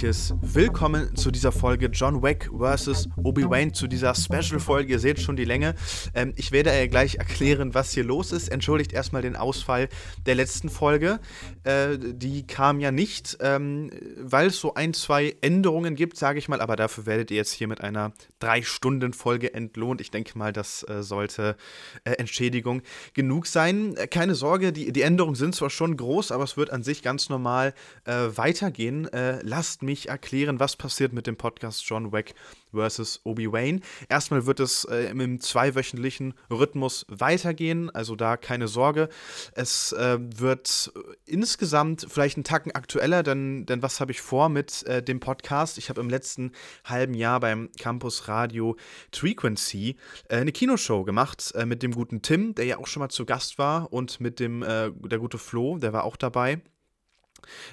herzliches Willkommen zu dieser Folge John Wick vs. Obi-Wan, zu dieser Special-Folge. Ihr seht schon die Länge. Ähm, ich werde ja gleich erklären, was hier los ist. Entschuldigt erstmal den Ausfall der letzten Folge. Äh, die kam ja nicht, ähm, weil es so ein, zwei Änderungen gibt, sage ich mal. Aber dafür werdet ihr jetzt hier mit einer Drei-Stunden-Folge entlohnt. Ich denke mal, das äh, sollte äh, Entschädigung genug sein. Äh, keine Sorge, die, die Änderungen sind zwar schon groß, aber es wird an sich ganz normal äh, weitergehen. Äh, lasst mich erklären, was passiert mit dem Podcast John Wick vs. Obi-Wan. Erstmal wird es äh, im zweiwöchentlichen Rhythmus weitergehen, also da keine Sorge. Es äh, wird insgesamt vielleicht einen Tacken aktueller, denn, denn was habe ich vor mit äh, dem Podcast? Ich habe im letzten halben Jahr beim Campus Radio Frequency äh, eine Kinoshow gemacht äh, mit dem guten Tim, der ja auch schon mal zu Gast war, und mit dem äh, der gute Flo, der war auch dabei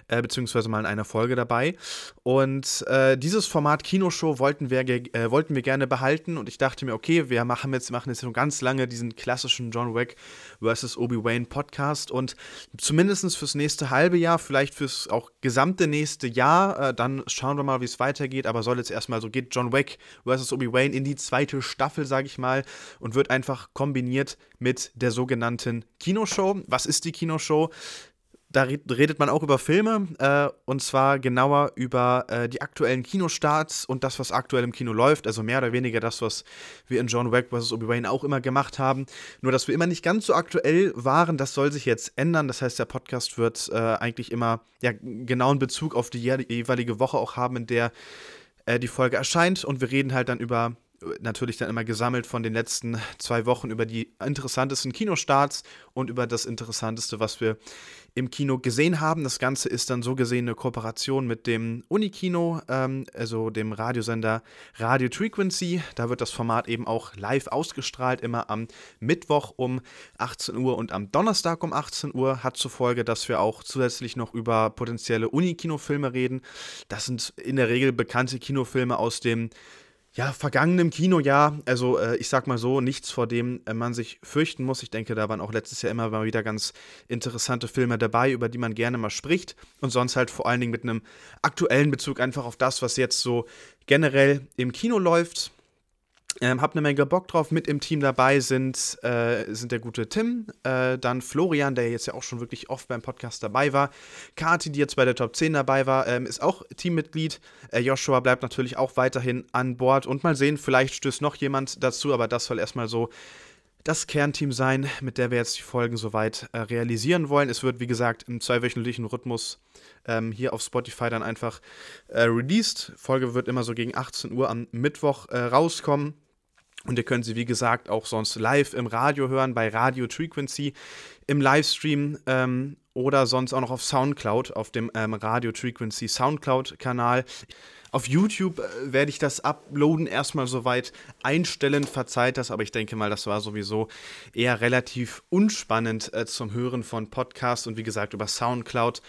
äh, beziehungsweise mal in einer Folge dabei. Und äh, dieses Format Kinoshow wollten wir, äh, wollten wir gerne behalten und ich dachte mir, okay, wir machen jetzt, machen jetzt schon ganz lange diesen klassischen John Wick vs. Obi-Wan Podcast und zumindest fürs nächste halbe Jahr, vielleicht fürs auch gesamte nächste Jahr, äh, dann schauen wir mal, wie es weitergeht, aber soll jetzt erstmal so geht John Wick vs. Obi-Wan in die zweite Staffel, sage ich mal, und wird einfach kombiniert mit der sogenannten Kinoshow. Was ist die Kinoshow? Da redet man auch über Filme äh, und zwar genauer über äh, die aktuellen Kinostarts und das, was aktuell im Kino läuft. Also mehr oder weniger das, was wir in John Wick vs. Obi-Wan auch immer gemacht haben. Nur, dass wir immer nicht ganz so aktuell waren, das soll sich jetzt ändern. Das heißt, der Podcast wird äh, eigentlich immer ja, genauen Bezug auf die jeweilige Woche auch haben, in der äh, die Folge erscheint. Und wir reden halt dann über natürlich dann immer gesammelt von den letzten zwei Wochen über die interessantesten Kinostarts und über das Interessanteste, was wir im Kino gesehen haben. Das Ganze ist dann so gesehen eine Kooperation mit dem Unikino, ähm, also dem Radiosender Radio Frequency. Da wird das Format eben auch live ausgestrahlt, immer am Mittwoch um 18 Uhr und am Donnerstag um 18 Uhr. Hat zur Folge, dass wir auch zusätzlich noch über potenzielle Unikino-Filme reden. Das sind in der Regel bekannte Kinofilme aus dem ja, vergangenem Kinojahr, also äh, ich sag mal so, nichts vor dem äh, man sich fürchten muss. Ich denke, da waren auch letztes Jahr immer mal wieder ganz interessante Filme dabei, über die man gerne mal spricht. Und sonst halt vor allen Dingen mit einem aktuellen Bezug einfach auf das, was jetzt so generell im Kino läuft. Ähm, hab eine Menge Bock drauf. Mit im Team dabei sind, äh, sind der gute Tim, äh, dann Florian, der jetzt ja auch schon wirklich oft beim Podcast dabei war. Kati, die jetzt bei der Top 10 dabei war, ähm, ist auch Teammitglied. Äh, Joshua bleibt natürlich auch weiterhin an Bord. Und mal sehen, vielleicht stößt noch jemand dazu, aber das soll erstmal so das Kernteam sein, mit der wir jetzt die Folgen soweit äh, realisieren wollen. Es wird, wie gesagt, im zweiwöchentlichen Rhythmus ähm, hier auf Spotify dann einfach äh, released. Folge wird immer so gegen 18 Uhr am Mittwoch äh, rauskommen. Und ihr könnt sie, wie gesagt, auch sonst live im Radio hören, bei Radio Frequency, im Livestream ähm, oder sonst auch noch auf Soundcloud, auf dem ähm, Radio Frequency Soundcloud-Kanal. Auf YouTube äh, werde ich das Uploaden erstmal soweit einstellen, verzeiht das, aber ich denke mal, das war sowieso eher relativ unspannend äh, zum Hören von Podcasts und wie gesagt über Soundcloud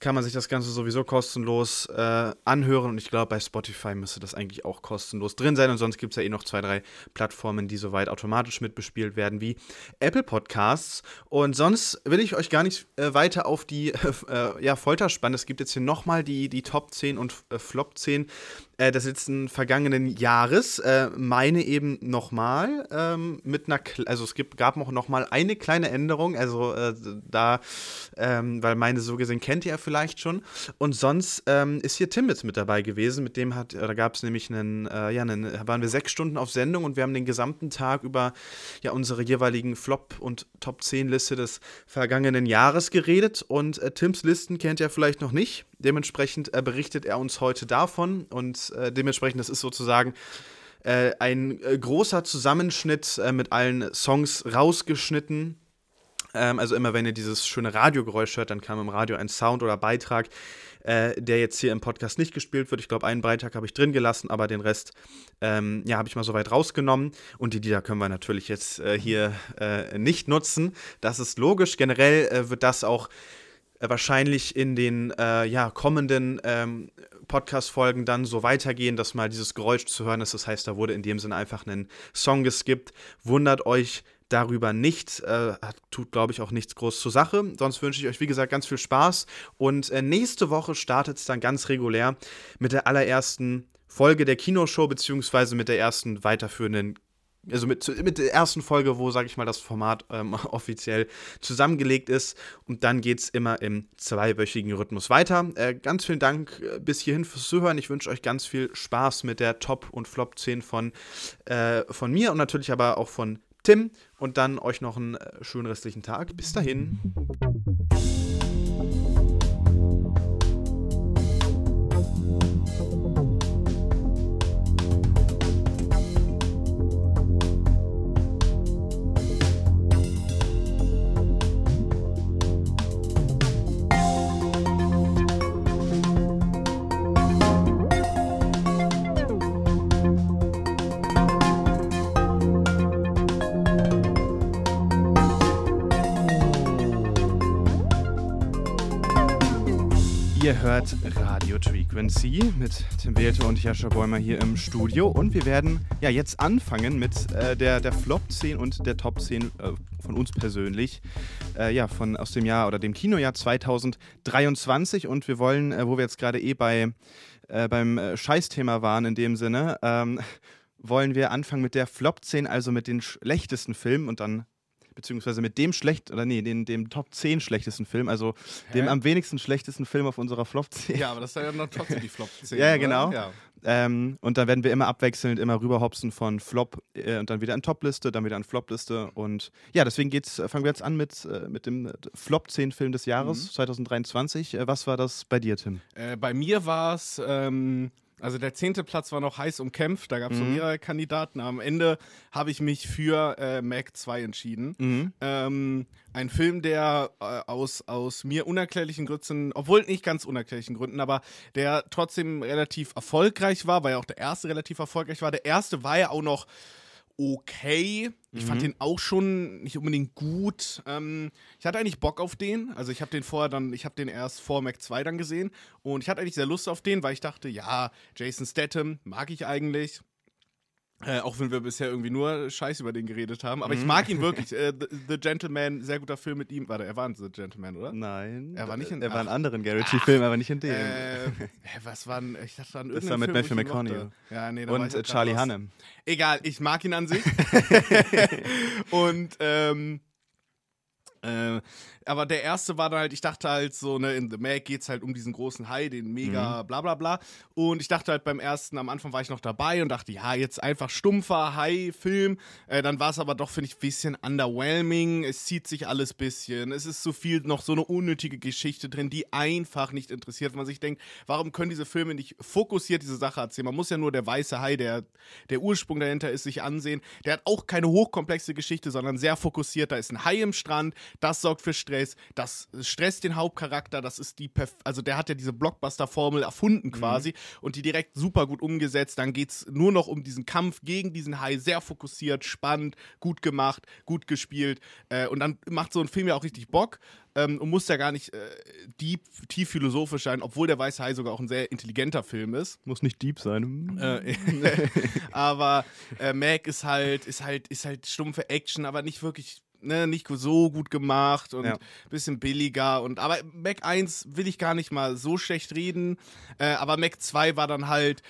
kann man sich das Ganze sowieso kostenlos äh, anhören und ich glaube, bei Spotify müsste das eigentlich auch kostenlos drin sein und sonst gibt es ja eh noch zwei, drei Plattformen, die soweit automatisch mitbespielt werden wie Apple Podcasts und sonst will ich euch gar nicht äh, weiter auf die äh, ja, Folter spannen. Es gibt jetzt hier nochmal die, die Top 10 und äh, Flop 10 äh, des letzten vergangenen Jahres. Äh, meine eben nochmal ähm, mit einer, also es gibt, gab auch nochmal eine kleine Änderung, also äh, da, ähm, weil meine so gesehen kennt ihr ja vielleicht schon. Und sonst ähm, ist hier Tim jetzt mit dabei gewesen, mit dem hat, da gab es nämlich einen, äh, ja, einen, waren wir sechs Stunden auf Sendung und wir haben den gesamten Tag über ja unsere jeweiligen Flop- und Top 10 Liste des vergangenen Jahres geredet und äh, Tims Listen kennt ihr vielleicht noch nicht. Dementsprechend äh, berichtet er uns heute davon und äh, dementsprechend, das ist sozusagen äh, ein äh, großer Zusammenschnitt äh, mit allen Songs rausgeschnitten. Ähm, also immer wenn ihr dieses schöne Radiogeräusch hört, dann kam im Radio ein Sound oder Beitrag, äh, der jetzt hier im Podcast nicht gespielt wird. Ich glaube, einen Beitrag habe ich drin gelassen, aber den Rest ähm, ja, habe ich mal so weit rausgenommen. Und die Lieder können wir natürlich jetzt hier nicht nutzen. Das ist logisch. Generell wird das auch wahrscheinlich in den äh, ja, kommenden ähm, Podcast-Folgen dann so weitergehen, dass mal dieses Geräusch zu hören ist. Das heißt, da wurde in dem Sinne einfach ein Song geskippt. Wundert euch darüber nicht. Äh, tut, glaube ich, auch nichts groß zur Sache. Sonst wünsche ich euch, wie gesagt, ganz viel Spaß. Und äh, nächste Woche startet es dann ganz regulär mit der allerersten Folge der Kinoshow, beziehungsweise mit der ersten weiterführenden also mit, mit der ersten Folge, wo, sage ich mal, das Format ähm, offiziell zusammengelegt ist. Und dann geht es immer im zweiwöchigen Rhythmus weiter. Äh, ganz vielen Dank äh, bis hierhin fürs Zuhören. Ich wünsche euch ganz viel Spaß mit der Top- und Flop-10 von, äh, von mir und natürlich aber auch von Tim. Und dann euch noch einen äh, schönen restlichen Tag. Bis dahin. Ihr hört Radio Frequency mit Tim Welte und Jascha Bäumer hier im Studio. Und wir werden ja jetzt anfangen mit äh, der, der Flop 10 und der Top 10 äh, von uns persönlich, äh, ja, von aus dem Jahr oder dem Kinojahr 2023 und wir wollen, äh, wo wir jetzt gerade eh bei, äh, beim äh, Scheißthema waren in dem Sinne, ähm, wollen wir anfangen mit der Flop 10, also mit den schlechtesten Filmen und dann beziehungsweise mit dem schlecht, oder nee, den, dem Top 10 schlechtesten Film, also Hä? dem am wenigsten schlechtesten Film auf unserer Flop 10. Ja, aber das ist ja noch trotzdem die Flop 10. ja, genau. Ja. Ähm, und dann werden wir immer abwechselnd immer rüberhopsen von Flop äh, und dann wieder an Top-Liste, dann wieder an Flop-Liste. Und ja, deswegen geht's, fangen wir jetzt an mit, äh, mit dem Flop 10 Film des Jahres mhm. 2023. Äh, was war das bei dir, Tim? Äh, bei mir war es. Ähm also der zehnte Platz war noch heiß umkämpft, da gab es mhm. so mehrere Kandidaten. Am Ende habe ich mich für äh, Mac 2 entschieden. Mhm. Ähm, ein Film, der äh, aus, aus mir unerklärlichen Gründen, obwohl nicht ganz unerklärlichen Gründen, aber der trotzdem relativ erfolgreich war, weil ja auch der erste relativ erfolgreich war. Der erste war ja auch noch okay. Ich mhm. fand den auch schon nicht unbedingt gut. Ähm, ich hatte eigentlich Bock auf den. Also ich habe den vorher dann, ich habe den erst vor Mac 2 dann gesehen und ich hatte eigentlich sehr Lust auf den, weil ich dachte, ja, Jason Statham mag ich eigentlich. Äh, auch wenn wir bisher irgendwie nur Scheiß über den geredet haben. Aber mhm. ich mag ihn wirklich. Äh, The, The, Gentleman, sehr guter Film mit ihm. Warte, er war in The Gentleman, oder? Nein. Er war nicht in Er war in anderen Garrity-Filmen, aber nicht in dem. Äh, was war denn, Ich dachte an Das war mit Matthew McConaughey. Ja, nee, Und äh, Charlie Hannem. Egal, ich mag ihn an sich. Und ähm, äh, aber der erste war dann halt, ich dachte halt so, ne, in The Mag geht es halt um diesen großen Hai, den mega mhm. bla bla bla. Und ich dachte halt beim ersten, am Anfang war ich noch dabei und dachte, ja, jetzt einfach stumpfer Hai-Film. Äh, dann war es aber doch, finde ich, ein bisschen underwhelming. Es zieht sich alles ein bisschen. Es ist so viel noch so eine unnötige Geschichte drin, die einfach nicht interessiert. Man sich denkt, warum können diese Filme nicht fokussiert diese Sache erzählen? Man muss ja nur der weiße Hai, der der Ursprung dahinter ist, sich ansehen. Der hat auch keine hochkomplexe Geschichte, sondern sehr fokussiert. Da ist ein Hai im Strand, das sorgt für Stress, das stresst den Hauptcharakter, das ist die, Perf also der hat ja diese Blockbuster-Formel erfunden quasi mhm. und die direkt super gut umgesetzt. Dann geht es nur noch um diesen Kampf gegen diesen Hai, sehr fokussiert, spannend, gut gemacht, gut gespielt. Äh, und dann macht so ein Film ja auch richtig Bock ähm, und muss ja gar nicht äh, deep, tief philosophisch sein, obwohl der Weiße Hai sogar auch ein sehr intelligenter Film ist. Muss nicht deep sein. Äh, aber äh, Mac ist halt, ist halt, ist halt stumpfe Action, aber nicht wirklich ne, nicht so gut gemacht und ja. bisschen billiger. Und aber Mac 1 will ich gar nicht mal so schlecht reden. Äh, aber Mac 2 war dann halt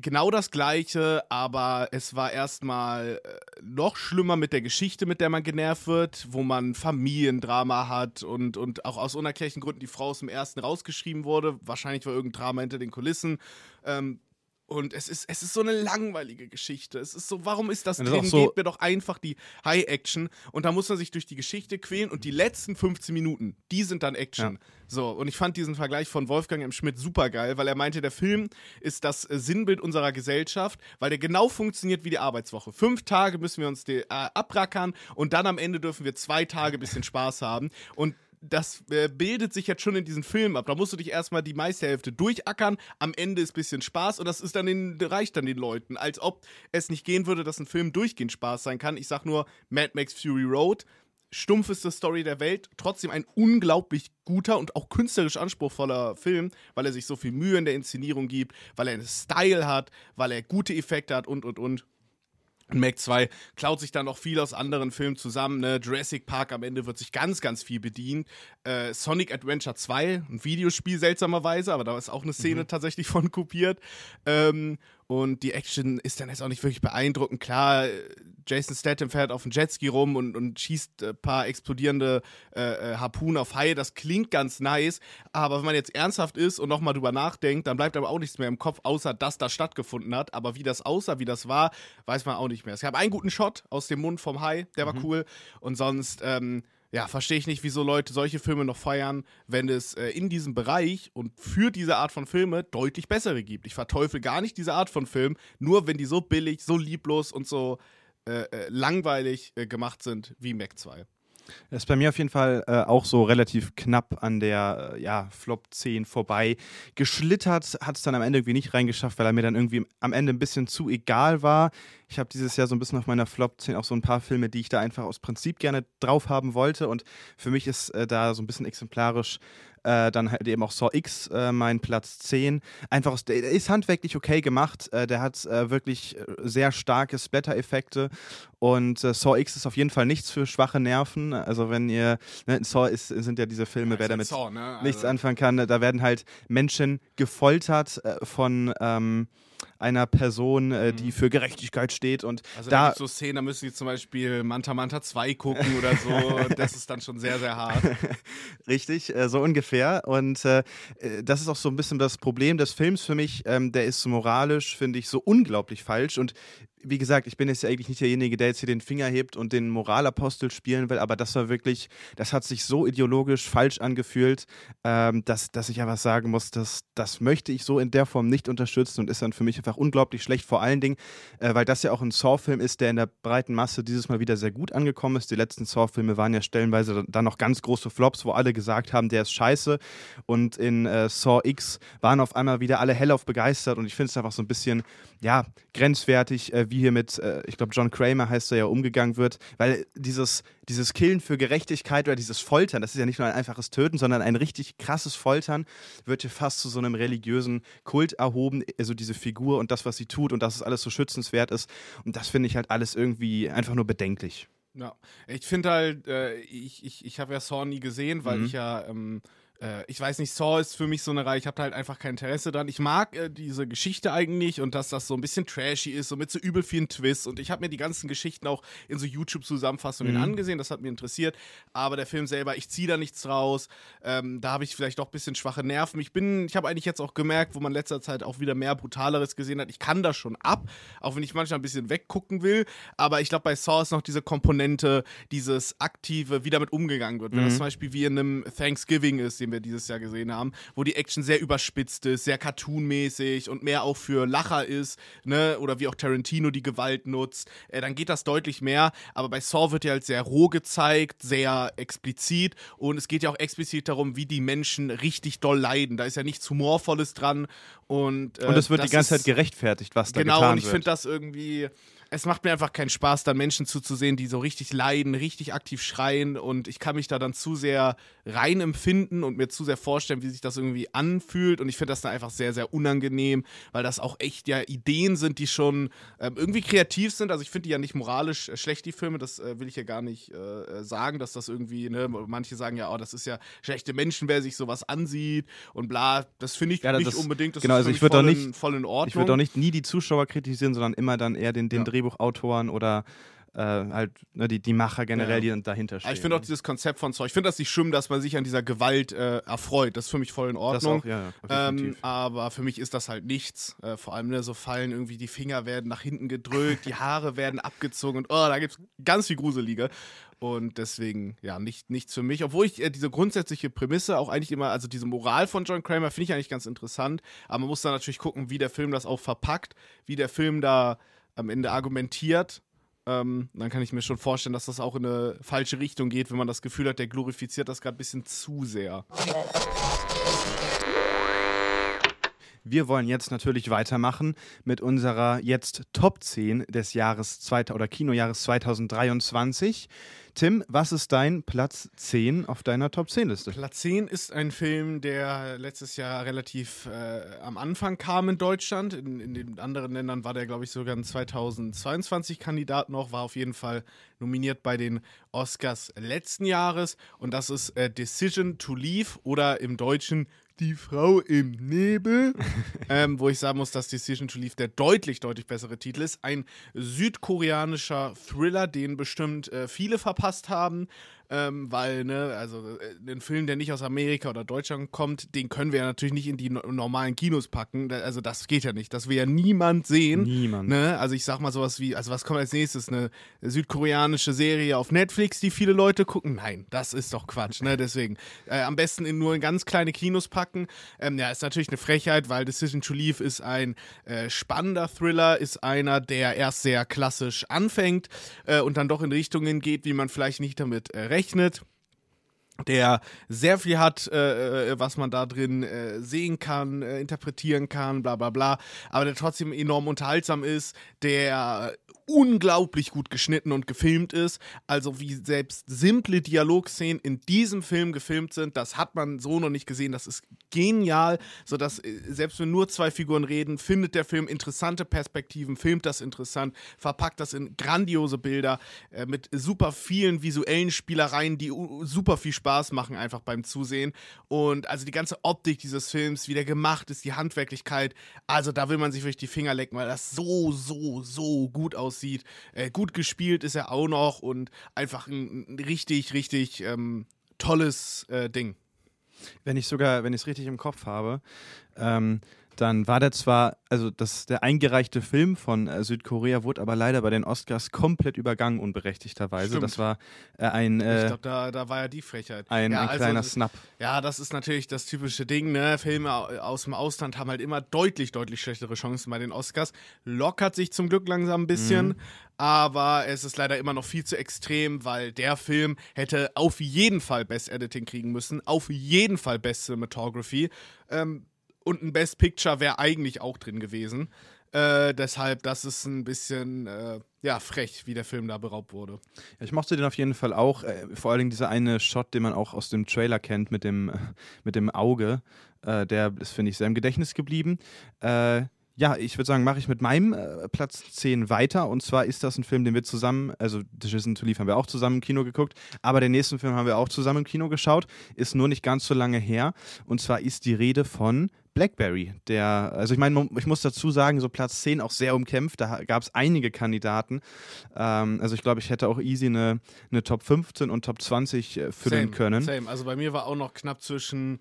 genau das gleiche, aber es war erstmal äh, noch schlimmer mit der Geschichte, mit der man genervt wird, wo man Familiendrama hat und, und auch aus unerklärlichen Gründen die Frau aus dem ersten rausgeschrieben wurde. Wahrscheinlich war irgendein Drama hinter den Kulissen. Ähm, und es ist, es ist so eine langweilige Geschichte. Es ist so, warum ist das drin? So Gebt mir doch einfach die High-Action. Und da muss man sich durch die Geschichte quälen. Und die letzten 15 Minuten, die sind dann Action. Ja. So, und ich fand diesen Vergleich von Wolfgang M. Schmidt super geil, weil er meinte, der Film ist das äh, Sinnbild unserer Gesellschaft, weil der genau funktioniert wie die Arbeitswoche. Fünf Tage müssen wir uns die, äh, abrackern und dann am Ende dürfen wir zwei Tage bisschen Spaß haben. Und das äh, bildet sich jetzt schon in diesen Film ab. Da musst du dich erstmal die meiste Hälfte durchackern, am Ende ist ein bisschen Spaß und das ist dann den, reicht dann den Leuten. Als ob es nicht gehen würde, dass ein Film durchgehend Spaß sein kann. Ich sag nur Mad Max Fury Road. Stumpfeste Story der Welt, trotzdem ein unglaublich guter und auch künstlerisch anspruchsvoller Film, weil er sich so viel Mühe in der Inszenierung gibt, weil er einen Style hat, weil er gute Effekte hat und und und. Mac 2 klaut sich dann auch viel aus anderen Filmen zusammen. Ne? Jurassic Park am Ende wird sich ganz, ganz viel bedient. Äh, Sonic Adventure 2, ein Videospiel seltsamerweise, aber da ist auch eine Szene mhm. tatsächlich von kopiert. Ähm, und die Action ist dann jetzt auch nicht wirklich beeindruckend. Klar, Jason Statham fährt auf dem Jetski rum und, und schießt ein paar explodierende äh, äh, Harpunen auf Haie. Das klingt ganz nice, aber wenn man jetzt ernsthaft ist und nochmal drüber nachdenkt, dann bleibt aber auch nichts mehr im Kopf, außer dass das stattgefunden hat. Aber wie das aussah, wie das war, weiß man auch nicht mehr. Es gab einen guten Shot aus dem Mund vom Hai, der war mhm. cool. Und sonst, ähm, ja, verstehe ich nicht, wieso Leute solche Filme noch feiern, wenn es äh, in diesem Bereich und für diese Art von Filme deutlich bessere gibt. Ich verteufel gar nicht diese Art von Film, nur wenn die so billig, so lieblos und so äh, äh langweilig äh, gemacht sind wie Mac 2. Das ist bei mir auf jeden Fall äh, auch so relativ knapp an der äh, ja, Flop 10 vorbei. Geschlittert hat es dann am Ende irgendwie nicht reingeschafft, weil er mir dann irgendwie am Ende ein bisschen zu egal war. Ich habe dieses Jahr so ein bisschen auf meiner Flop 10 auch so ein paar Filme, die ich da einfach aus Prinzip gerne drauf haben wollte. Und für mich ist äh, da so ein bisschen exemplarisch äh, dann halt eben auch Saw X, äh, mein Platz 10. Einfach, aus, der ist handwerklich okay gemacht. Äh, der hat äh, wirklich äh, sehr starke Splatter-Effekte. Und äh, Saw X ist auf jeden Fall nichts für schwache Nerven. Also, wenn ihr, ne, Saw ist, sind ja diese Filme, ja, wer damit Saw, ne? also nichts anfangen kann, da werden halt Menschen gefoltert von. Ähm, einer Person, äh, die mhm. für Gerechtigkeit steht. Und also da, da so Szenen, da müssen die zum Beispiel Manta Manta 2 gucken oder so. das ist dann schon sehr, sehr hart. Richtig, äh, so ungefähr. Und äh, äh, das ist auch so ein bisschen das Problem des Films für mich. Ähm, der ist moralisch, finde ich, so unglaublich falsch. Und wie gesagt, ich bin jetzt ja eigentlich nicht derjenige, der jetzt hier den Finger hebt und den Moralapostel spielen will, aber das war wirklich, das hat sich so ideologisch falsch angefühlt, ähm, dass, dass ich einfach sagen muss, dass, das möchte ich so in der Form nicht unterstützen und ist dann für mich einfach unglaublich schlecht, vor allen Dingen, äh, weil das ja auch ein Saw-Film ist, der in der breiten Masse dieses Mal wieder sehr gut angekommen ist. Die letzten Saw-Filme waren ja stellenweise dann noch ganz große Flops, wo alle gesagt haben, der ist scheiße. Und in äh, Saw X waren auf einmal wieder alle hellauf begeistert und ich finde es einfach so ein bisschen, ja, grenzwertig, äh, wie hier mit, äh, ich glaube, John Kramer heißt er ja, umgegangen wird, weil dieses, dieses Killen für Gerechtigkeit oder dieses Foltern, das ist ja nicht nur ein einfaches Töten, sondern ein richtig krasses Foltern, wird hier fast zu so einem religiösen Kult erhoben, also diese Figur und das, was sie tut und dass es alles so schützenswert ist. Und das finde ich halt alles irgendwie einfach nur bedenklich. Ja, ich finde halt, äh, ich, ich, ich habe ja Saw nie gesehen, weil mhm. ich ja ähm, äh, ich weiß nicht, Saw ist für mich so eine Reihe, ich habe halt einfach kein Interesse dran. Ich mag äh, diese Geschichte eigentlich und dass das so ein bisschen trashy ist, so mit so übel vielen Twists. Und ich habe mir die ganzen Geschichten auch in so YouTube-Zusammenfassungen mhm. angesehen, das hat mich interessiert. Aber der Film selber, ich ziehe da nichts raus. Ähm, da habe ich vielleicht doch ein bisschen schwache Nerven. Ich bin, ich habe eigentlich jetzt auch gemerkt, wo man letzter Zeit auch wieder mehr Brutaleres gesehen hat, ich kann das schon ab, auch wenn ich manchmal ein bisschen weggucken will. Aber ich glaube, bei Saw ist noch diese Komponente, dieses aktive, wie damit umgegangen wird. Wenn das mhm. zum Beispiel wie in einem Thanksgiving ist, den wir dieses Jahr gesehen haben, wo die Action sehr überspitzt ist, sehr cartoonmäßig und mehr auch für Lacher ist, ne, oder wie auch Tarantino die Gewalt nutzt, äh, dann geht das deutlich mehr. Aber bei Saw wird ja halt sehr roh gezeigt, sehr explizit und es geht ja auch explizit darum, wie die Menschen richtig doll leiden. Da ist ja nichts Humorvolles dran und äh, und es wird die ganze Zeit gerechtfertigt, was da genau, getan wird. Genau, und ich finde das irgendwie es macht mir einfach keinen Spaß, da Menschen zuzusehen, die so richtig leiden, richtig aktiv schreien und ich kann mich da dann zu sehr rein empfinden und mir zu sehr vorstellen, wie sich das irgendwie anfühlt und ich finde das dann einfach sehr, sehr unangenehm, weil das auch echt ja Ideen sind, die schon ähm, irgendwie kreativ sind. Also ich finde die ja nicht moralisch äh, schlecht, die Filme, das äh, will ich ja gar nicht äh, sagen, dass das irgendwie, ne, manche sagen ja, oh, das ist ja schlechte Menschen, wer sich sowas ansieht und bla, das finde ich ja, nicht das, unbedingt, das genau, ist also ich voll, doch nicht, in, voll in Ordnung. Ich würde auch nicht nie die Zuschauer kritisieren, sondern immer dann eher den, den ja. Drehbuchautoren oder äh, halt ne, die, die Macher generell, ja. die dahinter stehen. Ich finde auch dieses Konzept von Zeug, ich finde das nicht schlimm, dass man sich an dieser Gewalt äh, erfreut. Das ist für mich voll in Ordnung. Auch, ja, ähm, aber für mich ist das halt nichts. Äh, vor allem ne, so fallen irgendwie die Finger werden nach hinten gedrückt, die Haare werden abgezogen und oh, da gibt es ganz viel Gruselige. Und deswegen, ja, nicht, nichts für mich. Obwohl ich äh, diese grundsätzliche Prämisse auch eigentlich immer, also diese Moral von John Kramer finde ich eigentlich ganz interessant. Aber man muss dann natürlich gucken, wie der Film das auch verpackt, wie der Film da am Ende argumentiert. Ähm, dann kann ich mir schon vorstellen, dass das auch in eine falsche Richtung geht, wenn man das Gefühl hat, der glorifiziert das gerade ein bisschen zu sehr. Wir wollen jetzt natürlich weitermachen mit unserer jetzt Top 10 des Jahres oder Kinojahres 2023. Tim, was ist dein Platz 10 auf deiner Top 10 Liste? Platz 10 ist ein Film, der letztes Jahr relativ äh, am Anfang kam in Deutschland. In, in, den anderen Ländern war der, glaube ich, sogar ein 2022 Kandidat noch, war auf jeden Fall nominiert bei den Oscars letzten Jahres. Und das ist äh, Decision to Leave oder im Deutschen die Frau im Nebel, ähm, wo ich sagen muss, dass Decision to Leave der deutlich, deutlich bessere Titel ist. Ein südkoreanischer Thriller, den bestimmt äh, viele verpasst haben ähm, weil, ne, also äh, ein Film, der nicht aus Amerika oder Deutschland kommt, den können wir ja natürlich nicht in die no normalen Kinos packen. Also das geht ja nicht. Das will ja niemand sehen. Niemand. Ne? Also ich sag mal sowas wie, also was kommt als nächstes? Eine südkoreanische Serie auf Netflix, die viele Leute gucken? Nein, das ist doch Quatsch, ne? Deswegen. Äh, am besten in nur in ganz kleine Kinos packen. Ähm, ja, ist natürlich eine Frechheit, weil Decision to Leave ist ein äh, spannender Thriller, ist einer, der erst sehr klassisch anfängt äh, und dann doch in Richtungen geht, wie man vielleicht nicht damit äh, berechnet der sehr viel hat, äh, äh, was man da drin äh, sehen kann, äh, interpretieren kann, bla bla bla, aber der trotzdem enorm unterhaltsam ist, der unglaublich gut geschnitten und gefilmt ist. Also wie selbst simple Dialogszenen in diesem Film gefilmt sind, das hat man so noch nicht gesehen. Das ist genial, sodass äh, selbst wenn nur zwei Figuren reden, findet der Film interessante Perspektiven, filmt das interessant, verpackt das in grandiose Bilder äh, mit super vielen visuellen Spielereien, die super viel Spaß machen einfach beim Zusehen. Und also die ganze Optik dieses Films, wie der gemacht ist, die Handwerklichkeit, also da will man sich wirklich die Finger lecken, weil das so, so, so gut aussieht aussieht. Äh, gut gespielt ist er auch noch und einfach ein, richtig, richtig ähm, tolles äh, Ding. Wenn ich sogar, wenn ich es richtig im Kopf habe, ähm, dann war der zwar, also das, der eingereichte Film von äh, Südkorea wurde aber leider bei den Oscars komplett übergangen, unberechtigterweise. Stimmt. Das war äh, ein. Äh, ich glaube, da, da war ja die Frechheit. Ein, ja, ein also, kleiner Snap. Ja, das ist natürlich das typische Ding, ne? Filme aus dem Ausland haben halt immer deutlich, deutlich schlechtere Chancen bei den Oscars. Lockert sich zum Glück langsam ein bisschen, mhm. aber es ist leider immer noch viel zu extrem, weil der Film hätte auf jeden Fall Best Editing kriegen müssen, auf jeden Fall Best Cinematography. Ähm, und ein Best Picture wäre eigentlich auch drin gewesen. Äh, deshalb, das ist ein bisschen äh, ja, frech, wie der Film da beraubt wurde. Ja, ich mochte den auf jeden Fall auch. Äh, vor allen Dingen dieser eine Shot, den man auch aus dem Trailer kennt mit dem, mit dem Auge. Äh, der ist, finde ich, sehr im Gedächtnis geblieben. Äh, ja, ich würde sagen, mache ich mit meinem äh, Platz 10 weiter. Und zwar ist das ein Film, den wir zusammen, also Decision to Leave haben wir auch zusammen im Kino geguckt, aber den nächsten Film haben wir auch zusammen im Kino geschaut, ist nur nicht ganz so lange her. Und zwar ist die Rede von Blackberry, der, also ich meine, ich muss dazu sagen, so Platz 10 auch sehr umkämpft, da gab es einige Kandidaten. Ähm, also ich glaube, ich hätte auch easy eine, eine Top 15 und Top 20 äh, füllen same, können. Same, also bei mir war auch noch knapp zwischen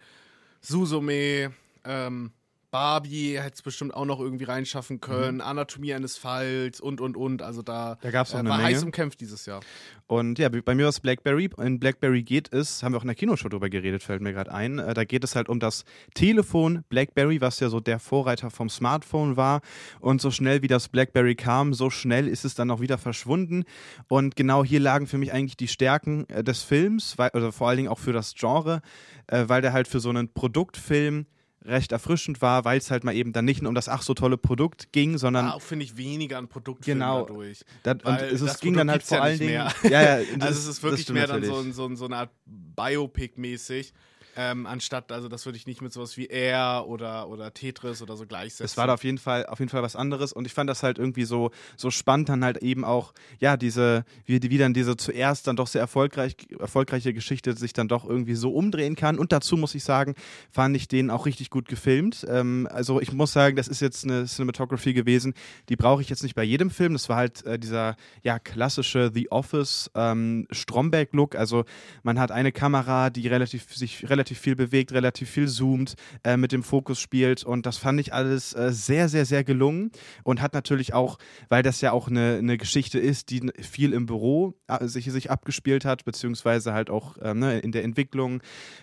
Susume, ähm, Barbie hätte es bestimmt auch noch irgendwie reinschaffen können, mhm. Anatomie eines Falls und und und. Also da, da gab's auch äh, eine war Menge. heiß umkämpft dieses Jahr. Und ja, bei mir war es Blackberry. In Blackberry geht es, haben wir auch in der Kinoshow drüber geredet, fällt mir gerade ein. Äh, da geht es halt um das Telefon Blackberry, was ja so der Vorreiter vom Smartphone war. Und so schnell wie das Blackberry kam, so schnell ist es dann auch wieder verschwunden. Und genau hier lagen für mich eigentlich die Stärken äh, des Films, weil, also vor allen Dingen auch für das Genre, äh, weil der halt für so einen Produktfilm recht erfrischend war, weil es halt mal eben dann nicht nur um das ach so tolle Produkt ging, sondern. Ja, auch finde ich weniger an Produktfilm genau, dadurch. Das, und es, es ging dann halt vor ja allen Dingen. Ja, ja, also es ist wirklich mehr dann so, so, so eine Art Biopic-mäßig. Ähm, anstatt, also das würde ich nicht mit sowas wie Air oder, oder Tetris oder so gleichsetzen. Es war da auf jeden Fall, auf jeden Fall was anderes und ich fand das halt irgendwie so, so spannend, dann halt eben auch, ja, diese, wie, wie dann diese zuerst dann doch sehr erfolgreich, erfolgreiche Geschichte sich dann doch irgendwie so umdrehen kann. Und dazu muss ich sagen, fand ich den auch richtig gut gefilmt. Ähm, also ich muss sagen, das ist jetzt eine Cinematography gewesen, die brauche ich jetzt nicht bei jedem Film. Das war halt äh, dieser, ja, klassische The Office ähm, Stromberg-Look. Also man hat eine Kamera, die relativ, sich relativ relativ viel bewegt, relativ viel zoomt, äh, mit dem Fokus spielt. Und das fand ich alles äh, sehr, sehr, sehr gelungen. Und hat natürlich auch, weil das ja auch eine, eine Geschichte ist, die viel im Büro äh, sich, sich abgespielt hat, beziehungsweise halt auch ähm, ne, in der Entwicklung.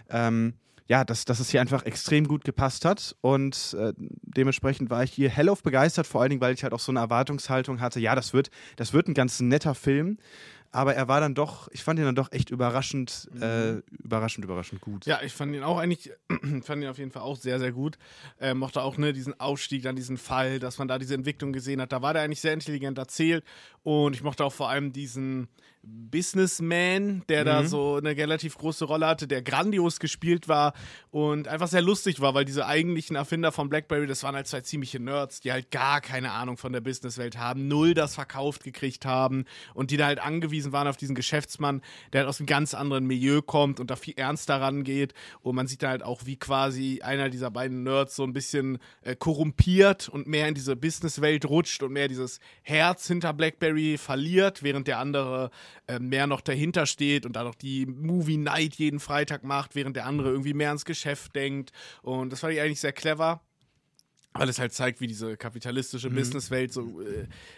Ähm, ja, dass, dass es hier einfach extrem gut gepasst hat. Und äh, dementsprechend war ich hier hellauf begeistert, vor allen Dingen, weil ich halt auch so eine Erwartungshaltung hatte, ja, das wird, das wird ein ganz netter Film aber er war dann doch, ich fand ihn dann doch echt überraschend, mhm. äh, überraschend, überraschend gut. Ja, ich fand ihn auch eigentlich, fand ihn auf jeden Fall auch sehr, sehr gut. Äh, mochte auch ne, diesen Aufstieg, dann diesen Fall, dass man da diese Entwicklung gesehen hat. Da war der eigentlich sehr intelligent erzählt und ich mochte auch vor allem diesen, Businessman, der mhm. da so eine relativ große Rolle hatte, der grandios gespielt war und einfach sehr lustig war, weil diese eigentlichen Erfinder von BlackBerry, das waren halt zwei ziemliche Nerds, die halt gar keine Ahnung von der Businesswelt haben, null das verkauft gekriegt haben und die da halt angewiesen waren auf diesen Geschäftsmann, der halt aus einem ganz anderen Milieu kommt und da viel ernster rangeht und man sieht da halt auch, wie quasi einer dieser beiden Nerds so ein bisschen äh, korrumpiert und mehr in diese Businesswelt rutscht und mehr dieses Herz hinter BlackBerry verliert, während der andere äh, mehr noch dahinter steht und da noch die Movie Night jeden Freitag macht, während der andere irgendwie mehr ans Geschäft denkt. Und das fand ich eigentlich sehr clever weil es halt zeigt, wie diese kapitalistische mhm. Businesswelt so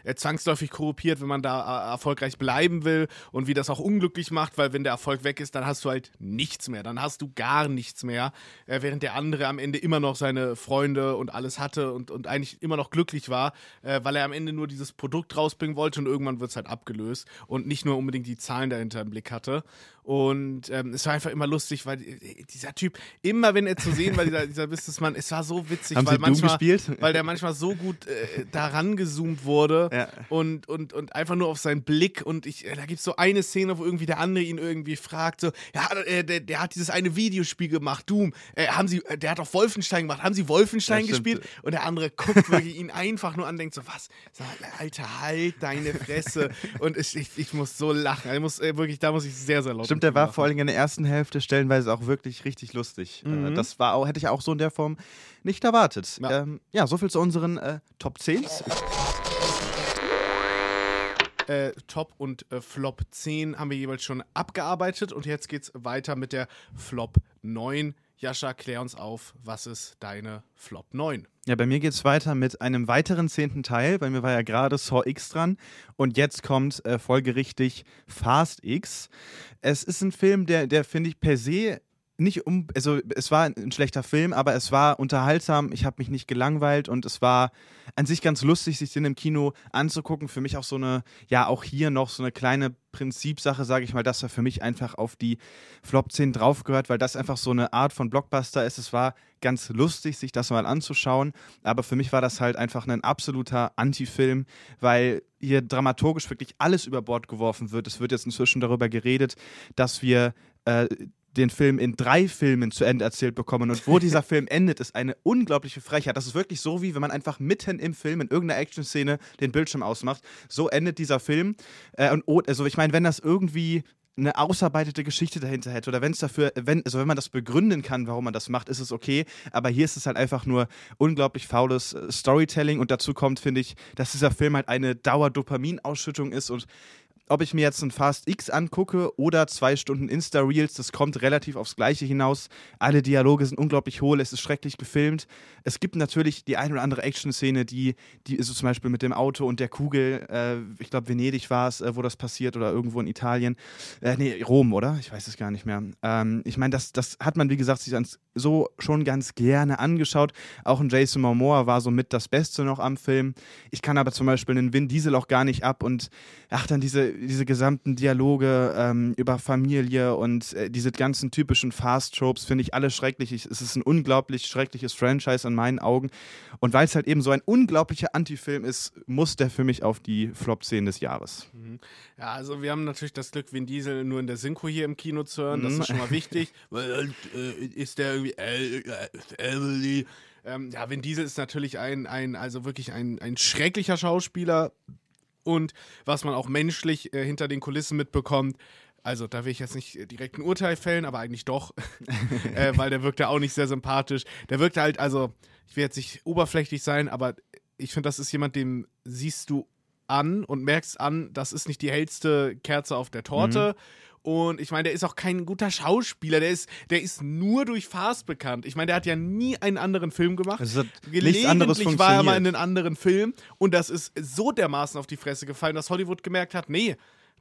äh, zwangsläufig korruptiert, wenn man da äh, erfolgreich bleiben will und wie das auch unglücklich macht, weil wenn der Erfolg weg ist, dann hast du halt nichts mehr, dann hast du gar nichts mehr, äh, während der andere am Ende immer noch seine Freunde und alles hatte und, und eigentlich immer noch glücklich war, äh, weil er am Ende nur dieses Produkt rausbringen wollte und irgendwann wird es halt abgelöst und nicht nur unbedingt die Zahlen dahinter im Blick hatte. Und ähm, es war einfach immer lustig, weil äh, dieser Typ, immer wenn er zu sehen war, dieser, dieser Businessmann, es war so witzig, Haben weil Sie manchmal, gespielt? weil der manchmal so gut äh, daran gezoomt wurde ja. und, und, und einfach nur auf seinen Blick. Und ich, äh, da gibt es so eine Szene, wo irgendwie der andere ihn irgendwie fragt: so, ja, äh, der, der hat dieses eine Videospiel gemacht, Doom. Äh, haben Sie, äh, der hat auch Wolfenstein gemacht. Haben Sie Wolfenstein gespielt? Und der andere guckt wirklich ihn einfach nur an, denkt so, was? Sag, Alter, halt deine Fresse. und ich, ich, ich muss so lachen. Ich muss, wirklich, da muss ich sehr, sehr laut Stimmt, der war vor allem in der ersten Hälfte stellenweise auch wirklich richtig lustig. Äh, mhm. das war auch, hätte ich auch so in der Form nicht erwartet. Ja, ähm, ja soviel zu unseren äh, Top 10. Äh, Top und äh, Flop 10 haben wir jeweils schon abgearbeitet und jetzt geht's weiter mit der Flop 9. Jascha, klär uns auf, was ist deine Flop 9? Ja, bei mir geht es weiter mit einem weiteren zehnten Teil. Bei mir war ja gerade Saw X dran und jetzt kommt äh, folgerichtig Fast X. Es ist ein Film, der, der finde ich per se nicht um, also es war ein schlechter Film, aber es war unterhaltsam. Ich habe mich nicht gelangweilt und es war an sich ganz lustig, sich den im Kino anzugucken. Für mich auch so eine, ja, auch hier noch so eine kleine Prinzipsache, sage ich mal, dass er für mich einfach auf die Flop 10 draufgehört, weil das einfach so eine Art von Blockbuster ist. Es war ganz lustig, sich das mal anzuschauen, aber für mich war das halt einfach ein absoluter Anti-Film, weil hier dramaturgisch wirklich alles über Bord geworfen wird. Es wird jetzt inzwischen darüber geredet, dass wir äh, den Film in drei Filmen zu Ende erzählt bekommen. Und wo dieser Film endet, ist eine unglaubliche Frechheit. Das ist wirklich so, wie wenn man einfach mitten im Film in irgendeiner Action-Szene den Bildschirm ausmacht. So endet dieser Film. Äh, und also ich meine, wenn das irgendwie eine ausarbeitete Geschichte dahinter hätte oder wenn es dafür, wenn, also wenn man das begründen kann, warum man das macht, ist es okay. Aber hier ist es halt einfach nur unglaublich faules äh, Storytelling und dazu kommt, finde ich, dass dieser Film halt eine Dauerdopaminausschüttung ist und ob ich mir jetzt ein Fast X angucke oder zwei Stunden Insta-Reels, das kommt relativ aufs Gleiche hinaus. Alle Dialoge sind unglaublich hohl, es ist schrecklich gefilmt. Es gibt natürlich die ein oder andere Action-Szene, die, die ist so zum Beispiel mit dem Auto und der Kugel, äh, ich glaube Venedig war es, äh, wo das passiert oder irgendwo in Italien. Äh, nee, Rom, oder? Ich weiß es gar nicht mehr. Ähm, ich meine, das, das hat man, wie gesagt, sich so schon ganz gerne angeschaut. Auch ein Jason Momoa war so mit das Beste noch am Film. Ich kann aber zum Beispiel einen Vin Diesel auch gar nicht ab und ach, dann diese diese gesamten Dialoge ähm, über Familie und äh, diese ganzen typischen Fast-Tropes finde ich alle schrecklich. Ich, es ist ein unglaublich schreckliches Franchise an meinen Augen. Und weil es halt eben so ein unglaublicher Anti-Film ist, muss der für mich auf die Flop-10 des Jahres. Mhm. Ja, also wir haben natürlich das Glück, Vin Diesel nur in der Synchro hier im Kino zu hören. Das mhm. ist schon mal wichtig. weil äh, ist der irgendwie Emily. Ähm, ja, Vin Diesel ist natürlich ein, ein also wirklich ein, ein schrecklicher Schauspieler und was man auch menschlich äh, hinter den Kulissen mitbekommt. Also, da will ich jetzt nicht direkt ein Urteil fällen, aber eigentlich doch, äh, weil der wirkt ja auch nicht sehr sympathisch. Der wirkt halt, also, ich will jetzt nicht oberflächlich sein, aber ich finde, das ist jemand, dem siehst du an und merkst an, das ist nicht die hellste Kerze auf der Torte. Mhm und ich meine, der ist auch kein guter Schauspieler. Der ist, der ist nur durch Fast bekannt. Ich meine, der hat ja nie einen anderen Film gemacht. Also Gelegentlich war er mal in einem anderen Film. Und das ist so dermaßen auf die Fresse gefallen, dass Hollywood gemerkt hat, nee,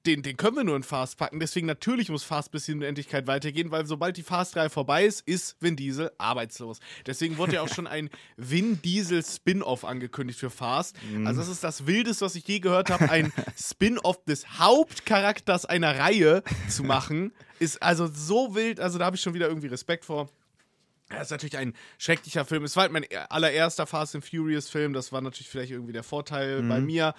den, den können wir nur in Fast packen. Deswegen natürlich muss Fast bis in Unendlichkeit weitergehen, weil sobald die Fast 3 vorbei ist, ist Vin Diesel arbeitslos. Deswegen wurde ja auch schon ein Vin Diesel Spin-off angekündigt für Fast. Mhm. Also das ist das Wildeste, was ich je gehört habe, ein Spin-off des Hauptcharakters einer Reihe zu machen. Ist also so wild, also da habe ich schon wieder irgendwie Respekt vor. Das ist natürlich ein schrecklicher Film. Es war halt mein allererster Fast and Furious Film. Das war natürlich vielleicht irgendwie der Vorteil mhm. bei mir.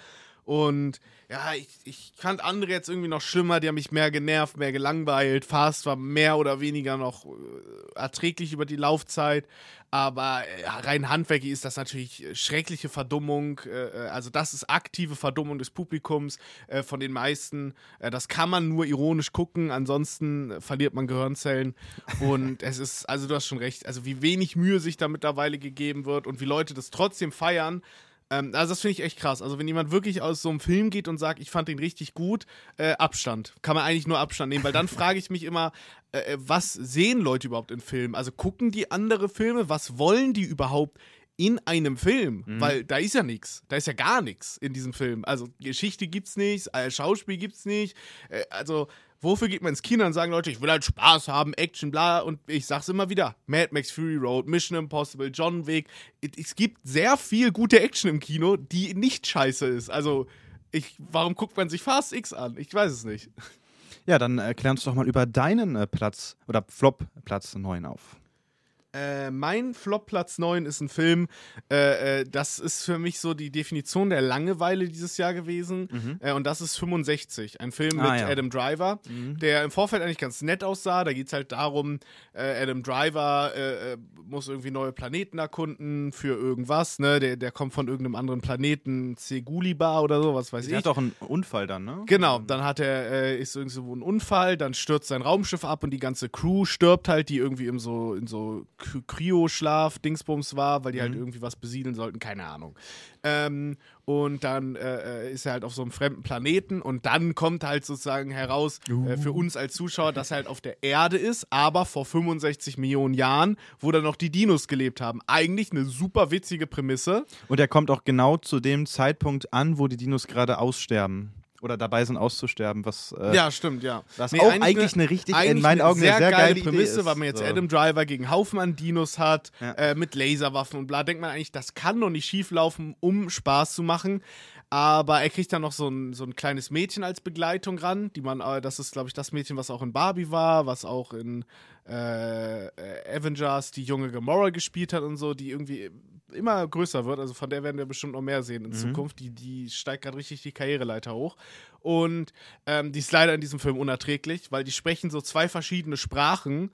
Und ja, ich, ich fand andere jetzt irgendwie noch schlimmer, die haben mich mehr genervt, mehr gelangweilt. Fast war mehr oder weniger noch äh, erträglich über die Laufzeit. Aber ja, rein handwerklich ist das natürlich schreckliche Verdummung. Äh, äh, also, das ist aktive Verdummung des Publikums von den meisten. Das kann man nur ironisch gucken, ansonsten verliert man Gehirnzellen. Und es ist, also, du hast schon recht, also, wie wenig Mühe sich da mittlerweile gegeben wird und wie Leute das trotzdem feiern. Ähm, also das finde ich echt krass. Also wenn jemand wirklich aus so einem Film geht und sagt, ich fand den richtig gut, äh, Abstand. Kann man eigentlich nur Abstand nehmen, weil dann frage ich mich immer, äh, äh, was sehen Leute überhaupt in Filmen? Also gucken die andere Filme? Was wollen die überhaupt? in einem Film, mhm. weil da ist ja nichts, da ist ja gar nichts in diesem Film. Also Geschichte gibt's nicht, äh, Schauspiel gibt's nicht. Äh, also Wofür geht man ins Kino und sagen Leute, ich will halt Spaß haben, Action, bla. Und ich sag's immer wieder: Mad Max Fury Road, Mission Impossible, John Wick. Es gibt sehr viel gute Action im Kino, die nicht scheiße ist. Also, ich, warum guckt man sich Fast X an? Ich weiß es nicht. Ja, dann erklär uns doch mal über deinen äh, Platz oder Flop Platz 9 auf. Äh, mein Flop Platz 9 ist ein Film, äh, äh, das ist für mich so die Definition der Langeweile dieses Jahr gewesen. Mhm. Äh, und das ist 65, ein Film ah, mit ja. Adam Driver, mhm. der im Vorfeld eigentlich ganz nett aussah. Da geht es halt darum, äh, Adam Driver äh, muss irgendwie neue Planeten erkunden für irgendwas. Ne? Der, der kommt von irgendeinem anderen Planeten, Seguliba oder so, was weiß der ich. Der hat auch einen Unfall dann, ne? Genau, dann hat er, ist irgendwo ein Unfall, dann stürzt sein Raumschiff ab und die ganze Crew stirbt halt, die irgendwie in so, in so Kryoschlaf, Dingsbums war, weil die halt mhm. halt irgendwie was besiedeln sollten, keine Ahnung. Ähm, und dann äh, ist er halt auf so einem fremden Planeten und dann kommt halt sozusagen heraus uh. äh, für uns als Zuschauer, dass er halt auf der Erde ist, aber vor 65 Millionen Jahren, wo dann noch die Dinos gelebt haben. Eigentlich eine super witzige Prämisse. Und er kommt auch genau zu dem Zeitpunkt an, wo die Dinos gerade aussterben oder dabei sind auszusterben, was äh, ja stimmt, ja. Was nee, auch eigentlich eine, eine richtig eigentlich in meinen Augen eine sehr, sehr geile, geile Prämisse, ist. weil man jetzt so. Adam Driver gegen Haufen an Dinos hat, ja. äh, mit Laserwaffen und bla, denkt man eigentlich, das kann doch nicht schief laufen, um Spaß zu machen. Aber er kriegt dann noch so ein, so ein kleines Mädchen als Begleitung ran, die man, äh, das ist, glaube ich, das Mädchen, was auch in Barbie war, was auch in äh, Avengers die junge Gamora gespielt hat und so, die irgendwie immer größer wird. Also von der werden wir bestimmt noch mehr sehen in mhm. Zukunft. Die, die steigt gerade richtig die Karriereleiter hoch. Und ähm, die ist leider in diesem Film unerträglich, weil die sprechen so zwei verschiedene Sprachen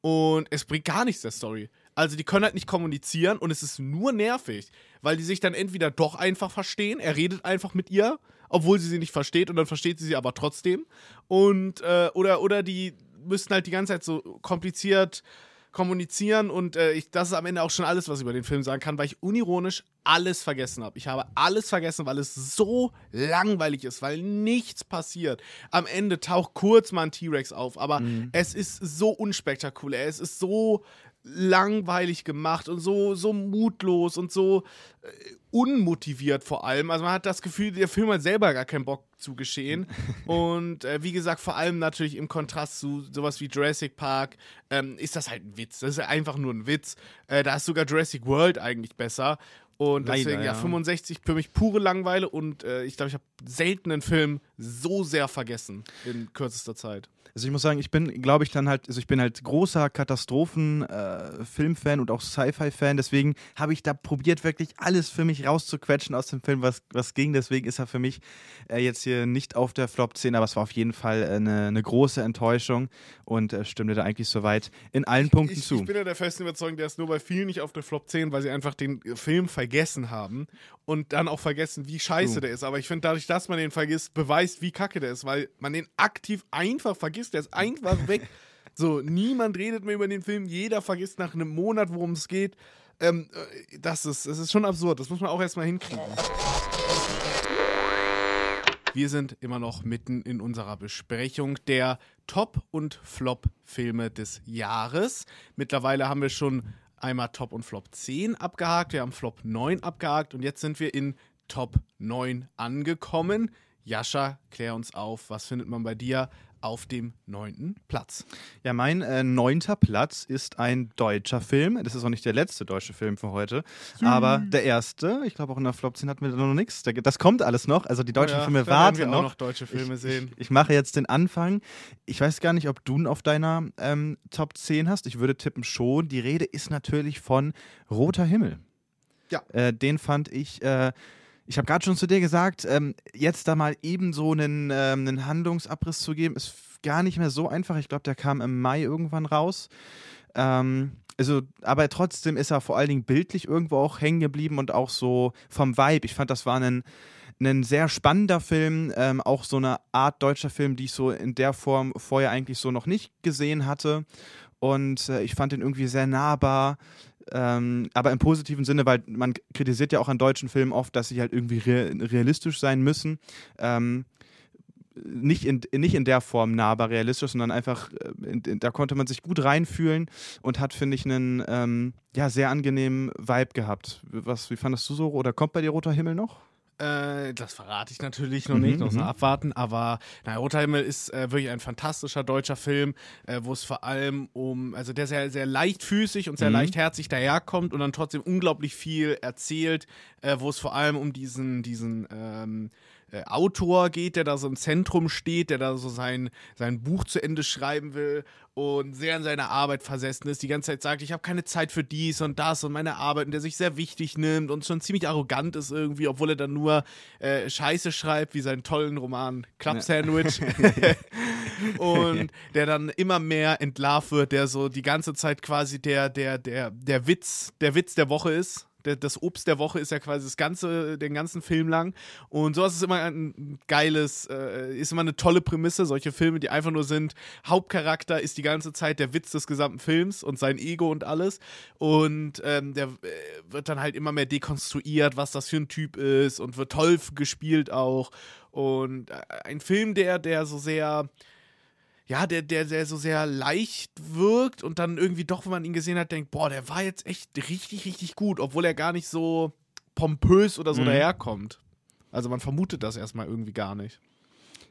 und es bringt gar nichts der Story. Also die können halt nicht kommunizieren und es ist nur nervig, weil die sich dann entweder doch einfach verstehen, er redet einfach mit ihr, obwohl sie sie nicht versteht und dann versteht sie sie aber trotzdem. Und äh, oder, oder die müssten halt die ganze Zeit so kompliziert kommunizieren und äh, ich, das ist am Ende auch schon alles, was ich über den Film sagen kann, weil ich unironisch alles vergessen habe. Ich habe alles vergessen, weil es so langweilig ist, weil nichts passiert. Am Ende taucht kurz mal ein T-Rex auf, aber mhm. es ist so unspektakulär, es ist so langweilig gemacht und so, so mutlos und so äh, unmotiviert vor allem. Also man hat das Gefühl, der Film hat selber gar keinen Bock zu geschehen. und äh, wie gesagt, vor allem natürlich im Kontrast zu sowas wie Jurassic Park ähm, ist das halt ein Witz. Das ist einfach nur ein Witz. Äh, da ist sogar Jurassic World eigentlich besser. Und deswegen, Leider, ja, 65 für mich pure Langeweile und äh, ich glaube, ich habe selten einen Film so sehr vergessen in kürzester Zeit. Also ich muss sagen, ich bin, glaube ich, dann halt, also ich bin halt großer Katastrophen-Filmfan äh, und auch Sci-Fi-Fan, deswegen habe ich da probiert, wirklich alles für mich rauszuquetschen aus dem Film, was, was ging. Deswegen ist er für mich äh, jetzt hier nicht auf der Flop 10, aber es war auf jeden Fall eine, eine große Enttäuschung und äh, stimmte da eigentlich soweit in allen Punkten ich, zu. Ich bin ja der festen Überzeugung, der ist nur bei vielen nicht auf der Flop 10, weil sie einfach den Film vergessen haben und dann auch vergessen, wie scheiße uh. der ist. Aber ich finde, dadurch, dass man den vergisst, beweist, wie kacke der ist, weil man den aktiv einfach vergisst. Der ist einfach weg. So, niemand redet mehr über den Film, jeder vergisst nach einem Monat, worum es geht. Ähm, äh, das, ist, das ist schon absurd, das muss man auch erstmal hinkriegen. Wir sind immer noch mitten in unserer Besprechung der Top- und Flop-Filme des Jahres. Mittlerweile haben wir schon einmal Top und Flop 10 abgehakt, wir haben Flop 9 abgehakt und jetzt sind wir in Top 9 angekommen. Jascha, klär uns auf, was findet man bei dir auf dem neunten Platz? Ja, mein äh, neunter Platz ist ein deutscher Film. Das ist auch nicht der letzte deutsche Film für heute, mhm. aber der erste. Ich glaube, auch in der Flop 10 hatten wir da noch nichts. Das kommt alles noch. Also die deutschen ja, Filme warten wir noch. noch deutsche Filme ich, sehen. Ich, ich, mache jetzt den Anfang. Ich weiß gar nicht, ob du ihn auf deiner ähm, Top 10 hast. Ich würde tippen schon. Die Rede ist natürlich von Roter Himmel. Ja. Äh, den fand ich. Äh, ich habe gerade schon zu dir gesagt, ähm, jetzt da mal eben so einen, ähm, einen Handlungsabriss zu geben, ist gar nicht mehr so einfach. Ich glaube, der kam im Mai irgendwann raus. Ähm, also, aber trotzdem ist er vor allen Dingen bildlich irgendwo auch hängen geblieben und auch so vom Vibe. Ich fand, das war ein, ein sehr spannender Film, ähm, auch so eine Art deutscher Film, die ich so in der Form vorher eigentlich so noch nicht gesehen hatte. Und äh, ich fand ihn irgendwie sehr nahbar. Ähm, aber im positiven Sinne, weil man kritisiert ja auch an deutschen Filmen oft, dass sie halt irgendwie realistisch sein müssen. Ähm, nicht in, nicht in der Form nahbar realistisch, sondern einfach, äh, in, in, da konnte man sich gut reinfühlen und hat, finde ich, einen ähm, ja, sehr angenehmen Vibe gehabt. Was, wie fandest du so? Oder kommt bei dir Roter Himmel noch? Äh, das verrate ich natürlich noch nicht, mhm, noch so mhm. abwarten, aber na, Roter Himmel ist äh, wirklich ein fantastischer deutscher Film, äh, wo es vor allem um, also der sehr, sehr leichtfüßig und sehr mhm. leichtherzig daherkommt und dann trotzdem unglaublich viel erzählt, äh, wo es vor allem um diesen, diesen ähm, äh, Autor geht, der da so im Zentrum steht, der da so sein, sein Buch zu Ende schreiben will und sehr in seiner Arbeit versessen ist, die ganze Zeit sagt, ich habe keine Zeit für dies und das und meine Arbeit und der sich sehr wichtig nimmt und schon ziemlich arrogant ist irgendwie, obwohl er dann nur äh, Scheiße schreibt, wie seinen tollen Roman Club Sandwich. und der dann immer mehr entlarvt wird, der so die ganze Zeit quasi der, der, der, der Witz, der Witz der Woche ist das Obst der Woche ist ja quasi das ganze, den ganzen Film lang. Und sowas ist immer ein geiles, äh, ist immer eine tolle Prämisse. Solche Filme, die einfach nur sind, Hauptcharakter ist die ganze Zeit der Witz des gesamten Films und sein Ego und alles. Und ähm, der äh, wird dann halt immer mehr dekonstruiert, was das für ein Typ ist und wird toll gespielt auch. Und äh, ein Film, der, der so sehr ja, der, der, der so sehr leicht wirkt und dann irgendwie doch, wenn man ihn gesehen hat, denkt, boah, der war jetzt echt richtig, richtig gut, obwohl er gar nicht so pompös oder so mhm. daherkommt. Also man vermutet das erstmal irgendwie gar nicht.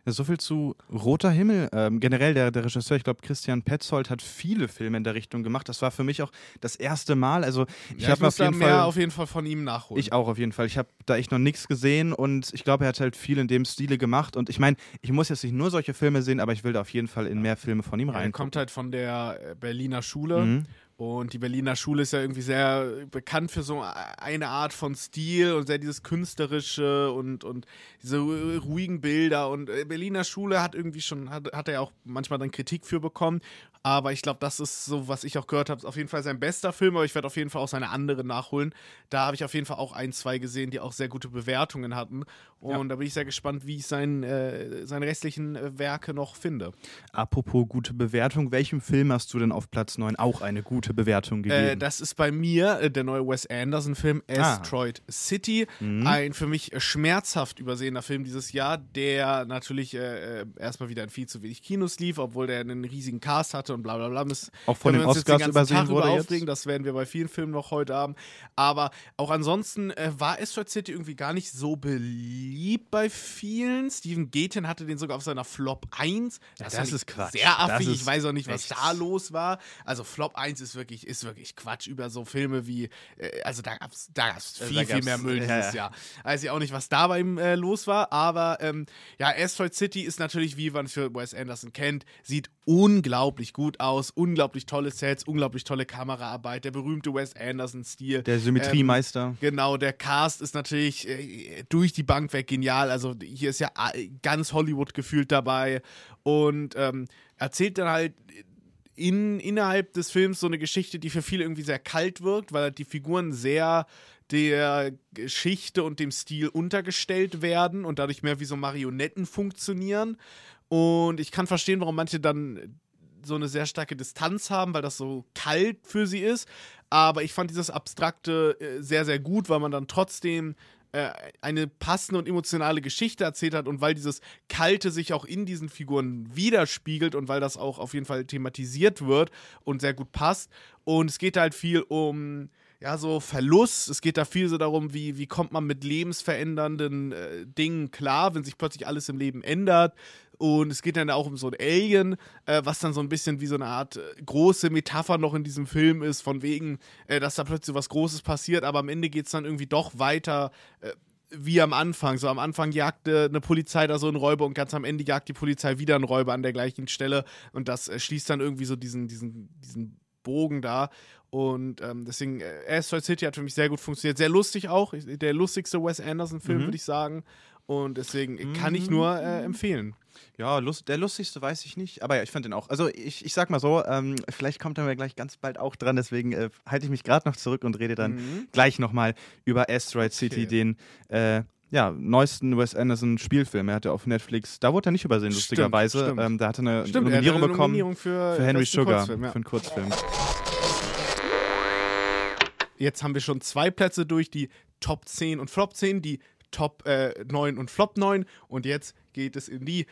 So viel zu Roter Himmel. Ähm, generell der, der Regisseur, ich glaube, Christian Petzold hat viele Filme in der Richtung gemacht. Das war für mich auch das erste Mal. Also ich ja, habe auf jeden Fall auf jeden Fall von ihm nachholen. Ich auch auf jeden Fall. Ich habe da echt noch nichts gesehen und ich glaube, er hat halt viel in dem Stile gemacht. Und ich meine, ich muss jetzt nicht nur solche Filme sehen, aber ich will da auf jeden Fall in mehr Filme von ihm rein. Er kommt halt von der Berliner Schule. Mhm. Und die Berliner Schule ist ja irgendwie sehr bekannt für so eine Art von Stil und sehr dieses künstlerische und, und diese ruhigen Bilder. Und äh, Berliner Schule hat irgendwie schon, hat, hat er ja auch manchmal dann Kritik für bekommen. Aber ich glaube, das ist so, was ich auch gehört habe, auf jeden Fall sein bester Film, aber ich werde auf jeden Fall auch seine anderen nachholen. Da habe ich auf jeden Fall auch ein, zwei gesehen, die auch sehr gute Bewertungen hatten. Und ja. da bin ich sehr gespannt, wie ich sein, äh, seine restlichen äh, Werke noch finde. Apropos gute Bewertung, welchem Film hast du denn auf Platz 9 auch eine gute Bewertung gegeben? Äh, das ist bei mir äh, der neue Wes Anderson-Film ah. Asteroid ah. City. Mhm. Ein für mich schmerzhaft übersehener Film dieses Jahr, der natürlich äh, äh, erstmal wieder in viel zu wenig Kinos lief, obwohl der einen riesigen Cast hatte und bla bla bla. Das auch von den Oscars den übersehen Tag wurde aufregen. Das werden wir bei vielen Filmen noch heute haben. Aber auch ansonsten äh, war Asteroid City irgendwie gar nicht so beliebt bei vielen. Steven Gaten hatte den sogar auf seiner Flop 1. Das, das ist Quatsch. Sehr affig. Ich weiß auch nicht, was da los war. Also Flop 1 ist wirklich, ist wirklich Quatsch über so Filme wie, äh, also da gab es da gab's viel, da viel mehr Müll ja, dieses Jahr. Weiß ich auch nicht, was da bei ihm äh, los war. Aber ähm, ja, Asteroid City ist natürlich, wie man für Wes Anderson kennt, sieht unglaublich gut aus, unglaublich tolle Sets, unglaublich tolle Kameraarbeit, der berühmte Wes Anderson-Stil. Der Symmetriemeister. Ähm, genau, der Cast ist natürlich äh, durch die Bank weg genial. Also hier ist ja äh, ganz Hollywood gefühlt dabei und ähm, erzählt dann halt in, innerhalb des Films so eine Geschichte, die für viele irgendwie sehr kalt wirkt, weil halt die Figuren sehr der Geschichte und dem Stil untergestellt werden und dadurch mehr wie so Marionetten funktionieren. Und ich kann verstehen, warum manche dann so eine sehr starke Distanz haben, weil das so kalt für sie ist. Aber ich fand dieses Abstrakte äh, sehr, sehr gut, weil man dann trotzdem äh, eine passende und emotionale Geschichte erzählt hat und weil dieses Kalte sich auch in diesen Figuren widerspiegelt und weil das auch auf jeden Fall thematisiert wird und sehr gut passt. Und es geht halt viel um ja, so Verlust. Es geht da viel so darum, wie, wie kommt man mit lebensverändernden äh, Dingen klar, wenn sich plötzlich alles im Leben ändert. Und es geht dann auch um so ein Alien, äh, was dann so ein bisschen wie so eine Art äh, große Metapher noch in diesem Film ist, von wegen, äh, dass da plötzlich was Großes passiert, aber am Ende geht es dann irgendwie doch weiter äh, wie am Anfang. So am Anfang jagte eine Polizei da so einen Räuber und ganz am Ende jagt die Polizei wieder einen Räuber an der gleichen Stelle. Und das äh, schließt dann irgendwie so diesen, diesen, diesen Bogen da. Und ähm, deswegen, äh, Asteroid City hat für mich sehr gut funktioniert. Sehr lustig auch. Der lustigste Wes Anderson-Film, mhm. würde ich sagen. Und deswegen kann ich nur äh, empfehlen. Ja, lust, der lustigste weiß ich nicht, aber ja, ich fand den auch. Also ich, ich sag mal so, ähm, vielleicht kommt er mir gleich ganz bald auch dran, deswegen äh, halte ich mich gerade noch zurück und rede dann mhm. gleich nochmal über Asteroid City, okay. den äh, ja, neuesten Wes Anderson Spielfilm. Er hatte auf Netflix, da wurde er nicht übersehen, lustigerweise. Stimmt, Ähm, da hatte eine stimmt, Nominierung eine bekommen Nominierung für, für Henry Sugar, Kurzfilm, ja. für einen Kurzfilm. Jetzt haben wir schon zwei Plätze durch, die Top 10 und Flop 10, die Top äh, 9 und Flop 9. Und jetzt geht es in die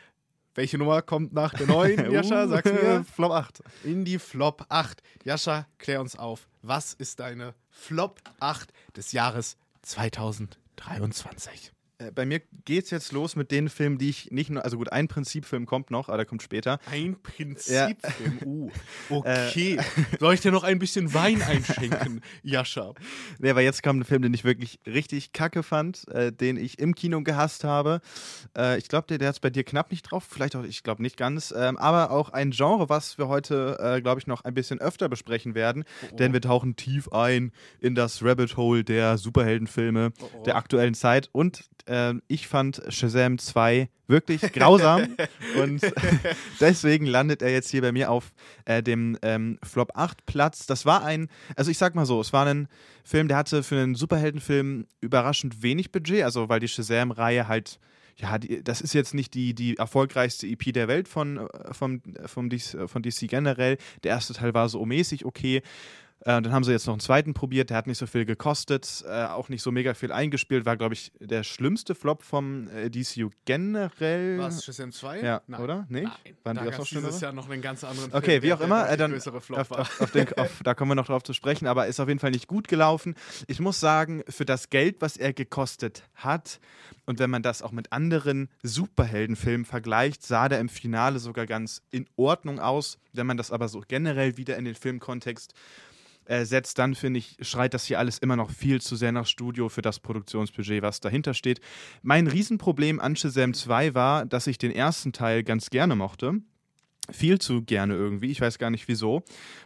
welche Nummer kommt nach der neuen, Jascha? Sag's mir. Flop 8. In die Flop 8. Jascha, klär uns auf. Was ist deine Flop 8 des Jahres 2023? Äh, bei mir geht es jetzt los mit den Filmen, die ich nicht nur, also gut, ein Prinzipfilm kommt noch, aber der kommt später. Ein Prinzipfilm, ja. uh, okay. Soll ich dir noch ein bisschen Wein einschenken, Jascha? Nee, aber jetzt kommt ein Film, den ich wirklich richtig kacke fand, äh, den ich im Kino gehasst habe. Äh, ich glaube, der, der hat es bei dir knapp nicht drauf, vielleicht auch, ich glaube nicht ganz, ähm, aber auch ein Genre, was wir heute, äh, glaube ich, noch ein bisschen öfter besprechen werden, oh, oh. denn wir tauchen tief ein in das Rabbit Hole der Superheldenfilme oh, oh. der aktuellen Zeit und äh, ich fand Shazam 2 wirklich grausam und deswegen landet er jetzt hier bei mir auf äh, dem ähm, Flop 8 Platz. Das war ein, also ich sag mal so, es war ein Film, der hatte für einen Superheldenfilm überraschend wenig Budget, also weil die Shazam-Reihe halt ja, die, das ist jetzt nicht die, die erfolgreichste EP der Welt von, äh, von, von, DC, von DC generell. Der erste Teil war so mäßig okay. Äh, dann haben sie jetzt noch einen zweiten probiert, der hat nicht so viel gekostet, äh, auch nicht so mega viel eingespielt, war, glaube ich, der schlimmste Flop vom äh, DCU generell. Was, Shazam 2? Ja, Nein. oder? Nicht? Nein. Waren da die auch noch schlimmer? dieses Jahr noch einen ganz anderen Okay, Film, wie auch immer, äh, dann auf, auf, auf den, da kommen wir noch drauf zu sprechen, aber ist auf jeden Fall nicht gut gelaufen. Ich muss sagen, für das Geld, was er gekostet hat, und wenn man das auch mit anderen Superheldenfilmen vergleicht, sah der im Finale sogar ganz in Ordnung aus. Wenn man das aber so generell wieder in den Filmkontext äh, setzt, dann finde ich, schreit das hier alles immer noch viel zu sehr nach Studio für das Produktionsbudget, was dahinter steht. Mein Riesenproblem an Shazam 2 war, dass ich den ersten Teil ganz gerne mochte viel zu gerne irgendwie, ich weiß gar nicht wieso.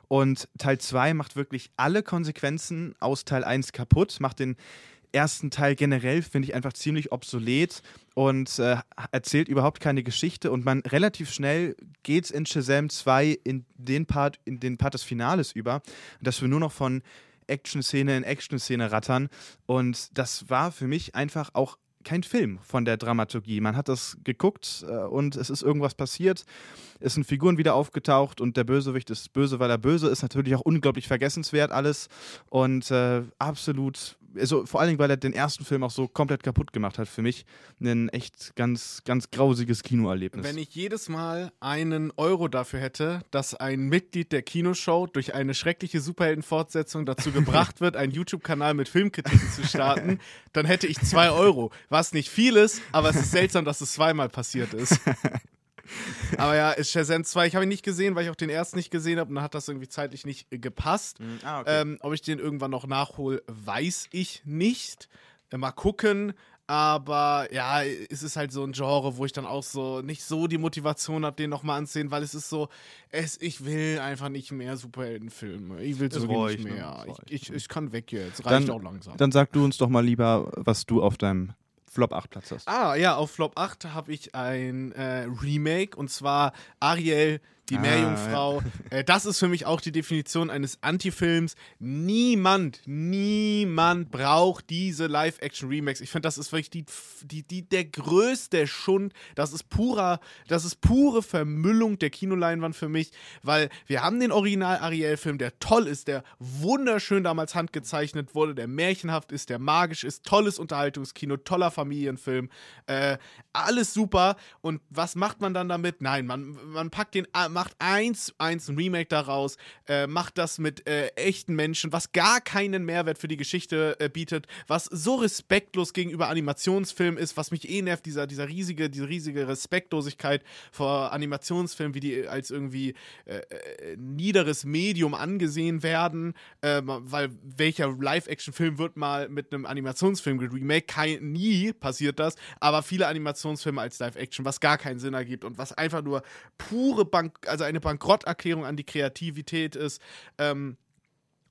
Und Teil 2 macht wirklich alle Konsequenzen aus Teil 1 kaputt, macht den ersten Teil generell, finde ich, einfach ziemlich obsolet und äh, erzählt überhaupt keine Geschichte. Und man relativ schnell geht es in Shazam 2 in den Part, in den Part des Finales über, dass wir nur noch von Action-Szene in Action-Szene rattern. Und das war für mich einfach auch kein Film von der Dramaturgie. Man hat das geguckt äh, und es ist irgendwas passiert. Es sind Figuren wieder aufgetaucht und der Bösewicht ist böse, weil er böse ist. Natürlich auch unglaublich vergessenswert alles und äh, absolut also vor allen Dingen, weil er den ersten Film auch so komplett kaputt gemacht hat für mich, ein echt ganz, ganz grausiges Kinoerlebnis. Wenn ich jedes Mal einen Euro dafür hätte, dass ein Mitglied der Kinoshow durch eine schreckliche Superheldenfortsetzung dazu gebracht wird, einen YouTube-Kanal mit Filmkritiken zu starten, dann hätte ich zwei Euro. Was nicht viel ist, aber es ist seltsam, dass es zweimal passiert ist. Aber ja, ist Shazam 2, ich habe ihn nicht gesehen, weil ich auch den ersten nicht gesehen habe und dann hat das irgendwie zeitlich nicht gepasst. Mhm. Ah, okay. ähm, ob ich den irgendwann noch nachhole, weiß ich nicht. Äh, mal gucken. Aber ja, es ist halt so ein Genre, wo ich dann auch so nicht so die Motivation habe, den nochmal anzusehen, weil es ist so, es, ich will einfach nicht mehr Superheldenfilme. Ich will so nicht ne? mehr. Ne? Ich, ich, ich, kann weg jetzt. Reicht dann, auch langsam. Dann sag du uns doch mal lieber, was du auf deinem Flop 8 Platz hast. Ah, ja, auf Flop 8 habe ich ein äh, Remake und zwar Ariel die ah, Meerjungfrau. Äh, das ist für mich auch die Definition eines Antifilms. Niemand, niemand braucht diese Live-Action-Remakes. Ich finde, das ist wirklich die, die, die, der größte Schund. Das ist purer, das ist pure Vermüllung der Kinoleinwand für mich, weil wir haben den Original-Ariel-Film, der toll ist, der wunderschön damals handgezeichnet wurde, der märchenhaft ist, der magisch ist, tolles Unterhaltungskino, toller Familienfilm, äh, alles super. Und was macht man dann damit? Nein, man, man packt den macht eins, eins ein Remake daraus, äh, macht das mit äh, echten Menschen, was gar keinen Mehrwert für die Geschichte äh, bietet, was so respektlos gegenüber Animationsfilmen ist, was mich eh nervt, dieser, dieser riesige, diese riesige Respektlosigkeit vor Animationsfilmen, wie die als irgendwie äh, äh, niederes Medium angesehen werden, äh, weil welcher Live-Action-Film wird mal mit einem Animationsfilm geremake? Kein, nie passiert das, aber viele Animationsfilme als Live-Action, was gar keinen Sinn ergibt und was einfach nur pure Bank, also eine Bankrotterklärung an die Kreativität ist. Ähm,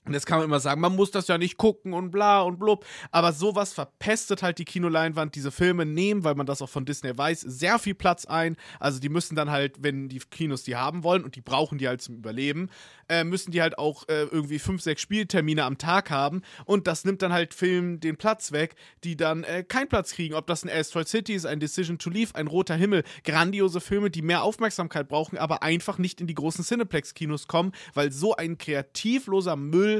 und jetzt kann man immer sagen, man muss das ja nicht gucken und bla und blub. Aber sowas verpestet halt die Kinoleinwand. Diese Filme nehmen, weil man das auch von Disney weiß, sehr viel Platz ein. Also die müssen dann halt, wenn die Kinos die haben wollen und die brauchen die halt zum Überleben, äh, müssen die halt auch äh, irgendwie fünf, sechs Spieltermine am Tag haben. Und das nimmt dann halt Filmen den Platz weg, die dann äh, keinen Platz kriegen. Ob das ein Asteroid City ist, ein Decision to Leave, ein Roter Himmel. Grandiose Filme, die mehr Aufmerksamkeit brauchen, aber einfach nicht in die großen Cineplex-Kinos kommen, weil so ein kreativloser Müll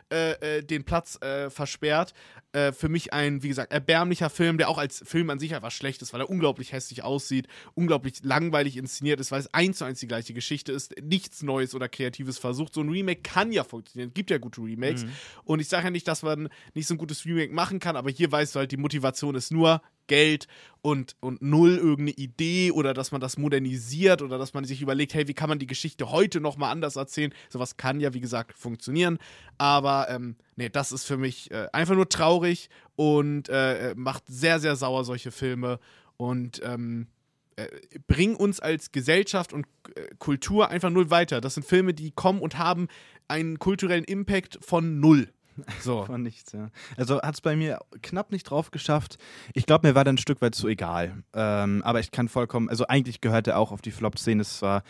äh, äh, den Platz äh, versperrt. Äh, für mich ein, wie gesagt, erbärmlicher Film, der auch als Film an sich einfach schlecht ist, weil er unglaublich hässlich aussieht, unglaublich langweilig inszeniert ist, weil es eins zu eins die gleiche Geschichte ist, nichts Neues oder Kreatives versucht. So ein Remake kann ja funktionieren, gibt ja gute Remakes. Mhm. Und ich sage ja nicht, dass man nicht so ein gutes Remake machen kann, aber hier weißt du halt, die Motivation ist nur Geld und, und null irgendeine Idee oder dass man das modernisiert oder dass man sich überlegt, hey, wie kann man die Geschichte heute nochmal anders erzählen? Sowas kann ja, wie gesagt, funktionieren. Aber ähm, nee, das ist für mich äh, einfach nur traurig und äh, macht sehr, sehr sauer solche Filme und ähm, äh, bringen uns als Gesellschaft und äh, Kultur einfach null weiter. Das sind Filme, die kommen und haben einen kulturellen Impact von null. So. Von nichts, ja. Also hat es bei mir knapp nicht drauf geschafft. Ich glaube, mir war dann ein Stück weit zu egal. Ähm, aber ich kann vollkommen, also eigentlich gehört er auch auf die Flop-Szene. Es war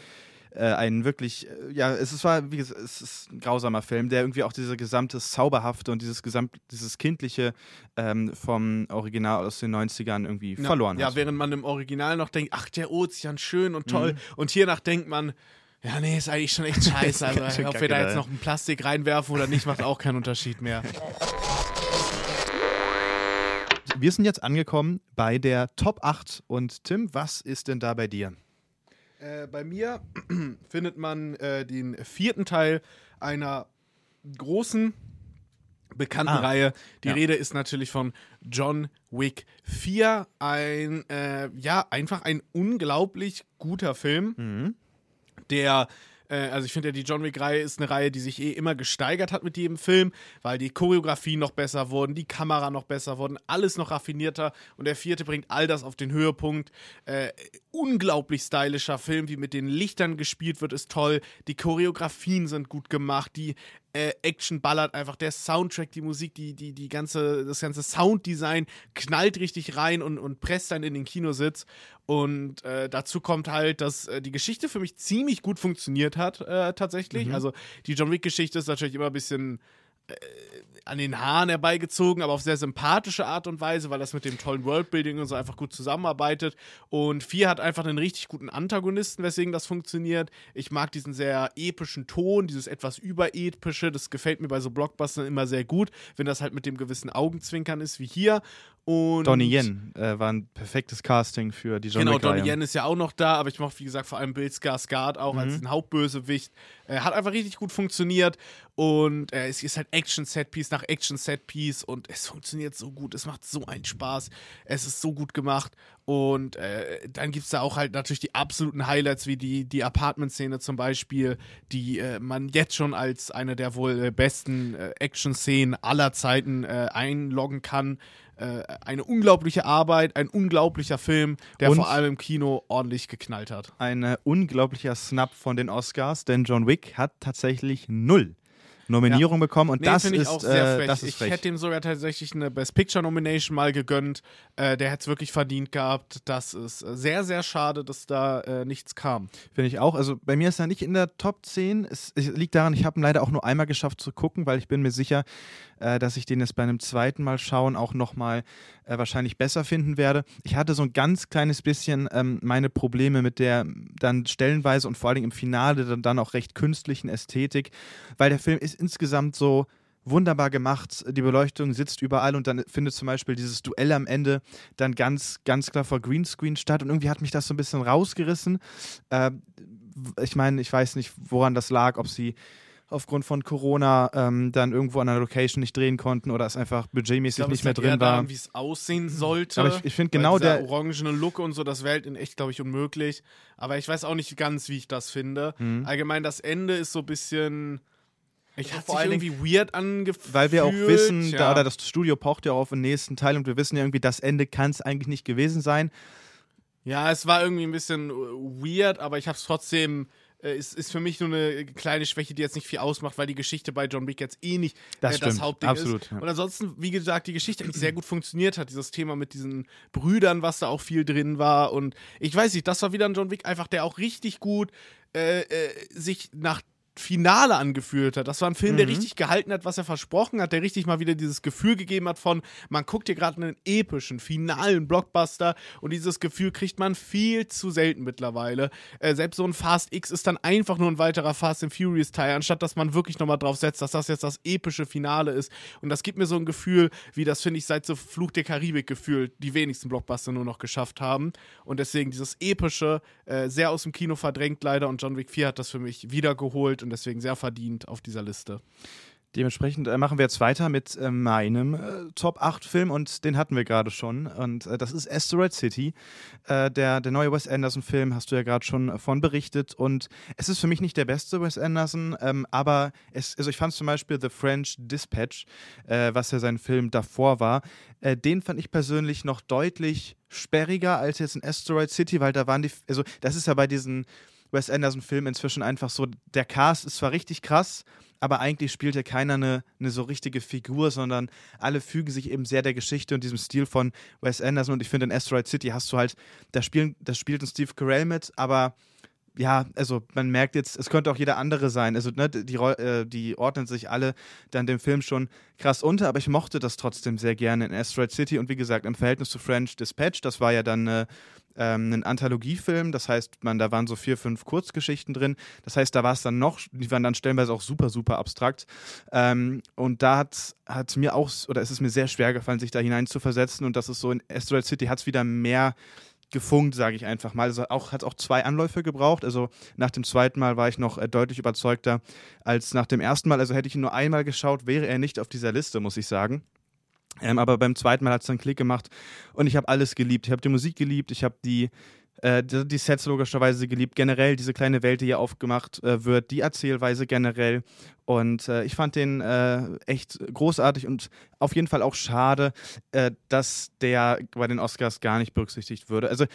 äh, ein wirklich, äh, ja, es war, wie gesagt, es ist ein grausamer Film, der irgendwie auch diese gesamte Zauberhafte und dieses gesamt, dieses Kindliche ähm, vom Original aus den 90ern irgendwie ja, verloren hat. Ja, während man im Original noch denkt, ach, der Ozean, schön und toll. Mhm. Und hiernach denkt man, ja, nee, ist eigentlich schon echt scheiße. Also, ob wir da jetzt noch ein Plastik reinwerfen oder nicht, macht auch keinen Unterschied mehr. Wir sind jetzt angekommen bei der Top 8. Und Tim, was ist denn da bei dir? Äh, bei mir findet man äh, den vierten Teil einer großen bekannten ah, Reihe. Die ja. Rede ist natürlich von John Wick 4. Ein, äh, ja, einfach ein unglaublich guter Film. Mhm der also ich finde ja, die John Wick-Reihe ist eine Reihe, die sich eh immer gesteigert hat mit jedem Film, weil die Choreografie noch besser wurden, die Kamera noch besser wurden, alles noch raffinierter und der vierte bringt all das auf den Höhepunkt. Äh, unglaublich stylischer Film, wie mit den Lichtern gespielt wird, ist toll. Die Choreografien sind gut gemacht, die äh, Action ballert einfach, der Soundtrack, die Musik, die, die, die ganze, das ganze Sounddesign knallt richtig rein und, und presst dann in den Kinositz. Und äh, dazu kommt halt, dass äh, die Geschichte für mich ziemlich gut funktioniert hat, äh, tatsächlich. Mhm. Also die John Wick-Geschichte ist natürlich immer ein bisschen an den Haaren herbeigezogen, aber auf sehr sympathische Art und Weise, weil das mit dem tollen Worldbuilding und so einfach gut zusammenarbeitet. Und 4 hat einfach einen richtig guten Antagonisten, weswegen das funktioniert. Ich mag diesen sehr epischen Ton, dieses etwas überepische, das gefällt mir bei so Blockbustern immer sehr gut, wenn das halt mit dem gewissen Augenzwinkern ist, wie hier. Und Donnie Yen äh, war ein perfektes Casting für die John Genau, Donnie Yen ist ja auch noch da, aber ich mochte, wie gesagt, vor allem Bill Skarsgård auch mhm. als den Hauptbösewicht. Äh, hat einfach richtig gut funktioniert und äh, es ist halt Action-Setpiece nach Action-Setpiece und es funktioniert so gut. Es macht so einen Spaß. Es ist so gut gemacht und äh, dann gibt es da auch halt natürlich die absoluten Highlights, wie die, die Apartment-Szene zum Beispiel, die äh, man jetzt schon als eine der wohl äh, besten Action-Szenen aller Zeiten einloggen kann äh, eine unglaubliche Arbeit, ein unglaublicher Film, der Und vor allem im Kino ordentlich geknallt hat. Ein äh, unglaublicher Snap von den Oscars, denn John Wick hat tatsächlich null Nominierung ja. bekommen und nee, das, ist, auch sehr äh, das ist Ich hätte ihm sogar tatsächlich eine Best Picture Nomination mal gegönnt. Äh, der hätte es wirklich verdient gehabt. Das ist sehr, sehr schade, dass da äh, nichts kam. Finde ich auch. Also bei mir ist er nicht in der Top 10. Es, es liegt daran, ich habe ihn leider auch nur einmal geschafft zu gucken, weil ich bin mir sicher, äh, dass ich den jetzt bei einem zweiten Mal schauen auch nochmal äh, wahrscheinlich besser finden werde. Ich hatte so ein ganz kleines bisschen ähm, meine Probleme mit der dann stellenweise und vor allem im Finale dann, dann auch recht künstlichen Ästhetik, weil der Film ist insgesamt so wunderbar gemacht. Die Beleuchtung sitzt überall und dann findet zum Beispiel dieses Duell am Ende dann ganz, ganz klar vor Greenscreen statt und irgendwie hat mich das so ein bisschen rausgerissen. Äh, ich meine, ich weiß nicht, woran das lag, ob sie aufgrund von Corona ähm, dann irgendwo an einer Location nicht drehen konnten oder es einfach budgetmäßig glaub, nicht mehr drin war. wie es aussehen sollte. Aber ich, ich finde genau der orangene Look und so, das wäre halt in echt, glaube ich, unmöglich. Aber ich weiß auch nicht ganz, wie ich das finde. Mhm. Allgemein, das Ende ist so ein bisschen. Ich hatte sich irgendwie weird angefühlt. Weil wir auch wissen, ja. da, oder das Studio pocht ja auf den nächsten Teil und wir wissen ja irgendwie, das Ende kann es eigentlich nicht gewesen sein. Ja, es war irgendwie ein bisschen weird, aber ich habe es trotzdem äh, ist, ist für mich nur eine kleine Schwäche, die jetzt nicht viel ausmacht, weil die Geschichte bei John Wick jetzt eh nicht das, äh, das Hauptding Absolut, ist. Ja. Und ansonsten, wie gesagt, die Geschichte eigentlich sehr gut funktioniert hat. Dieses Thema mit diesen Brüdern, was da auch viel drin war. Und ich weiß nicht, das war wieder ein John Wick, einfach der auch richtig gut äh, äh, sich nach Finale angefühlt hat. Das war ein Film, der mhm. richtig gehalten hat, was er versprochen hat, der richtig mal wieder dieses Gefühl gegeben hat von, man guckt hier gerade einen epischen, finalen Blockbuster und dieses Gefühl kriegt man viel zu selten mittlerweile. Äh, selbst so ein Fast X ist dann einfach nur ein weiterer Fast and Furious Teil, anstatt dass man wirklich nochmal drauf setzt, dass das jetzt das epische Finale ist. Und das gibt mir so ein Gefühl, wie das finde ich seit so Fluch der Karibik gefühlt die wenigsten Blockbuster nur noch geschafft haben. Und deswegen dieses epische, äh, sehr aus dem Kino verdrängt leider und John Wick 4 hat das für mich wiedergeholt und deswegen sehr verdient auf dieser Liste. Dementsprechend äh, machen wir jetzt weiter mit äh, meinem äh, Top 8 Film und den hatten wir gerade schon. Und äh, das ist Asteroid City. Äh, der, der neue Wes Anderson-Film, hast du ja gerade schon von berichtet. Und es ist für mich nicht der beste Wes Anderson, ähm, aber es, also ich fand zum Beispiel The French Dispatch, äh, was ja sein Film davor war, den fand ich persönlich noch deutlich sperriger als jetzt in Asteroid City, weil da waren die, also das ist ja bei diesen Wes Anderson-Film inzwischen einfach so, der Cast ist zwar richtig krass, aber eigentlich spielt ja keiner eine, eine so richtige Figur, sondern alle fügen sich eben sehr der Geschichte und diesem Stil von Wes Anderson. Und ich finde, in Asteroid City hast du halt, da, spielen, da spielt ein Steve Carell mit, aber ja, also man merkt jetzt, es könnte auch jeder andere sein. Also ne, die, äh, die ordnen sich alle dann dem Film schon krass unter, aber ich mochte das trotzdem sehr gerne in Asteroid City und wie gesagt, im Verhältnis zu French Dispatch, das war ja dann äh, ähm, ein Anthologiefilm, das heißt, man, da waren so vier, fünf Kurzgeschichten drin. Das heißt, da war es dann noch, die waren dann stellenweise auch super, super abstrakt. Ähm, und da hat, hat mir auch, oder ist es mir sehr schwer gefallen, sich da hinein zu versetzen. Und das ist so in Asteroid City hat es wieder mehr gefunkt, sage ich einfach mal. Also auch, hat auch zwei Anläufe gebraucht. Also nach dem zweiten Mal war ich noch äh, deutlich überzeugter als nach dem ersten Mal. Also hätte ich ihn nur einmal geschaut, wäre er nicht auf dieser Liste, muss ich sagen. Ähm, aber beim zweiten Mal hat es dann Klick gemacht und ich habe alles geliebt. Ich habe die Musik geliebt, ich habe die, äh, die, Sets logischerweise geliebt, generell diese kleine Welt, die hier aufgemacht äh, wird, die Erzählweise generell. Und äh, ich fand den äh, echt großartig und auf jeden Fall auch schade, äh, dass der bei den Oscars gar nicht berücksichtigt würde. Also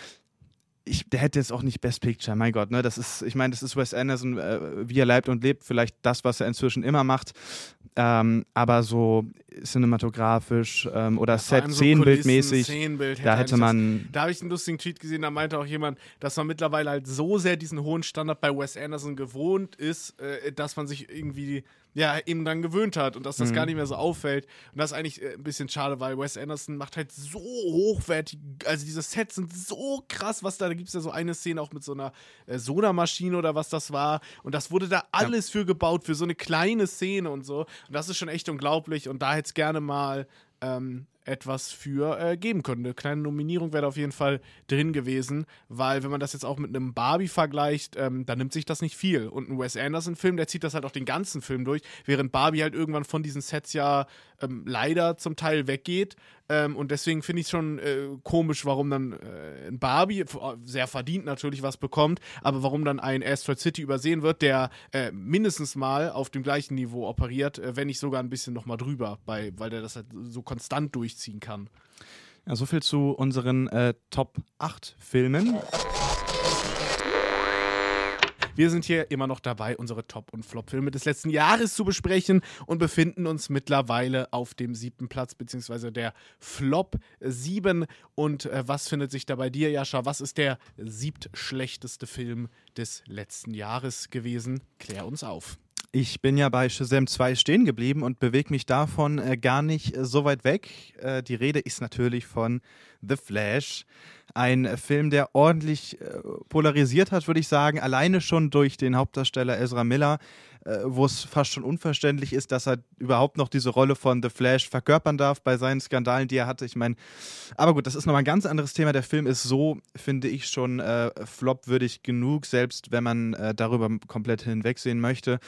ich, der hätte jetzt auch nicht Best Picture, mein Gott, ne? Das ist, ich meine, das ist Wes Anderson, äh, wie er leibt und lebt, vielleicht das, was er inzwischen immer macht. Ähm, aber so cinematografisch ähm, oder Set, so Szenenbildmäßig, Szenenbild da hätte man. Da habe ich einen lustigen Tweet gesehen, da meinte auch jemand, dass man mittlerweile halt so sehr diesen hohen Standard bei Wes Anderson gewohnt ist, äh, dass man sich irgendwie ja eben dann gewöhnt hat und dass das mhm. gar nicht mehr so auffällt. Und das ist eigentlich äh, ein bisschen schade, weil Wes Anderson macht halt so hochwertig, also diese Sets sind so krass, was da, da gibt es ja so eine Szene auch mit so einer äh, Soda-Maschine oder was das war. Und das wurde da alles ja. für gebaut, für so eine kleine Szene und so. Und das ist schon echt unglaublich. Und da es gerne mal ähm, etwas für äh, geben können. Eine kleine Nominierung wäre auf jeden Fall drin gewesen, weil wenn man das jetzt auch mit einem Barbie vergleicht, ähm, dann nimmt sich das nicht viel. Und ein Wes Anderson-Film, der zieht das halt auch den ganzen Film durch, während Barbie halt irgendwann von diesen Sets ja ähm, leider zum Teil weggeht. Ähm, und deswegen finde ich es schon äh, komisch, warum dann äh, ein Barbie, sehr verdient natürlich, was bekommt, aber warum dann ein Asteroid City übersehen wird, der äh, mindestens mal auf dem gleichen Niveau operiert, äh, wenn nicht sogar ein bisschen nochmal drüber, bei, weil der das halt so konstant durchziehen kann. Ja, soviel zu unseren äh, Top 8 Filmen. Wir sind hier immer noch dabei, unsere Top- und Flop-Filme des letzten Jahres zu besprechen und befinden uns mittlerweile auf dem siebten Platz, beziehungsweise der Flop 7. Und äh, was findet sich da bei dir, Jascha? Was ist der siebtschlechteste Film des letzten Jahres gewesen? Klär uns auf. Ich bin ja bei Shazam 2 stehen geblieben und bewege mich davon äh, gar nicht äh, so weit weg. Äh, die Rede ist natürlich von The Flash. ein Film, der ordentlich äh, polarisiert hat, würde ich sagen. Alleine schon durch den Hauptdarsteller Ezra Miller, äh, wo es fast schon unverständlich ist, dass er überhaupt noch diese Rolle von The Flash verkörpern darf bei seinen Skandalen, die er hatte. Ich meine, aber gut, das ist nochmal ein ganz anderes Thema. Der Film ist so, finde ich, schon äh, flopwürdig genug, selbst wenn man äh, darüber komplett hinwegsehen möchte.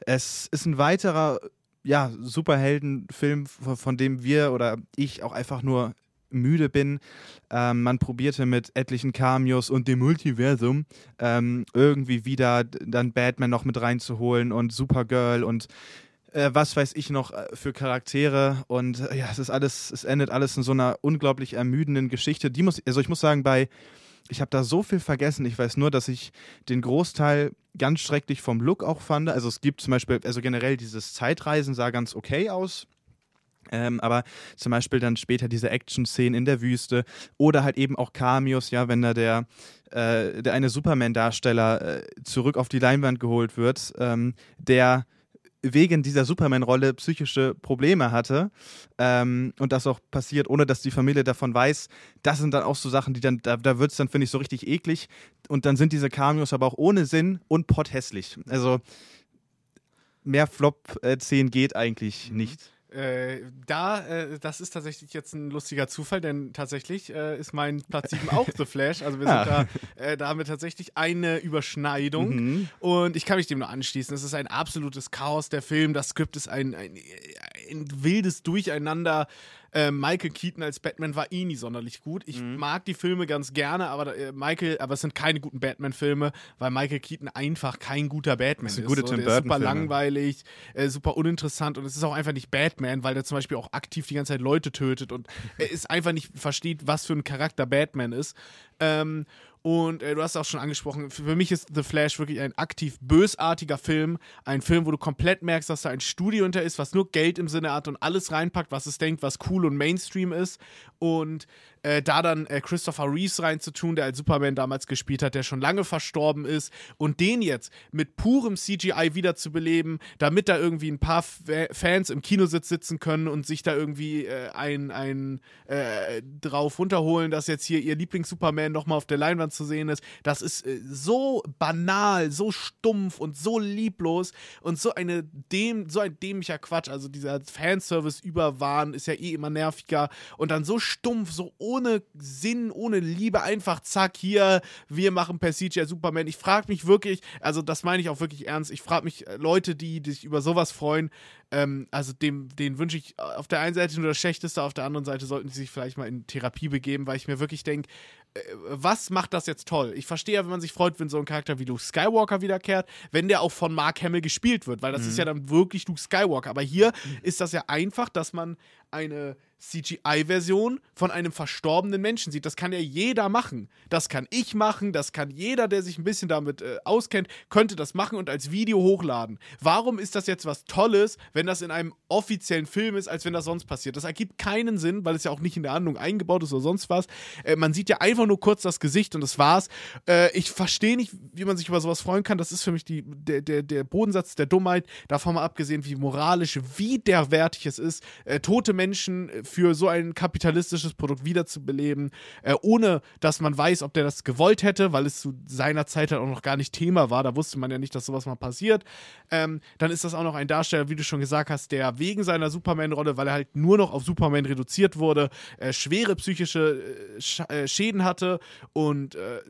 Es ist ein weiterer ja, Superheldenfilm, von dem wir oder ich auch einfach nur müde bin. Ähm, man probierte mit etlichen Cameos und dem Multiversum ähm, irgendwie wieder dann Batman noch mit reinzuholen und Supergirl und äh, was weiß ich noch äh, für Charaktere und äh, ja, es ist alles, es endet alles in so einer unglaublich ermüdenden Geschichte. Die muss, also ich muss sagen, bei ich habe da so viel vergessen. Ich weiß nur, dass ich den Großteil ganz schrecklich vom Look auch fand. Also es gibt zum Beispiel, also generell dieses Zeitreisen sah ganz okay aus. Ähm, aber zum Beispiel dann später diese Action-Szenen in der Wüste oder halt eben auch Cameos, ja, wenn da der, äh, der eine Superman-Darsteller äh, zurück auf die Leinwand geholt wird, ähm, der wegen dieser Superman-Rolle psychische Probleme hatte ähm, und das auch passiert, ohne dass die Familie davon weiß. Das sind dann auch so Sachen, die dann, da, da wird es dann, finde ich, so richtig eklig. Und dann sind diese Cameos aber auch ohne Sinn und potthässlich. Also mehr Flop-Szenen geht eigentlich mhm. nicht. Äh, da, äh, das ist tatsächlich jetzt ein lustiger Zufall, denn tatsächlich äh, ist mein Platz 7 auch The Flash. Also wir sind ah. da, äh, da haben wir tatsächlich eine Überschneidung mhm. und ich kann mich dem nur anschließen. Es ist ein absolutes Chaos, der Film. Das Skript ist ein, ein, ein wildes Durcheinander. Äh, Michael Keaton als Batman war eh nie sonderlich gut. Ich mhm. mag die Filme ganz gerne, aber äh, Michael, aber es sind keine guten Batman-Filme, weil Michael Keaton einfach kein guter Batman das ist. Gute so, Tim der ist super langweilig, äh, super uninteressant und es ist auch einfach nicht Batman, weil der zum Beispiel auch aktiv die ganze Zeit Leute tötet und er ist einfach nicht versteht, was für ein Charakter Batman ist. Ähm, und äh, du hast auch schon angesprochen, für mich ist The Flash wirklich ein aktiv bösartiger Film. Ein Film, wo du komplett merkst, dass da ein Studio hinter ist, was nur Geld im Sinne hat und alles reinpackt, was es denkt, was cool und Mainstream ist. Und äh, da dann äh, Christopher Reeves reinzutun, der als Superman damals gespielt hat, der schon lange verstorben ist, und den jetzt mit purem CGI wiederzubeleben, damit da irgendwie ein paar F Fans im Kinositz sitzen können und sich da irgendwie äh, ein, ein äh, drauf runterholen, dass jetzt hier ihr Lieblings-Superman nochmal auf der Leinwand zu sehen ist. Das ist äh, so banal, so stumpf und so lieblos und so eine dem, so ein dämlicher Quatsch. Also dieser Fanservice überwahn ist ja eh immer nerviger und dann so stumpf, so ohne Sinn, ohne Liebe, einfach zack, hier, wir machen per CGI Superman. Ich frage mich wirklich, also das meine ich auch wirklich ernst, ich frage mich, äh, Leute, die, die sich über sowas freuen, ähm, also dem, den wünsche ich auf der einen Seite nur das Schlechteste, auf der anderen Seite sollten sie sich vielleicht mal in Therapie begeben, weil ich mir wirklich denke, äh, was macht das jetzt toll? Ich verstehe ja, wenn man sich freut, wenn so ein Charakter wie Luke Skywalker wiederkehrt, wenn der auch von Mark Hamill gespielt wird, weil das mhm. ist ja dann wirklich Luke Skywalker. Aber hier mhm. ist das ja einfach, dass man eine CGI-Version von einem verstorbenen Menschen sieht. Das kann ja jeder machen. Das kann ich machen, das kann jeder, der sich ein bisschen damit äh, auskennt, könnte das machen und als Video hochladen. Warum ist das jetzt was Tolles, wenn das in einem offiziellen Film ist, als wenn das sonst passiert? Das ergibt keinen Sinn, weil es ja auch nicht in der Handlung eingebaut ist oder sonst was. Äh, man sieht ja einfach nur kurz das Gesicht und das war's. Äh, ich verstehe nicht, wie man sich über sowas freuen kann. Das ist für mich die, der, der, der Bodensatz der Dummheit. Davon mal abgesehen, wie moralisch widerwärtig es ist, äh, tote Menschen für so ein kapitalistisches Produkt wiederzubeleben, äh, ohne dass man weiß, ob der das gewollt hätte, weil es zu seiner Zeit halt auch noch gar nicht Thema war. Da wusste man ja nicht, dass sowas mal passiert. Ähm, dann ist das auch noch ein Darsteller, wie du schon gesagt hast, der wegen seiner Superman-Rolle, weil er halt nur noch auf Superman reduziert wurde, äh, schwere psychische äh, Sch äh, Schäden hatte und äh,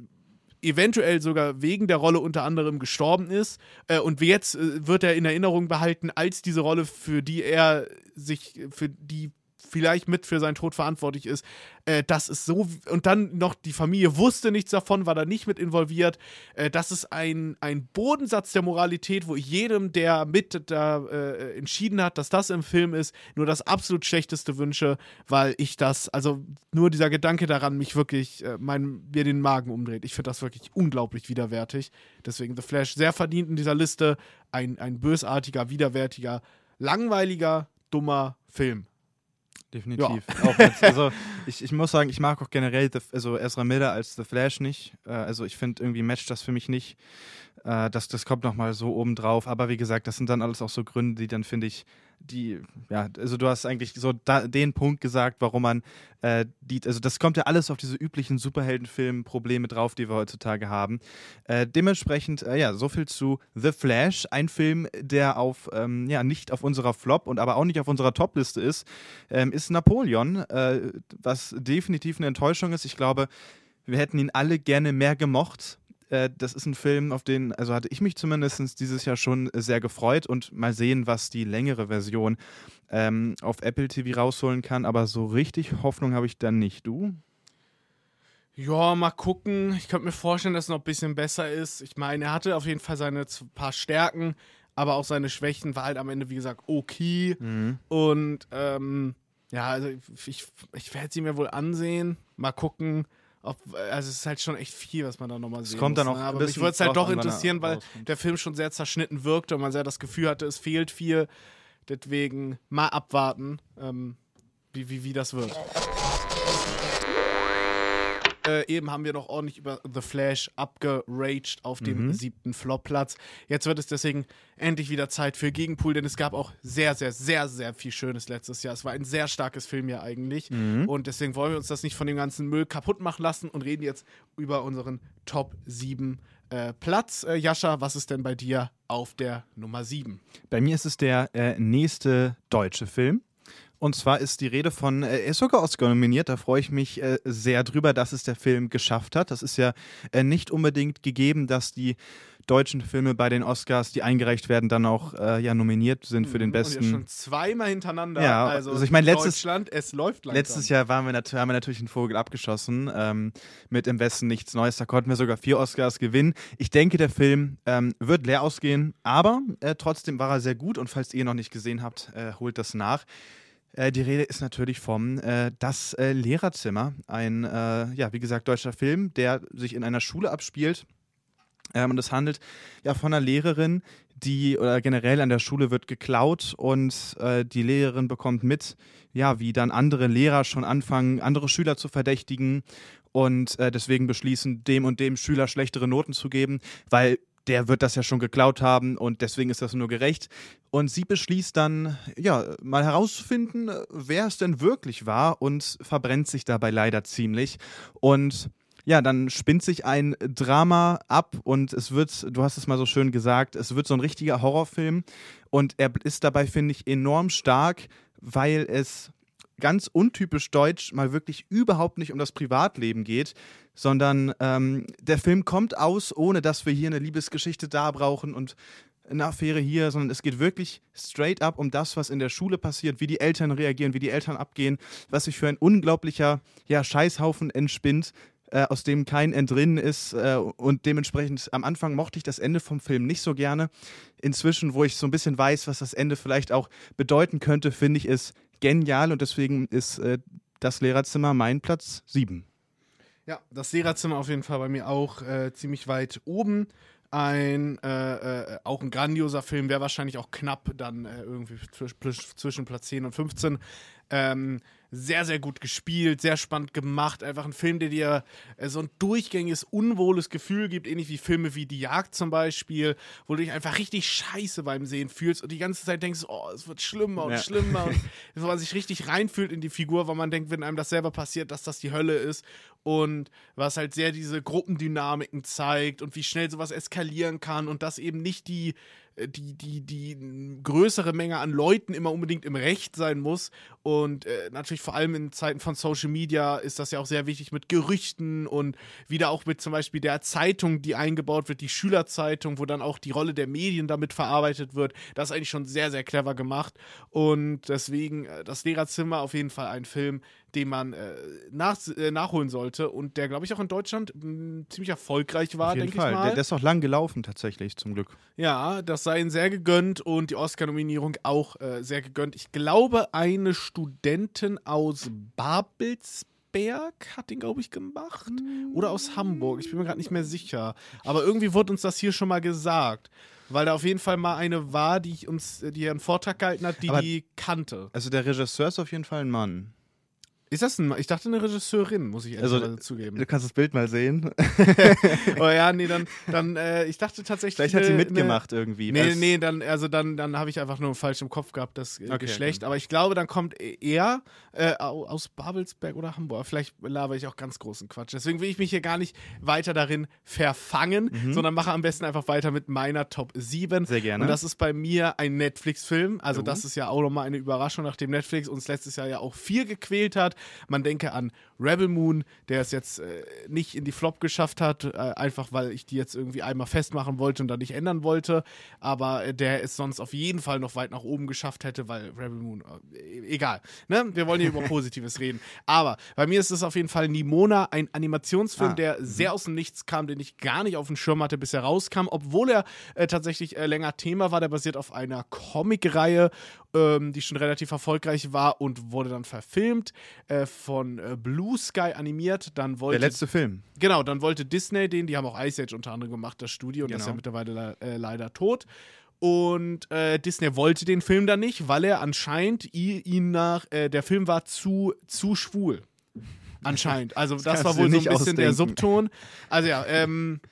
eventuell sogar wegen der Rolle unter anderem gestorben ist. Äh, und jetzt äh, wird er in Erinnerung behalten als diese Rolle, für die er sich, für die vielleicht mit für seinen Tod verantwortlich ist. Äh, das ist so. Und dann noch die Familie wusste nichts davon, war da nicht mit involviert. Äh, das ist ein, ein Bodensatz der Moralität, wo ich jedem, der mit da äh, entschieden hat, dass das im Film ist, nur das absolut Schlechteste wünsche, weil ich das, also nur dieser Gedanke daran, mich wirklich, äh, mein, mir den Magen umdreht. Ich finde das wirklich unglaublich widerwärtig. Deswegen The Flash sehr verdient in dieser Liste. Ein, ein bösartiger, widerwärtiger, langweiliger, dummer Film. Definitiv. Ja. also ich, ich muss sagen, ich mag auch generell The, also Ezra Miller als The Flash nicht. Äh, also ich finde irgendwie matcht das für mich nicht. Äh, das, das kommt nochmal so oben drauf. Aber wie gesagt, das sind dann alles auch so Gründe, die dann, finde ich, die, ja, also du hast eigentlich so da, den Punkt gesagt, warum man äh, die, also das kommt ja alles auf diese üblichen Superheldenfilm-Probleme drauf, die wir heutzutage haben. Äh, dementsprechend, äh, ja, so viel zu The Flash, ein Film, der auf, ähm, ja, nicht auf unserer Flop und aber auch nicht auf unserer Top-Liste ist, ähm, ist Napoleon, äh, was definitiv eine Enttäuschung ist. Ich glaube, wir hätten ihn alle gerne mehr gemocht. Äh, das ist ein Film, auf den, also hatte ich mich zumindest dieses Jahr schon sehr gefreut und mal sehen, was die längere Version ähm, auf Apple TV rausholen kann. Aber so richtig Hoffnung habe ich dann nicht. Du? Ja, mal gucken. Ich könnte mir vorstellen, dass es noch ein bisschen besser ist. Ich meine, er hatte auf jeden Fall seine paar Stärken, aber auch seine Schwächen war halt am Ende, wie gesagt, okay. Mhm. Und ähm, ja, also ich, ich werde sie mir wohl ansehen. Mal gucken. Ob, also es ist halt schon echt viel, was man da nochmal sieht. Es kommt dann auch ne? Aber mich würde es halt doch interessieren, weil der Film schon sehr zerschnitten wirkte und man sehr das Gefühl hatte, es fehlt viel. Deswegen mal abwarten, ähm, wie, wie, wie das wird äh, eben haben wir noch ordentlich über The Flash abgeraged auf dem mhm. siebten Flopplatz. Jetzt wird es deswegen endlich wieder Zeit für Gegenpool, denn es gab auch sehr, sehr, sehr, sehr viel Schönes letztes Jahr. Es war ein sehr starkes Filmjahr eigentlich. Mhm. Und deswegen wollen wir uns das nicht von dem ganzen Müll kaputt machen lassen und reden jetzt über unseren Top 7 äh, Platz. Äh, Jascha, was ist denn bei dir auf der Nummer 7? Bei mir ist es der äh, nächste deutsche Film. Und zwar ist die Rede von, äh, er ist sogar Oscar nominiert, da freue ich mich äh, sehr drüber, dass es der Film geschafft hat. Das ist ja äh, nicht unbedingt gegeben, dass die deutschen Filme bei den Oscars, die eingereicht werden, dann auch äh, ja nominiert sind für den besten. Und ja schon zweimal hintereinander. Ja, also, also ich meine letztes Deutschland, es läuft langsam. Letztes Jahr waren wir haben wir natürlich einen Vogel abgeschossen ähm, mit im Westen nichts Neues. Da konnten wir sogar vier Oscars gewinnen. Ich denke, der Film ähm, wird leer ausgehen, aber äh, trotzdem war er sehr gut und falls ihr ihn noch nicht gesehen habt, äh, holt das nach. Äh, die Rede ist natürlich vom äh, Das äh, Lehrerzimmer, ein, äh, ja, wie gesagt, deutscher Film, der sich in einer Schule abspielt. Ähm, und es handelt ja von einer Lehrerin, die oder generell an der Schule wird geklaut und äh, die Lehrerin bekommt mit, ja, wie dann andere Lehrer schon anfangen, andere Schüler zu verdächtigen und äh, deswegen beschließen, dem und dem Schüler schlechtere Noten zu geben, weil der wird das ja schon geklaut haben und deswegen ist das nur gerecht. Und sie beschließt dann, ja, mal herauszufinden, wer es denn wirklich war und verbrennt sich dabei leider ziemlich. Und ja, dann spinnt sich ein Drama ab und es wird, du hast es mal so schön gesagt, es wird so ein richtiger Horrorfilm und er ist dabei, finde ich, enorm stark, weil es ganz untypisch deutsch mal wirklich überhaupt nicht um das Privatleben geht, sondern ähm, der Film kommt aus, ohne dass wir hier eine Liebesgeschichte da brauchen und eine Affäre hier, sondern es geht wirklich straight up um das, was in der Schule passiert, wie die Eltern reagieren, wie die Eltern abgehen, was sich für ein unglaublicher ja, Scheißhaufen entspinnt, äh, aus dem kein Entrinnen ist. Äh, und dementsprechend am Anfang mochte ich das Ende vom Film nicht so gerne. Inzwischen, wo ich so ein bisschen weiß, was das Ende vielleicht auch bedeuten könnte, finde ich es genial und deswegen ist äh, das Lehrerzimmer mein Platz 7. Ja, das Lehrerzimmer auf jeden Fall bei mir auch äh, ziemlich weit oben. Ein, äh, äh, auch ein grandioser Film, wäre wahrscheinlich auch knapp dann äh, irgendwie zwischen Platz 10 und 15. Ähm, sehr, sehr gut gespielt, sehr spannend gemacht. Einfach ein Film, der dir äh, so ein durchgängiges, unwohles Gefühl gibt, ähnlich wie Filme wie Die Jagd zum Beispiel, wo du dich einfach richtig scheiße beim Sehen fühlst und die ganze Zeit denkst, oh, es wird schlimmer und ja. schlimmer. und wo man sich richtig reinfühlt in die Figur, weil man denkt, wenn einem das selber passiert, dass das die Hölle ist. Und was halt sehr diese Gruppendynamiken zeigt und wie schnell sowas eskalieren kann und dass eben nicht die die, die, die größere Menge an Leuten immer unbedingt im Recht sein muss. Und äh, natürlich vor allem in Zeiten von Social Media ist das ja auch sehr wichtig mit Gerüchten und wieder auch mit zum Beispiel der Zeitung, die eingebaut wird, die Schülerzeitung, wo dann auch die Rolle der Medien damit verarbeitet wird. Das ist eigentlich schon sehr, sehr clever gemacht. Und deswegen äh, das Lehrerzimmer auf jeden Fall ein Film, den man äh, nach, äh, nachholen sollte und der, glaube ich, auch in Deutschland mh, ziemlich erfolgreich war, denke ich mal. Der, der ist auch lang gelaufen, tatsächlich, zum Glück. Ja, das sei ihnen sehr gegönnt und die Oscar-Nominierung auch äh, sehr gegönnt. Ich glaube, eine Studentin aus Babelsberg hat den, glaube ich, gemacht. Oder aus Hamburg. Ich bin mir gerade nicht mehr sicher. Aber irgendwie wurde uns das hier schon mal gesagt. Weil da auf jeden Fall mal eine war, die ich uns, die einen Vortrag gehalten hat, die Aber die kannte. Also der Regisseur ist auf jeden Fall ein Mann. Ist das ein, ich dachte eine Regisseurin, muss ich Also, ehrlich zugeben. Du kannst das Bild mal sehen. oh ja, nee, dann, dann äh, ich dachte tatsächlich. Vielleicht hat sie eine- mitgemacht irgendwie. Nee, nee, dann, also dann, dann habe ich einfach nur falsch im Kopf gehabt, das äh, Okay, Geschlecht. okay. Aber ich glaube, dann kommt er äh, au- aus Babelsberg oder Hamburg. Vielleicht laber ich auch ganz großen Quatsch. Deswegen will ich mich hier gar nicht weiter darin verfangen, sondern mache am besten einfach weiter mit meiner Top 7. Mhm. Sehr gerne. Und das ist bei mir ein Netflix-Film. Also, Oh. das ist ja auch nochmal eine Überraschung, nachdem Netflix uns letztes Jahr ja auch viel gequält hat. Man denke an Rebel Moon, der es jetzt äh, nicht in die Flop geschafft hat, äh, einfach weil ich die jetzt irgendwie einmal festmachen wollte und dann nicht ändern wollte. Aber äh, der es sonst auf jeden Fall noch weit nach oben geschafft hätte, weil Rebel Moon, äh, egal. Ne? Wir wollen hier über Positives reden. Aber bei mir ist es auf jeden Fall Nimona, ein Animationsfilm, Ah, der sehr aus dem Nichts kam, den ich gar nicht auf dem Schirm hatte, bis er rauskam, obwohl er äh, tatsächlich äh, länger Thema war. Der basiert auf einer Comicreihe, ähm, die schon relativ erfolgreich war und wurde dann verfilmt, von äh, Blue Sky animiert. Dann wollte Der letzte Film. Genau, dann wollte Disney den, die haben auch Ice Age unter anderem gemacht, das Studio, und das ist ja Genau. mittlerweile le äh, leider tot. Und äh, Disney wollte den Film dann nicht, weil er anscheinend ihn nach, äh, der Film war zu, zu schwul. Anscheinend. Also das, kannst war wohl so ein bisschen der ausdenken. Subton. Also ja, ähm, äh,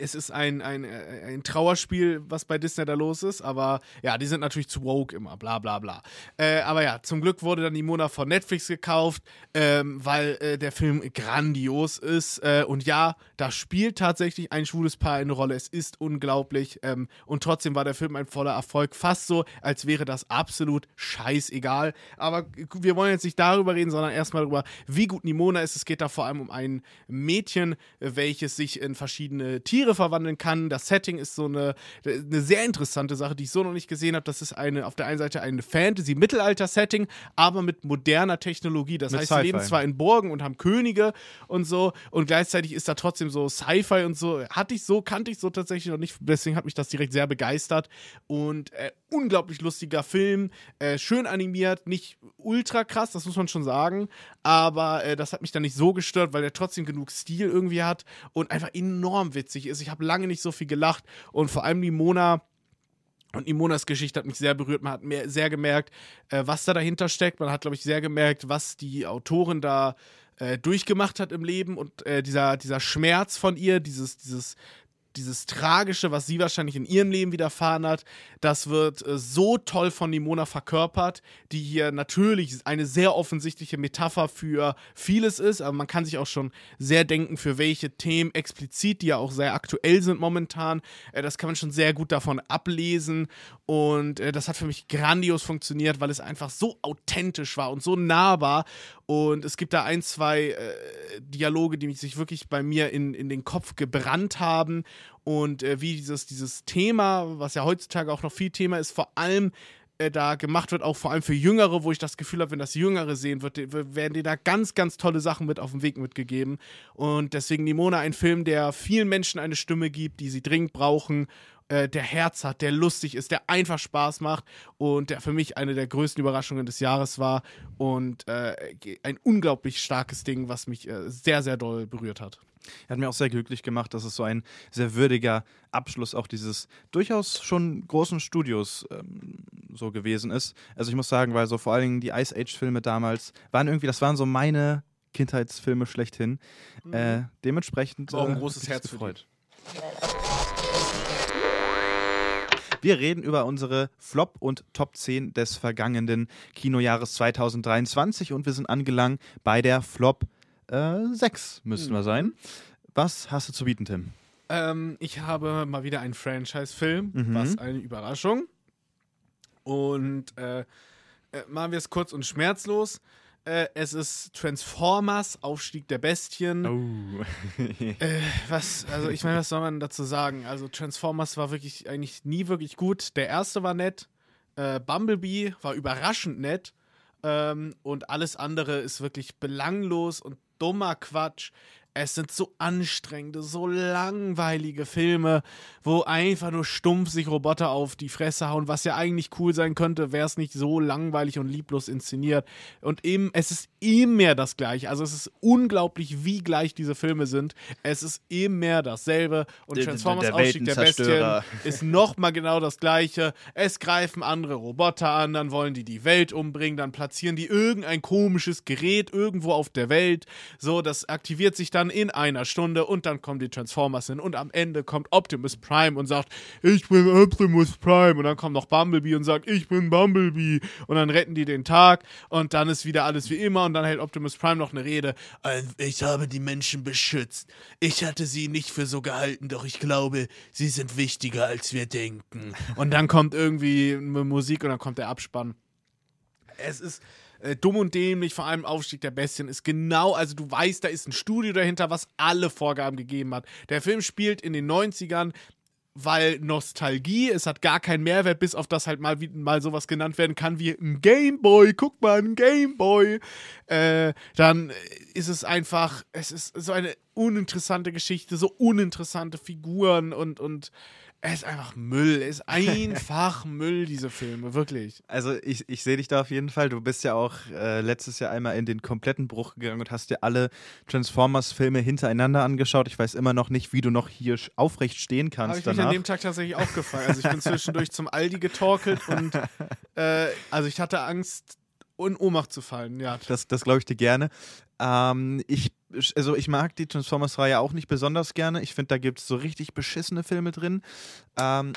es ist ein, ein, äh, ein Trauerspiel, was bei Disney da los ist, aber ja, die sind natürlich zu woke immer, bla bla bla. Äh, aber ja, zum Glück wurde dann die Mona von Netflix gekauft, ähm, weil äh, der Film grandios ist. Äh, und ja, da spielt tatsächlich ein schwules Paar eine Rolle. Es ist unglaublich. Ähm, und trotzdem war der Film ein voller Erfolg. Fast so, als wäre das absolut scheißegal. Aber wir wollen jetzt nicht darüber reden, sondern erstmal darüber, wie gut Nimona ist. Es geht da vor allem um ein Mädchen, äh, welches sich in verschiedene Tiere verwandeln kann. Das Setting ist so eine, eine sehr interessante Sache, die ich so noch nicht gesehen habe. Das ist eine, auf der einen Seite ein Fantasy-Mittelalter-Setting, aber mit moderner Technologie. Das Mit heißt, sie leben zwar in Burgen und haben Könige und so und gleichzeitig ist da trotzdem so Sci-Fi und so. Hatte ich so, kannte ich so tatsächlich noch nicht. Deswegen hat mich das direkt sehr begeistert und äh, unglaublich lustiger Film, äh, schön animiert, nicht ultra krass, das muss man schon sagen, aber äh, das hat mich dann nicht so gestört, weil er trotzdem genug Stil irgendwie hat und einfach enorm witzig ist. Ich habe lange nicht so viel gelacht und vor allem die Mona und Imonas Geschichte hat mich sehr berührt. Man hat mehr, sehr gemerkt, äh, was da dahinter steckt. Man hat, glaube ich, sehr gemerkt, was die Autorin da äh, durchgemacht hat im Leben und äh, dieser, dieser Schmerz von ihr, dieses, dieses, dieses Tragische, was sie wahrscheinlich in ihrem Leben widerfahren hat, das wird äh, so toll von Nimona verkörpert, die hier natürlich eine sehr offensichtliche Metapher für vieles ist, aber man kann sich auch schon sehr denken, für welche Themen explizit, die ja auch sehr aktuell sind momentan. Äh, das kann man schon sehr gut davon ablesen und äh, das hat für mich grandios funktioniert, weil es einfach so authentisch war und so nahbar und es gibt da ein, zwei äh, Dialoge, die sich wirklich bei mir in, in den Kopf gebrannt haben und äh, wie dieses, dieses Thema, was ja heutzutage auch noch viel Thema ist, vor allem äh, da gemacht wird, auch vor allem für Jüngere, wo ich das Gefühl habe, wenn das Jüngere sehen wird, die- werden dir da ganz, ganz tolle Sachen mit auf den Weg mitgegeben. Und deswegen Nimona ein Film, der vielen Menschen eine Stimme gibt, die sie dringend brauchen, äh, der Herz hat, der lustig ist, der einfach Spaß macht und der für mich eine der größten Überraschungen des Jahres war und äh, ein unglaublich starkes Ding, was mich äh, sehr, sehr doll berührt hat. Hat mir auch sehr glücklich gemacht, dass es so ein sehr würdiger Abschluss auch dieses durchaus schon großen Studios ähm, so gewesen ist. Also ich muss sagen, weil so vor allen Dingen die Ice Age-Filme damals waren irgendwie, das waren so meine Kindheitsfilme schlechthin. Äh, dementsprechend War auch ein äh, großes Herz das für gefreut. Wir reden über unsere Flop- und Top 10 des vergangenen Kinojahres 2023 und wir sind angelangt bei der Flop äh, 6, müssten wir sein. Was hast du zu bieten, Tim? Ähm, ich habe mal wieder einen Franchise-Film, Mhm. was eine Überraschung. Und äh, äh, machen wir es kurz und schmerzlos. Äh, es ist Transformers, Aufstieg der Bestien. Oh. Äh, was, also ich meine, was soll man dazu sagen? Also Transformers war wirklich eigentlich nie wirklich gut. Der erste war nett. Äh, Bumblebee war überraschend nett. Ähm, und alles andere ist wirklich belanglos und dummer Quatsch. Es sind so anstrengende, so langweilige Filme, wo einfach nur stumpf sich Roboter auf die Fresse hauen, was ja eigentlich cool sein könnte, wäre es nicht so langweilig und lieblos inszeniert. Und eben, es ist immer das Gleiche. Also es ist unglaublich, wie gleich diese Filme sind. Es ist immer dasselbe. Und Transformers der, der Ausstieg der Bestien ist nochmal genau das Gleiche. Es greifen andere Roboter an, dann wollen die die Welt umbringen, dann platzieren die irgendein komisches Gerät irgendwo auf der Welt. So, das aktiviert sich dann dann in einer Stunde und dann kommen die Transformers hin und am Ende kommt Optimus Prime und sagt, ich bin Optimus Prime und dann kommt noch Bumblebee und sagt, ich bin Bumblebee und dann retten die den Tag und dann ist wieder alles wie immer und dann hält Optimus Prime noch eine Rede, ich habe die Menschen beschützt. Ich hatte sie nicht für so gehalten, doch ich glaube, sie sind wichtiger als wir denken. Und dann kommt irgendwie Musik und dann kommt der Abspann. Es ist äh, dumm und dämlich, vor allem Aufstieg der Bestien, ist genau, also du weißt, da ist ein Studio dahinter, was alle Vorgaben gegeben hat. Der Film spielt in den 90ern, weil Nostalgie, es hat gar keinen Mehrwert, bis auf das halt mal, wie, mal sowas genannt werden kann wie ein Gameboy, guck mal, ein Gameboy. Äh, dann ist es einfach, es ist so eine uninteressante Geschichte, so uninteressante Figuren und, und er ist einfach Müll. Er ist einfach Müll, diese Filme, wirklich. Also ich, ich sehe dich da auf jeden Fall. Du bist ja auch äh, letztes Jahr einmal in den kompletten Bruch gegangen und hast dir alle Transformers-Filme hintereinander angeschaut. Ich weiß immer noch nicht, wie du noch hier aufrecht stehen kannst. Habe ich danach. mich an dem Tag tatsächlich aufgefallen. Also ich bin zwischendurch zum Aldi getorkelt und äh, also ich hatte Angst, in Ohnmacht zu fallen, ja. Das, das glaube ich dir gerne. Ähm, ich, also ich mag die Transformers-Reihe auch nicht besonders gerne. Ich finde, da gibt es so richtig beschissene Filme drin. Ähm,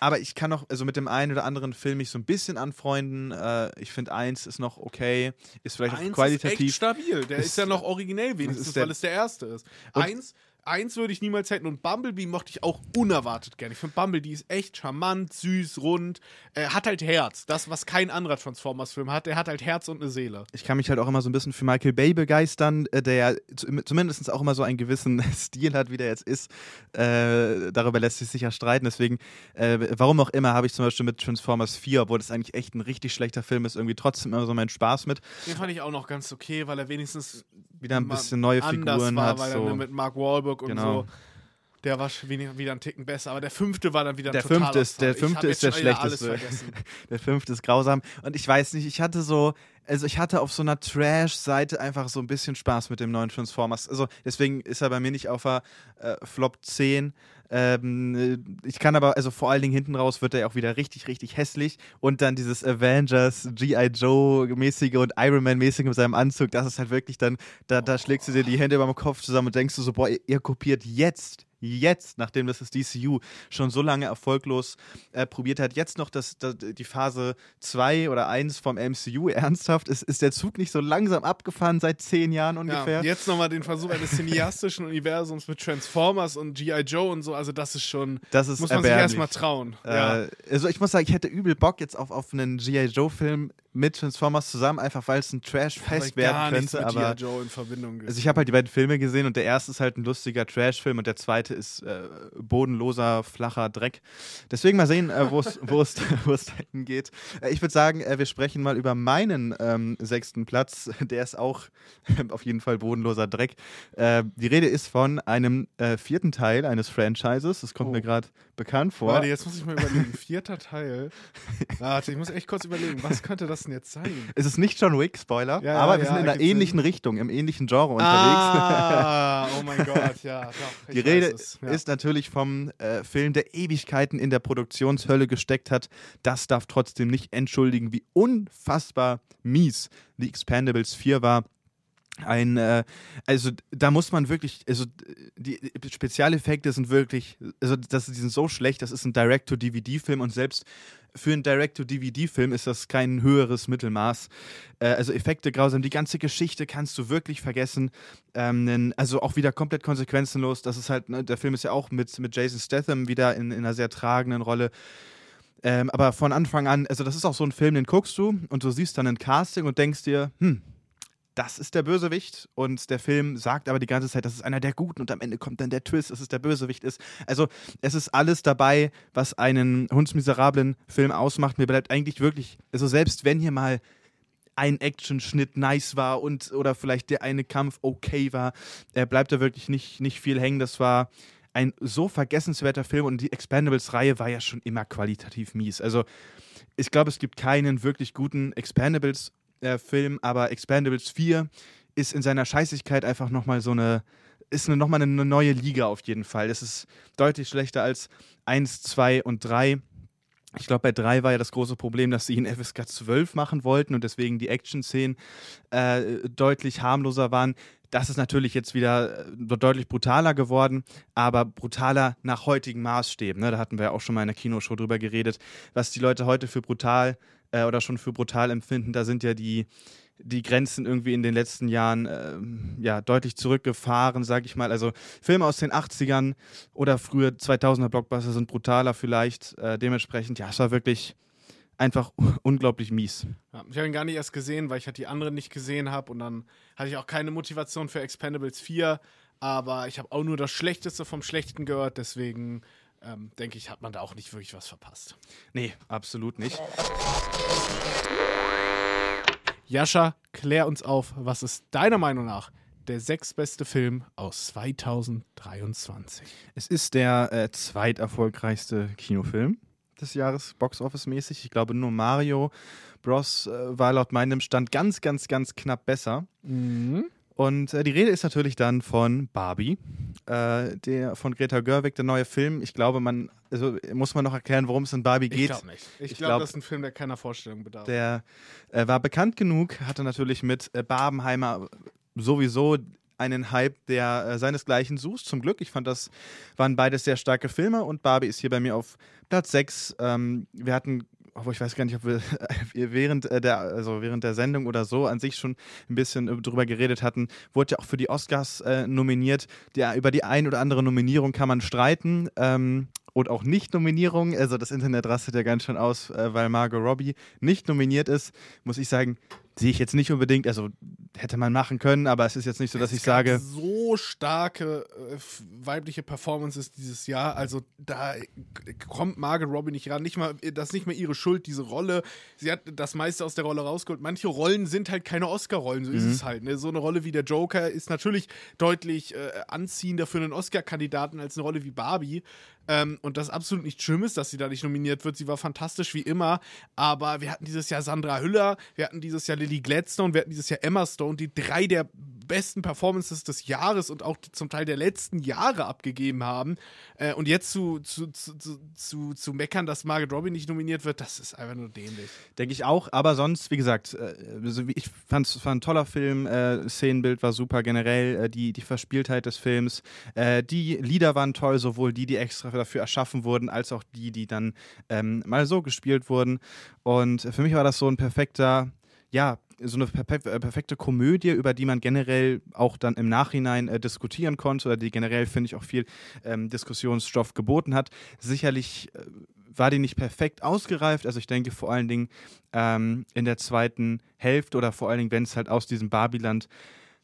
aber ich kann auch, also mit dem einen oder anderen Film mich so ein bisschen anfreunden. Äh, ich finde, eins ist noch okay, ist vielleicht eins auch qualitativ. Ist echt stabil. Der ist, ist ja noch originell wenigstens, weil es der erste ist. Eins eins würde ich niemals hätten und Bumblebee mochte ich auch unerwartet gerne. Ich finde Bumblebee ist echt charmant, süß, rund, äh, hat halt Herz. Das, was kein anderer Transformers-Film hat. Der hat halt Herz und eine Seele. Ich kann mich halt auch immer so ein bisschen für Michael Bay begeistern, äh, der ja zumindest auch immer so einen gewissen Stil hat, wie der jetzt ist. Äh, darüber lässt sich sicher streiten. Deswegen, äh, warum auch immer, habe ich zum Beispiel mit Transformers 4, obwohl das eigentlich echt ein richtig schlechter Film ist, irgendwie trotzdem immer so meinen Spaß mit. Den fand ich auch noch ganz okay, weil er wenigstens wieder ein bisschen neue Figuren war, hat. Weil so. er mit Mark Wahlberg und genau. so. Der war wieder ein Ticken besser, aber der fünfte war dann wieder ein der fünfte ist Der fünfte ist der schlechteste. der fünfte ist grausam. Und ich weiß nicht, ich hatte so, also ich hatte auf so einer Trash-Seite einfach so ein bisschen Spaß mit dem neuen Transformers. Also deswegen ist er bei mir nicht auf der äh, Flop 10. Ähm, ich kann aber, also vor allen Dingen hinten raus wird er auch wieder richtig, richtig hässlich. Und dann dieses Avengers, G.I. Joe-mäßige und Iron Man-mäßige mit seinem Anzug, das ist halt wirklich dann, da, da schlägst du dir die Hände über dem Kopf zusammen und denkst du so, boah, ihr, ihr kopiert jetzt jetzt, nachdem das das DCU schon so lange erfolglos äh, probiert hat, jetzt noch das, das, die Phase 2 oder 1 vom MCU ernsthaft, ist, ist der Zug nicht so langsam abgefahren seit zehn Jahren ungefähr. Ja, jetzt nochmal den Versuch eines cineastischen Universums mit Transformers und G.I. Joe und so, also das ist schon, das ist muss man erbärmlich. sich erstmal trauen. Äh, ja. Also ich muss sagen, ich hätte übel Bock jetzt auf, auf einen G.I. Joe-Film mit Transformers zusammen, einfach weil es ein Trash-Fest werden könnte. Aber Joe in Verbindung also ich habe halt die beiden Filme gesehen und der erste ist halt ein lustiger Trash-Film und der zweite ist äh, bodenloser, flacher Dreck. Deswegen mal sehen, äh, wo es hingeht. Äh, ich würde sagen, äh, wir sprechen mal über meinen ähm, sechsten Platz. Der ist auch auf jeden Fall bodenloser Dreck. Äh, die Rede ist von einem äh, vierten Teil eines Franchises. Das kommt oh. mir gerade bekannt vor. Warte, jetzt muss ich mal überlegen. Vierter Teil. Warte, ich muss echt kurz überlegen, was könnte das denn jetzt sein? Es ist nicht John Wick, Spoiler, ja, aber ja, wir sind in einer ähnlichen Sinn. Richtung, im ähnlichen Genre unterwegs. Ah, oh mein Gott, ja. Doch, Die Rede ja. ist natürlich vom äh, Film, der Ewigkeiten in der Produktionshölle gesteckt hat. Das darf trotzdem nicht entschuldigen, wie unfassbar mies The Expendables 4 war ein, äh, also da muss man wirklich, also die Spezialeffekte sind wirklich, also das, die sind so schlecht, das ist ein Direct-to-DVD-Film und selbst für einen Direct-to-DVD-Film ist das kein höheres Mittelmaß. Äh, also Effekte grausam, die ganze Geschichte kannst du wirklich vergessen. Ähm, also auch wieder komplett konsequenzenlos. Das ist halt, ne, der Film ist ja auch mit, mit Jason Statham wieder in, in einer sehr tragenden Rolle. Ähm, aber von Anfang an, also das ist auch so ein Film, den guckst du und du siehst dann ein Casting und denkst dir, hm, das ist der Bösewicht und der Film sagt aber die ganze Zeit, das ist einer der Guten und am Ende kommt dann der Twist, dass es der Bösewicht ist. Also es ist alles dabei, was einen hundsmiserablen Film ausmacht. Mir bleibt eigentlich wirklich, also selbst wenn hier mal ein Action-Schnitt nice war und oder vielleicht der eine Kampf okay war, bleibt da wirklich nicht, nicht viel hängen. Das war ein so vergessenswerter Film und die Expendables-Reihe war ja schon immer qualitativ mies. Also ich glaube, es gibt keinen wirklich guten Expendables-Film, aber Expendables 4 ist in seiner Scheißigkeit einfach nochmal so eine, ist eine, nochmal eine neue Liga auf jeden Fall. Es ist deutlich schlechter als 1, 2 und 3. Ich glaube, bei 3 war ja das große Problem, dass sie ihn FSK 12 machen wollten und deswegen die Action-Szenen äh, deutlich harmloser waren. Das ist natürlich jetzt wieder äh, deutlich brutaler geworden, aber brutaler nach heutigen Maßstäben. Ne? Da hatten wir ja auch schon mal in der Kinoshow drüber geredet, was die Leute heute für brutal äh, oder schon für brutal empfinden. Da sind ja die, die Grenzen irgendwie in den letzten Jahren äh, ja, deutlich zurückgefahren, sag ich mal. Also Filme aus den 80ern oder früher 2000er Blockbuster sind brutaler vielleicht. Äh, dementsprechend, ja, es war wirklich einfach unglaublich mies. Ja, ich habe ihn gar nicht erst gesehen, weil ich halt die anderen nicht gesehen habe und dann hatte ich auch keine Motivation für Expendables 4, aber ich habe auch nur das Schlechteste vom Schlechten gehört, deswegen ähm, denke ich, hat man da auch nicht wirklich was verpasst. Nee, absolut nicht. Jascha, klär uns auf, was ist deiner Meinung nach der sechstbeste Film aus 2023? Es ist der äh, zweiterfolgreichste Kinofilm des Jahres, Boxoffice-mäßig. Ich glaube, nur Mario Bros. Äh, war laut meinem Stand ganz, ganz, ganz knapp besser. Mhm. Und äh, die Rede ist natürlich dann von Barbie, äh, der von Greta Gerwig, der neue Film. Ich glaube, man also muss man noch erklären, worum es in Barbie geht. Ich glaube nicht. Ich, ich glaube, glaub, das ist ein Film, der keiner Vorstellung bedarf. Der äh, war bekannt genug, hatte natürlich mit äh, Barbenheimer sowieso einen Hype, der äh, seinesgleichen sucht. Zum Glück. Ich fand, das waren beides sehr starke Filme und Barbie ist hier bei mir auf Platz 6. Ähm, wir hatten obwohl ich weiß gar nicht, ob wir während äh, der, also während der Sendung oder so an sich schon ein bisschen drüber geredet hatten, wurde ja auch für die Oscars äh, nominiert. Der, über die ein oder andere Nominierung kann man streiten. Ähm, und auch Nicht-Nominierungen. Also das Internet rastet ja ganz schön aus, äh, weil Margot Robbie nicht nominiert ist. Muss ich sagen, sehe ich jetzt nicht unbedingt. Also hätte man machen können, aber es ist jetzt nicht so, dass es ich sage. So starke äh, weibliche Performances dieses Jahr. Also da kommt Margot Robbie nicht ran. Nicht mal, das ist nicht mehr ihre Schuld, diese Rolle. Sie hat das meiste aus der Rolle rausgeholt. Manche Rollen sind halt keine Oscar-Rollen, so mhm. ist es halt. Ne? So eine Rolle wie der Joker ist natürlich deutlich äh, anziehender für einen Oscar-Kandidaten als eine Rolle wie Barbie. Ähm, und das absolut nicht schlimm ist, dass sie da nicht nominiert wird. Sie war fantastisch wie immer. Aber wir hatten dieses Jahr Sandra Hüller, wir hatten dieses Jahr Lily Gladstone, wir hatten dieses Jahr Emma Stone, die drei der besten Performances des Jahres und auch zum Teil der letzten Jahre abgegeben haben. Äh, und jetzt zu, zu, zu, zu, zu meckern, dass Margaret Robbie nicht nominiert wird, das ist einfach nur dämlich. Denke ich auch, aber sonst, wie gesagt, äh, ich fand es ein toller Film, äh, Szenenbild war super generell, äh, die, die Verspieltheit des Films, äh, die Lieder waren toll, sowohl die, die extra dafür erschaffen wurden, als auch die, die dann ähm, mal so gespielt wurden. Und für mich war das so ein perfekter, ja, so eine äh, perfekte Komödie, über die man generell auch dann im Nachhinein äh, diskutieren konnte oder die generell, finde ich, auch viel ähm, Diskussionsstoff geboten hat. Sicherlich äh, war die nicht perfekt ausgereift. Also ich denke vor allen Dingen ähm, in der zweiten Hälfte oder vor allen Dingen, wenn es halt aus diesem Barbiland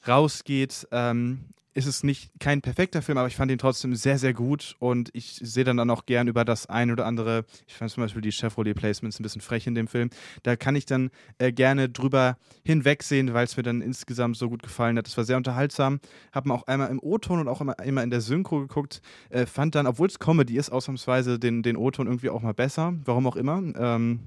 rausgeht, ähm, ist es nicht kein perfekter Film, aber ich fand ihn trotzdem sehr, sehr gut und ich sehe dann, dann auch gern über das ein oder andere, ich fand zum Beispiel die Chevrolet Placements ein bisschen frech in dem Film, da kann ich dann äh, gerne drüber hinwegsehen, weil es mir dann insgesamt so gut gefallen hat. Es war sehr unterhaltsam, habe auch einmal im O-Ton und auch immer, immer in der Synchro geguckt, äh, fand dann, obwohl es Comedy ist, ausnahmsweise den, den O-Ton irgendwie auch mal besser, warum auch immer. Ähm,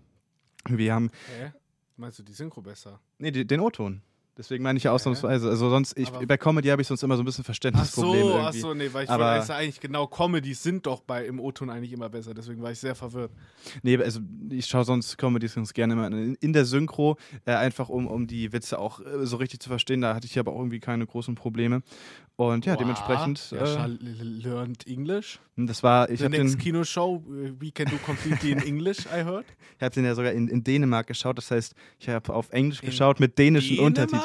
wir haben... Hä? Meinst du die Synchro besser? Nee, die, den O-Ton. Deswegen meine ich ja ausnahmsweise. Also sonst, ich, bei Comedy habe ich sonst immer so ein bisschen Verständnisprobleme. Ach so, ach so, nee, weil ich aber, wollte eigentlich genau, Comedies sind doch bei im O-Ton eigentlich immer besser, deswegen war ich sehr verwirrt. Nee, also ich schaue sonst Comedies ganz gerne immer in, in der Synchro, äh, einfach um, um die Witze auch äh, so richtig zu verstehen. Da hatte ich aber auch irgendwie keine großen Probleme. Und ja, wow. dementsprechend. Ja, äh, learned English. Das war, ich habe den Kinoshow, We Can Do Completely in English, I heard. Ich habe den ja sogar in, in Dänemark geschaut. Das heißt, ich habe auf Englisch in geschaut mit dänischen Dänemark? Untertiteln.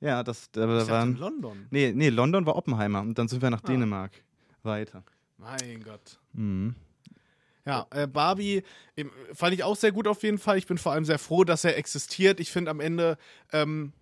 Ja, das da, da waren. London. Nee, nee, London war Oppenheimer und dann sind wir nach ah. Dänemark weiter. Mein Gott. Mhm. Ja, äh, Barbie fand ich auch sehr gut auf jeden Fall. Ich bin vor allem sehr froh, dass er existiert. Ich finde am Ende ähm,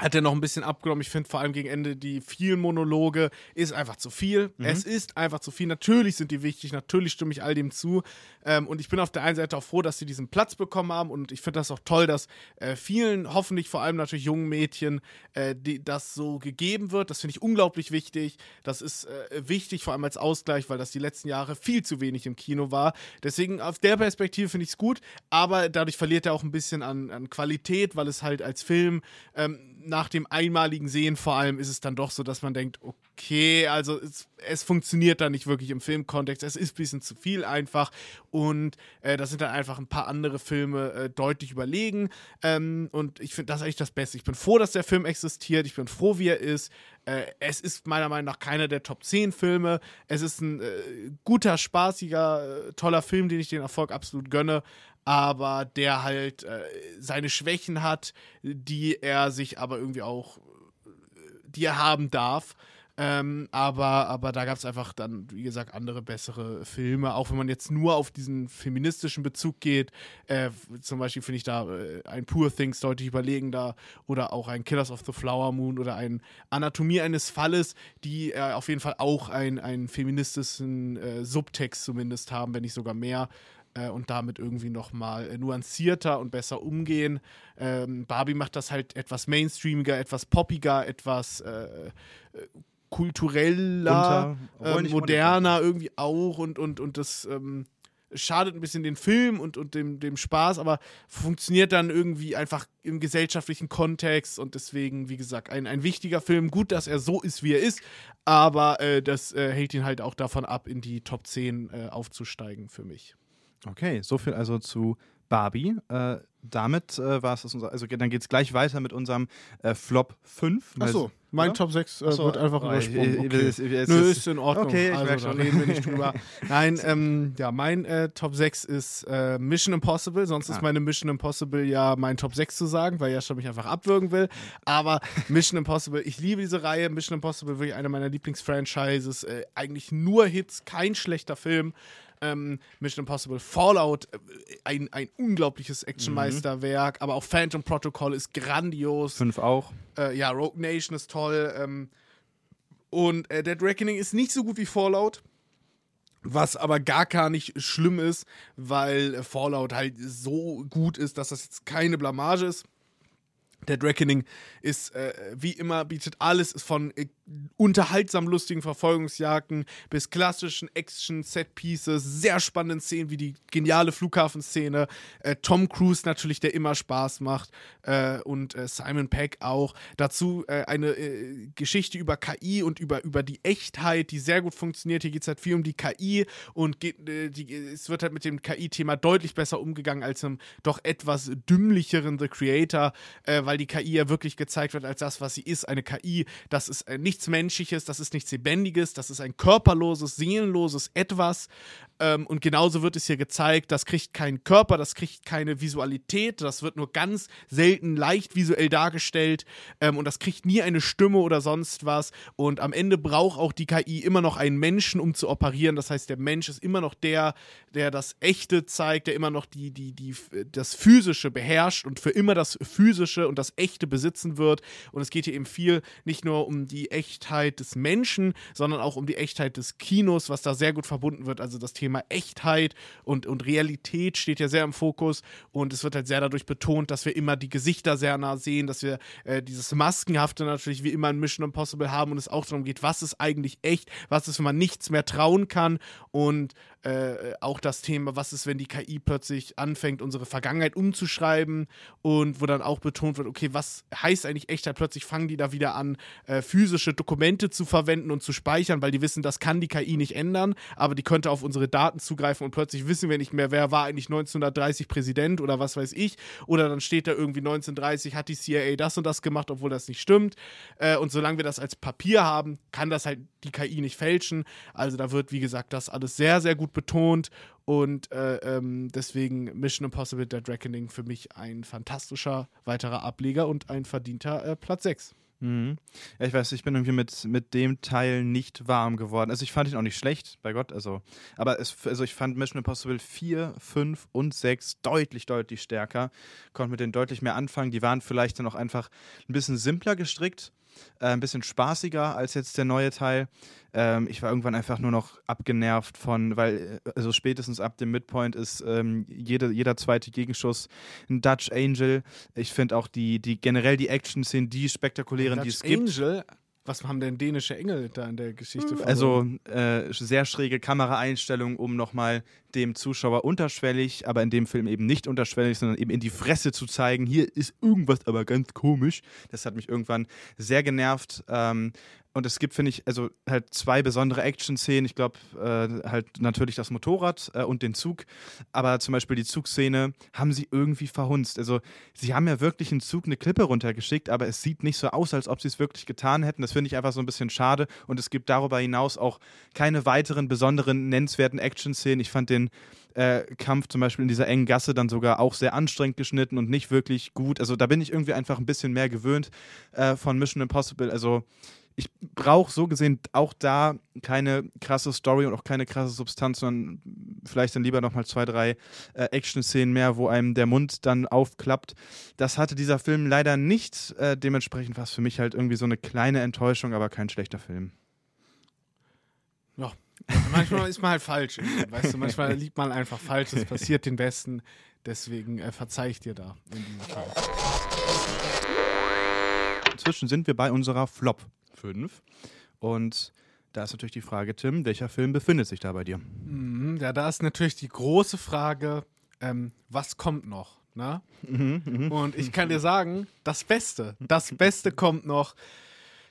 hat er noch ein bisschen abgenommen. Ich finde vor allem gegen Ende die vielen Monologe ist einfach zu viel. Mhm. Es ist einfach zu viel. Natürlich sind die wichtig, natürlich stimme ich all dem zu. Ähm, und ich bin auf der einen Seite auch froh, dass sie diesen Platz bekommen haben. Und ich finde das auch toll, dass äh, vielen, hoffentlich vor allem natürlich jungen Mädchen, äh, die, das so gegeben wird. Das finde ich unglaublich wichtig. Das ist äh, wichtig, vor allem als Ausgleich, weil das die letzten Jahre viel zu wenig im Kino war. Deswegen auf der Perspektive finde ich es gut. Aber dadurch verliert er auch ein bisschen an, an Qualität, weil es halt als Film ähm, nach dem einmaligen Sehen vor allem ist es dann doch so, dass man denkt, okay, also es, es funktioniert da nicht wirklich im Filmkontext. Es ist ein bisschen zu viel einfach und äh, da sind dann einfach ein paar andere Filme äh, deutlich überlegen. Ähm, und ich finde das eigentlich das Beste. Ich bin froh, dass der Film existiert. Ich bin froh, wie er ist. Äh, es ist meiner Meinung nach keiner der Top 10 Filme. Es ist ein äh, guter, spaßiger, äh, toller Film, den ich den Erfolg absolut gönne aber der halt äh, seine Schwächen hat, die er sich aber irgendwie auch, die er haben darf. Ähm, aber, aber da gab es einfach dann, wie gesagt, andere bessere Filme. Auch wenn man jetzt nur auf diesen feministischen Bezug geht. Äh, zum Beispiel finde ich da äh, ein Poor Things deutlich überlegender oder auch ein Killers of the Flower Moon oder ein Anatomie eines Falles, die äh, auf jeden Fall auch einen feministischen äh, Subtext zumindest haben, wenn nicht sogar mehr äh, und damit irgendwie nochmal äh, nuancierter und besser umgehen. Ähm, Barbie macht das halt etwas mainstreamiger, etwas poppiger, etwas äh, äh kultureller, äh, moderner irgendwie auch und, und, und das ähm, schadet ein bisschen den Film und, und dem, dem Spaß, aber funktioniert dann irgendwie einfach im gesellschaftlichen Kontext und deswegen, wie gesagt, ein, ein wichtiger Film. Gut, dass er so ist, wie er ist, aber äh, das äh, hält ihn halt auch davon ab, in die Top 10 äh, aufzusteigen für mich. Okay, so viel also zu Barbie. Äh, damit äh, war es unser, also dann geht es gleich weiter mit unserem äh, Flop 5. Achso, mein oder? Top 6 äh, wird einfach oh, übersprungen. Okay. Ist, ist, Nö, ist in Ordnung. Okay, ich also, da reden wir nicht drüber. Nein, ähm, ja, mein äh, Top 6 ist äh, Mission Impossible. Sonst ah. ist meine Mission Impossible ja mein Top 6 zu sagen, weil Jascha mich einfach abwürgen will. Aber Mission Impossible, ich liebe diese Reihe. Mission Impossible wirklich eine meiner Lieblingsfranchises. Äh, eigentlich nur Hits, kein schlechter Film. Ähm, Mission Impossible Fallout, äh, ein, ein unglaubliches Actionmeisterwerk, mhm. aber auch Phantom Protocol ist grandios. Fünf auch. Äh, ja, Rogue Nation ist toll. Ähm, und äh, Dead Reckoning ist nicht so gut wie Fallout. Was aber gar gar nicht schlimm ist, weil Fallout halt so gut ist, dass das jetzt keine Blamage ist. Dead Reckoning ist äh, wie immer, bietet alles von äh, unterhaltsam lustigen Verfolgungsjagden bis klassischen Action-Set-Pieces, sehr spannenden Szenen wie die geniale Flughafenszene, äh, Tom Cruise natürlich, der immer Spaß macht äh, und äh, Simon Peck auch. Dazu äh, eine Geschichte über KI und über, über die Echtheit, die sehr gut funktioniert. Hier geht es halt viel um die KI und geht, die, es wird halt mit dem KI-Thema deutlich besser umgegangen als im doch etwas dümmlicheren The Creator, weil die KI ja wirklich gezeigt wird als das, was sie ist, eine KI. Das ist äh, nichts Menschliches, das ist nichts Lebendiges, das ist ein körperloses, seelenloses Etwas. Ähm, und genauso wird es hier gezeigt, das kriegt keinen Körper, das kriegt keine Visualität, das wird nur ganz selten leicht visuell dargestellt ähm, und das kriegt nie eine Stimme oder sonst was. Und am Ende braucht auch die KI immer noch einen Menschen, um zu operieren. Das heißt, der Mensch ist immer noch der, der das Echte zeigt, der immer noch die, die, die, das Physische beherrscht und für immer das Physische und das Echte besitzen wird. Und es geht hier eben viel nicht nur um die Echtheit des Menschen, sondern auch um die Echtheit des Kinos, was da sehr gut verbunden wird. Also das Thema Echtheit und, und Realität steht ja sehr im Fokus. Und es wird halt sehr dadurch betont, dass wir immer die Gesichter sehr nah sehen, dass wir äh, dieses Maskenhafte natürlich wie immer in Mission Impossible haben und es auch darum geht, was ist eigentlich echt, was ist, wenn man nichts mehr trauen kann. Und äh, auch das Thema, was ist, wenn die KI plötzlich anfängt, unsere Vergangenheit umzuschreiben und wo dann auch betont wird, okay, was heißt eigentlich Echtheit? Plötzlich fangen die da wieder an, äh, physische Dokumente zu verwenden und zu speichern, weil die wissen, das kann die KI nicht ändern, aber die könnte auf unsere Daten zugreifen und plötzlich wissen wir nicht mehr, wer war eigentlich 1930 Präsident oder was weiß ich. Oder dann steht da irgendwie 1930 hat die CIA das und das gemacht, obwohl das nicht stimmt. Äh, und solange wir das als Papier haben, kann das halt die KI nicht fälschen. Also da wird, wie gesagt, das alles sehr, sehr gut betont und äh, ähm, deswegen Mission Impossible Dead Reckoning für mich ein fantastischer weiterer Ableger und ein verdienter äh, Platz 6. Mhm. Ja, ich weiß, ich bin irgendwie mit, mit dem Teil nicht warm geworden. Also ich fand ihn auch nicht schlecht, bei Gott, also. Aber es, also ich fand Mission Impossible 4, 5 und 6 deutlich, deutlich stärker. Konnte mit denen deutlich mehr anfangen. Die waren vielleicht dann auch einfach ein bisschen simpler gestrickt äh, ein bisschen spaßiger als jetzt der neue Teil. Ähm, ich war irgendwann einfach nur noch abgenervt von, weil, äh, also spätestens ab dem Midpoint ist ähm, jede, jeder zweite Gegenschuss ein Dutch Angel. Ich finde auch die, die generell die Action-Szenen, die spektakulären, die es gibt. Angel was haben denn dänische Engel da in der Geschichte verloren? Also äh, sehr schräge Kameraeinstellungen, um nochmal dem Zuschauer unterschwellig, aber in dem Film eben nicht unterschwellig, sondern eben in die Fresse zu zeigen, hier ist irgendwas aber ganz komisch. Das hat mich irgendwann sehr genervt. Ähm, und es gibt, finde ich, also halt zwei besondere Action-Szenen. Ich glaube, äh, halt natürlich das Motorrad äh, und den Zug. Aber zum Beispiel die Zugszene haben sie irgendwie verhunzt. Also, sie haben ja wirklich einen Zug eine Klippe runtergeschickt, aber es sieht nicht so aus, als ob sie es wirklich getan hätten. Das finde ich einfach so ein bisschen schade. Und es gibt darüber hinaus auch keine weiteren besonderen, nennenswerten Action-Szenen. Ich fand den äh, Kampf zum Beispiel in dieser engen Gasse dann sogar auch sehr anstrengend geschnitten und nicht wirklich gut. Also, da bin ich irgendwie einfach ein bisschen mehr gewöhnt äh, von Mission Impossible. Also, ich brauche so gesehen auch da keine krasse Story und auch keine krasse Substanz, sondern vielleicht dann lieber nochmal zwei, drei äh, Action-Szenen mehr, wo einem der Mund dann aufklappt. Das hatte dieser Film leider nicht. Äh, dementsprechend war es für mich halt irgendwie so eine kleine Enttäuschung, aber kein schlechter Film. Ja, manchmal ist man halt falsch. Weißt du, manchmal liegt man einfach falsch. Es passiert den Besten. Deswegen äh, verzeih ich dir da in diesem Fall. Inzwischen sind wir bei unserer Flop 5. Und da ist natürlich die Frage, Tim, welcher Film befindet sich da bei dir? Mhm, ja, da ist natürlich die große Frage, ähm, was kommt noch? Ne? Mhm, mh. Und ich kann dir sagen, das Beste, das Beste kommt noch.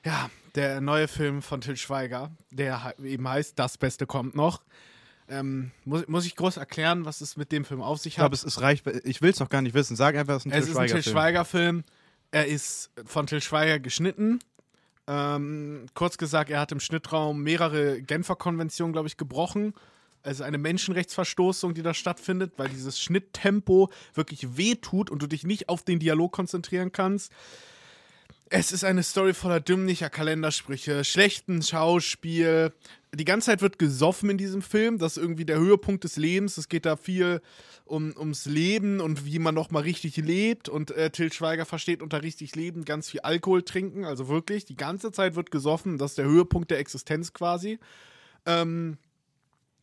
Ja, der neue Film von Till Schweiger, der eben heißt Das Beste kommt noch. Ähm, muss, muss ich groß erklären, was es mit dem Film auf sich hat? Ich glaube, es ist reich. Ich will es doch gar nicht wissen. Sag einfach, es ist ein. Es ist ein Till Schweiger-Film. Er ist von Till Schweiger geschnitten. Ähm, kurz gesagt, er hat im Schnittraum mehrere Genfer Konventionen, glaube ich, gebrochen. Also eine Menschenrechtsverstoßung, die da stattfindet, weil dieses Schnitttempo wirklich wehtut und du dich nicht auf den Dialog konzentrieren kannst. Es ist eine Story voller dümmlicher Kalendersprüche, schlechten Schauspiel. Die ganze Zeit wird gesoffen in diesem Film. Das ist irgendwie der Höhepunkt des Lebens. Es geht da viel um, ums Leben und wie man noch mal richtig lebt. Und äh, Till Schweiger versteht unter richtig Leben ganz viel Alkohol trinken. Also wirklich, die ganze Zeit wird gesoffen. Das ist der Höhepunkt der Existenz quasi. Ähm,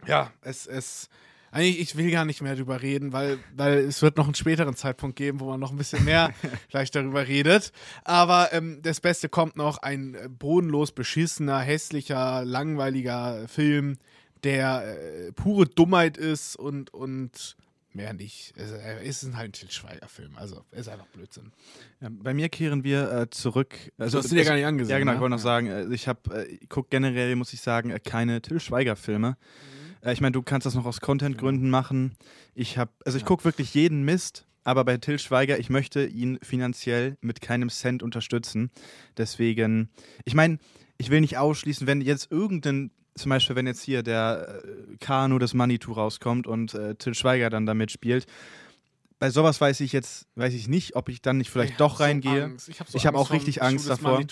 ja, es, es, eigentlich, ich will gar nicht mehr darüber reden, weil, weil es wird noch einen späteren Zeitpunkt geben, wo man noch ein bisschen mehr vielleicht darüber redet. Aber ähm, das Beste kommt noch, ein äh, bodenlos beschissener, hässlicher, langweiliger Film, der äh, pure Dummheit ist und, und mehr nicht. Es, äh, ist halt ein Til Schweiger-Film, also es ist einfach Blödsinn. Ja, bei mir kehren wir äh, zurück. Also, du hast du dir gar nicht angesehen. Ja, genau, ich wollte noch sagen, äh, ich habe, äh, gucke generell, muss ich sagen, keine Til Schweiger-Filme. Mhm äh, ich meine, du kannst das noch aus Content-Gründen genau. machen. Ich habe, also ich gucke wirklich jeden Mist, aber bei Till Schweiger, ich möchte ihn finanziell mit keinem Cent unterstützen. Deswegen, ich meine, ich will nicht ausschließen, wenn jetzt irgendein zum Beispiel, wenn jetzt hier der äh, Kanu des Manitou rauskommt und äh, Till Schweiger dann damit spielt, bei sowas weiß ich jetzt, weiß ich nicht, ob ich dann nicht vielleicht ich doch reingehe. So ich habe so hab auch richtig Angst davor.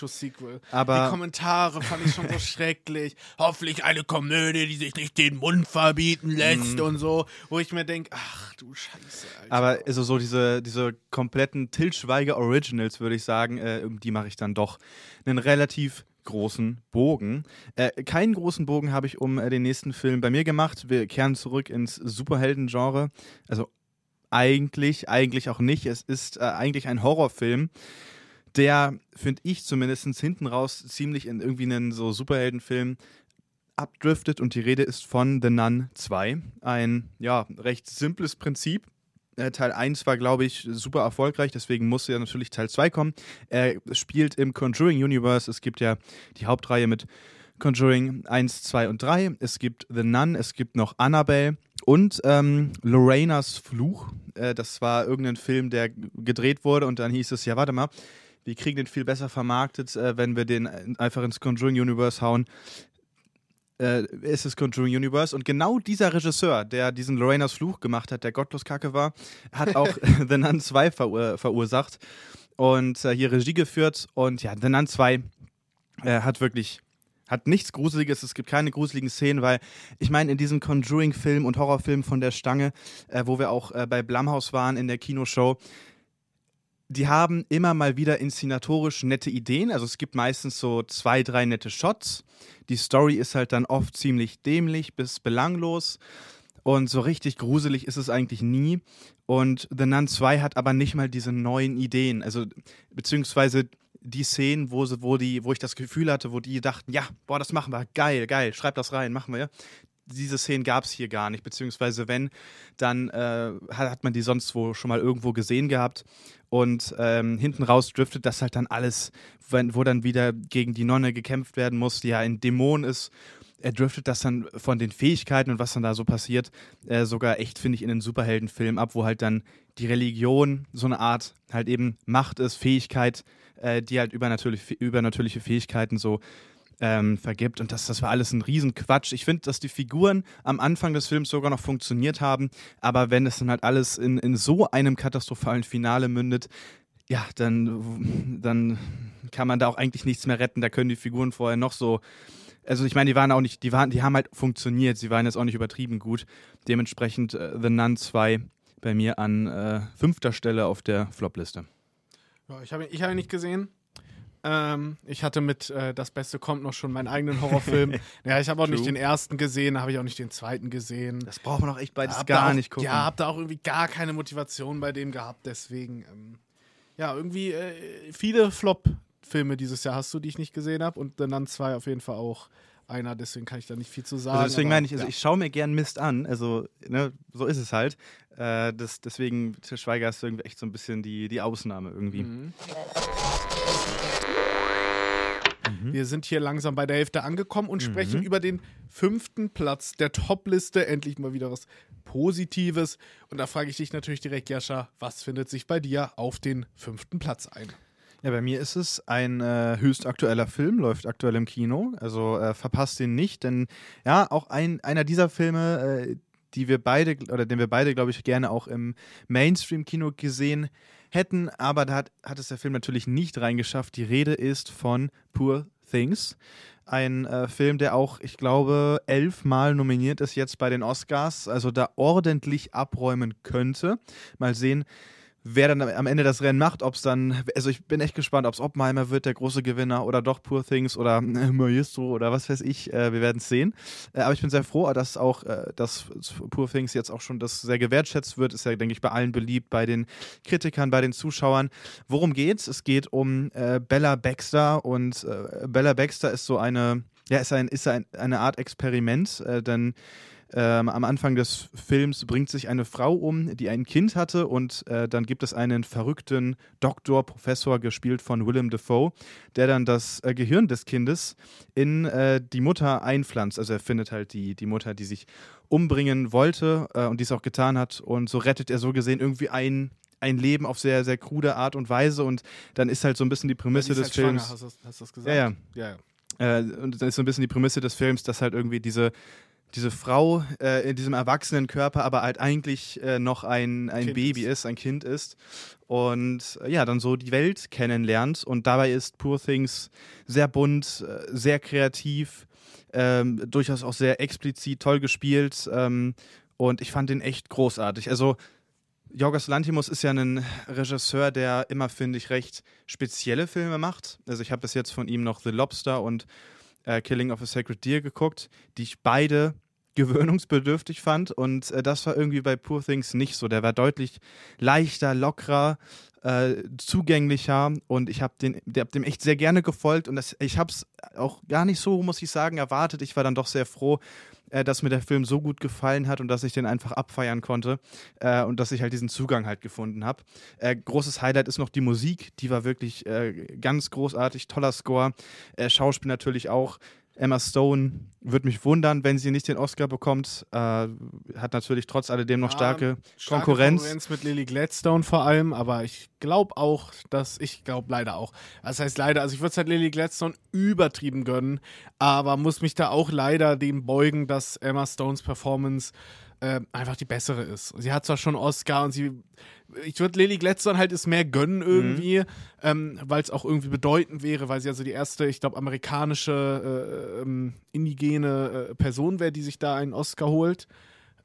Aber die Kommentare fand ich schon so schrecklich. Hoffentlich eine Komödie, die sich nicht den Mund verbieten lässt mm. und so, wo ich mir denke, ach du Scheiße. Alter. Aber also so diese, diese kompletten Til Schweiger Originals, würde ich sagen, äh, die mache ich dann doch einen relativ großen Bogen. Äh, keinen großen Bogen habe ich um äh, den nächsten Film bei mir gemacht. Wir kehren zurück ins Superhelden-Genre. Also eigentlich, eigentlich auch nicht. Es ist äh, eigentlich ein Horrorfilm, der, finde ich zumindest, hinten raus ziemlich in irgendwie einen so Superheldenfilm abdriftet und die Rede ist von The Nun 2. Ein, ja, recht simples Prinzip. Äh, Teil 1 war, glaube ich, super erfolgreich, deswegen musste ja natürlich Teil 2 kommen. Er spielt im Conjuring Universe. Es gibt ja die Hauptreihe mit Conjuring 1, 2 und 3. Es gibt The Nun, es gibt noch Annabelle und ähm, Lorenas Fluch. Äh, das war irgendein Film, der gedreht wurde und dann hieß es, ja, warte mal, wir kriegen den viel besser vermarktet, äh, wenn wir den einfach ins Conjuring Universe hauen. Äh, ist es Conjuring Universe und genau dieser Regisseur, der diesen Lorenas Fluch gemacht hat, der gottlos kacke war, hat auch The Nun 2 verur verursacht. und äh, hier Regie geführt. Und ja, The Nun 2 äh, hat wirklich hat nichts Gruseliges, es gibt keine gruseligen Szenen, weil ich meine, in diesem Conjuring-Film und Horrorfilm von der Stange, äh, wo wir auch äh, bei Blumhouse waren in der Kinoshow, die haben immer mal wieder inszenatorisch nette Ideen. Also es gibt meistens so zwei, drei nette Shots. Die Story ist halt dann oft ziemlich dämlich bis belanglos. Und so richtig gruselig ist es eigentlich nie. Und The Nun 2 hat aber nicht mal diese neuen Ideen. Also, beziehungsweise die Szenen, wo, sie, wo, die, wo ich das Gefühl hatte, wo die dachten, ja, boah, das machen wir, geil, geil, schreib das rein, machen wir. Diese Szenen gab es hier gar nicht, beziehungsweise wenn, dann äh, hat man die sonst wo schon mal irgendwo gesehen gehabt. Und ähm, hinten raus driftet das halt dann alles, wenn, wo dann wieder gegen die Nonne gekämpft werden muss, die ja ein Dämon ist er driftet das dann von den Fähigkeiten und was dann da so passiert, äh, sogar echt, finde ich, in einen Superheldenfilm ab, wo halt dann die Religion so eine Art halt eben Macht ist, Fähigkeit, äh, die halt übernatürlich, übernatürliche Fähigkeiten so ähm, vergibt. Und das, das war alles ein Riesenquatsch. Ich finde, dass die Figuren am Anfang des Films sogar noch funktioniert haben, aber wenn es dann halt alles in, in so einem katastrophalen Finale mündet, ja, dann, dann kann man da auch eigentlich nichts mehr retten. Da können die Figuren vorher noch so also ich meine, die waren auch nicht, die waren, die haben halt funktioniert, sie waren jetzt auch nicht übertrieben gut. Dementsprechend äh, The Nun 2 bei mir an äh, fünfter Stelle auf der Flop-Liste. Ja, ich habe ich hab ihn nicht gesehen. Ähm, ich hatte mit äh, Das Beste kommt noch schon meinen eigenen Horrorfilm. ja, ich habe auch True. nicht den ersten gesehen, habe ich auch nicht den zweiten gesehen. Das braucht man auch echt beides hab gar auch, nicht gucken. Ja, habe da auch irgendwie gar keine Motivation bei dem gehabt, deswegen. Ähm, ja, irgendwie äh, viele Flop-Filme dieses Jahr hast du, die ich nicht gesehen habe und Nun 2 auf jeden Fall auch einer, deswegen kann ich da nicht viel zu sagen. Also deswegen meine ich, also ja. ich schaue mir gern Mist an, also ne, so ist es halt. Äh, das, deswegen, Til Schweiger ist irgendwie echt so ein bisschen die, die Ausnahme irgendwie. Mhm. Mhm. Wir sind hier langsam bei der Hälfte angekommen und mhm. sprechen über den fünften Platz der Top-Liste. Endlich mal wieder was Positives. Und da frage ich dich natürlich direkt, Jascha, was findet sich bei dir auf den fünften Platz ein? Ja, bei mir ist es ein äh, höchst aktueller Film, läuft aktuell im Kino. Also äh, verpasst ihn nicht, denn ja, auch ein, einer dieser Filme, äh, die wir beide, oder den wir beide, glaube ich, gerne auch im Mainstream-Kino gesehen hätten, aber da hat, hat es der Film natürlich nicht reingeschafft. Die Rede ist von Poor Things. Ein äh, Film, der auch, ich glaube, elfmal nominiert ist jetzt bei den Oscars, also da ordentlich abräumen könnte. Mal sehen, wer dann am Ende das Rennen macht, ob es dann, also ich bin echt gespannt, ob es Oppenheimer wird, der große Gewinner, oder doch Poor Things oder äh, Maestro oder was weiß ich, äh, wir werden es sehen. Äh, aber ich bin sehr froh, dass auch, äh, dass Poor Things jetzt auch schon das sehr gewertschätzt wird, ist ja, denke ich, bei allen beliebt, bei den Kritikern, bei den Zuschauern. Worum geht's? Es geht um äh, Bella Baxter und äh, Bella Baxter ist so eine, ja, ist, ein, ist ein, eine Art Experiment, denn ähm, am Anfang des Films bringt sich eine Frau um, die ein Kind hatte und äh, dann gibt es einen verrückten Doktor, Professor, gespielt von Willem Dafoe, der dann das äh, Gehirn des Kindes in äh, die Mutter einpflanzt. Also er findet halt die, die Mutter, die sich umbringen wollte äh, und dies auch getan hat und so rettet er so gesehen irgendwie ein ein Leben auf sehr, sehr krude Art und Weise und dann ist halt so ein bisschen die Prämisse ja, die des halt Films. Schwanger, hast, du, hast du das gesagt? Ja, ja. ja, ja. Äh, und dann ist so ein bisschen die Prämisse des Films, dass halt irgendwie diese diese Frau äh, in diesem erwachsenen Körper aber halt eigentlich äh, noch ein, ein Baby ist. ein Kind ist und äh, ja, dann so die Welt kennenlernt und dabei ist Poor Things sehr bunt, äh, sehr kreativ, ähm, durchaus auch sehr explizit, toll gespielt ähm, und ich fand den echt großartig. Also Jorgos Lantimos ist ja ein Regisseur, der immer, finde ich, recht spezielle Filme macht. Also ich habe bis jetzt von ihm noch The Lobster und äh, Killing of a Sacred Deer geguckt, die ich beide gewöhnungsbedürftig fand und äh, das war irgendwie bei Poor Things nicht so. Der war deutlich leichter, lockerer, äh, zugänglicher und ich habe hab dem echt sehr gerne gefolgt und das, ich habe es auch gar nicht so, muss ich sagen, erwartet. Ich war dann doch sehr froh, äh, dass mir der Film so gut gefallen hat und dass ich den einfach abfeiern konnte äh, und dass ich halt diesen Zugang halt gefunden habe. Äh, großes Highlight ist noch die Musik, die war wirklich äh, ganz großartig, toller Score, Schauspiel natürlich auch. Emma Stone würde mich wundern, wenn sie nicht den Oscar bekommt. Äh, hat natürlich trotz alledem noch starke, starke Konkurrenz. Konkurrenz mit Lily Gladstone vor allem, aber ich glaube auch, dass ich glaube leider auch. Das heißt leider, also ich würde es halt Lily Gladstone übertrieben gönnen, aber muss mich da auch leider dem beugen, dass Emma Stones Performance äh, einfach die bessere ist. Sie hat zwar schon Oscar und sie, ich würde Lily Gladstone halt es mehr gönnen irgendwie, mhm. ähm, weil es auch irgendwie bedeutend wäre, weil sie also die erste, ich glaube, amerikanische äh, ähm, indigene äh, Person wäre, die sich da einen Oscar holt.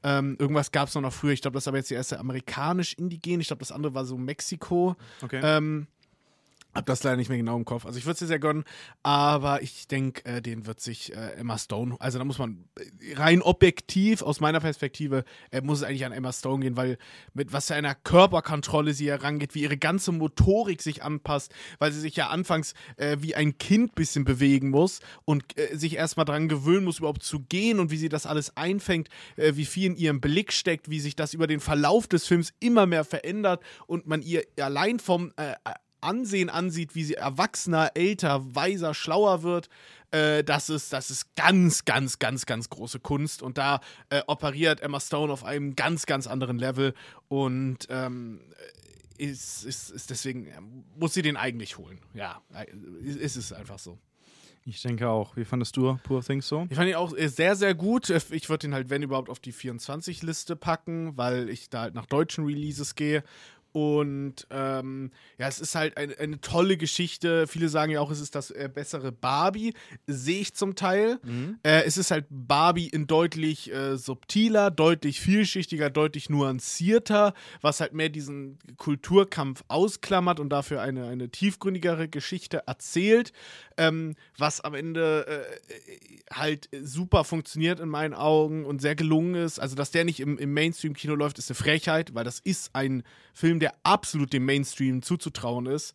Ähm, irgendwas gab es noch, noch früher. Ich glaube, das ist aber jetzt die erste amerikanisch-indigene. Ich glaube, das andere war so Mexiko. Okay. Hab das leider nicht mehr genau im Kopf. Also ich würde es dir sehr gönnen, aber ich denke, äh, den wird sich äh, Emma Stone, also da muss man äh, rein objektiv aus meiner Perspektive, äh, muss es eigentlich an Emma Stone gehen, weil mit was für einer Körperkontrolle sie herangeht, wie ihre ganze Motorik sich anpasst, weil sie sich ja anfangs äh, wie ein Kind bisschen bewegen muss und äh, sich erstmal dran gewöhnen muss, überhaupt zu gehen und wie sie das alles einfängt, wie viel in ihrem Blick steckt, wie sich das über den Verlauf des Films immer mehr verändert und man ihr allein vom Ansehen ansieht, wie sie erwachsener, älter, weiser, schlauer wird, äh, das, ist, das ist ganz, ganz, ganz, ganz große Kunst. Und da äh, operiert Emma Stone auf einem ganz, ganz anderen Level. Und ähm, ist, ist, ist deswegen, muss sie den eigentlich holen. Ja, ist es einfach so. Ich denke auch. Wie fandest du Poor Things so? Ich fand ihn auch sehr, sehr gut. Ich würde ihn halt, wenn überhaupt, auf die 24-Liste packen, weil ich da halt nach deutschen Releases gehe. Und ähm, ja, es ist halt eine, eine, tolle Geschichte. Viele sagen ja auch, es ist das äh, bessere Barbie. Sehe ich zum Teil. Mhm. Äh, es ist halt Barbie in deutlich äh, subtiler, deutlich vielschichtiger, deutlich nuancierter, was halt mehr diesen Kulturkampf ausklammert und dafür eine, eine tiefgründigere Geschichte erzählt. Ähm, was am Ende äh, halt super funktioniert in meinen Augen und sehr gelungen ist. Also, dass der nicht im, im Mainstream-Kino läuft, ist eine Frechheit, weil das ist ein Film, der absolut dem Mainstream zuzutrauen ist.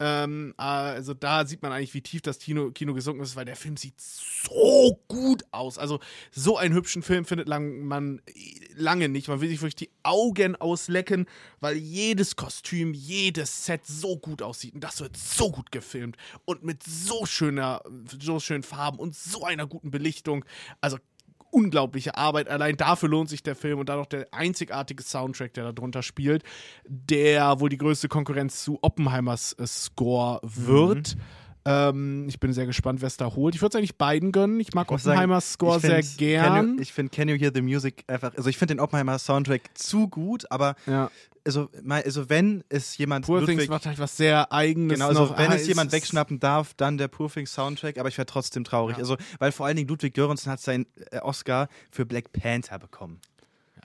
Ähm, also da sieht man eigentlich, wie tief das Kino, Kino gesunken ist, weil der Film sieht so gut aus. Also so einen hübschen Film findet lang, man lange nicht. Man will sich wirklich die Augen auslecken, weil jedes Kostüm, jedes Set so gut aussieht. Und das wird so gut gefilmt und mit so schöner, so schönen Farben und so einer guten Belichtung. Also unglaubliche Arbeit. Allein dafür lohnt sich der Film und dann noch der einzigartige Soundtrack, der da drunter spielt, der wohl die größte Konkurrenz zu Oppenheimers äh, Score wird. Mhm. Ähm, ich bin sehr gespannt, wer es da holt. Ich würde es eigentlich beiden gönnen. Ich mag Oppenheimers Score sehr gern. You, ich finde Can You Hear the Music einfach, also ich finde den Oppenheimer Soundtrack zu gut, aber ja. Also, also wenn es jemand Poor Ludwig, Things macht halt was sehr eigenes Genau, also wenn es jemand wegschnappen darf, dann der Poor Things Soundtrack, aber ich wäre trotzdem traurig. Ja. Also, weil vor allen Dingen Ludwig Göransson hat seinen äh, Oscar für Black Panther bekommen.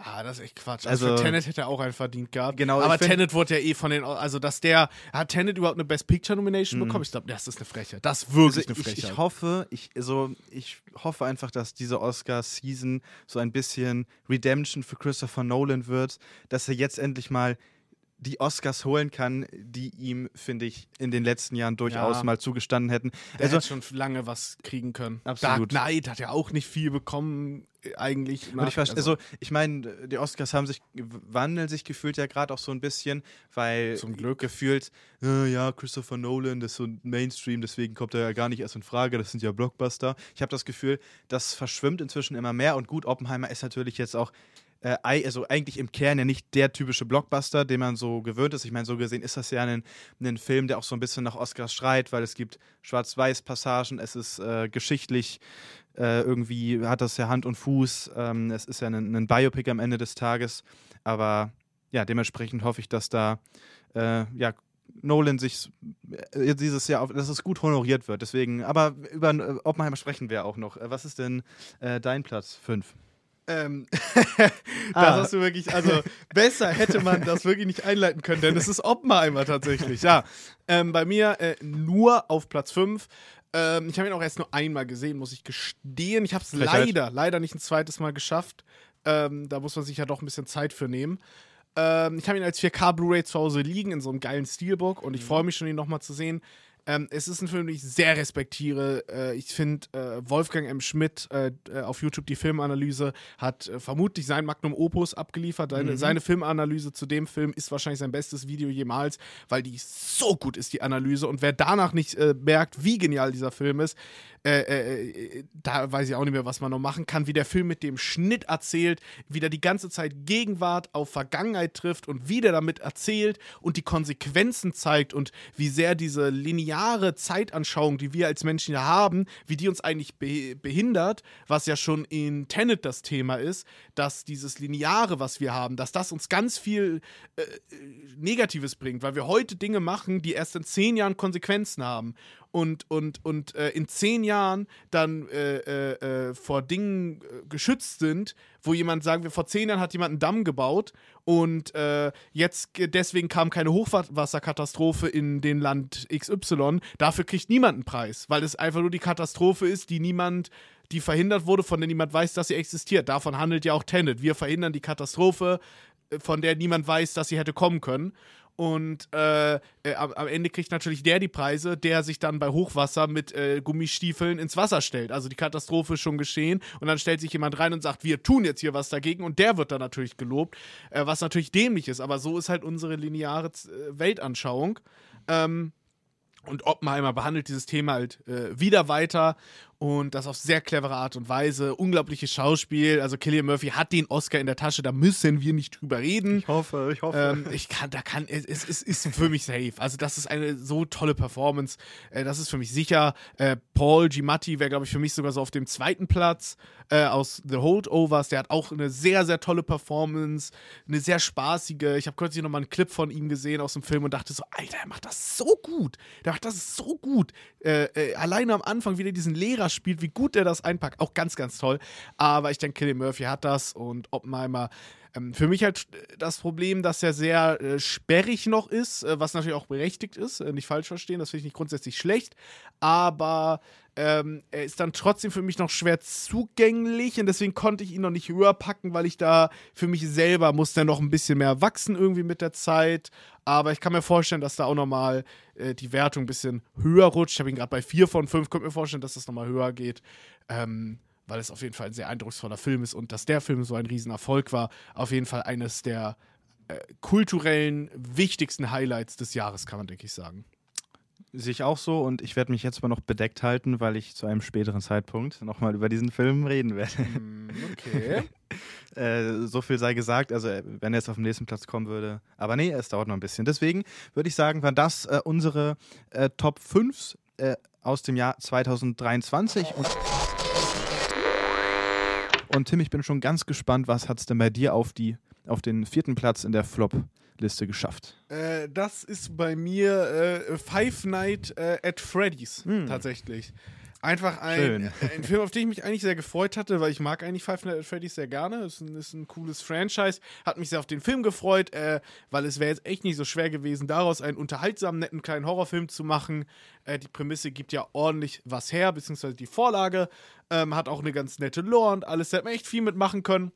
Ah, das ist echt Quatsch. Also, also Tenet hätte er auch einen verdient gehabt. Genau. Aber Tenet wurde ja eh von den, also dass der, hat Tenet überhaupt eine Best Picture Nomination mhm. bekommen? Ich glaube, das ist eine Freche. Das ist wirklich also eine Freche. Ich, ich, hoffe, ich, also, ich hoffe einfach, dass diese Oscar-Season so ein bisschen Redemption für Christopher Nolan wird, dass er jetzt endlich mal die Oscars holen kann, die ihm, finde ich, in den letzten Jahren durchaus ja. mal zugestanden hätten. Der also hätte schon lange was kriegen können. Absolut. Dark Knight hat ja auch nicht viel bekommen, äh, eigentlich. Nach, ich also, also, ich meine, die Oscars haben sich, wandeln sich gefühlt ja gerade auch so ein bisschen, weil zum Glück gefühlt, äh, ja, Christopher Nolan, das ist so ein Mainstream, deswegen kommt er ja gar nicht erst in Frage, das sind ja Blockbuster. Ich habe das Gefühl, das verschwimmt inzwischen immer mehr und gut, Oppenheimer ist natürlich jetzt auch äh, also eigentlich im Kern ja nicht der typische Blockbuster, den man so gewöhnt ist. Ich meine, so gesehen ist das ja ein, ein Film, der auch so ein bisschen nach Oscars schreit, weil es gibt Schwarz-Weiß-Passagen, es ist äh, geschichtlich, äh, irgendwie hat das ja Hand und Fuß, ähm, es ist ja ein, ein, Biopic am Ende des Tages, aber ja, dementsprechend hoffe ich, dass da äh, ja, Nolan sich äh, dieses Jahr, auf, dass es gut honoriert wird. Deswegen, aber über äh, Oppenheimer sprechen wir auch noch. Was ist denn dein Platz 5? Ähm, das ah. hast du wirklich, also besser hätte man das wirklich nicht einleiten können, denn es ist Oppenheimer tatsächlich. Ja, ähm, bei mir äh, nur auf Platz 5. Ähm, ich habe ihn auch erst nur einmal gesehen, muss ich gestehen. Ich habe es leider, leider nicht ein zweites Mal geschafft. Ähm, da muss man sich ja doch ein bisschen Zeit für nehmen. Ähm, ich habe ihn als 4K Blu-ray zu Hause liegen in so einem geilen Steelbook und ich mhm. freue mich schon, ihn nochmal zu sehen. Ähm, es ist ein Film, den ich sehr respektiere. Äh, ich finde, äh, Wolfgang M. Schmidt äh, äh auf YouTube die Filmanalyse hat äh, vermutlich sein Magnum Opus abgeliefert. Seine, mhm. seine, Filmanalyse zu dem Film ist wahrscheinlich sein bestes Video jemals, weil die so gut ist, die Analyse. Und wer danach nicht äh, merkt, wie genial dieser Film ist, da weiß ich auch nicht mehr, was man noch machen kann, wie der Film mit dem Schnitt erzählt, wie der die ganze Zeit Gegenwart auf Vergangenheit trifft und wie der damit erzählt und die Konsequenzen zeigt und wie sehr diese lineare lineare Zeitanschauung, die wir als Menschen ja haben, wie die uns eigentlich be behindert, was ja schon in Tenet das Thema ist, dass dieses Lineare, was wir haben, dass das uns ganz viel äh, Negatives bringt, weil wir heute Dinge machen, die erst in zehn Jahren Konsequenzen haben und, und, und äh, in zehn Jahren dann äh, äh, äh vor Dingen äh, geschützt sind, wo jemand, sagen wir, vor zehn Jahren hat jemand einen Damm gebaut und äh, jetzt deswegen kam keine Hochwasserkatastrophe in den Land XY. Dafür kriegt niemand einen Preis, weil es einfach nur die Katastrophe ist, die niemand die verhindert wurde, von der niemand weiß, dass sie existiert. Davon handelt ja auch Tenet. Wir verhindern die Katastrophe, von der niemand weiß, dass sie hätte kommen können. Und äh, äh, am, am, Ende kriegt natürlich der die Preise, der sich dann bei Hochwasser mit äh, Gummistiefeln ins Wasser stellt. Also die Katastrophe ist schon geschehen und dann stellt sich jemand rein und sagt, wir tun jetzt hier was dagegen und der wird dann natürlich gelobt, äh, was natürlich dämlich ist. Aber so ist halt unsere lineare äh, Weltanschauung. Ähm, und Oppenheimer behandelt dieses Thema halt äh, wieder weiter und das auf sehr clevere Art und Weise. Unglaubliches Schauspiel. Also Killian Murphy hat den Oscar in der Tasche, da müssen wir nicht drüber reden. Ich hoffe, ich hoffe. Ähm, ich kann, da kann, es, es, es, ist für mich safe. Also das ist eine so tolle Performance. Äh, das ist für mich sicher. Äh, Paul Giamatti wäre, glaube ich, für mich sogar so auf dem zweiten Platz äh, aus The Holdovers. Der hat auch eine sehr, sehr tolle Performance. Eine sehr spaßige. Ich habe kürzlich nochmal einen Clip von ihm gesehen aus dem Film und dachte so, Alter, er macht das so gut. Der macht das so gut. Äh, äh, alleine am Anfang wieder diesen Lehrer spielt, wie gut er das einpackt. Auch ganz, ganz toll. Aber ich denke, Killian Murphy hat das und Oppenheimer. Ähm, für mich halt das Problem, dass er sehr äh, sperrig noch ist, äh, was natürlich auch berechtigt ist, äh, nicht falsch verstehen, das finde ich nicht grundsätzlich schlecht, aber ähm, er ist dann trotzdem für mich noch schwer zugänglich und deswegen konnte ich ihn noch nicht höher packen, weil ich da für mich selber muss der noch ein bisschen mehr wachsen irgendwie mit der Zeit. Aber ich kann mir vorstellen, dass da auch nochmal äh, die Wertung ein bisschen höher rutscht. Ich habe ihn gerade bei 4 von 5, könnte mir vorstellen, dass das nochmal höher geht. Ähm, weil es auf jeden Fall ein sehr eindrucksvoller Film ist und dass der Film so ein Riesenerfolg war. Auf jeden Fall eines der äh, kulturellen wichtigsten Highlights des Jahres, kann man, denke ich, sagen. Sehe ich auch so und ich werde mich jetzt mal noch bedeckt halten, weil ich zu einem späteren Zeitpunkt nochmal über diesen Film reden werde. Hm, okay. äh, so viel sei gesagt, also äh, wenn er jetzt auf den nächsten Platz kommen würde. Aber nee, es dauert noch ein bisschen. Deswegen würde ich sagen, waren das äh, unsere äh, Top 5 äh, aus dem Jahr 2023 und und Tim, ich bin schon ganz gespannt, was hat es denn bei dir auf, die, auf den vierten Platz in der Flop-Liste geschafft? Äh, das ist bei mir äh, Five Night äh, at Freddy's hm. tatsächlich. Einfach ein, ein, Film, auf den ich mich eigentlich sehr gefreut hatte, weil ich mag eigentlich Five Nights at Freddy's sehr gerne. Ist ein, ist ein cooles Franchise. Hat mich sehr auf den Film gefreut, äh, weil es wäre jetzt echt nicht so schwer gewesen, daraus einen unterhaltsamen, netten kleinen Horrorfilm zu machen. Äh, die Prämisse gibt ja ordentlich was her, beziehungsweise die Vorlage. Ähm, hat auch eine ganz nette Lore und alles. Da hätte man echt viel mitmachen können.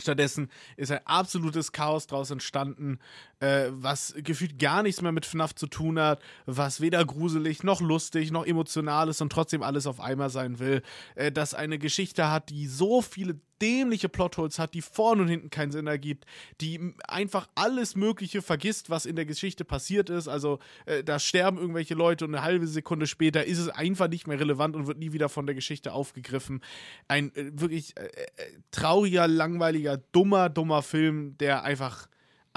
Stattdessen ist ein absolutes Chaos daraus entstanden, äh, was gefühlt gar nichts mehr mit FNAF zu tun hat, was weder gruselig noch lustig noch emotional ist und trotzdem alles auf einmal sein will. Äh, das eine Geschichte hat, die so viele dämliche Plotholes hat, die vorne und hinten keinen Sinn ergibt, die einfach alles Mögliche vergisst, was in der Geschichte passiert ist. Also äh, da sterben irgendwelche Leute und eine halbe Sekunde später ist es einfach nicht mehr relevant und wird nie wieder von der Geschichte aufgegriffen. Ein äh, wirklich äh, äh trauriger, langweiliger, dummer, dummer Film, der einfach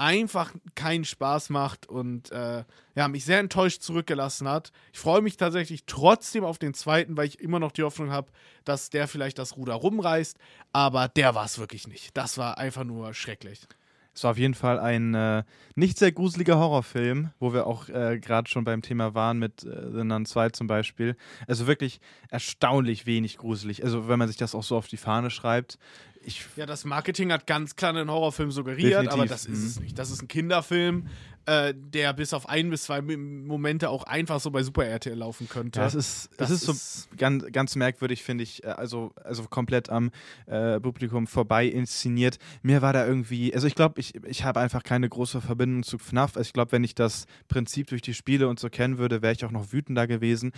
einfach keinen Spaß macht und äh, ja, mich sehr enttäuscht zurückgelassen hat. Ich freue mich tatsächlich trotzdem auf den zweiten, weil ich immer noch die Hoffnung habe, dass der vielleicht das Ruder rumreißt, aber der war es wirklich nicht. Das war einfach nur schrecklich. Es war auf jeden Fall ein äh, nicht sehr gruseliger Horrorfilm, wo wir auch äh, gerade schon beim Thema waren mit äh, The Nun 2 zum Beispiel. Also wirklich erstaunlich wenig gruselig. Also wenn man sich das auch so auf die Fahne schreibt. Ich ja, das Marketing hat ganz klar einen Horrorfilm suggeriert, Definitiv. aber das ist es mhm. nicht. Das ist ein Kinderfilm, äh, der bis auf ein bis zwei Momente auch einfach so bei Super RTL laufen könnte. Ja, das ist, das, das ist, ist so ganz, ganz merkwürdig, finde ich. Äh, also, also komplett am äh, Publikum vorbei inszeniert. Mir war da irgendwie, also ich glaube, ich, ich habe einfach keine große Verbindung zu FNAF. Also ich glaube, wenn ich das Prinzip durch die Spiele und so kennen würde, wäre ich auch noch wütender gewesen.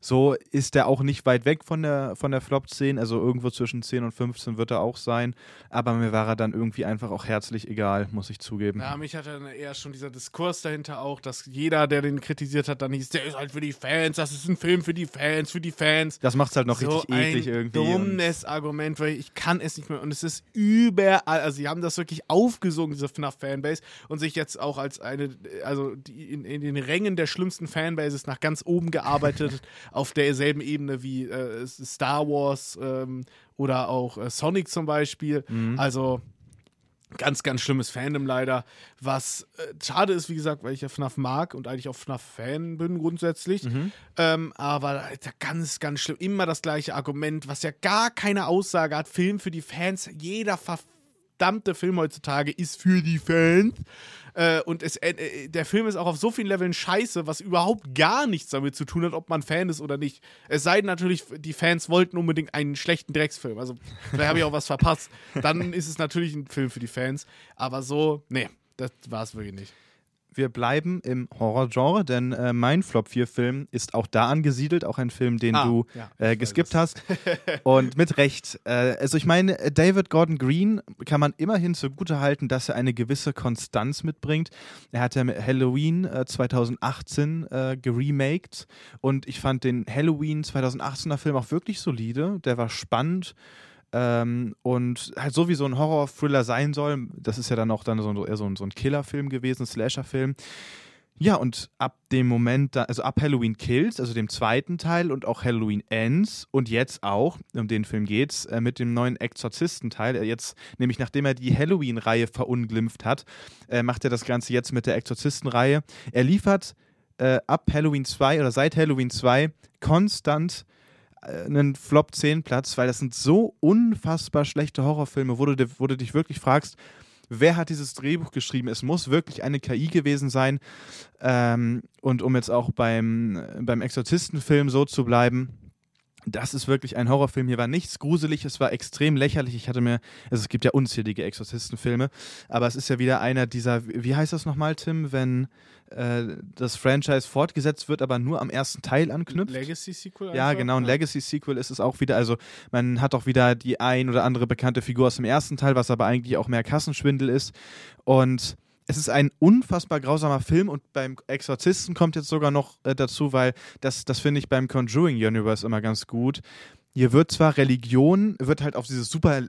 So ist der auch nicht weit weg von der, von der Flop-10. Also irgendwo zwischen 10 und 15 wird er auch sein. Aber mir war er dann irgendwie einfach auch herzlich egal, muss ich zugeben. Ja, mich hat dann eher schon dieser Diskurs dahinter auch, dass jeder, der den kritisiert hat, dann hieß, der ist halt für die Fans, das ist ein Film für die Fans, für die Fans. Das macht es halt noch so richtig eklig ein irgendwie. dummes Argument, weil ich kann es nicht mehr. Und es ist überall, also sie haben das wirklich aufgesogen, diese FNAF-Fanbase, und sich jetzt auch als eine, also die in, in den Rängen der schlimmsten Fanbases nach ganz oben gearbeitet, auf derselben Ebene wie äh, Star Wars ähm, oder auch äh, Sonic zum Beispiel. Also ganz, ganz schlimmes Fandom leider. Was äh, schade ist, wie gesagt, weil ich ja FNAF mag und eigentlich auch FNAF-Fan bin grundsätzlich. Ähm, aber Alter, ganz, ganz schlimm. Immer das gleiche Argument, was ja gar keine Aussage hat. Film für die Fans. Jeder verdammte Film heutzutage ist für die Fans. Äh, und es, äh, äh, der Film ist auch auf so vielen Leveln scheiße, was überhaupt gar nichts damit zu tun hat, ob man Fan ist oder nicht. Es sei denn natürlich, die Fans wollten unbedingt einen schlechten Drecksfilm. Also, vielleicht habe ich auch was verpasst. Dann ist es natürlich ein Film für die Fans. Aber so, nee, das war es wirklich nicht. Wir bleiben im Horrorgenre, denn äh, mein Flop 4 Film ist auch da angesiedelt, auch ein Film, den Ah, du ja, äh, geskippt hast. Und mit Recht. Äh, also ich meine, äh, David Gordon Green kann man immerhin zugute halten, dass er eine gewisse Konstanz mitbringt. Er hat ja Halloween äh, 2018 äh, geremaked und ich fand den Halloween 2018er Film auch wirklich solide. Der war spannend. Ähm, und halt so wie so ein Horror-Thriller sein soll, das ist ja dann auch dann so, eher so ein, so ein Killer-Film gewesen, Slasher-Film. Ja, und ab dem Moment, da, also ab Halloween Kills, also dem zweiten Teil und auch Halloween Ends und jetzt auch, um den Film geht's, äh, mit dem neuen Exorzistenteil, äh, jetzt, nämlich nachdem er die Halloween-Reihe verunglimpft hat, äh, macht er das Ganze jetzt mit der Exorzistenreihe. Er liefert äh, ab Halloween 2 oder seit Halloween 2 konstant einen Flop 10 Platz, weil das sind so unfassbar schlechte Horrorfilme, wo du, wo du dich wirklich fragst, wer hat dieses Drehbuch geschrieben? Es muss wirklich eine KI gewesen sein. Ähm, und um jetzt auch beim, beim Exorzistenfilm so zu bleiben, das ist wirklich ein Horrorfilm. Hier war nichts gruselig, es war extrem lächerlich. Ich hatte mir, also es gibt ja unzählige Exorzistenfilme, aber es ist ja wieder einer dieser, wie heißt das nochmal, Tim, wenn äh, das Franchise fortgesetzt wird, aber nur am ersten Teil anknüpft? Legacy-Sequel? Ja, genau, ein Legacy-Sequel ist es auch wieder. Also, man hat auch wieder die ein oder andere bekannte Figur aus dem ersten Teil, was aber eigentlich auch mehr Kassenschwindel ist. Und es ist ein unfassbar grausamer Film und beim Exorzisten kommt jetzt sogar noch äh, dazu, weil das, das finde ich beim Conjuring Universe immer ganz gut. Hier wird zwar Religion, wird halt auf dieses super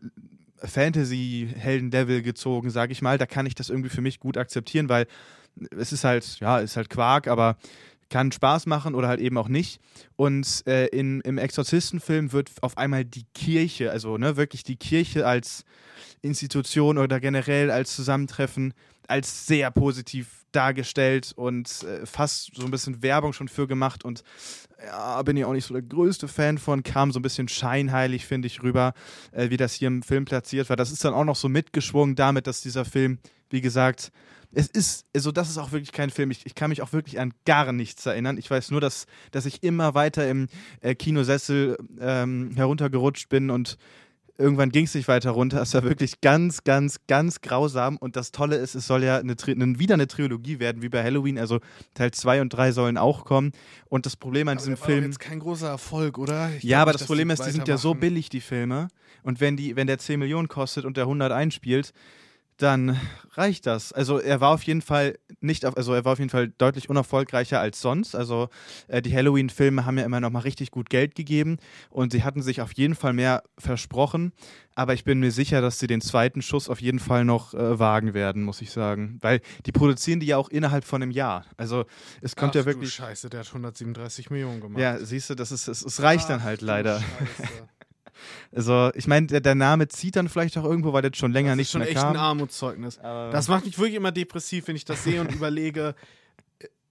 Fantasy-Helden-Level gezogen, sage ich mal. Da kann ich das irgendwie für mich gut akzeptieren, weil es ist halt, ja, ist halt Quark, aber kann Spaß machen oder halt eben auch nicht. Und äh, in, im Exorzistenfilm wird auf einmal die Kirche, also ne, wirklich die Kirche als Institution oder generell als Zusammentreffen, als sehr positiv dargestellt und äh, fast so ein bisschen Werbung schon für gemacht. Und ja, bin ich auch nicht so der größte Fan von, kam so ein bisschen scheinheilig, finde ich, rüber, äh, wie das hier im Film platziert war. Das ist dann auch noch so mitgeschwungen damit, dass dieser Film, wie gesagt, es ist, also das ist auch wirklich kein Film. Ich, ich kann mich auch wirklich an gar nichts erinnern. Ich weiß nur, dass, dass ich immer weiter im äh, Kinosessel ähm, heruntergerutscht bin und irgendwann ging es nicht weiter runter. Es war wirklich ganz, ganz, ganz grausam. Und das Tolle ist, es soll ja eine, eine, wieder eine Trilogie werden, wie bei Halloween. Also Teil 2 und 3 sollen auch kommen. Und das Problem an diesem war doch Film. jetzt kein großer Erfolg, oder? Ich Ja, aber nicht, das Problem die ist, die sind ja so billig, die Filme. Und wenn, die, wenn der 10 Millionen kostet und der 100 einspielt, dann reicht das. Also er war auf jeden Fall nicht, auf, also er war auf jeden Fall deutlich unerfolgreicher als sonst. Also äh, die Halloween-Filme haben ja immer noch mal richtig gut Geld gegeben und sie hatten sich auf jeden Fall mehr versprochen. Aber ich bin mir sicher, dass sie den zweiten Schuss auf jeden Fall noch äh, wagen werden, muss ich sagen. Weil die produzieren die ja auch innerhalb von einem Jahr. Also es kommt Ach, ja Du wirklich. Scheiße, der hat 137 Millionen gemacht. Ja, siehst du, das ist, es, es reicht dann Ach, halt du leider. Scheiße. Also, ich meine, der, der Name zieht dann vielleicht auch irgendwo, weil das schon länger das nicht ist schon mehr echt kam. ein Armutszeugnis. Aber- Das macht mich wirklich immer depressiv, wenn ich das sehe und überlege,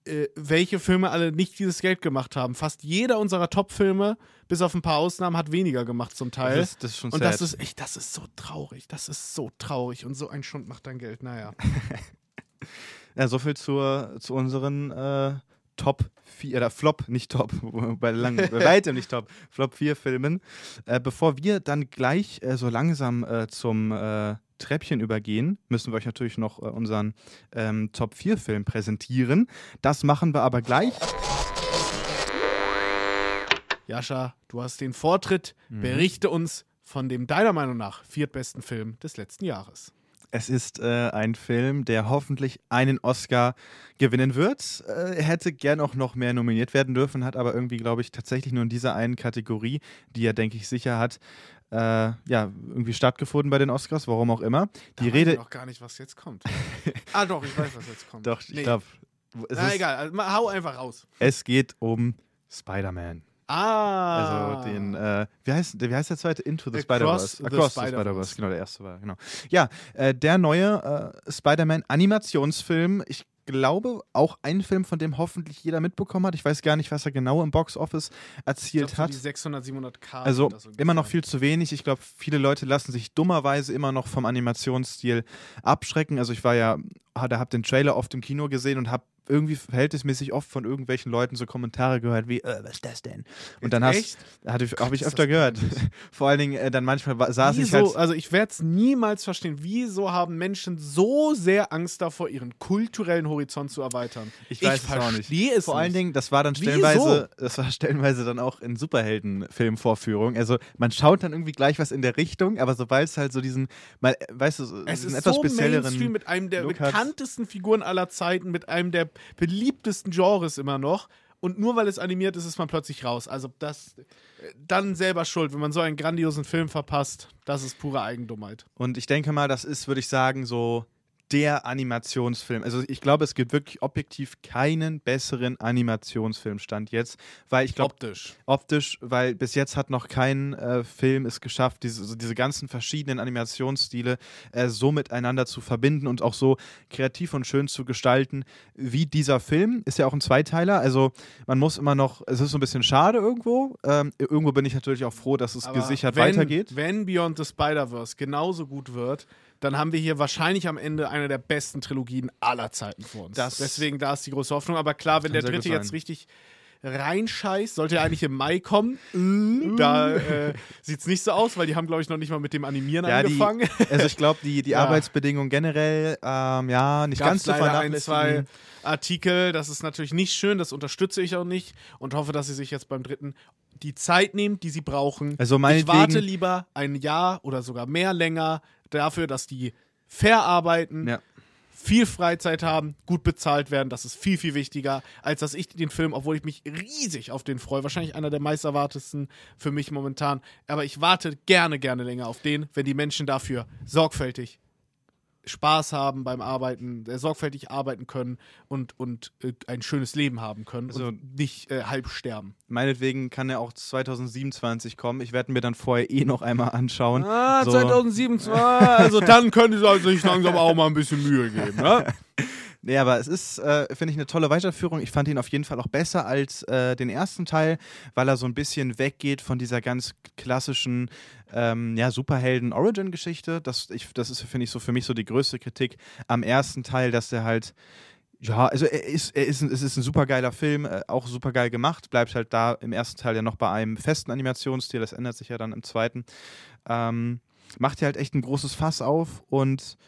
äh, äh, welche Filme alle nicht dieses Geld gemacht haben. Fast jeder unserer Top-Filme, bis auf ein paar Ausnahmen, hat weniger gemacht zum Teil. das, ist- das ist schon und sad. das ist echt, das ist so traurig. Das ist so traurig. Und so ein Schund macht dann Geld. Naja. ja, so viel zur, zu unseren äh, Top 4, oder Flop, nicht Top, bei, lang, bei weitem nicht Top, Flop 4 Filmen. Äh, bevor wir dann gleich äh, so langsam äh, zum äh, Treppchen übergehen, müssen wir euch natürlich noch äh, unseren ähm, Top 4 Film präsentieren. Das machen wir aber gleich. Jascha, du hast den Vortritt. Mhm. Berichte uns von dem deiner Meinung nach viertbesten Film des letzten Jahres. Es ist äh, ein Film, der hoffentlich einen Oscar gewinnen wird. Äh, er hätte gern auch noch mehr nominiert werden dürfen, hat aber irgendwie, glaube ich, tatsächlich nur in dieser einen Kategorie, die er, denke ich, sicher hat, äh, ja, irgendwie stattgefunden bei den Oscars, warum auch immer. Die da Rede. Ich noch gar nicht, was jetzt kommt. ah, doch, ich weiß, was jetzt kommt. Doch, nee. ich glaube. Na, egal, also, hau einfach raus. Es geht um Spider-Man. Ah. Also den, äh, wie, heißt, wie heißt der zweite? Into the Spider-Verse. Across the Spider-Verse, Spider genau, der erste war, genau. Ja, äh, der neue äh, Spider-Man-Animationsfilm. Ich glaube, auch ein Film, von dem hoffentlich jeder mitbekommen hat. Ich weiß gar nicht, was er genau im Box-Office erzielt glaub, hat. So die 600, 700 K. Also immer noch viel zu wenig. Ich glaube, viele Leute lassen sich dummerweise immer noch vom Animationsstil abschrecken. Also ich war ja, da habe den Trailer oft im Kino gesehen und habe irgendwie verhältnismäßig oft von irgendwelchen Leuten so Kommentare gehört wie, äh, was ist das denn? Und dann hast, habe ich, hab ich öfter gehört. Vor allen Dingen äh, dann manchmal saß wieso, ich halt. Also ich werde es niemals verstehen. Wieso haben Menschen so sehr Angst davor, ihren kulturellen Horizont zu erweitern? Ich weiß ich es auch nicht. Es Vor allen nicht. Dingen, das war dann stellenweise, das war stellenweise dann auch in Superheldenfilmvorführungen. Also man schaut dann irgendwie gleich was in der Richtung, aber sobald es halt so diesen, mal, weißt du, es diesen ist etwas so spezielleren Mainstream mit einem der Look bekanntesten Figuren aller Zeiten, mit einem der beliebtesten Genres immer noch. Und nur weil es animiert ist, ist man plötzlich raus. Also das dann selber schuld, wenn man so einen grandiosen Film verpasst. Das ist pure Eigendummheit. Und ich denke mal, das ist, würde ich sagen, so der Animationsfilm. Also ich glaube, es gibt wirklich objektiv keinen besseren Animationsfilm stand jetzt, weil ich glaube optisch, optisch, weil bis jetzt hat noch kein äh, Film es geschafft, diese, so diese ganzen verschiedenen Animationsstile äh, so miteinander zu verbinden und auch so kreativ und schön zu gestalten wie dieser Film. Ist ja auch ein Zweiteiler, also man muss immer noch. Es ist so ein bisschen schade irgendwo. Ähm, irgendwo bin ich natürlich auch froh, dass es Aber gesichert wenn, weitergeht. Wenn Beyond the Spider-Verse genauso gut wird dann haben wir hier wahrscheinlich am Ende eine der besten Trilogien aller Zeiten vor uns. Das Deswegen da ist die große Hoffnung. Aber klar, wenn der dritte jetzt richtig reinscheißt, sollte er eigentlich im Mai kommen. da äh, sieht es nicht so aus, weil die haben, glaube ich, noch nicht mal mit dem Animieren ja, angefangen. Die, also ich glaube, die, die Ja. Arbeitsbedingungen generell, ähm, ja, nicht Gab's ganz zu leider ein, zwei vernachlässigen. Artikel. Das ist natürlich nicht schön, das unterstütze ich auch nicht und hoffe, dass sie sich jetzt beim dritten die Zeit nehmen, die sie brauchen. Also ich warte lieber ein Jahr oder sogar mehr länger dafür, dass die fair arbeiten, Ja. viel Freizeit haben, gut bezahlt werden. Das ist viel, viel wichtiger, als dass ich den Film, obwohl ich mich riesig auf den freue, wahrscheinlich einer der meist erwartesten für mich momentan, aber ich warte gerne, gerne länger auf den, wenn die Menschen dafür sorgfältig Spaß haben beim Arbeiten, äh, sorgfältig arbeiten können und, und äh, ein schönes Leben haben können Also- und nicht äh, halb sterben. Meinetwegen kann er auch 2027 kommen. Ich werde mir dann vorher eh noch einmal anschauen. Ah, So. 2007, ah, also dann können sie sich langsam auch mal ein bisschen Mühe geben, ne? Nee, aber es ist, äh, finde ich, eine tolle Weiterführung. Ich fand ihn auf jeden Fall auch besser als äh, den ersten Teil, weil er so ein bisschen weggeht von dieser ganz klassischen ähm, ja, Superhelden-Origin-Geschichte. Das, das ist, finde ich, so für mich so die größte Kritik am ersten Teil, dass der halt. Ja, also er ist, er ist, es ist ein super geiler Film, äh, auch super geil gemacht, bleibt halt da im ersten Teil ja noch bei einem festen Animationsstil, das ändert sich ja dann im zweiten. Ähm, macht ja halt echt ein großes Fass auf und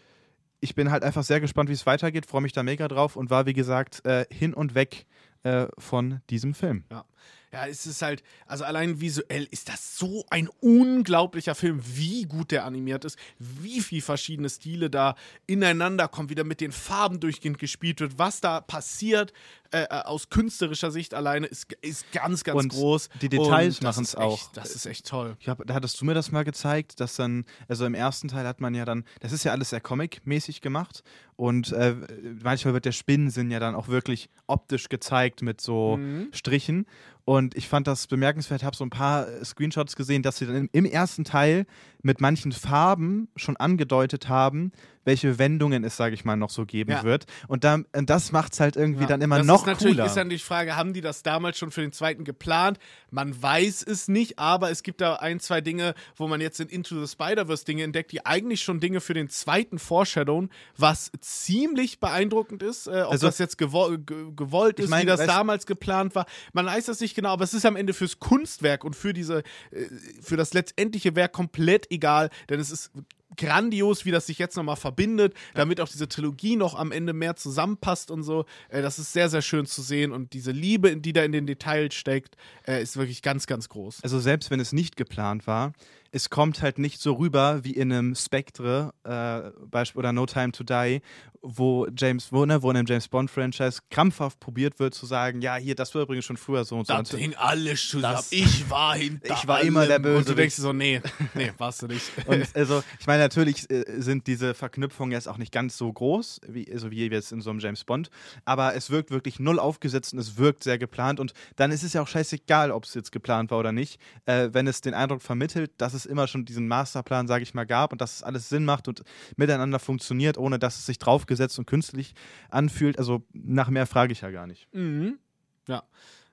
ich bin halt einfach sehr gespannt, wie es weitergeht, freue mich da mega drauf und war, wie gesagt, äh, hin und weg äh, von diesem Film. Ja, es ist halt, also allein visuell ist das so ein unglaublicher Film, wie gut der animiert ist, wie viel verschiedene Stile da ineinander kommen, wie da mit den Farben durchgehend gespielt wird, was da passiert äh, äh, aus künstlerischer Sicht alleine ist, ist ganz, ganz Und groß. die Details machen's ist auch. Echt, das ist echt toll. Hab, da hattest du mir das mal gezeigt, dass dann, also im ersten Teil hat man ja dann, das ist ja alles sehr Comic-mäßig gemacht und äh, manchmal wird der Spinnensinn ja dann auch wirklich optisch gezeigt mit so Mhm. Strichen. Und ich fand das bemerkenswert, habe so ein paar äh, Screenshots gesehen, dass sie dann im, im ersten Teil mit manchen Farben schon angedeutet haben, welche Wendungen es, sage ich mal, noch so geben Ja. wird. Und, dann, und das macht es halt irgendwie Ja, dann immer das noch ist natürlich, cooler. Ist dann die Frage, haben die das damals schon für den zweiten geplant? Man weiß es nicht, aber es gibt da ein, zwei Dinge, wo man jetzt in Into the Spider-Verse Dinge entdeckt, die eigentlich schon Dinge für den zweiten foreshadowen, was ziemlich beeindruckend ist. Äh, ob Also- das jetzt gewo ge gewollt Ich ist, mein, wie das damals geplant war. Man weiß das nicht genau, aber es ist am Ende fürs Kunstwerk und für diese, äh, für das letztendliche Werk komplett egal, denn es ist grandios, wie das sich jetzt nochmal verbindet, damit auch diese Trilogie noch am Ende mehr zusammenpasst und so. Äh, das ist sehr, sehr schön zu sehen und diese Liebe, die da in den Details steckt, äh, ist wirklich ganz, ganz groß. Also selbst wenn es nicht geplant war, es kommt halt nicht so rüber wie in einem Spectre äh, oder No Time to Die, wo James, wo, ne, wo in einem James Bond-Franchise krampfhaft probiert wird zu sagen, ja, hier, das war übrigens schon früher so und so. Das hing alles zusammen. Ich war hinter Ich war allem. immer der Böse. Und du denkst so, nee, nee, warst du nicht. und also, ich meine, natürlich äh, sind diese Verknüpfungen jetzt auch nicht ganz so groß, wie, also wie jetzt in so einem James Bond, aber es wirkt wirklich null aufgesetzt und es wirkt sehr geplant und dann ist es ja auch scheißegal, ob es jetzt geplant war oder nicht, äh, wenn es den Eindruck vermittelt, dass es immer schon diesen Masterplan, sage ich mal, gab und dass es alles Sinn macht und miteinander funktioniert, ohne dass es sich drauf aufgesetzt und künstlich anfühlt. Also nach mehr frage ich ja gar nicht. Mhm. Ja.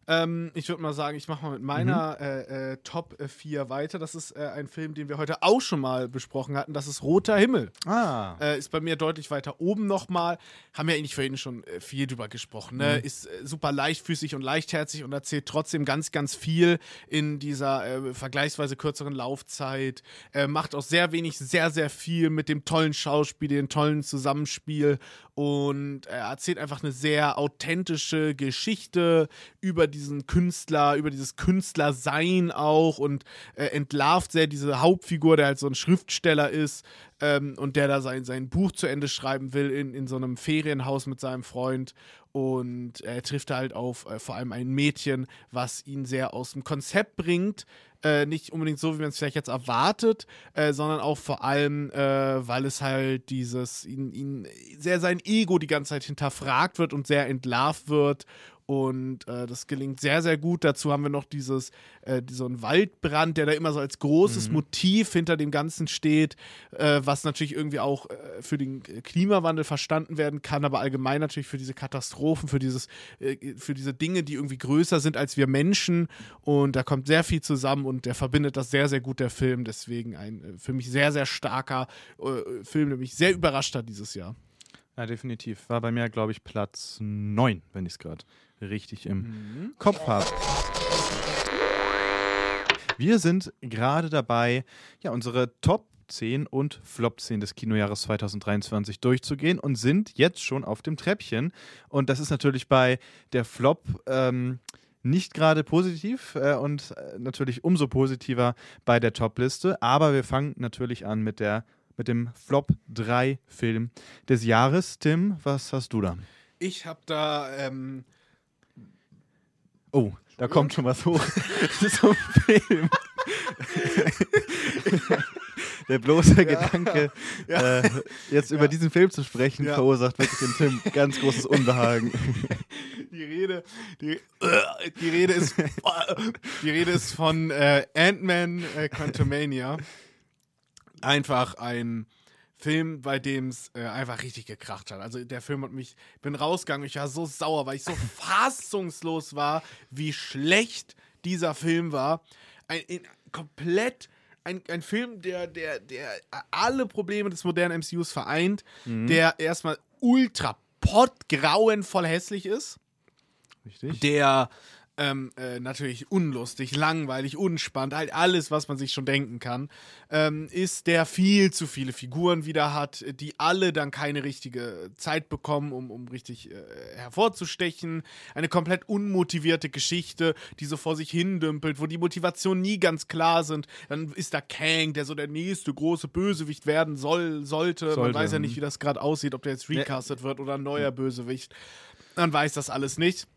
Ähm, ich würde mal sagen, ich mache mal mit meiner mhm. äh, äh, Top 4 weiter. Das ist äh, ein Film, den wir heute auch schon mal besprochen hatten. Das ist Roter Himmel. Ah. Äh, ist bei mir deutlich weiter oben nochmal. Haben wir eigentlich vorhin schon äh, viel drüber gesprochen. Ne? Mhm. Ist äh, super leichtfüßig und leichtherzig und erzählt trotzdem ganz, ganz viel in dieser vergleichsweise kürzeren Laufzeit. macht auch sehr wenig, sehr, sehr viel mit dem tollen Schauspiel, dem tollen Zusammenspiel und er erzählt einfach eine sehr authentische Geschichte über diesen Künstler, über dieses Künstlersein auch. Und äh, entlarvt sehr diese Hauptfigur, der halt so ein Schriftsteller ist ähm, und der da sein, sein Buch zu Ende schreiben will in, in so einem Ferienhaus mit seinem Freund. Und er trifft halt auf äh, vor allem ein Mädchen, was ihn sehr aus dem Konzept bringt, äh, nicht unbedingt so, wie man es vielleicht jetzt erwartet, äh, sondern auch vor allem, äh, weil es halt dieses, ihn, ihn sehr sein Ego die ganze Zeit hinterfragt wird und sehr entlarvt wird und äh, das gelingt sehr, sehr gut. Dazu haben wir noch dieses, äh, so einen Waldbrand, der da immer so als großes mhm. Motiv hinter dem Ganzen steht, äh, was natürlich irgendwie auch äh, für den Klimawandel verstanden werden kann, aber allgemein natürlich für diese Katastrophen, für, dieses, äh, für diese Dinge, die irgendwie größer sind als wir Menschen. Und da kommt sehr viel zusammen und der verbindet das sehr, sehr gut, der Film. Deswegen ein äh, für mich sehr, sehr starker Film, der mich sehr überrascht hat dieses Jahr. Ja, definitiv. War bei mir, glaube ich, Platz 9, wenn ich es gerade richtig im mhm. Kopf habe. Wir sind gerade dabei, ja, unsere Top 10 und Flop 10 des Kinojahres 2023 durchzugehen und sind jetzt schon auf dem Treppchen. Und das ist natürlich bei der Flop ähm, nicht gerade positiv äh, und äh, natürlich umso positiver bei der Top-Liste. Aber wir fangen natürlich an mit, der, mit dem Flop 3 Film des Jahres. Tim, was hast du da? Ich habe da ähm, Oh, da kommt schon was hoch. so ein Film. Der bloße ja, Gedanke, ja. Äh, jetzt ja. über diesen Film zu sprechen, verursacht wirklich dem Film ganz großes Unbehagen. Die Rede, die, äh, die Rede ist, die Rede ist von äh, Ant-Man äh, Quantumania. Einfach ein Film, bei dem es äh, einfach richtig gekracht hat. Also der Film hat mich, ich bin rausgegangen, ich war so sauer, weil ich so fassungslos war, wie schlecht dieser Film war. Ein, ein komplett ein, ein Film, der, der, der alle Probleme des modernen MCUs vereint, mhm. der erstmal ultra pottgrauenvoll hässlich ist. Richtig. Der ähm, äh, natürlich unlustig, langweilig, unspannend, halt alles, was man sich schon denken kann, ähm, ist, der viel zu viele Figuren wieder hat, die alle dann keine richtige Zeit bekommen, um, um richtig äh, hervorzustechen. Eine komplett unmotivierte Geschichte, die so vor sich hin dümpelt, wo die Motivationen nie ganz klar sind. Dann ist da Kang, der so der nächste große Bösewicht werden soll, sollte. sollte. Man weiß ja nicht, wie das gerade aussieht, ob der jetzt recastet wird oder ein neuer Bösewicht. Man weiß das alles nicht.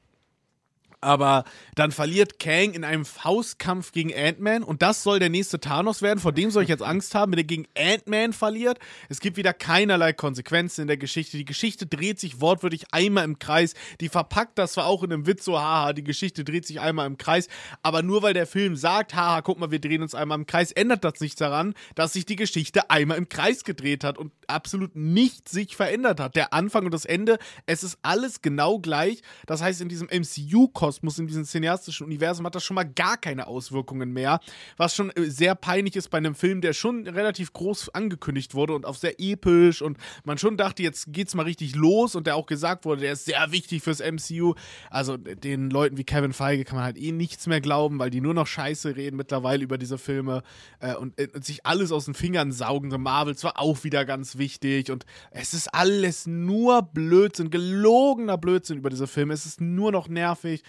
Aber dann verliert Kang in einem Faustkampf gegen Ant-Man und das soll der nächste Thanos werden. Vor dem soll ich jetzt Angst haben, wenn er gegen Ant-Man verliert. Es gibt wieder keinerlei Konsequenzen in der Geschichte. Die Geschichte dreht sich wortwörtlich einmal im Kreis. Die verpackt das zwar auch in einem Witz so, haha, die Geschichte dreht sich einmal im Kreis. Aber nur weil der Film sagt, haha, guck mal, wir drehen uns einmal im Kreis, ändert das nichts daran, dass sich die Geschichte einmal im Kreis gedreht hat und absolut nichts sich verändert hat. Der Anfang und das Ende, es ist alles genau gleich. Das heißt, in diesem MCU-Kosmos Kosmos, in diesem cineastischen Universum hat das schon mal gar keine Auswirkungen mehr. Was schon äh, sehr peinlich ist bei einem Film, der schon relativ groß angekündigt wurde und auch sehr episch und man schon dachte, jetzt geht's mal richtig los und der auch gesagt wurde, der ist sehr wichtig fürs MCU. Also den Leuten wie Kevin Feige kann man halt eh nichts mehr glauben, weil die nur noch Scheiße reden mittlerweile über diese Filme äh, und, äh, und sich alles aus den Fingern saugen. The Marvels war auch wieder ganz wichtig und es ist alles nur Blödsinn, gelogener Blödsinn über diese Filme. Es ist nur noch nervig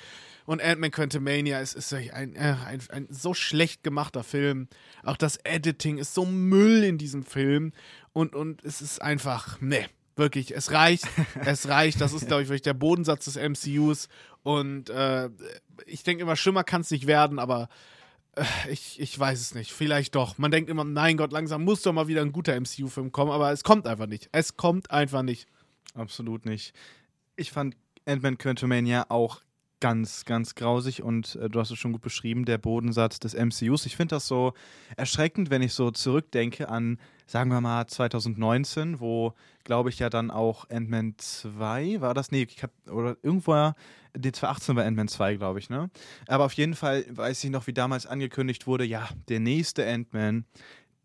Und Ant-Man Quantumania ist, ist ein, äh, ein, ein, so schlecht gemachter Film. Auch das Editing ist so Müll in diesem Film. Und, und es ist einfach, ne, wirklich, es reicht. es reicht. Das ist, glaube ich, wirklich der Bodensatz des MCUs. Und äh, ich denke immer, schlimmer kann es nicht werden, aber äh, ich, ich weiß es nicht. Vielleicht doch. Man denkt immer, nein Gott, langsam muss doch mal wieder ein guter MCU-Film kommen, aber es kommt einfach nicht. Es kommt einfach nicht. Absolut nicht. Ich fand Ant-Man Quantumania auch ganz, ganz grausig und äh, du hast es schon gut beschrieben, der Bodensatz des MCUs. Ich finde das so erschreckend, wenn ich so zurückdenke an, sagen wir mal, 2019, wo, glaube ich, ja dann auch Ant-Man 2 war das? Nee, ich hab, oder irgendwo, nee, 2018 war Ant-Man 2, glaube ich, ne? Aber auf jeden Fall weiß ich noch, wie damals angekündigt wurde, ja, der nächste Ant-Man,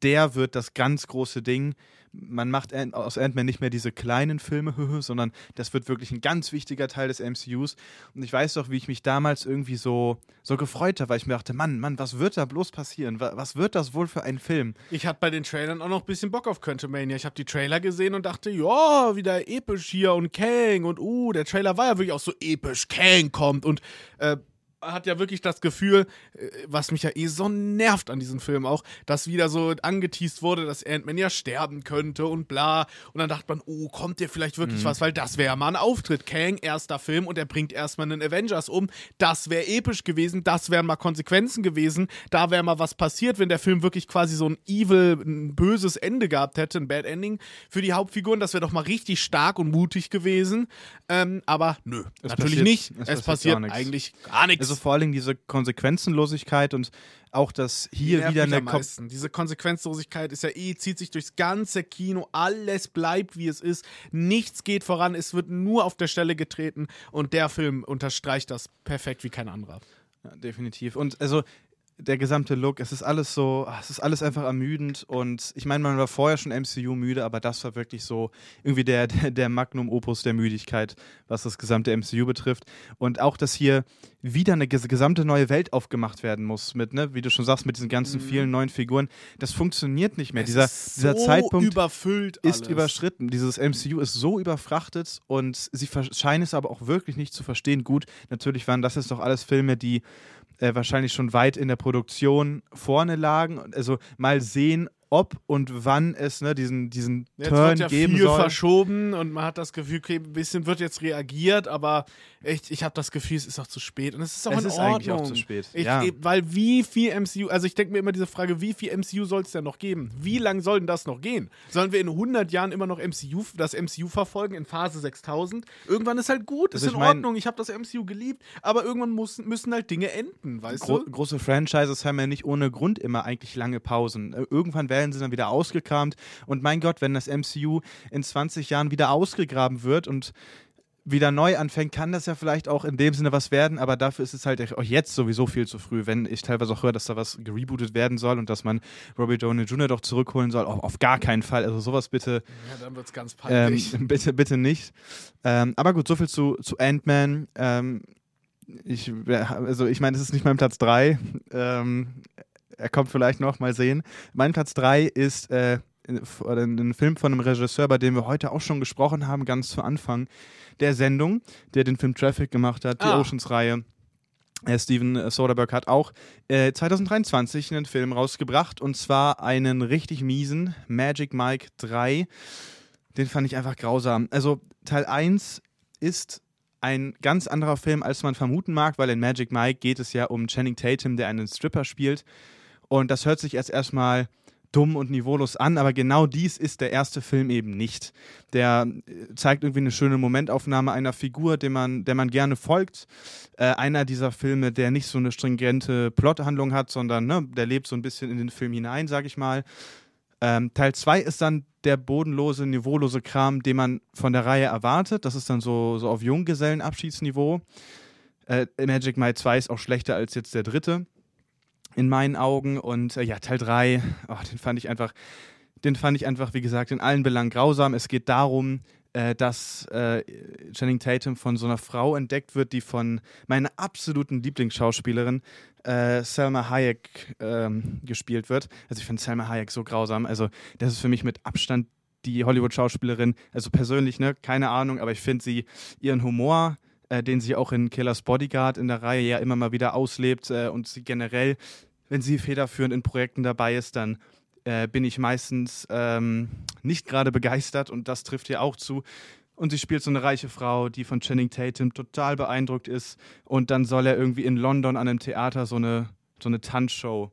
der wird das ganz große Ding man macht aus Ant-Man nicht mehr diese kleinen Filme, sondern das wird wirklich ein ganz wichtiger Teil des MCUs. Und ich weiß doch, wie ich mich damals irgendwie so, so gefreut habe, weil ich mir dachte, Mann, Mann, was wird da bloß passieren? Was wird das wohl für ein Film? Ich hatte bei den Trailern auch noch ein bisschen Bock auf Quantumania. Ich habe die Trailer gesehen und dachte, ja, wieder episch hier und Kang und uh, der Trailer war ja wirklich auch so episch. Kang kommt und äh, hat ja wirklich das Gefühl, äh, was mich ja eh so nervt an diesem Film auch, dass wieder so angeteased wurde, dass Ant-Man ja sterben könnte und bla. Und dann dachte man, oh, kommt dir vielleicht wirklich mhm. was, weil das wäre mal ein Auftritt. Kang, erster Film und er bringt erstmal einen Avengers um. Das wäre episch gewesen, das wären mal Konsequenzen gewesen. Da wäre mal was passiert, wenn der Film wirklich quasi so ein evil, ein böses Ende gehabt hätte, ein Bad Ending für die Hauptfiguren. Das wäre doch mal richtig stark und mutig gewesen. Ähm, aber nö, es natürlich passiert, nicht. Es, es passiert, passiert eigentlich gar nichts. Also vor allem diese Konsequenzenlosigkeit und auch das hier wieder eine Ko diese Konsequenzlosigkeit ist ja eh zieht sich durchs ganze Kino, alles bleibt wie es ist, nichts geht voran, es wird nur auf der Stelle getreten. Und der Film unterstreicht das perfekt wie kein anderer. Ja, definitiv. Und also der gesamte Look, es ist alles so, ah, es ist alles einfach ermüdend und ich meine, man war vorher schon MCU müde, aber das war wirklich so irgendwie der, der, der, Magnum Opus der Müdigkeit, was das gesamte MCU betrifft. Und auch, dass hier wieder eine gesamte neue Welt aufgemacht werden muss, mit, ne, wie du schon sagst, mit diesen ganzen mhm. vielen neuen Figuren. Das funktioniert nicht mehr. Es dieser, ist dieser so Zeitpunkt überfüllt ist alles. überschritten. Dieses MCU ist so überfrachtet und sie scheinen es aber auch wirklich nicht zu verstehen. Gut, natürlich waren das jetzt doch alles Filme, die äh, wahrscheinlich schon weit in der Produktion vorne lagen. Also mal sehen, ob und wann es ne, diesen, diesen jetzt Turn wird ja geben viel soll. verschoben und man hat das Gefühl, okay, ein bisschen wird jetzt reagiert, aber echt, ich habe das Gefühl, es ist auch zu spät und es ist auch es in ist Ordnung. eigentlich auch zu spät. Ich, ja. Weil wie viel MCU, also ich denke mir immer diese Frage, wie viel MCU soll es denn noch geben? Wie lange soll denn das noch gehen? Sollen wir in 100 Jahren immer noch MCU, das MCU verfolgen in Phase 6000? Irgendwann ist halt gut, ist also in Ordnung, ich habe das MCU geliebt, aber irgendwann muss, müssen halt Dinge enden, weißt gro du? Große Franchises haben ja nicht ohne Grund immer eigentlich lange Pausen. Irgendwann werden sie dann wieder ausgekramt. Und mein Gott, wenn das MCU in 20 Jahren wieder ausgegraben wird und wieder neu anfängt, kann das ja vielleicht auch in dem Sinne was werden, aber dafür ist es halt auch jetzt sowieso viel zu früh, wenn ich teilweise auch höre, dass da was gerebootet werden soll und dass man Robbie Downey Jr. doch zurückholen soll. Auf, auf gar keinen Fall. Also sowas bitte. Ja, dann wird es ganz peinlich. Ähm, bitte, bitte nicht. Ähm, aber gut, soviel zu, zu Ant-Man. Ähm, ich, also ich meine, es ist nicht mein Platz 3. Ähm, er kommt vielleicht noch, mal sehen. Mein Platz 3 ist äh, ein Film von einem Regisseur, bei dem wir heute auch schon gesprochen haben, ganz zu Anfang der Sendung, der den Film Traffic gemacht hat, die ah. Oceans-Reihe. Äh, Steven Soderbergh hat auch äh, 2023 einen Film rausgebracht und zwar einen richtig miesen Magic Mike 3. Den fand ich einfach grausam. Also Teil 1 ist ein ganz anderer Film, als man vermuten mag, weil in Magic Mike geht es ja um Channing Tatum, der einen Stripper spielt. Und das hört sich erst erstmal dumm und niveaulos an, aber genau dies ist der erste Film eben nicht. Der äh, zeigt irgendwie eine schöne Momentaufnahme einer Figur, der man, der man gerne folgt. Äh, einer dieser Filme, der nicht so eine stringente Plothandlung hat, sondern ne, der lebt so ein bisschen in den Film hinein, sag ich mal. Ähm, Teil 2 ist dann der bodenlose, niveaulose Kram, den man von der Reihe erwartet. Das ist dann so, so auf Junggesellenabschiedsniveau. Äh, Magic Mike 2 ist auch schlechter als jetzt der dritte in meinen Augen. Und äh, ja, Teil 3, oh, den fand ich einfach, den fand ich einfach, wie gesagt, in allen Belangen grausam. Es geht darum, äh, dass äh, Channing Tatum von so einer Frau entdeckt wird, die von meiner absoluten Lieblingsschauspielerin äh, Selma Hayek ähm, gespielt wird. Also ich finde Selma Hayek so grausam. Also das ist für mich mit Abstand die Hollywood-Schauspielerin, also persönlich, ne, keine Ahnung, aber ich finde sie, ihren Humor äh, den sie auch in Killers Bodyguard in der Reihe ja immer mal wieder auslebt äh, und sie generell, wenn sie federführend in Projekten dabei ist, dann äh, bin ich meistens ähm, nicht gerade begeistert und das trifft hier auch zu. Und sie spielt so eine reiche Frau, die von Channing Tatum total beeindruckt ist. Und dann soll er irgendwie in London an einem Theater so eine, so eine Tanzshow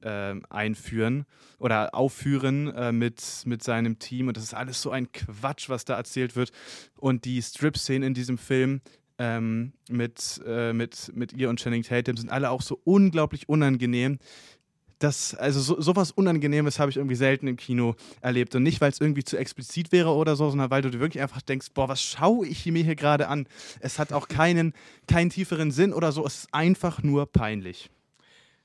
äh, einführen oder aufführen äh, mit, mit seinem Team. Und das ist alles so ein Quatsch, was da erzählt wird. Und die Strip-Szenen in diesem Film ähm, mit, äh, mit, mit ihr und Channing Tatum sind alle auch so unglaublich unangenehm das, also so, sowas Unangenehmes habe ich irgendwie selten im Kino erlebt. Und nicht, weil es irgendwie zu explizit wäre oder so, sondern weil du dir wirklich einfach denkst, boah, was schaue ich mir hier gerade an? Es hat auch keinen, keinen tieferen Sinn oder so. Es ist einfach nur peinlich.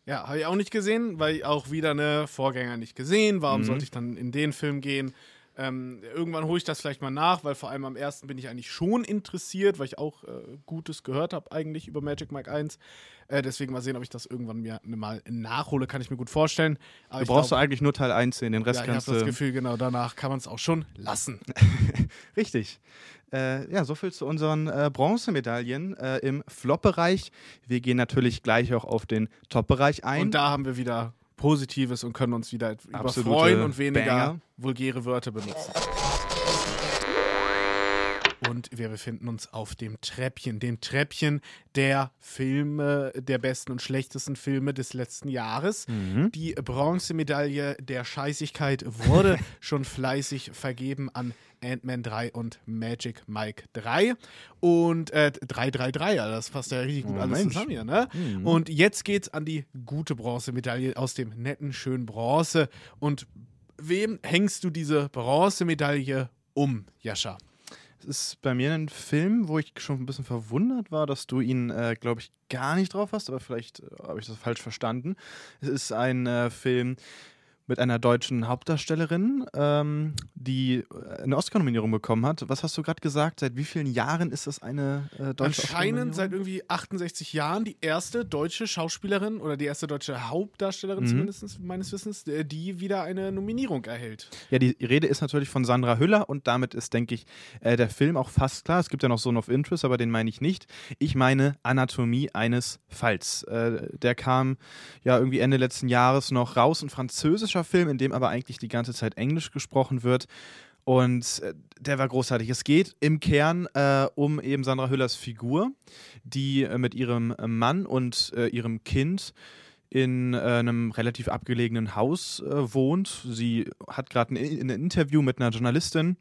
Ja, habe ich auch nicht gesehen, weil auch wieder eine Vorgänger nicht gesehen. Warum mhm. sollte ich dann in den Film gehen? Ähm, irgendwann hole ich das vielleicht mal nach, weil vor allem am ersten bin ich eigentlich schon interessiert, weil ich auch äh, Gutes gehört habe eigentlich über Magic Mike 1. Äh, deswegen mal sehen, ob ich das irgendwann mir ne, mal nachhole, kann ich mir gut vorstellen. Aber du brauchst glaub, du eigentlich nur Teil 1 sehen, den Rest ja, kannst du... Ich habe das Gefühl, genau, danach kann man es auch schon lassen. Richtig. Äh, ja, soviel zu unseren äh, Bronzemedaillen äh, im Flop-Bereich. Wir gehen natürlich gleich auch auf den Top-Bereich ein. Und da haben wir wieder Positives und können uns wieder freuen und weniger Banger. vulgäre Wörter benutzen. Und wir befinden uns auf dem Treppchen, dem Treppchen der Filme, der besten und schlechtesten Filme des letzten Jahres. Mhm. Die Bronzemedaille der Scheißigkeit wurde schon fleißig vergeben an Ant-Man 3 und Magic Mike 3. Und äh, 333, also das passt ja richtig gut oh, alles Mensch. zusammen hier, ne? Mhm. Und jetzt geht's an die gute Bronzemedaille aus dem netten, schönen Bronze. Und wem hängst du diese Bronzemedaille um, Jascha? Es ist bei mir ein Film, wo ich schon ein bisschen verwundert war, dass du ihn, äh, glaube ich, gar nicht drauf hast, aber vielleicht äh, habe ich das falsch verstanden. Es ist ein äh, Film, mit einer deutschen Hauptdarstellerin, ähm, die äh, eine Oscar-Nominierung bekommen hat. Was hast du gerade gesagt? Seit wie vielen Jahren ist das eine äh, deutsche Anscheinend seit irgendwie 68 Jahren die erste deutsche Schauspielerin oder die erste deutsche Hauptdarstellerin mhm. zumindest meines Wissens, äh, die wieder eine Nominierung erhält. Ja, die Rede ist natürlich von Sandra Hüller und damit ist, denke ich, äh, der Film auch fast klar. Es gibt ja noch Zone of Interest, aber den meine ich nicht. Ich meine Anatomie eines Falls. Äh, der kam ja irgendwie Ende letzten Jahres noch raus in französischer deutscher Film, in dem aber eigentlich die ganze Zeit Englisch gesprochen wird. Und äh, der war großartig. Es geht im Kern äh, um eben Sandra Hüllers Figur, die äh, mit ihrem äh, Mann und äh, ihrem Kind in äh, einem relativ abgelegenen Haus wohnt. Sie hat gerade ein, ein Interview mit einer Journalistin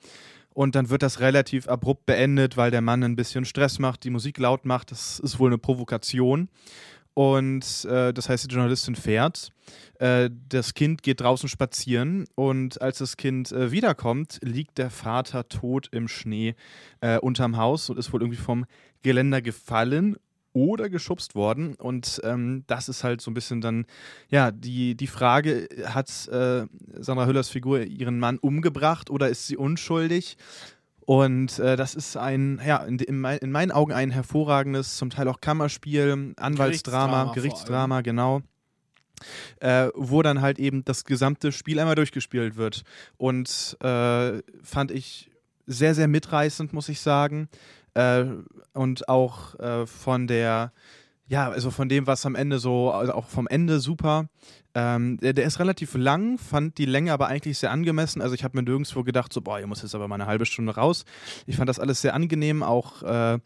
und dann wird das relativ abrupt beendet, weil der Mann ein bisschen Stress macht, die Musik laut macht. Das ist wohl eine Provokation. Und äh, das heißt, die Journalistin fährt. Äh, das Kind geht draußen spazieren und als das Kind äh, wiederkommt, liegt der Vater tot im Schnee äh, unterm Haus und ist wohl irgendwie vom Geländer gefallen oder geschubst worden. Und ähm, das ist halt so ein bisschen dann, ja, die, die Frage, hat äh, Sandra Hüllers Figur ihren Mann umgebracht oder ist sie unschuldig? Und äh, das ist ein, ja, in, in, mein, in, meinen Augen ein hervorragendes, zum Teil auch Kammerspiel, Anwaltsdrama, Gerichtsdrama, Gerichtsdrama genau. Äh, wo dann halt eben das gesamte Spiel einmal durchgespielt wird. Und äh, fand ich sehr, sehr mitreißend, muss ich sagen. Äh, und auch äh, von der, ja, also von dem, was am Ende so, also auch vom Ende super. Ähm, der, der, ist relativ lang, fand die Länge aber eigentlich sehr angemessen. Also ich habe mir nirgendwo gedacht, so, boah, ihr muss jetzt aber mal eine halbe Stunde raus. Ich fand das alles sehr angenehm, auch äh, äh,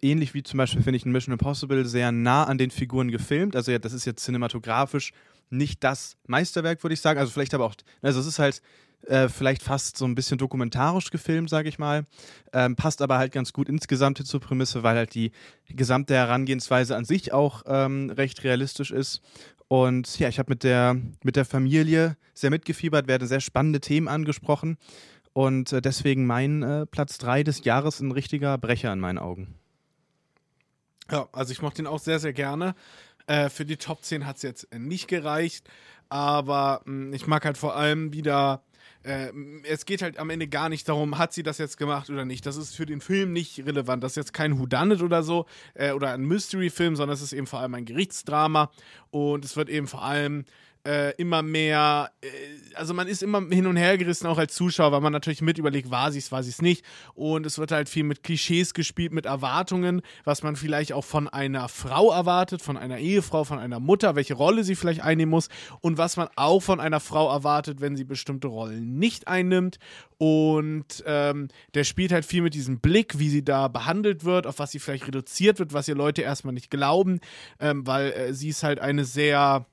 ähnlich wie zum Beispiel, finde ich, in Mission Impossible sehr nah an den Figuren gefilmt. Also ja, das ist jetzt cinematografisch nicht das Meisterwerk, würde ich sagen. Also vielleicht aber auch, also es ist halt äh, vielleicht fast so ein bisschen dokumentarisch gefilmt, sage ich mal. Ähm, passt aber halt ganz gut insgesamt zur Prämisse, weil halt die gesamte Herangehensweise an sich auch ähm, recht realistisch ist. Und ja, ich habe mit der, mit der Familie sehr mitgefiebert, werden sehr spannende Themen angesprochen. Und äh, deswegen mein äh, Platz 3 des Jahres ein richtiger Brecher in meinen Augen. Ja, also ich mochte den auch sehr, sehr gerne. Äh, für die Top 10 hat es jetzt nicht gereicht. Aber mh, hm, ich mag halt vor allem wieder äh, es geht halt am Ende gar nicht darum, hat sie das jetzt gemacht oder nicht. Das ist für den Film nicht relevant. Das ist jetzt kein Whodunit oder so äh, oder ein Mystery-Film, sondern es ist eben vor allem ein Gerichtsdrama und es wird eben vor allem äh, immer mehr, äh, also man ist immer hin und her gerissen, auch als Zuschauer, weil man natürlich mit überlegt, war sie es, war sie es nicht. Und es wird halt viel mit Klischees gespielt, mit Erwartungen, was man vielleicht auch von einer Frau erwartet, von einer Ehefrau, von einer Mutter, welche Rolle sie vielleicht einnehmen muss und was man auch von einer Frau erwartet, wenn sie bestimmte Rollen nicht einnimmt. Und ähm, der spielt halt viel mit diesem Blick, wie sie da behandelt wird, auf was sie vielleicht reduziert wird, was ihr Leute erstmal nicht glauben, ähm, weil äh, sie ist halt eine sehr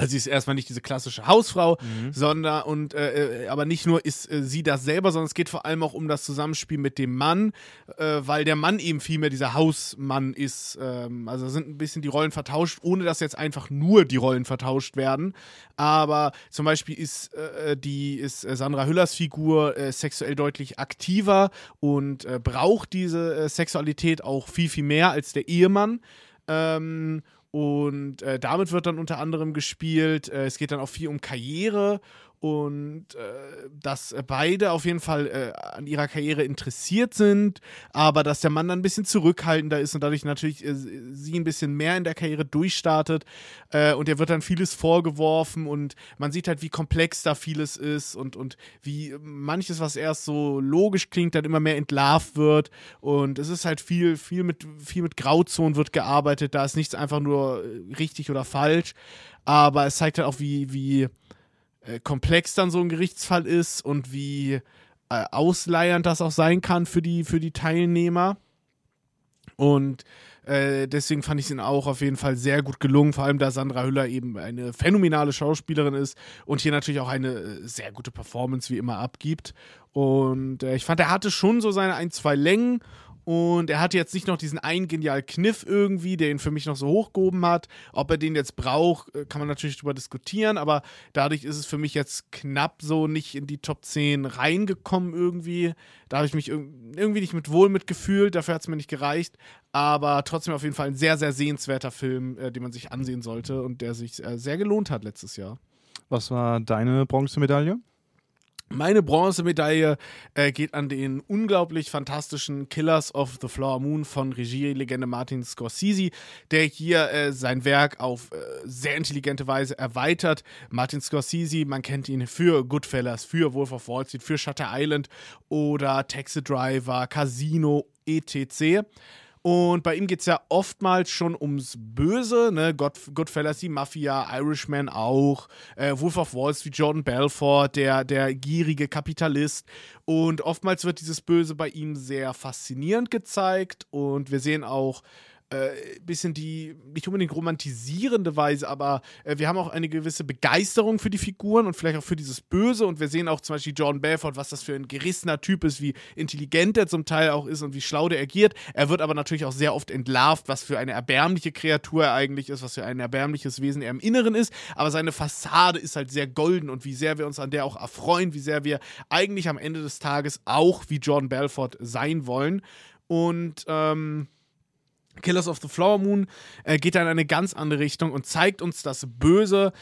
also sie ist erstmal nicht diese klassische Hausfrau, mhm. sondern und äh, äh, aber nicht nur ist äh, sie das selber, sondern es geht vor allem auch um das Zusammenspiel mit dem Mann, äh, weil der Mann eben vielmehr dieser Hausmann ist. Ähm, also sind ein bisschen die Rollen vertauscht, ohne dass jetzt einfach nur die Rollen vertauscht werden. Aber zum Beispiel ist äh, die ist äh, Sandra Hüllers Figur sexuell deutlich aktiver und braucht diese Sexualität auch viel viel mehr als der Ehemann. Ähm, und äh, damit wird dann unter anderem gespielt. Äh, es geht dann auch viel um Karriere und äh, dass beide auf jeden Fall äh, an ihrer Karriere interessiert sind, aber dass der Mann dann ein bisschen zurückhaltender ist und dadurch natürlich äh, sie ein bisschen mehr in der Karriere durchstartet äh, und er wird dann vieles vorgeworfen und man sieht halt, wie komplex da vieles ist und, und wie manches, was erst so logisch klingt, dann immer mehr entlarvt wird und es ist halt viel, viel mit, viel mit Grauzonen wird gearbeitet, da ist nichts einfach nur äh, richtig oder falsch, aber es zeigt halt auch, wie, wie äh, komplex dann so ein Gerichtsfall ist und wie äh, ausleiernd das auch sein kann für die, für die Teilnehmer. Und äh, deswegen fand ich ihn auch auf jeden Fall sehr gut gelungen, vor allem da Sandra Hüller eben eine phänomenale Schauspielerin ist und hier natürlich auch eine äh, sehr gute Performance wie immer abgibt. Und äh, ich fand, er hatte schon so seine ein, zwei Längen und er hatte jetzt nicht noch diesen einen genialen Kniff irgendwie, der ihn für mich noch so hochgehoben hat. Ob er den jetzt braucht, äh, kann man natürlich drüber diskutieren, aber dadurch ist es für mich jetzt knapp so nicht in die Top 10 reingekommen irgendwie. Da habe ich mich irgendwie nicht mit wohl mitgefühlt, dafür hat es mir nicht gereicht. Aber trotzdem auf jeden Fall ein sehr, sehr sehenswerter Film, äh, den man sich ansehen sollte und der sich äh, sehr gelohnt hat letztes Jahr. Was war deine Bronzemedaille? Meine Bronzemedaille äh, geht an den unglaublich fantastischen Killers of the Flower Moon von Regielegende Martin Scorsese, der hier äh, sein Werk auf äh, sehr intelligente Weise erweitert. Martin Scorsese, man kennt ihn für Goodfellas, für Wolf of Wall Street, für Shutter Island oder Taxi Driver, Casino, etc. Und bei ihm geht es ja oftmals schon ums Böse, ne? God, Goodfellas, die Mafia, Irishman auch, äh, Wolf of Wall Street, Jordan Belfort, der, der gierige Kapitalist. Und oftmals wird dieses Böse bei ihm sehr faszinierend gezeigt. Und wir sehen auch äh, bisschen die, nicht unbedingt romantisierende Weise, aber äh, wir haben auch eine gewisse Begeisterung für die Figuren und vielleicht auch für dieses Böse und wir sehen auch zum Beispiel John Belfort, was das für ein gerissener Typ ist, wie intelligent er zum Teil auch ist und wie schlau der agiert. Er wird aber natürlich auch sehr oft entlarvt, was für eine erbärmliche Kreatur er eigentlich ist, was für ein erbärmliches Wesen er im Inneren ist, aber seine Fassade ist halt sehr golden und wie sehr wir uns an der auch erfreuen, wie sehr wir eigentlich am Ende des Tages auch wie John Belfort sein wollen und ähm, Killers of the Flower Moon äh, geht da in eine ganz andere Richtung und zeigt uns das Böse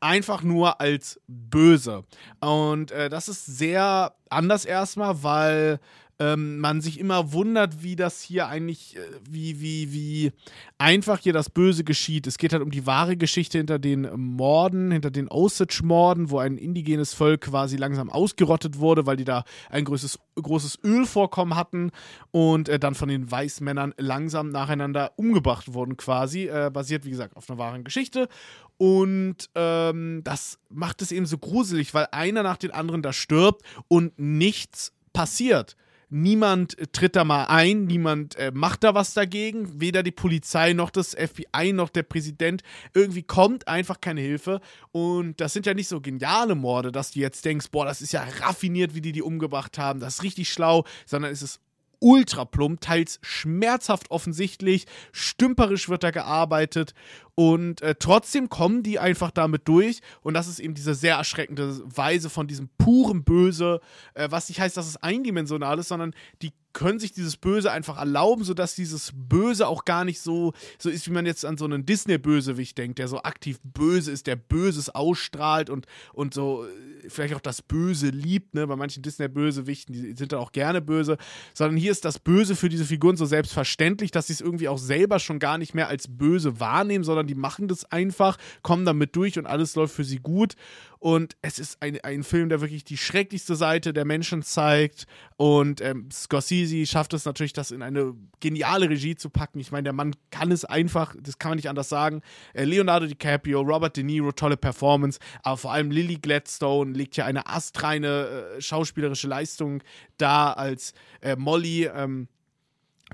einfach nur als böse. Und äh, das ist sehr anders erstmal, weil ähm, man sich immer wundert, wie das hier eigentlich, äh, wie, wie, wie einfach hier das Böse geschieht. Es geht halt um die wahre Geschichte hinter den Morden, hinter den Osage-Morden, wo ein indigenes Volk quasi langsam ausgerottet wurde, weil die da ein großes, großes Ölvorkommen hatten und äh, dann von den Weißmännern langsam nacheinander umgebracht wurden, quasi. Äh, basiert, wie gesagt, auf einer wahren Geschichte. Und ähm, das macht es eben so gruselig, weil einer nach dem anderen da stirbt und nichts passiert. Niemand tritt da mal ein, niemand äh, macht da was dagegen. Weder die Polizei noch das FBI noch der Präsident. Irgendwie kommt einfach keine Hilfe. Und das sind ja nicht so geniale Morde, dass du jetzt denkst, boah, das ist ja raffiniert, wie die die umgebracht haben. Das ist richtig schlau, sondern es ist ultra plump, teils schmerzhaft offensichtlich, stümperisch wird da gearbeitet und äh, trotzdem kommen die einfach damit durch und das ist eben diese sehr erschreckende Weise von diesem puren Böse, äh, was nicht heißt, dass es eindimensional ist, sondern die können sich dieses Böse einfach erlauben, sodass dieses Böse auch gar nicht so, so ist, wie man jetzt an so einen Disney-Bösewicht denkt, der so aktiv böse ist, der Böses ausstrahlt und, und so äh, vielleicht auch das Böse liebt, ne? Bei manchen Disney-Bösewichten, die sind dann auch gerne böse, sondern hier ist das Böse für diese Figuren so selbstverständlich, dass sie es irgendwie auch selber schon gar nicht mehr als böse wahrnehmen, sondern sondern die machen das einfach, kommen damit durch und alles läuft für sie gut. Und es ist ein, ein Film, der wirklich die schrecklichste Seite der Menschen zeigt. Und ähm, Scorsese schafft es natürlich, das in eine geniale Regie zu packen. Ich meine, der Mann kann es einfach, das kann man nicht anders sagen. Äh, Leonardo DiCaprio, Robert De Niro, tolle Performance. Aber vor allem Lily Gladstone legt hier eine astreine äh, schauspielerische Leistung da als äh, Molly. Ähm,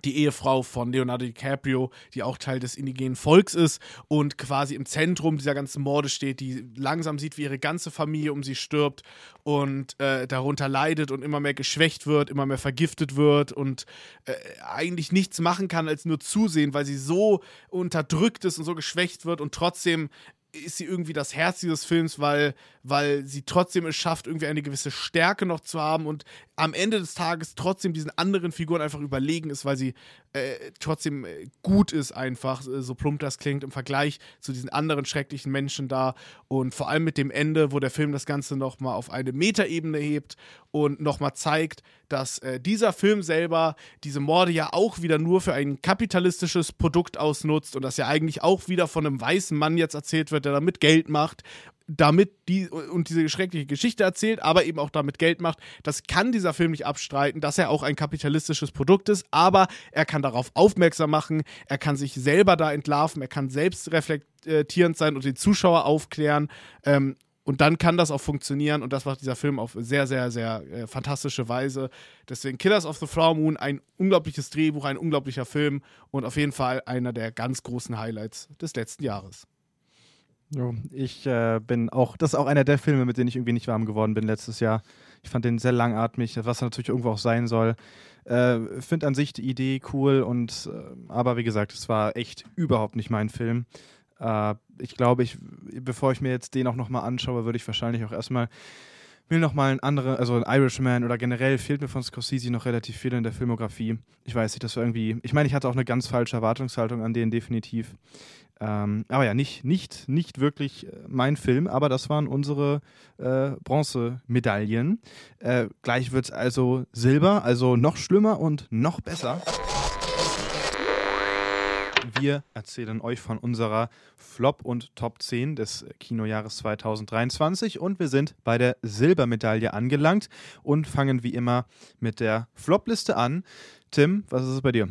die Ehefrau von Leonardo DiCaprio, die auch Teil des indigenen Volks ist und quasi im Zentrum dieser ganzen Morde steht, die langsam sieht, wie ihre ganze Familie um sie stirbt und äh, darunter leidet und immer mehr geschwächt wird, immer mehr vergiftet wird und äh, eigentlich nichts machen kann, als nur zusehen, weil sie so unterdrückt ist und so geschwächt wird und trotzdem ist sie irgendwie das Herz dieses Films, weil, weil sie trotzdem es schafft, irgendwie eine gewisse Stärke noch zu haben und am Ende des Tages trotzdem diesen anderen Figuren einfach überlegen ist, weil sie äh, trotzdem äh, gut ist, einfach, äh, so plump das klingt, im Vergleich zu diesen anderen schrecklichen Menschen da. Und vor allem mit dem Ende, wo der Film das Ganze nochmal auf eine Metaebene hebt und nochmal zeigt, dass äh, dieser Film selber diese Morde ja auch wieder nur für ein kapitalistisches Produkt ausnutzt und das ja eigentlich auch wieder von einem weißen Mann jetzt erzählt wird, der damit Geld macht damit die und diese schreckliche Geschichte erzählt, aber eben auch damit Geld macht. Das kann dieser Film nicht abstreiten, dass er auch ein kapitalistisches Produkt ist, aber er kann darauf aufmerksam machen, er kann sich selber da entlarven, er kann selbst reflektierend sein und den Zuschauer aufklären. Ähm, und dann kann das auch funktionieren und das macht dieser Film auf sehr, sehr, sehr äh, fantastische Weise. Deswegen Killers of the Flower Moon, ein unglaubliches Drehbuch, ein unglaublicher Film und auf jeden Fall einer der ganz großen Highlights des letzten Jahres. Jo, ich äh, bin auch, das ist auch einer der Filme, mit denen ich irgendwie nicht warm geworden bin letztes Jahr. Ich fand den sehr langatmig, was natürlich irgendwo auch sein soll. Äh, Finde an sich die Idee cool und äh, aber wie gesagt, es war echt überhaupt nicht mein Film. Äh, ich glaube, ich, bevor ich mir jetzt den auch nochmal anschaue, würde ich wahrscheinlich auch erstmal will noch mal ein anderer, also ein Irishman oder generell fehlt mir von Scorsese noch relativ viel in der Filmografie. Ich weiß nicht, das war irgendwie, ich meine, ich hatte auch eine ganz falsche Erwartungshaltung an den definitiv. Ähm, aber ja, nicht, nicht, nicht wirklich äh, mein Film, aber das waren unsere äh, Bronzemedaillen. Äh, gleich wird es also Silber, also noch schlimmer und noch besser. Wir erzählen euch von unserer Flop- und Top 10 des Kinojahres 2023 und wir sind bei der Silbermedaille angelangt und fangen wie immer mit der Flop-Liste an. Tim, was ist es bei dir?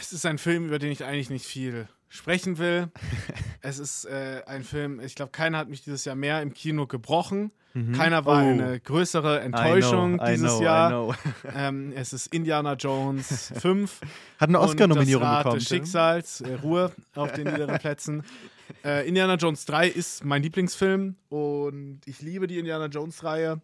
Es ist ein Film, über den ich eigentlich nicht viel sprechen will. es ist äh, ein Film, ich glaube, keiner hat mich dieses Jahr mehr im Kino gebrochen. Mhm. Keiner war oh. eine größere Enttäuschung know, dieses know, Jahr. Ähm, es ist Indiana Jones 5. Hat eine Oscar-Nominierung bekommen. Des Schicksals, äh, Ruhe auf den niederen Plätzen. Äh, Indiana Jones 3 ist mein Lieblingsfilm und ich liebe die Indiana Jones-Reihe.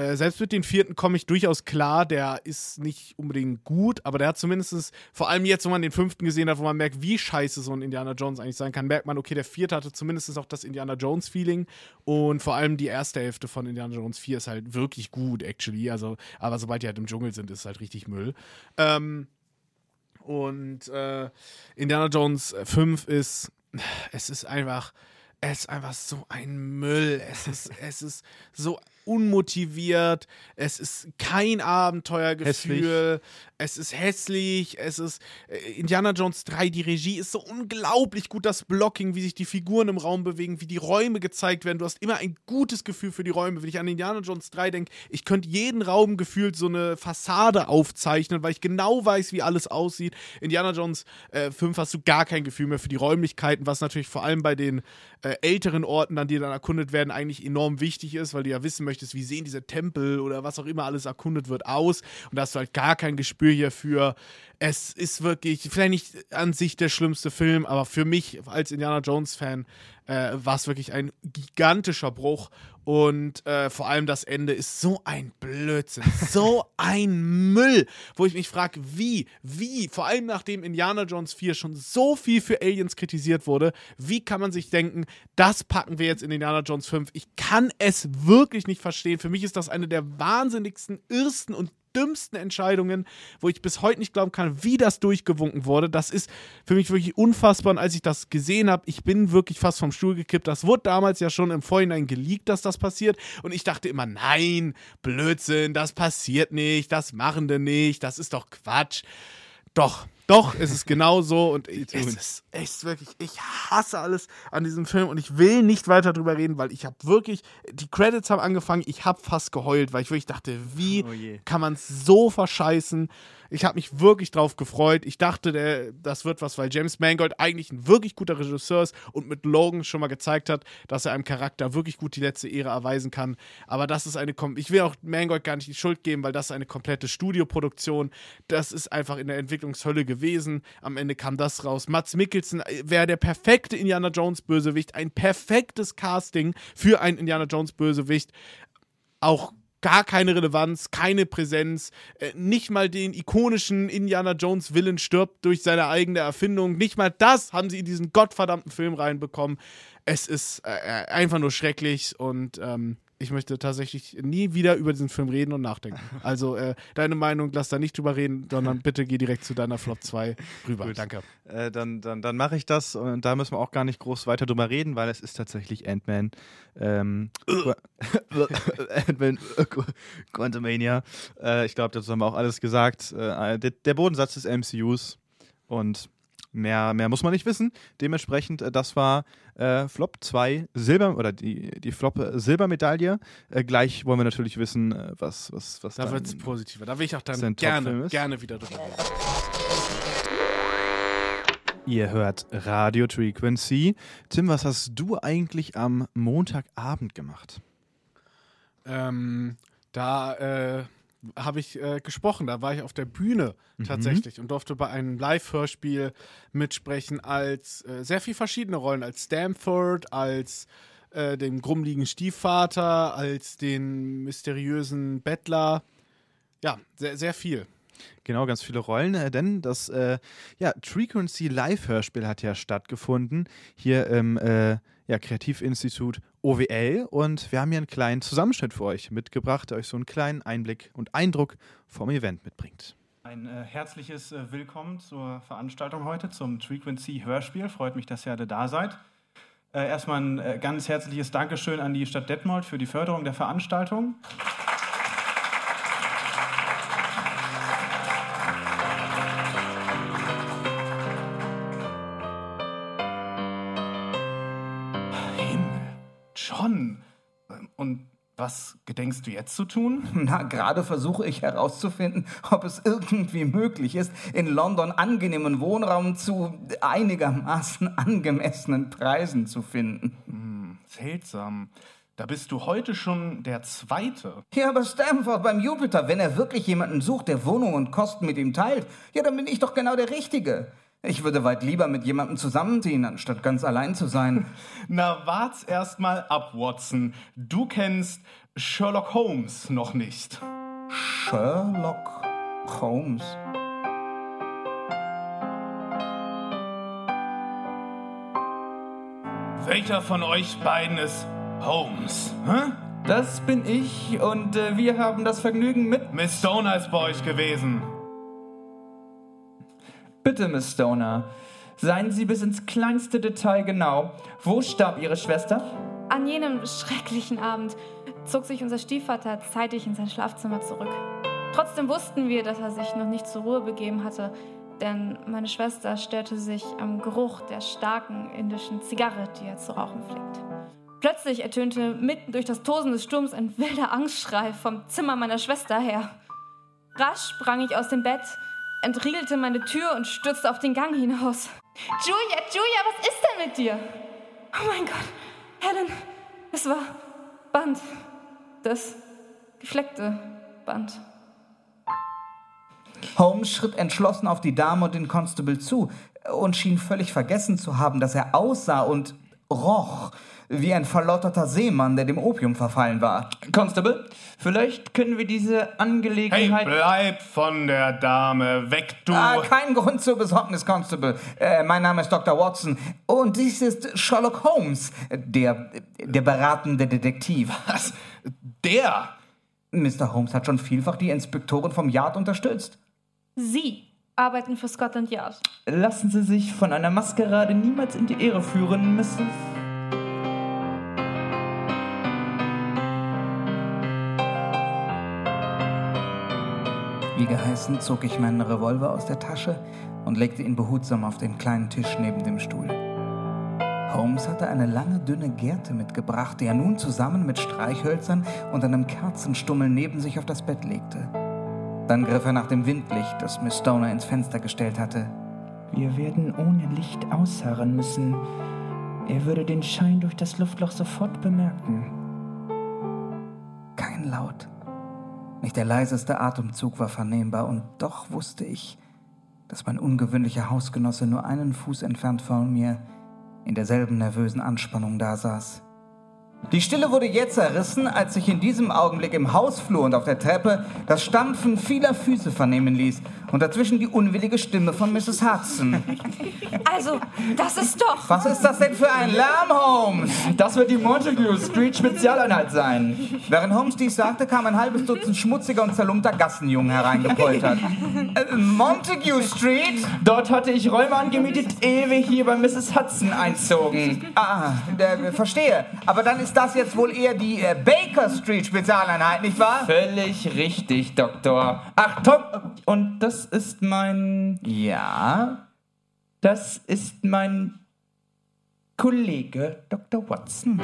Äh, selbst mit den vierten komme ich durchaus klar. Der ist nicht unbedingt gut, aber der hat zumindest, vor allem jetzt, wo man den fünften gesehen hat, wo man merkt, wie scheiße so ein Indiana Jones eigentlich sein kann, merkt man, okay, der vierte hatte zumindest auch das Indiana Jones-Feeling. Und vor allem die erste Hälfte von Indiana Jones 4 ist halt wirklich gut, actually. Also, aber sobald die halt im Dschungel sind, ist es halt richtig Müll. Ähm, und äh, Indiana Jones 5 ist, es ist einfach es ist einfach so ein Müll. Es ist, es ist so unmotiviert. Es ist kein Abenteuergefühl. Hässlich. Es ist hässlich. Es ist äh, Indiana Jones 3. Die Regie ist so unglaublich gut. Das Blocking, wie sich die Figuren im Raum bewegen, wie die Räume gezeigt werden. Du hast immer ein gutes Gefühl für die Räume. Wenn ich an Indiana Jones 3 denke, ich könnte jeden Raum gefühlt so eine Fassade aufzeichnen, weil ich genau weiß, wie alles aussieht. Indiana Jones äh, 5 hast du gar kein Gefühl mehr für die Räumlichkeiten, was natürlich vor allem bei den äh, älteren Orten, dann die dann erkundet werden, eigentlich enorm wichtig ist, weil du ja wissen möchtest, wie sehen diese Tempel oder was auch immer alles erkundet wird aus. Und da hast du halt gar kein Gespür hierfür. Es ist wirklich, vielleicht nicht an sich der schlimmste Film, aber für mich als Indiana Jones-Fan äh, war es wirklich ein gigantischer Bruch. Und äh, vor allem das Ende ist so ein Blödsinn, so ein Müll, wo ich mich frage, wie, wie, vor allem nachdem Indiana Jones 4 schon so viel für Aliens kritisiert wurde, wie kann man sich denken, das packen wir jetzt in Indiana Jones 5? Ich kann es wirklich nicht verstehen. Für mich ist das eine der wahnsinnigsten, irrsten und dümmsten Entscheidungen, wo ich bis heute nicht glauben kann, wie das durchgewunken wurde. Das ist für mich wirklich unfassbar. Und als ich das gesehen habe, ich bin wirklich fast vom Stuhl gekippt. Das wurde damals ja schon im Vorhinein geleakt, dass das passiert. Und ich dachte immer, nein, Blödsinn, das passiert nicht, das machen die nicht, das ist doch Quatsch. Doch, Doch, es ist genau so und ich, es ist echt wirklich, ich hasse alles an diesem Film und ich will nicht weiter drüber reden, weil ich habe wirklich, die Credits haben angefangen, ich habe fast geheult, weil ich wirklich dachte, wie oh kann man es so verscheißen? Ich habe mich wirklich drauf gefreut. Ich dachte, der, das wird was, weil James Mangold eigentlich ein wirklich guter Regisseur ist und mit Logan schon mal gezeigt hat, dass er einem Charakter wirklich gut die letzte Ehre erweisen kann. Aber das ist eine, ich will auch Mangold gar nicht die Schuld geben, weil das ist eine komplette Studioproduktion. Das ist einfach in der Entwicklungshölle gewesen. Am Ende kam das raus. Mats Mikkelsen äh, wäre der perfekte Indiana Jones Bösewicht, ein perfektes Casting für einen Indiana Jones Bösewicht. Auch gar keine Relevanz, keine Präsenz, äh, nicht mal den ikonischen Indiana Jones Villain stirbt durch seine eigene Erfindung, nicht mal das haben sie in diesen gottverdammten Film reinbekommen. Es ist äh, äh einfach nur schrecklich und ähm, ich möchte tatsächlich nie wieder über diesen Film reden und nachdenken. Also äh, deine Meinung, lass da nicht drüber reden, sondern bitte geh direkt zu deiner Flop 2 rüber. Gut. Danke. Äh, dann dann, dann mache ich das und da müssen wir auch gar nicht groß weiter drüber reden, weil es ist tatsächlich Ant-Man. Ähm, Ant-Man Quantumania. Äh, ich glaube, dazu haben wir auch alles gesagt. Äh, der, der Bodensatz des MCUs und Mehr, mehr muss man nicht wissen. Dementsprechend, äh, das war äh, Flop 2 Silber oder die, die Flop äh, Silbermedaille. Äh, gleich wollen wir natürlich wissen, äh, was, was, was Da wird es positiver. Da will ich auch dann gerne, gerne wieder drüber reden. Ihr hört Radio Frequency. Tim, was hast du eigentlich am Montagabend gemacht? Ähm, da äh, habe ich äh, gesprochen. Da war ich auf der Bühne mhm. tatsächlich und durfte bei einem Live-Hörspiel mitsprechen als äh, sehr viel verschiedene Rollen, als Stamford, als äh, den grummligen Stiefvater, als den mysteriösen Bettler. Ja, sehr, sehr viel. Genau, ganz viele Rollen, äh, denn das äh, ja, Frequency Live-Hörspiel hat ja stattgefunden hier im äh, ja, Kreativinstitut OWL und wir haben hier einen kleinen Zusammenschnitt für euch mitgebracht, der euch so einen kleinen Einblick und Eindruck vom Event mitbringt. Ein äh, herzliches äh, Willkommen zur Veranstaltung heute, zum Frequency Hörspiel. Freut mich, dass ihr alle da seid. Äh, erstmal ein äh, ganz herzliches Dankeschön an die Stadt Detmold für die Förderung der Veranstaltung. Was gedenkst du jetzt zu tun? Na, gerade versuche ich herauszufinden, ob es irgendwie möglich ist, in London angenehmen Wohnraum zu einigermaßen angemessenen Preisen zu finden. Hm, seltsam. Da bist du heute schon der Zweite. Ja, aber Stamford beim Jupiter, wenn er wirklich jemanden sucht, der Wohnung und Kosten mit ihm teilt, ja, dann bin ich doch genau der Richtige. Ich würde weit lieber mit jemandem zusammenziehen, anstatt ganz allein zu sein. Na, wart's erst mal ab, Watson. Du kennst Sherlock Holmes noch nicht. Sherlock Holmes? Welcher von euch beiden ist Holmes? Hä? Das bin ich und äh, wir haben das Vergnügen mit. Miss Stoner ist bei euch gewesen. Bitte, Miss Stoner, seien Sie bis ins kleinste Detail genau. Wo starb Ihre Schwester? An jenem schrecklichen Abend zog sich unser Stiefvater zeitig in sein Schlafzimmer zurück. Trotzdem wussten wir, dass er sich noch nicht zur Ruhe begeben hatte, denn meine Schwester störte sich am Geruch der starken indischen Zigarre, die er zu rauchen pflegt. Plötzlich ertönte mitten durch das Tosen des Sturms ein wilder Angstschrei vom Zimmer meiner Schwester her. Rasch sprang ich aus dem Bett, entriegelte meine Tür und stürzte auf den Gang hinaus. Julia, Julia, was ist denn mit dir? Oh mein Gott, Helen, es war Band. Das gefleckte Band. Holmes schritt entschlossen auf die Dame und den Constable zu und schien völlig vergessen zu haben, dass er aussah und roch wie ein verlotterter Seemann, der dem Opium verfallen war. Constable, vielleicht können wir diese Angelegenheit. Hey, bleib von der Dame weg, du. Ah, kein Grund zur Besorgnis, Constable. Äh, mein Name ist Dr. Watson und dies ist Sherlock Holmes, der, der beratende Detektiv. Was? Der? Mr. Holmes hat schon vielfach die Inspektoren vom Yard unterstützt. Sie arbeiten für Scotland Yard. Lassen Sie sich von einer Maskerade niemals in die Ehre führen, Mrs. Wie geheißen, zog ich meinen Revolver aus der Tasche, und legte ihn behutsam auf den kleinen Tisch neben dem Stuhl. Holmes hatte eine lange, dünne Gerte mitgebracht, die er nun zusammen mit Streichhölzern und einem Kerzenstummel neben sich auf das Bett legte. Dann griff er nach dem Windlicht, das Miss Stoner ins Fenster gestellt hatte. Wir werden ohne Licht ausharren müssen. Er würde den Schein durch das Luftloch sofort bemerken. Kein Laut. Nicht der leiseste Atemzug war vernehmbar, und doch wusste ich, dass mein ungewöhnlicher Hausgenosse nur einen Fuß entfernt von mir in derselben nervösen Anspannung dasaß. Die Stille wurde jetzt zerrissen, als sich in diesem Augenblick im Hausflur und auf der Treppe das Stampfen vieler Füße vernehmen ließ und dazwischen die unwillige Stimme von Mrs. Hudson. Also, das ist doch. Was ist das denn für ein Lärm, Holmes? Das wird die Montague Street Spezialeinheit sein. Während Holmes dies sagte, kam ein halbes Dutzend schmutziger und zerlumpter Gassenjungen hereingepoltert. Äh, Montague Street? Dort hatte ich Räume angemietet, ehe wir hier bei Mrs. Hudson einzogen. Ah, der, verstehe. Aber dann ist das jetzt wohl eher die äh, Baker Street Spezialeinheit, nicht wahr? Völlig richtig, Doktor. Ach, Tom, und das ist mein. Ja. Das ist mein Kollege Dr. Watson.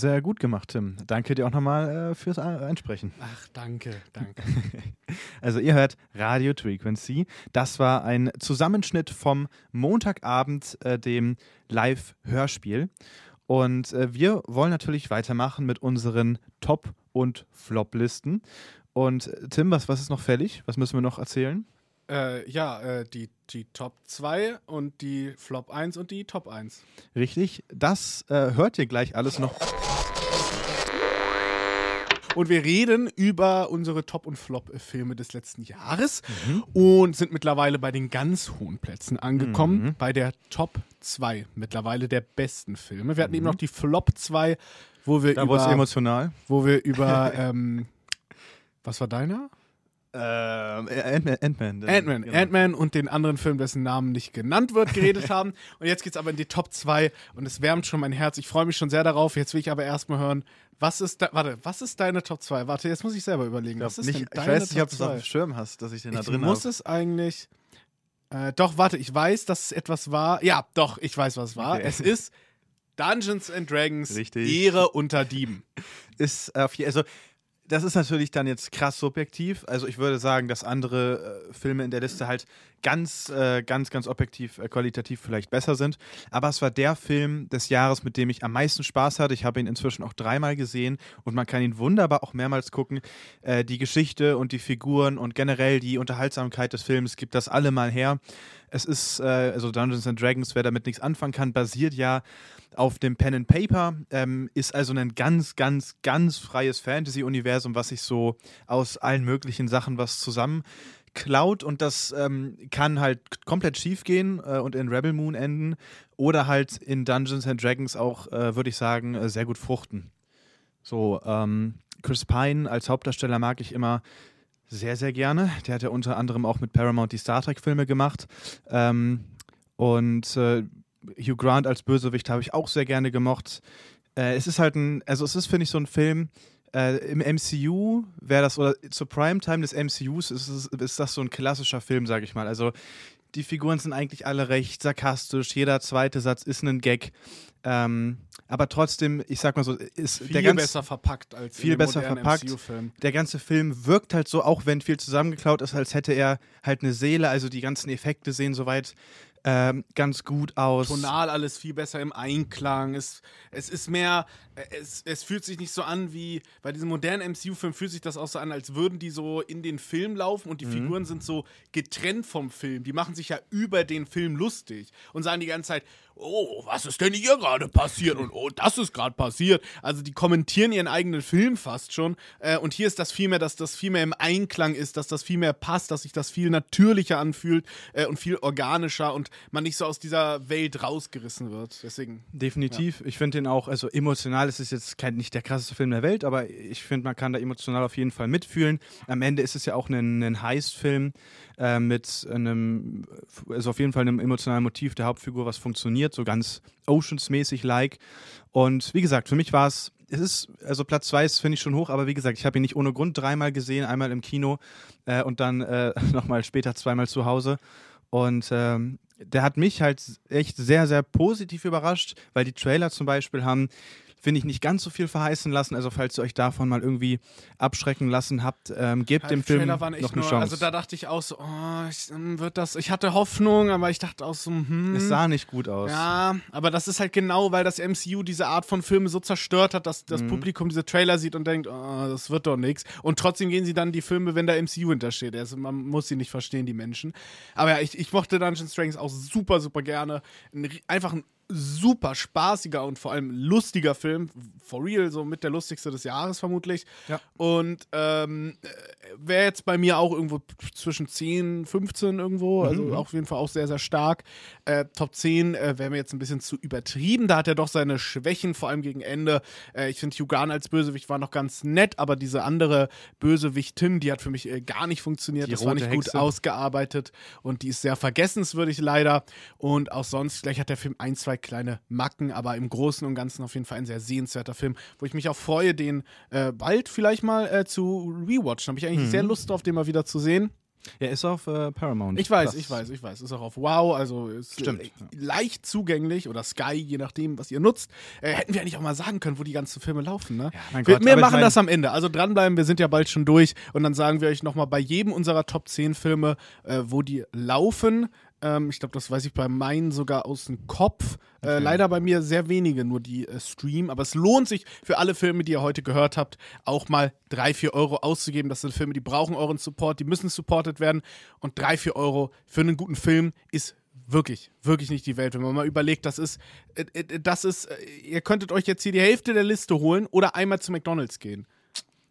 Sehr gut gemacht, Tim. Danke dir auch nochmal äh, fürs Einsprechen. Ach, danke, danke. also ihr hört Radio Frequency. Das war ein Zusammenschnitt vom Montagabend, äh, dem Live-Hörspiel. Und äh, wir wollen natürlich weitermachen mit unseren Top- und Flop-Listen. Und äh, Tim, was, was ist noch fällig? Was müssen wir noch erzählen? Äh, ja, äh, die, die Top 2 und die Flop 1 und die Top 1. Richtig, das äh, hört ihr gleich alles noch. Und wir reden über unsere Top- und Flop-Filme des letzten Jahres mhm. und sind mittlerweile bei den ganz hohen Plätzen angekommen, mhm. bei der Top 2, mittlerweile der besten Filme. Wir hatten mhm. eben noch die Flop 2, wo wir da über. emotional. Wo wir über. ähm, was war deiner? Ähm, Ant-Man. Ant-Man Ant genau. Ant und den anderen Film, dessen Namen nicht genannt wird, geredet haben. Und jetzt geht es aber in die Top 2 und es wärmt schon mein Herz. Ich freue mich schon sehr darauf. Jetzt will ich aber erstmal hören, was ist da, warte, was ist deine Top 2? Warte, jetzt muss ich selber überlegen. Was ist nicht, deine ich weiß nicht, ob du es auf dem Schirm hast, dass ich den da drin habe. Ich muss es eigentlich. Äh, doch, warte, ich weiß, dass es etwas war. Ja, doch, ich weiß, was es war. Okay. Es ist Dungeons and Dragons Richtig. Ehre unter Dieben. Ist auf also das ist natürlich dann jetzt krass subjektiv. Also ich würde sagen, dass andere äh, Filme in der Liste halt ganz, äh, ganz, ganz objektiv, äh, qualitativ vielleicht besser sind. Aber es war der Film des Jahres, mit dem ich am meisten Spaß hatte. Ich habe ihn inzwischen auch dreimal gesehen und man kann ihn wunderbar auch mehrmals gucken. Äh, die Geschichte und die Figuren und generell die Unterhaltsamkeit des Films gibt das alle mal her. Es ist, äh, also Dungeons and Dragons, wer damit nichts anfangen kann, basiert ja auf dem Pen and Paper, ähm, ist also ein ganz, ganz, ganz freies Fantasy-Universum, was sich so aus allen möglichen Sachen was zusammen klaut und das ähm, kann halt komplett schief gehen äh, und in Rebel Moon enden oder halt in Dungeons and Dragons auch, äh, würde ich sagen, äh, sehr gut fruchten. So, ähm, Chris Pine als Hauptdarsteller mag ich immer sehr, sehr gerne. Der hat ja unter anderem auch mit Paramount die Star Trek-Filme gemacht. Ähm, und äh, Hugh Grant als Bösewicht habe ich auch sehr gerne gemocht. Äh, es ist halt ein, also es ist, finde ich, so ein Film, äh, im MCU wäre das, oder zur Primetime des MCUs ist, ist, ist das so ein klassischer Film, sage ich mal. Also die Figuren sind eigentlich alle recht sarkastisch, jeder zweite Satz ist ein Gag. Ähm, aber trotzdem, ich sag mal so, ist viel der ganz, besser verpackt als viel besser verpackt. Der ganze Film wirkt halt so, auch wenn viel zusammengeklaut ist, als hätte er halt eine Seele. Also die ganzen Effekte sehen soweit ähm, ganz gut aus. Tonal alles viel besser im Einklang. Es, es ist mehr, es, es fühlt sich nicht so an wie, bei diesem modernen MCU-Film fühlt sich das auch so an, als würden die so in den Film laufen und die mhm. Figuren sind so getrennt vom Film. Die machen sich ja über den Film lustig und sagen die ganze Zeit, oh, was ist denn hier gerade passiert und oh, das ist gerade passiert. Also die kommentieren ihren eigenen Film fast schon. Äh, und hier ist das viel mehr, dass das viel mehr im Einklang ist, dass das viel mehr passt, dass sich das viel natürlicher anfühlt äh, und viel organischer. Und man nicht so aus dieser Welt rausgerissen wird. Deswegen. Definitiv. Ja. Ich finde den auch, also emotional ist es jetzt kein, nicht der krasseste Film der Welt, aber ich finde, man kann da emotional auf jeden Fall mitfühlen. Am Ende ist es ja auch ein, ein Heist-Film äh, mit einem, also auf jeden Fall einem emotionalen Motiv der Hauptfigur, was funktioniert, so ganz Oceans-mäßig like. Und wie gesagt, für mich war es es ist, also Platz zwei ist, finde ich, schon hoch, aber wie gesagt, ich habe ihn nicht ohne Grund dreimal gesehen, einmal im Kino äh, und dann äh, nochmal später zweimal zu Hause. Und ähm, der hat mich halt echt sehr, sehr positiv überrascht, weil die Trailer zum Beispiel haben finde ich, nicht ganz so viel verheißen lassen. Also falls ihr euch davon mal irgendwie abschrecken lassen habt, ähm, gebt ja, dem Film noch eine nur, Chance. Also da dachte ich auch so, oh, ich, wird das, ich hatte Hoffnung, aber ich dachte auch so, hm. Es sah nicht gut aus. Ja, aber das ist halt genau, weil das MCU diese Art von Filme so zerstört hat, dass das mhm. Publikum diese Trailer sieht und denkt, oh, das wird doch nichts. Und trotzdem gehen sie dann die Filme, wenn da MCU hintersteht. Also man muss sie nicht verstehen, die Menschen. Aber ja, ich, ich mochte Dungeons Dragons auch super, super gerne. Ein, einfach ein super spaßiger und vor allem lustiger Film. For real, so mit der lustigste des Jahres vermutlich. Ja. Und ähm, wäre jetzt bei mir auch irgendwo zwischen 10, 15 irgendwo. Mhm. Also mhm. auf jeden Fall auch sehr, sehr stark. Äh, Top 10 äh, wäre mir jetzt ein bisschen zu übertrieben. Da hat er doch seine Schwächen, vor allem gegen Ende. Äh, ich finde, Hugh Grant als Bösewicht war noch ganz nett, aber diese andere Bösewichtin, die hat für mich äh, gar nicht funktioniert. Die das war nicht Hexe. gut ausgearbeitet und die ist sehr vergessenswürdig leider. Und auch sonst, gleich hat der Film ein, zwei kleine Macken, aber im Großen und Ganzen auf jeden Fall ein sehr sehenswerter Film, wo ich mich auch freue, den äh, bald vielleicht mal äh, zu rewatchen. Habe ich eigentlich mhm. sehr Lust drauf, den mal wieder zu sehen. Er ist auf äh, Paramount. Ich weiß, ich weiß, ich weiß. Ist auch auf Wow, also ist Stimmt. Äh, leicht zugänglich oder Sky, je nachdem, was ihr nutzt. Äh, hätten wir eigentlich auch mal sagen können, wo die ganzen Filme laufen, ne? Ja, wir, Gott, wir machen mein... das am Ende. Also dranbleiben, wir sind ja bald schon durch und dann sagen wir euch nochmal bei jedem unserer Top 10 Filme, äh, wo die laufen. Ähm, ich glaube, das weiß ich bei meinen sogar aus dem Kopf. Äh, okay. Äh, leider bei mir sehr wenige, nur die äh, Stream. Aber es lohnt sich für alle Filme, die ihr heute gehört habt, auch mal drei, vier Euro auszugeben. Das sind Filme, die brauchen euren Support, die müssen supported werden. Und drei, vier Euro für einen guten Film ist wirklich, wirklich nicht die Welt. Wenn man mal überlegt, das ist, äh, das ist, ihr könntet euch jetzt hier die Hälfte der Liste holen oder einmal zu McDonalds gehen.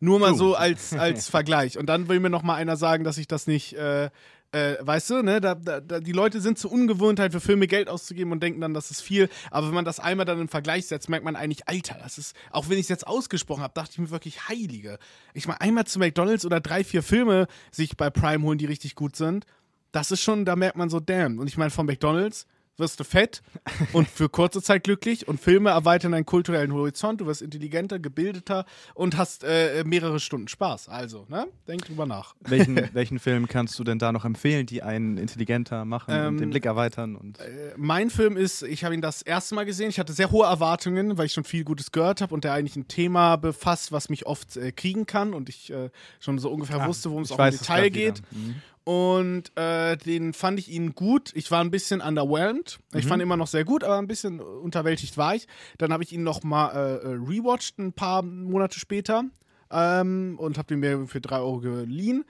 Nur mal so als, als Vergleich. Und dann will mir noch mal einer sagen, dass ich das nicht, äh, äh, weißt du, ne, da, da, die Leute sind zu ungewohnt, halt für Filme Geld auszugeben und denken dann, das ist viel. Aber wenn man das einmal dann im Vergleich setzt, merkt man eigentlich, Alter, das ist, auch wenn ich es jetzt ausgesprochen habe, dachte ich mir wirklich Heilige. Ich meine, einmal zu McDonalds oder drei, vier Filme sich bei Prime holen, die richtig gut sind, das ist schon, da merkt man so, damn. Und ich meine, von McDonalds wirst du fett und für kurze Zeit glücklich und Filme erweitern deinen kulturellen Horizont, du wirst intelligenter, gebildeter und hast äh, mehrere Stunden Spaß. Also, ne? Denk drüber nach. Welchen, welchen Film kannst du denn da noch empfehlen, die einen intelligenter machen ähm, und den Blick erweitern? Und äh, mein Film ist, ich habe ihn das erste Mal gesehen, ich hatte sehr hohe Erwartungen, weil ich schon viel Gutes gehört habe und der eigentlich ein Thema befasst, was mich oft äh, kriegen kann und ich äh, schon so ungefähr ah, wusste, worum es auch im Detail geht. Mhm. Und äh, den fand ich ihn gut. Ich war ein bisschen underwhelmed. Ich mhm. fand ihn immer noch sehr gut, aber ein bisschen unterwältigt war ich. Dann habe ich ihn noch mal äh, äh rewatcht ein paar Monate später ähm, und habe den mir für drei Euro geliehen.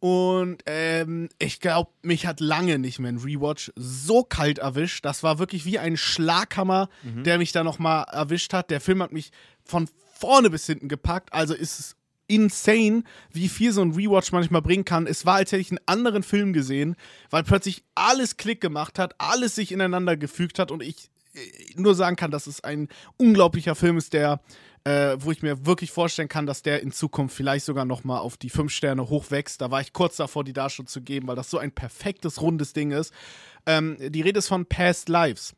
Und ähm, ich glaube, mich hat lange nicht mehr ein Rewatch so kalt erwischt. Das war wirklich wie ein Schlaghammer, mhm. der mich da noch mal erwischt hat. Der Film hat mich von vorne bis hinten gepackt. Also ist es insane, wie viel so ein Rewatch manchmal bringen kann. Es war, als hätte ich einen anderen Film gesehen, weil plötzlich alles Klick gemacht hat, alles sich ineinander gefügt hat und ich äh, nur sagen kann, dass es ein unglaublicher Film ist, der äh, wo ich mir wirklich vorstellen kann, dass der in Zukunft vielleicht sogar noch mal auf die fünf Sterne hochwächst. Da war ich kurz davor, die Darstellung zu geben, weil das so ein perfektes, rundes Ding ist. Ähm, die Rede ist von Past Lives.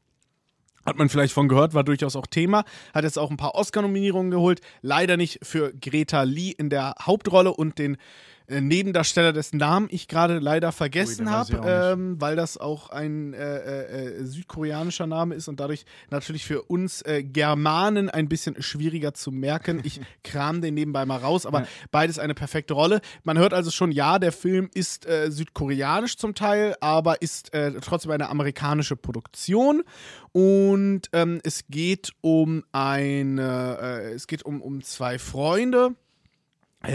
Hat man vielleicht von gehört, war durchaus auch Thema. Hat jetzt auch ein paar Oscar-Nominierungen geholt. Leider nicht für Greta Lee in der Hauptrolle und den Nebendarsteller, dessen Namen ich gerade leider vergessen habe, ähm, weil das auch ein äh, äh, äh, südkoreanischer Name ist und dadurch natürlich für uns äh, Germanen ein bisschen schwieriger zu merken. Ich kram den nebenbei mal raus, aber ja. beides eine perfekte Rolle. Man hört also schon, ja, der Film ist äh, südkoreanisch zum Teil, aber ist trotzdem eine amerikanische Produktion und ähm, es geht um eine, es geht um, um zwei Freunde.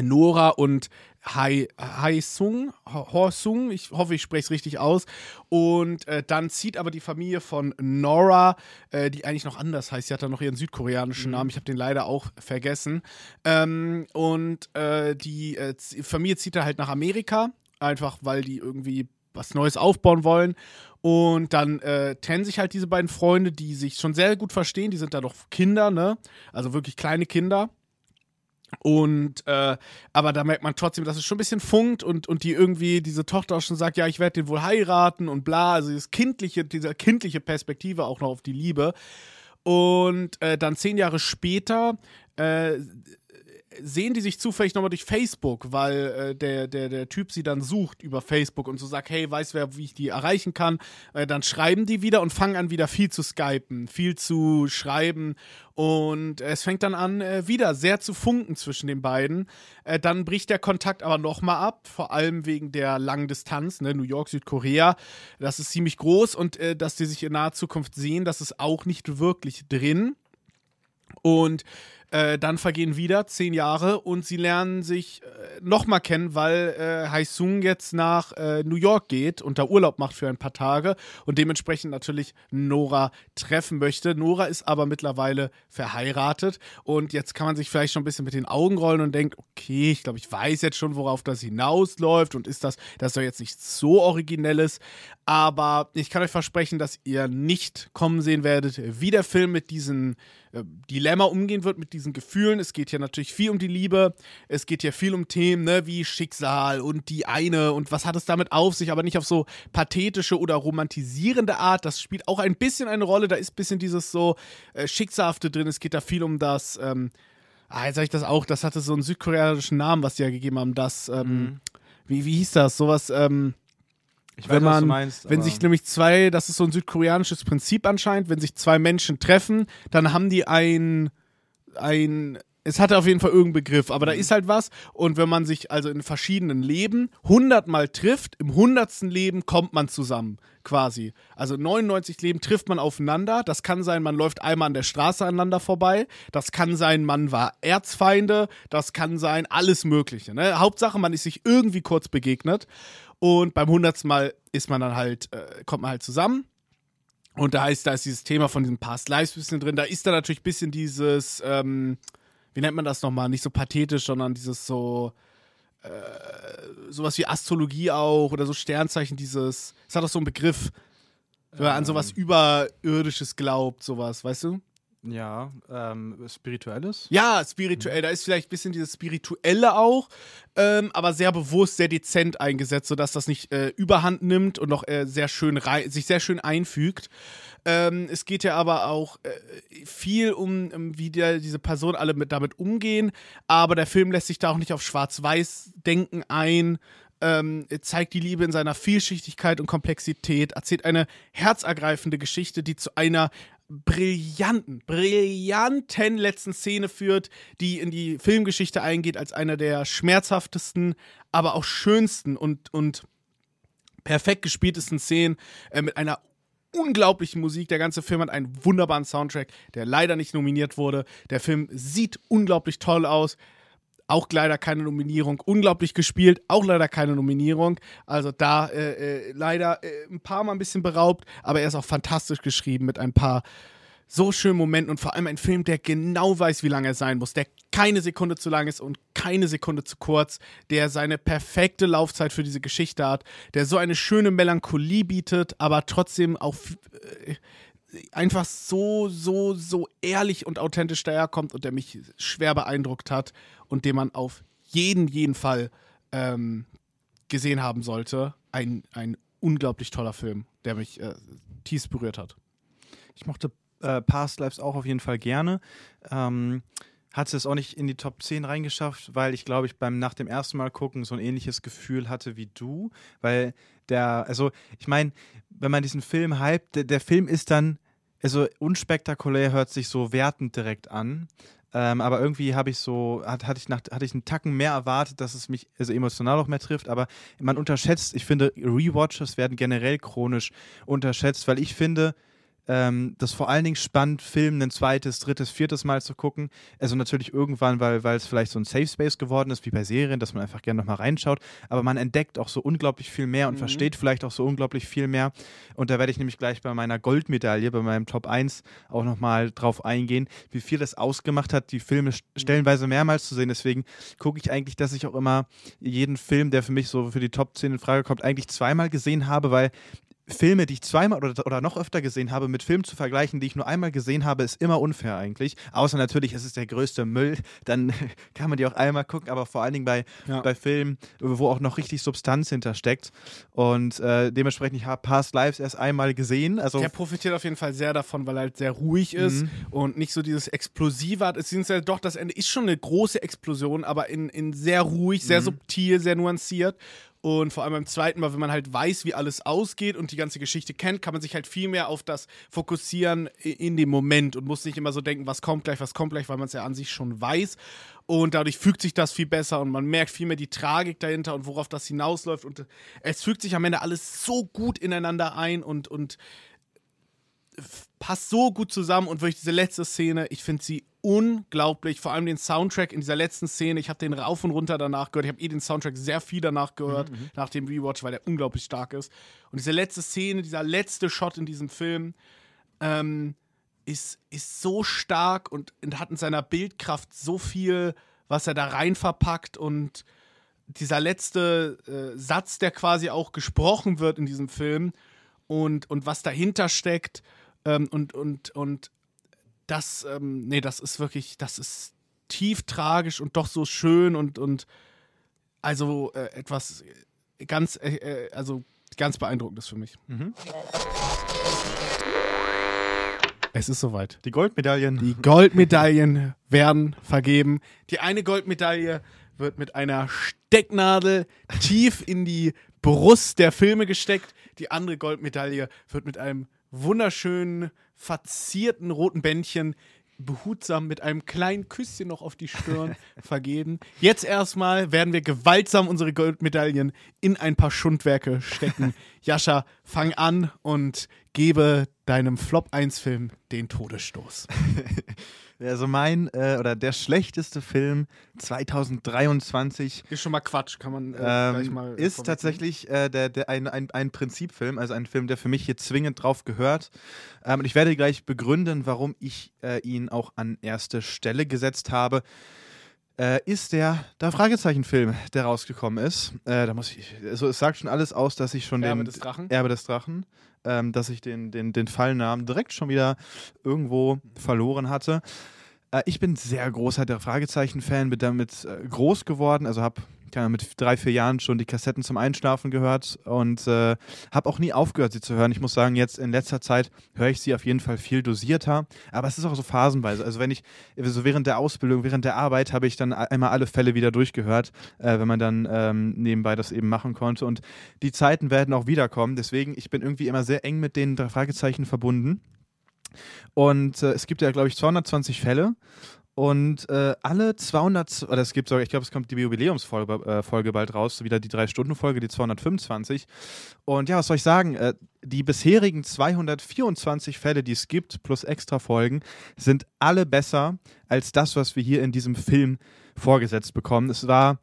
Nora und Hai, Hai Sung, Ho Sung, ich hoffe, ich spreche es richtig aus. Und äh, dann zieht aber die Familie von Nora, äh, die eigentlich noch anders heißt, sie hat dann noch ihren südkoreanischen mhm. Namen, ich habe den leider auch vergessen. Ähm, und äh, die äh, Familie zieht da halt nach Amerika, einfach weil die irgendwie was Neues aufbauen wollen. Und dann äh, trennen sich halt diese beiden Freunde, die sich schon sehr gut verstehen. Die sind da doch Kinder, ne? Also wirklich kleine Kinder. Und äh, aber da merkt man trotzdem, dass es schon ein bisschen funkt und, und die irgendwie, diese Tochter auch schon sagt, ja, ich werde den wohl heiraten und bla, also dieses kindliche, diese kindliche Perspektive auch noch auf die Liebe. Und äh, dann zehn Jahre später äh, sehen die sich zufällig nochmal durch Facebook, weil äh, der, der, der Typ sie dann sucht über Facebook und so sagt, hey, weiß wer, wie ich die erreichen kann. Äh, dann schreiben die wieder und fangen an, wieder viel zu skypen, viel zu schreiben. Und es fängt dann an, äh, wieder sehr zu funken zwischen den beiden. Äh, dann bricht der Kontakt aber nochmal ab, vor allem wegen der langen Distanz, ne? New York, Südkorea. Das ist ziemlich groß und äh, dass die sich in naher Zukunft sehen, das ist auch nicht wirklich drin. Und äh, dann vergehen wieder zehn Jahre und sie lernen sich äh, nochmal kennen, weil äh, Haisung jetzt nach äh, New York geht und da Urlaub macht für ein paar Tage und dementsprechend natürlich Nora treffen möchte. Nora ist aber mittlerweile verheiratet und jetzt kann man sich vielleicht schon ein bisschen mit den Augen rollen und denkt, okay, ich glaube, ich weiß jetzt schon, worauf das hinausläuft und ist das, das doch jetzt nicht so originelles, aber ich kann euch versprechen, dass ihr nicht kommen sehen werdet, wie der Film mit diesen äh, Dilemma umgehen wird mit diesen Gefühlen. Es geht hier natürlich viel um die Liebe. Es geht hier viel um Themen ne, wie Schicksal und die eine und was hat es damit auf sich, aber nicht auf so pathetische oder romantisierende Art. Das spielt auch ein bisschen eine Rolle. Da ist ein bisschen dieses so äh, Schicksalhafte drin. Es geht da viel um das. Ähm, ah, jetzt sage ich das auch. Das hatte so einen südkoreanischen Namen, was die ja gegeben haben. Das. Ähm, mhm. wie, wie hieß das? Sowas. Ähm, ich weiß, wenn man, was du meinst, wenn sich nämlich zwei, das ist so ein südkoreanisches Prinzip anscheinend, wenn sich zwei Menschen treffen, dann haben die ein, ein, es hatte auf jeden Fall irgendeinen Begriff, aber da mhm. ist halt was. Und wenn man sich also in verschiedenen Leben hundertmal trifft, im hundertsten Leben kommt man zusammen, quasi. Also 99 Leben trifft man aufeinander. Das kann sein, man läuft einmal an der Straße aneinander vorbei. Das kann sein, man war Erzfeinde. Das kann sein, alles Mögliche. Ne? Hauptsache, man ist sich irgendwie kurz begegnet. Und beim hundertsten Mal ist man dann halt, äh, kommt man halt zusammen. Und da ist, da ist dieses Thema von diesem Past Lives ein bisschen drin. Da ist da natürlich ein bisschen dieses, ähm, wie nennt man das nochmal? Nicht so pathetisch, sondern dieses so, äh, sowas wie Astrologie auch oder so Sternzeichen, dieses, es hat auch so einen Begriff, wenn man an sowas ähm. Überirdisches glaubt, sowas, weißt du? Ja, ähm, spirituelles? Ja, spirituell. Da ist vielleicht ein bisschen dieses Spirituelle auch, ähm, aber sehr bewusst, sehr dezent eingesetzt, sodass das nicht äh, überhand nimmt und noch äh, sehr schön sich sehr schön einfügt. Ähm, es geht ja aber auch äh, viel um, um wie der, diese Personen alle mit, damit umgehen, aber der Film lässt sich da auch nicht auf Schwarz-Weiß-Denken ein. Ähm, zeigt die Liebe in seiner Vielschichtigkeit und Komplexität, erzählt eine herzergreifende Geschichte, die zu einer brillanten, brillanten letzten Szene führt, die in die Filmgeschichte eingeht als einer der schmerzhaftesten, aber auch schönsten und, und perfekt gespieltesten Szenen äh, mit einer unglaublichen Musik. Der ganze Film hat einen wunderbaren Soundtrack, der leider nicht nominiert wurde. Der Film sieht unglaublich toll aus auch leider keine Nominierung. Unglaublich gespielt, auch leider keine Nominierung. Also da äh, äh, leider äh, ein paar Mal ein bisschen beraubt, aber er ist auch fantastisch geschrieben mit ein paar so schönen Momenten und vor allem ein Film, der genau weiß, wie lang er sein muss, der keine Sekunde zu lang ist und keine Sekunde zu kurz, der seine perfekte Laufzeit für diese Geschichte hat, der so eine schöne Melancholie bietet, aber trotzdem auch äh, einfach so, so, so ehrlich und authentisch daherkommt und der mich schwer beeindruckt hat und den man auf jeden, jeden Fall ähm, gesehen haben sollte. Ein, ein unglaublich toller Film, der mich äh, tief berührt hat. Ich mochte äh, Past Lives auch auf jeden Fall gerne. Ähm, hat es auch nicht in die Top 10 reingeschafft, weil ich glaube, ich beim nach dem ersten Mal gucken so ein ähnliches Gefühl hatte wie du, weil der, also ich meine, wenn man diesen Film hypt, der, der Film ist dann also unspektakulär hört sich so wertend direkt an. Ähm, aber irgendwie habe ich so, hat, hatte, ich nach, hatte ich einen Tacken mehr erwartet, dass es mich also emotional auch mehr trifft. Aber man unterschätzt, ich finde, Rewatches werden generell chronisch unterschätzt, weil ich finde, ähm, das vor allen Dingen spannend, Film ein zweites, drittes, viertes Mal zu gucken. Also natürlich irgendwann, weil, weil es vielleicht so ein Safe Space geworden ist, wie bei Serien, dass man einfach gerne nochmal reinschaut. Aber man entdeckt auch so unglaublich viel mehr und mhm. versteht vielleicht auch so unglaublich viel mehr. Und da werde ich nämlich gleich bei meiner Goldmedaille, bei meinem Top 1 auch nochmal drauf eingehen, wie viel das ausgemacht hat, die Filme stellenweise mehrmals zu sehen. Deswegen gucke ich eigentlich, dass ich auch immer jeden Film, der für mich so für die Top 10 in Frage kommt, eigentlich zweimal gesehen habe, weil Filme, die ich zweimal oder, oder noch öfter gesehen habe, mit Filmen zu vergleichen, die ich nur einmal gesehen habe, ist immer unfair eigentlich. Außer natürlich, es ist der größte Müll, dann kann man die auch einmal gucken, aber vor allen Dingen bei, ja. bei Filmen, wo auch noch richtig Substanz hintersteckt. Und äh, dementsprechend, ich habe Past Lives erst einmal gesehen. Also der profitiert auf jeden Fall sehr davon, weil er halt sehr ruhig ist mhm. und nicht so dieses Explosive hat. Es ist ja doch, das Ende ist schon eine große Explosion, aber in, in sehr ruhig, sehr mhm. subtil, sehr nuanciert. Und vor allem beim zweiten Mal, wenn man halt weiß, wie alles ausgeht und die ganze Geschichte kennt, kann man sich halt viel mehr auf das fokussieren in dem Moment und muss nicht immer so denken, was kommt gleich, was kommt gleich, weil man es ja an sich schon weiß. Und dadurch fügt sich das viel besser und man merkt viel mehr die Tragik dahinter und worauf das hinausläuft. Und es fügt sich am Ende alles so gut ineinander ein und, und passt so gut zusammen und wirklich diese letzte Szene, ich finde sie unglaublich, vor allem den Soundtrack in dieser letzten Szene, ich habe den rauf und runter danach gehört, ich habe eh den Soundtrack sehr viel danach gehört, mhm, mhm. nach dem Rewatch, weil der unglaublich stark ist. Und diese letzte Szene, dieser letzte Shot in diesem Film, ähm, ist, ist so stark und, und hat in seiner Bildkraft so viel, was er da rein verpackt und dieser letzte äh, Satz, der quasi auch gesprochen wird in diesem Film und, und was dahinter steckt ähm, und, und, und das, ähm, nee, das ist wirklich, das ist tief tragisch und doch so schön und, und also äh, etwas ganz, äh, äh also ganz beeindruckendes für mich. Mhm. Es ist soweit. Die Goldmedaillen. Die Goldmedaillen werden vergeben. Die eine Goldmedaille wird mit einer Stecknadel tief in die Brust der Filme gesteckt. Die andere Goldmedaille wird mit einem wunderschönen, verzierten roten Bändchen behutsam mit einem kleinen Küsschen noch auf die Stirn vergeben. Jetzt erstmal werden wir gewaltsam unsere Goldmedaillen in ein paar Schundwerke stecken. Jascha, fang an und gebe deinem Flop 1 Film den Todesstoß. Also mein äh, oder der schlechteste Film 2023 ist schon mal Quatsch, kann man äh, ähm, gleich mal ist tatsächlich äh, der, der ein, ein, ein Prinzipfilm, also ein Film, der für mich hier zwingend drauf gehört. Ähm, und ich werde gleich begründen, warum ich äh, ihn auch an erste Stelle gesetzt habe. Äh, ist der da Fragezeichen-Film, der rausgekommen ist. Äh, da muss ich, also es sagt schon alles aus, dass ich schon Erbe den des Drachen. Erbe des Drachen ähm, dass ich den, den, den Fallnamen direkt schon wieder irgendwo verloren hatte. Äh, ich bin sehr großer der Fragezeichen-Fan, bin damit äh, groß geworden, also habe mit drei, vier Jahren schon die Kassetten zum Einschlafen gehört und äh, habe auch nie aufgehört, sie zu hören. Ich muss sagen, jetzt in letzter Zeit höre ich sie auf jeden Fall viel dosierter, aber es ist auch so phasenweise. Also wenn ich, so während der Ausbildung, während der Arbeit habe ich dann einmal alle Fälle wieder durchgehört, äh, wenn man dann ähm, nebenbei das eben machen konnte und die Zeiten werden auch wiederkommen. Deswegen, ich bin irgendwie immer sehr eng mit den drei Fragezeichen verbunden. Und äh, es gibt ja, glaube ich, 220 Fälle. Und äh, alle 200, oder es gibt sogar, ich glaube, es kommt die Jubiläumsfolge äh, Folge bald raus, wieder die 3-Stunden-Folge, die 225. Und ja, was soll ich sagen? Äh, die bisherigen 224 Fälle, die es gibt, plus extra Folgen, sind alle besser als das, was wir hier in diesem Film vorgesetzt bekommen. Es war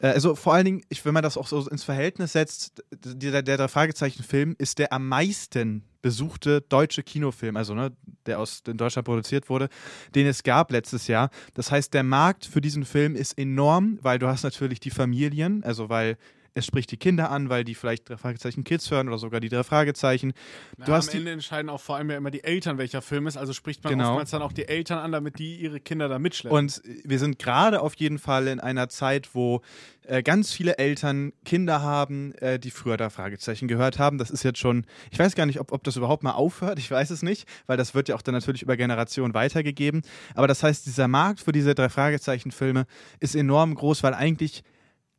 also vor allen Dingen, ich, wenn man das auch so ins Verhältnis setzt, der, der, der Fragezeichen-Film ist der am meisten besuchte deutsche Kinofilm, also ne, der aus in Deutschland produziert wurde, den es gab letztes Jahr. Das heißt, der Markt für diesen Film ist enorm, weil du hast natürlich die Familien, also weil es spricht die Kinder an, weil die vielleicht drei Fragezeichen Kids hören oder sogar die drei Fragezeichen. Du ja, am Ende entscheiden auch vor allem ja immer die Eltern, welcher Film ist. Also spricht man genau. oftmals dann auch die Eltern an, damit die ihre Kinder da mitschleppen. Und wir sind gerade auf jeden Fall in einer Zeit, wo äh, ganz viele Eltern Kinder haben, äh, die früher da Fragezeichen gehört haben. Das ist jetzt schon, ich weiß gar nicht, ob, ob das überhaupt mal aufhört. Ich weiß es nicht, weil das wird ja auch dann natürlich über Generationen weitergegeben. Aber das heißt, dieser Markt für diese drei Fragezeichen-Filme ist enorm groß, weil eigentlich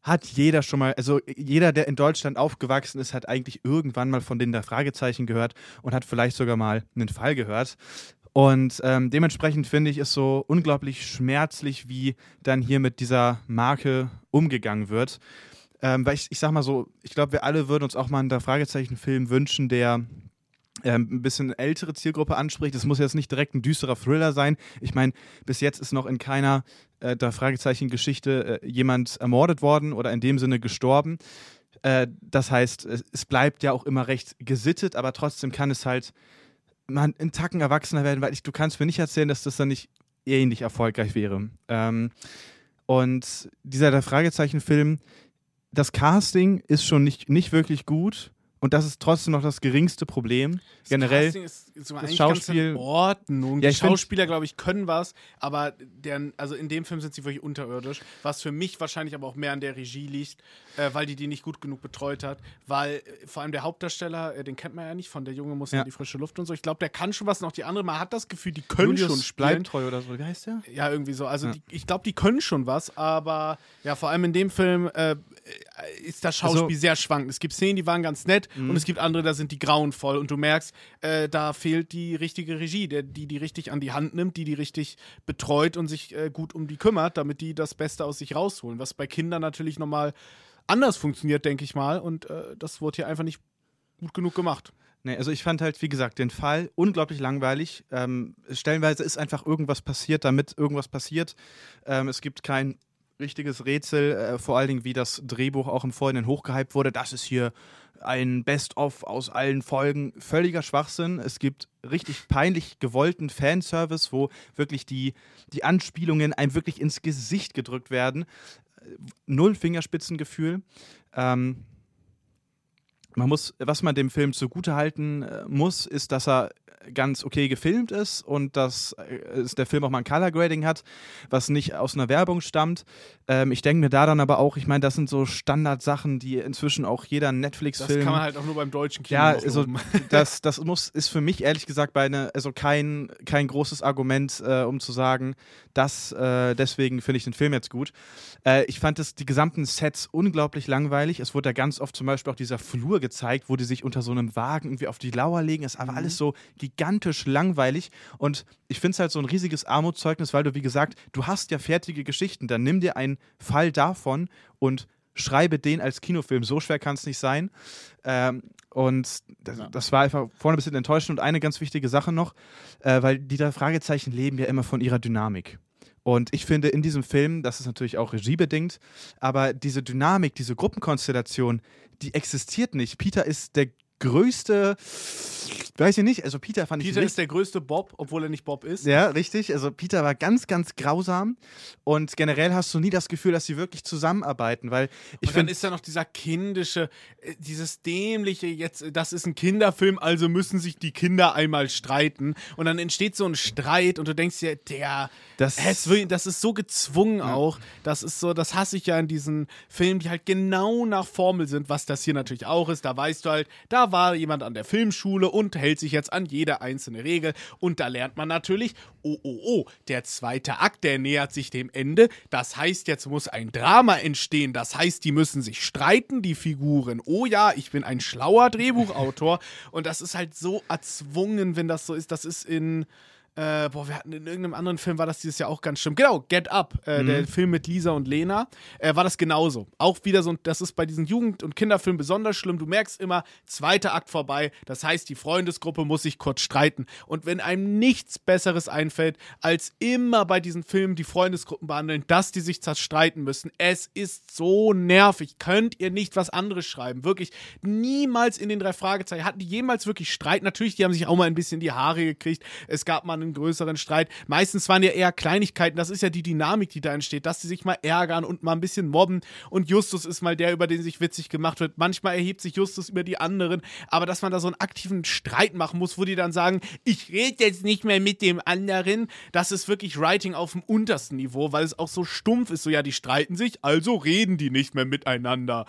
hat jeder schon mal, also jeder, der in Deutschland aufgewachsen ist, hat eigentlich irgendwann mal von den der Fragezeichen gehört und hat vielleicht sogar mal einen Fall gehört. Und ähm, dementsprechend finde ich es so unglaublich schmerzlich, wie dann hier mit dieser Marke umgegangen wird. Ähm, weil ich, ich sag mal so, ich glaube, wir alle würden uns auch mal einen der Fragezeichen-Film wünschen, der ähm, ein bisschen ältere Zielgruppe anspricht. Es muss jetzt nicht direkt ein düsterer Thriller sein. Ich meine, bis jetzt ist noch in keiner äh, der Fragezeichen Geschichte äh, jemand ermordet worden oder in dem Sinne gestorben. Äh, das heißt, es, bleibt ja auch immer recht gesittet, aber trotzdem kann es halt man einen Tacken erwachsener werden, weil ich, du kannst mir nicht erzählen, dass das dann nicht ähnlich erfolgreich wäre. Ähm, und dieser der Fragezeichen-Film, das Casting ist schon nicht, nicht wirklich gut. Und das ist trotzdem noch das geringste Problem. Das Generell ist so das Schauspiel in Ordnung. Ja, die Schauspieler, glaube ich, können was, aber deren, also in dem Film sind sie wirklich unterirdisch, was für mich wahrscheinlich aber auch mehr an der Regie liegt, äh, weil die die nicht gut genug betreut hat, weil äh, vor allem der Hauptdarsteller, äh, den kennt man ja nicht, von der Junge muss ja. in die frische Luft und so. Ich glaube, der kann schon was, und auch die anderen, man hat das Gefühl, die können Julius schon spielen. Bleibtreu oder so, wie heißt der? Ja, irgendwie so. Also ja. die, ich glaube, die können schon was, aber ja, vor allem in dem Film äh, ist das Schauspiel also, sehr schwankend. Es gibt Szenen, die waren ganz nett mhm. und es gibt andere, da sind die grauenvoll und du merkst, äh, da fehlt die richtige Regie, der, die die richtig an die Hand nimmt, die die richtig betreut und sich äh, gut um die kümmert, damit die das Beste aus sich rausholen. Was bei Kindern natürlich nochmal anders funktioniert, denke ich mal. Und äh, das wurde hier einfach nicht gut genug gemacht. Nee, also ich fand halt, wie gesagt, den Fall unglaublich langweilig. Ähm, stellenweise ist einfach irgendwas passiert, damit irgendwas passiert. Ähm, es gibt kein richtiges Rätsel, äh, vor allen Dingen, wie das Drehbuch auch im Vorhinein hochgehypt wurde. Das ist hier ein Best-of aus allen Folgen. Völliger Schwachsinn. Es gibt richtig peinlich gewollten Fanservice, wo wirklich die, die Anspielungen einem wirklich ins Gesicht gedrückt werden. Null Fingerspitzengefühl. Ähm, man muss, was man dem Film zugutehalten äh, muss, ist, dass er ganz okay gefilmt ist und dass äh, der Film auch mal ein Color Grading hat, was nicht aus einer Werbung stammt. Ähm, ich denke mir da dann aber auch, ich meine, das sind so Standardsachen, die inzwischen auch jeder Netflix-Film. Das kann man halt auch nur beim deutschen Kino. Ja, also das, das muss, ist für mich ehrlich gesagt bei eine, also kein, kein großes Argument, äh, um zu sagen, dass äh, deswegen finde ich den Film jetzt gut. Äh, ich fand das, die gesamten Sets unglaublich langweilig. Es wurde ja ganz oft zum Beispiel auch dieser Flur gezeigt, wo die sich unter so einem Wagen irgendwie auf die Lauer legen. Es war mhm. alles so gigantisch langweilig und ich finde es halt so ein riesiges Armutszeugnis, weil du, wie gesagt, du hast ja fertige Geschichten. Dann nimm dir einen Fall davon und schreibe den als Kinofilm. So schwer kann es nicht sein. Ähm, und das, das, war einfach vorne ein bisschen enttäuschend. Und eine ganz wichtige Sache noch, äh, weil die da Fragezeichen leben ja immer von ihrer Dynamik. Und ich finde in diesem Film, das ist natürlich auch regiebedingt, aber diese Dynamik, diese Gruppenkonstellation, die existiert nicht. Peter ist der größte, weiß ich nicht, also Peter fand Peter ich. Peter ist der größte Bob, obwohl er nicht Bob ist. Ja, richtig. Also Peter war ganz, ganz grausam und generell hast du nie das Gefühl, dass sie wirklich zusammenarbeiten, weil ich finde. dann ist da noch dieser kindische, äh, dieses dämliche, jetzt, das ist ein Kinderfilm, also müssen sich die Kinder einmal streiten und dann entsteht so ein Streit und du denkst dir, der, das, das ist so gezwungen ja. auch, das ist so, das hasse ich ja in diesen Filmen, die halt genau nach Formel sind, was das hier natürlich auch ist. Da weißt du halt, war jemand an der Filmschule und hält sich jetzt an jede einzelne Regel. Und da lernt man natürlich, oh, oh, oh, der zweite Akt, der nähert sich dem Ende. Das heißt, jetzt muss ein Drama entstehen. Das heißt, die müssen sich streiten, die Figuren. Oh ja, ich bin ein schlauer Drehbuchautor. Und das ist halt so erzwungen, wenn das so ist. Das ist in äh, boah, wir hatten in irgendeinem anderen Film war das dieses Jahr auch ganz schlimm. Genau, Get Up, äh, mhm. der Film mit Lisa und Lena, äh, war das genauso. Auch wieder so, das ist bei diesen Jugend- und Kinderfilmen besonders schlimm. Du merkst immer, zweiter Akt vorbei. Das heißt, die Freundesgruppe muss sich kurz streiten. Und wenn einem nichts Besseres einfällt, als immer bei diesen Filmen die Freundesgruppen behandeln, dass die sich zerstreiten müssen. Es ist so nervig. Könnt ihr nicht was anderes schreiben? Wirklich, niemals in den drei Fragezeichen hatten die jemals wirklich Streit. Natürlich, die haben sich auch mal ein bisschen die Haare gekriegt. Es gab mal einen einen größeren Streit. Meistens waren ja eher Kleinigkeiten. Das ist ja die Dynamik, die da entsteht, dass sie sich mal ärgern und mal ein bisschen mobben. Und Justus ist mal der, über den sich witzig gemacht wird. Manchmal erhebt sich Justus über die anderen. Aber dass man da so einen aktiven Streit machen muss, wo die dann sagen, ich rede jetzt nicht mehr mit dem anderen, das ist wirklich Writing auf dem untersten Niveau, weil es auch so stumpf ist. So, ja, die streiten sich, also reden die nicht mehr miteinander.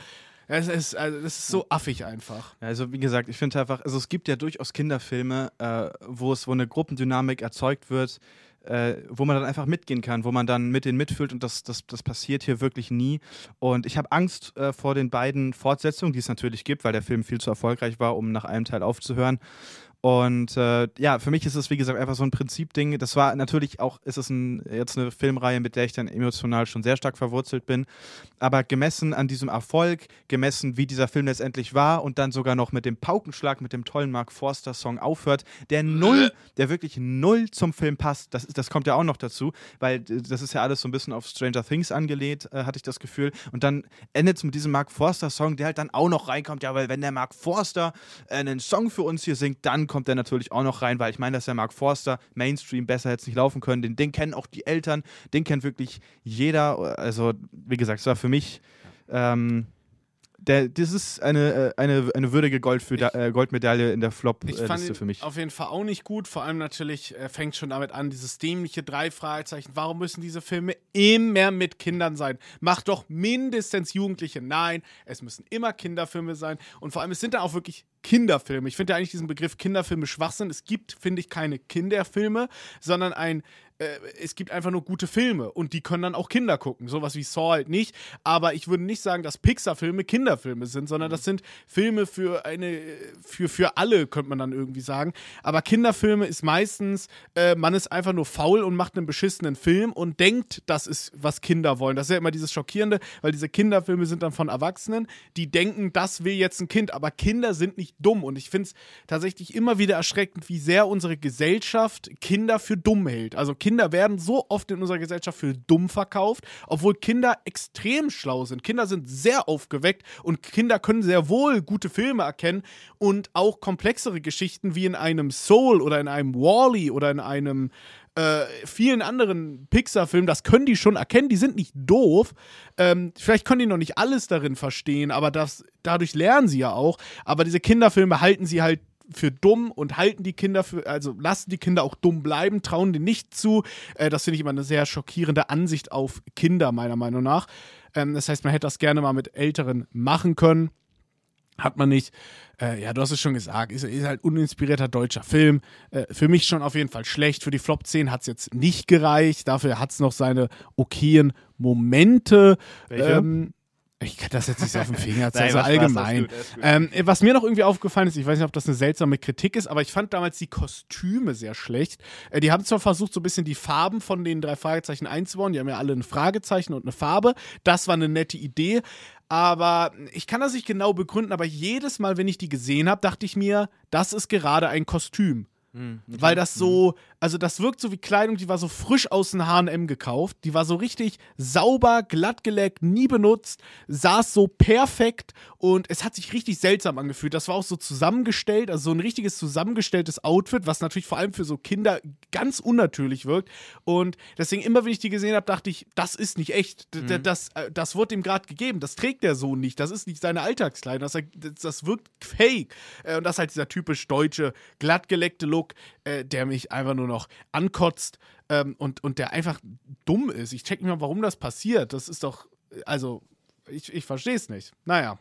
Es ist, also, das ist so affig einfach. Also wie gesagt, ich finde einfach, also es gibt ja durchaus Kinderfilme, äh, wo es, wo eine Gruppendynamik erzeugt wird, äh, wo man dann einfach mitgehen kann, wo man dann mit denen mitfühlt und das, das, das passiert hier wirklich nie. Und ich habe Angst äh, vor den beiden Fortsetzungen, die es natürlich gibt, weil der Film viel zu erfolgreich war, um nach einem Teil aufzuhören. Und äh, ja, für mich ist es, wie gesagt, einfach so ein Prinzipding. Das war natürlich auch, ist es ein, jetzt eine Filmreihe, mit der ich dann emotional schon sehr stark verwurzelt bin. Aber gemessen an diesem Erfolg, gemessen, wie dieser Film letztendlich war und dann sogar noch mit dem Paukenschlag, mit dem tollen Mark Forster-Song aufhört, der null, der wirklich null zum Film passt. Das, das kommt ja auch noch dazu, weil das ist ja alles so ein bisschen auf Stranger Things angelehnt, äh, hatte ich das Gefühl. Und dann endet es mit diesem Mark Forster-Song, der halt dann auch noch reinkommt. Ja, weil wenn der Mark Forster äh, einen Song für uns hier singt, dann kommt er natürlich auch noch rein, weil ich meine, dass der Mark Forster Mainstream besser hätte nicht laufen können. Den, den kennen auch die Eltern, den kennt wirklich jeder. Also, wie gesagt, es war für mich. Ähm, der, das ist eine, äh, eine, eine würdige Gold für, äh, Goldmedaille in der Flop-Liste für mich. Auf jeden Fall auch nicht gut. Vor allem natürlich äh, fängt schon damit an, dieses dämliche drei Fragezeichen. Warum müssen diese Filme immer mit Kindern sein? Macht doch mindestens Jugendliche. Nein, es müssen immer Kinderfilme sein. Und vor allem, es sind da auch wirklich Kinderfilme. Ich finde ja eigentlich diesen Begriff Kinderfilme Schwachsinn. Es gibt, finde ich, keine Kinderfilme, sondern ein äh, es gibt einfach nur gute Filme und die können dann auch Kinder gucken. Sowas wie Saw halt nicht. Aber ich würde nicht sagen, dass Pixar-Filme Kinderfilme sind, sondern das sind Filme für eine, für, für alle, könnte man dann irgendwie sagen. Aber Kinderfilme ist meistens, äh, man ist einfach nur faul und macht einen beschissenen Film und denkt, das ist, was Kinder wollen. Das ist ja immer dieses Schockierende, weil diese Kinderfilme sind dann von Erwachsenen, die denken, das will jetzt ein Kind. Aber Kinder sind nicht dumm. Und ich finde es tatsächlich immer wieder erschreckend, wie sehr unsere Gesellschaft Kinder für dumm hält. Also Kinder Kinder werden so oft in unserer Gesellschaft für dumm verkauft, obwohl Kinder extrem schlau sind. Kinder sind sehr aufgeweckt und Kinder können sehr wohl gute Filme erkennen und auch komplexere Geschichten wie in einem Soul oder in einem Wally oder in einem äh, vielen anderen Pixar-Filmen, das können die schon erkennen, die sind nicht doof. Ähm, vielleicht können die noch nicht alles darin verstehen, aber das, dadurch lernen sie ja auch. Aber diese Kinderfilme halten sie halt für dumm und halten die Kinder für, also lassen die Kinder auch dumm bleiben, trauen denen nicht zu. Äh, das finde ich immer eine sehr schockierende Ansicht auf Kinder, meiner Meinung nach. Ähm, das heißt, man hätte das gerne mal mit Älteren machen können. Hat man nicht. Äh, ja, du hast es schon gesagt, ist, ist halt uninspirierter deutscher Film. Äh, für mich schon auf jeden Fall schlecht. Für die Flop 10 hat es jetzt nicht gereicht. Dafür hat es noch seine okayen Momente. Welche? Ähm, ich kann das jetzt nicht so auf den Finger zeigen, also allgemein. Ähm, was mir noch irgendwie aufgefallen ist, ich weiß nicht, ob das eine seltsame Kritik ist, aber ich fand damals die Kostüme sehr schlecht. Äh, die haben zwar versucht, so ein bisschen die Farben von den drei Fragezeichen einzubauen, die haben ja alle ein Fragezeichen und eine Farbe. Das war eine nette Idee, aber ich kann das nicht genau begründen, aber jedes Mal, wenn ich die gesehen habe, dachte ich mir, das ist gerade ein Kostüm. Mhm. Weil das so, also das wirkt so wie Kleidung, die war so frisch aus dem HM gekauft. Die war so richtig sauber, glatt geleckt, nie benutzt, saß so perfekt und es hat sich richtig seltsam angefühlt. Das war auch so zusammengestellt, also so ein richtiges zusammengestelltes Outfit, was natürlich vor allem für so Kinder ganz unnatürlich wirkt. Und deswegen, immer wenn ich die gesehen habe, dachte ich, das ist nicht echt. Mhm. Das, äh, das wird ihm gerade gegeben. Das trägt der Sohn nicht. Das ist nicht seine Alltagskleidung. Das, das wirkt fake. Äh, und das ist halt dieser typisch deutsche, glattgeleckte Look Look, äh, der mich einfach nur noch ankotzt ähm, und, und der einfach dumm ist. Ich check nicht mal, warum das passiert. Das ist doch, also, ich, ich verstehe es nicht. Naja.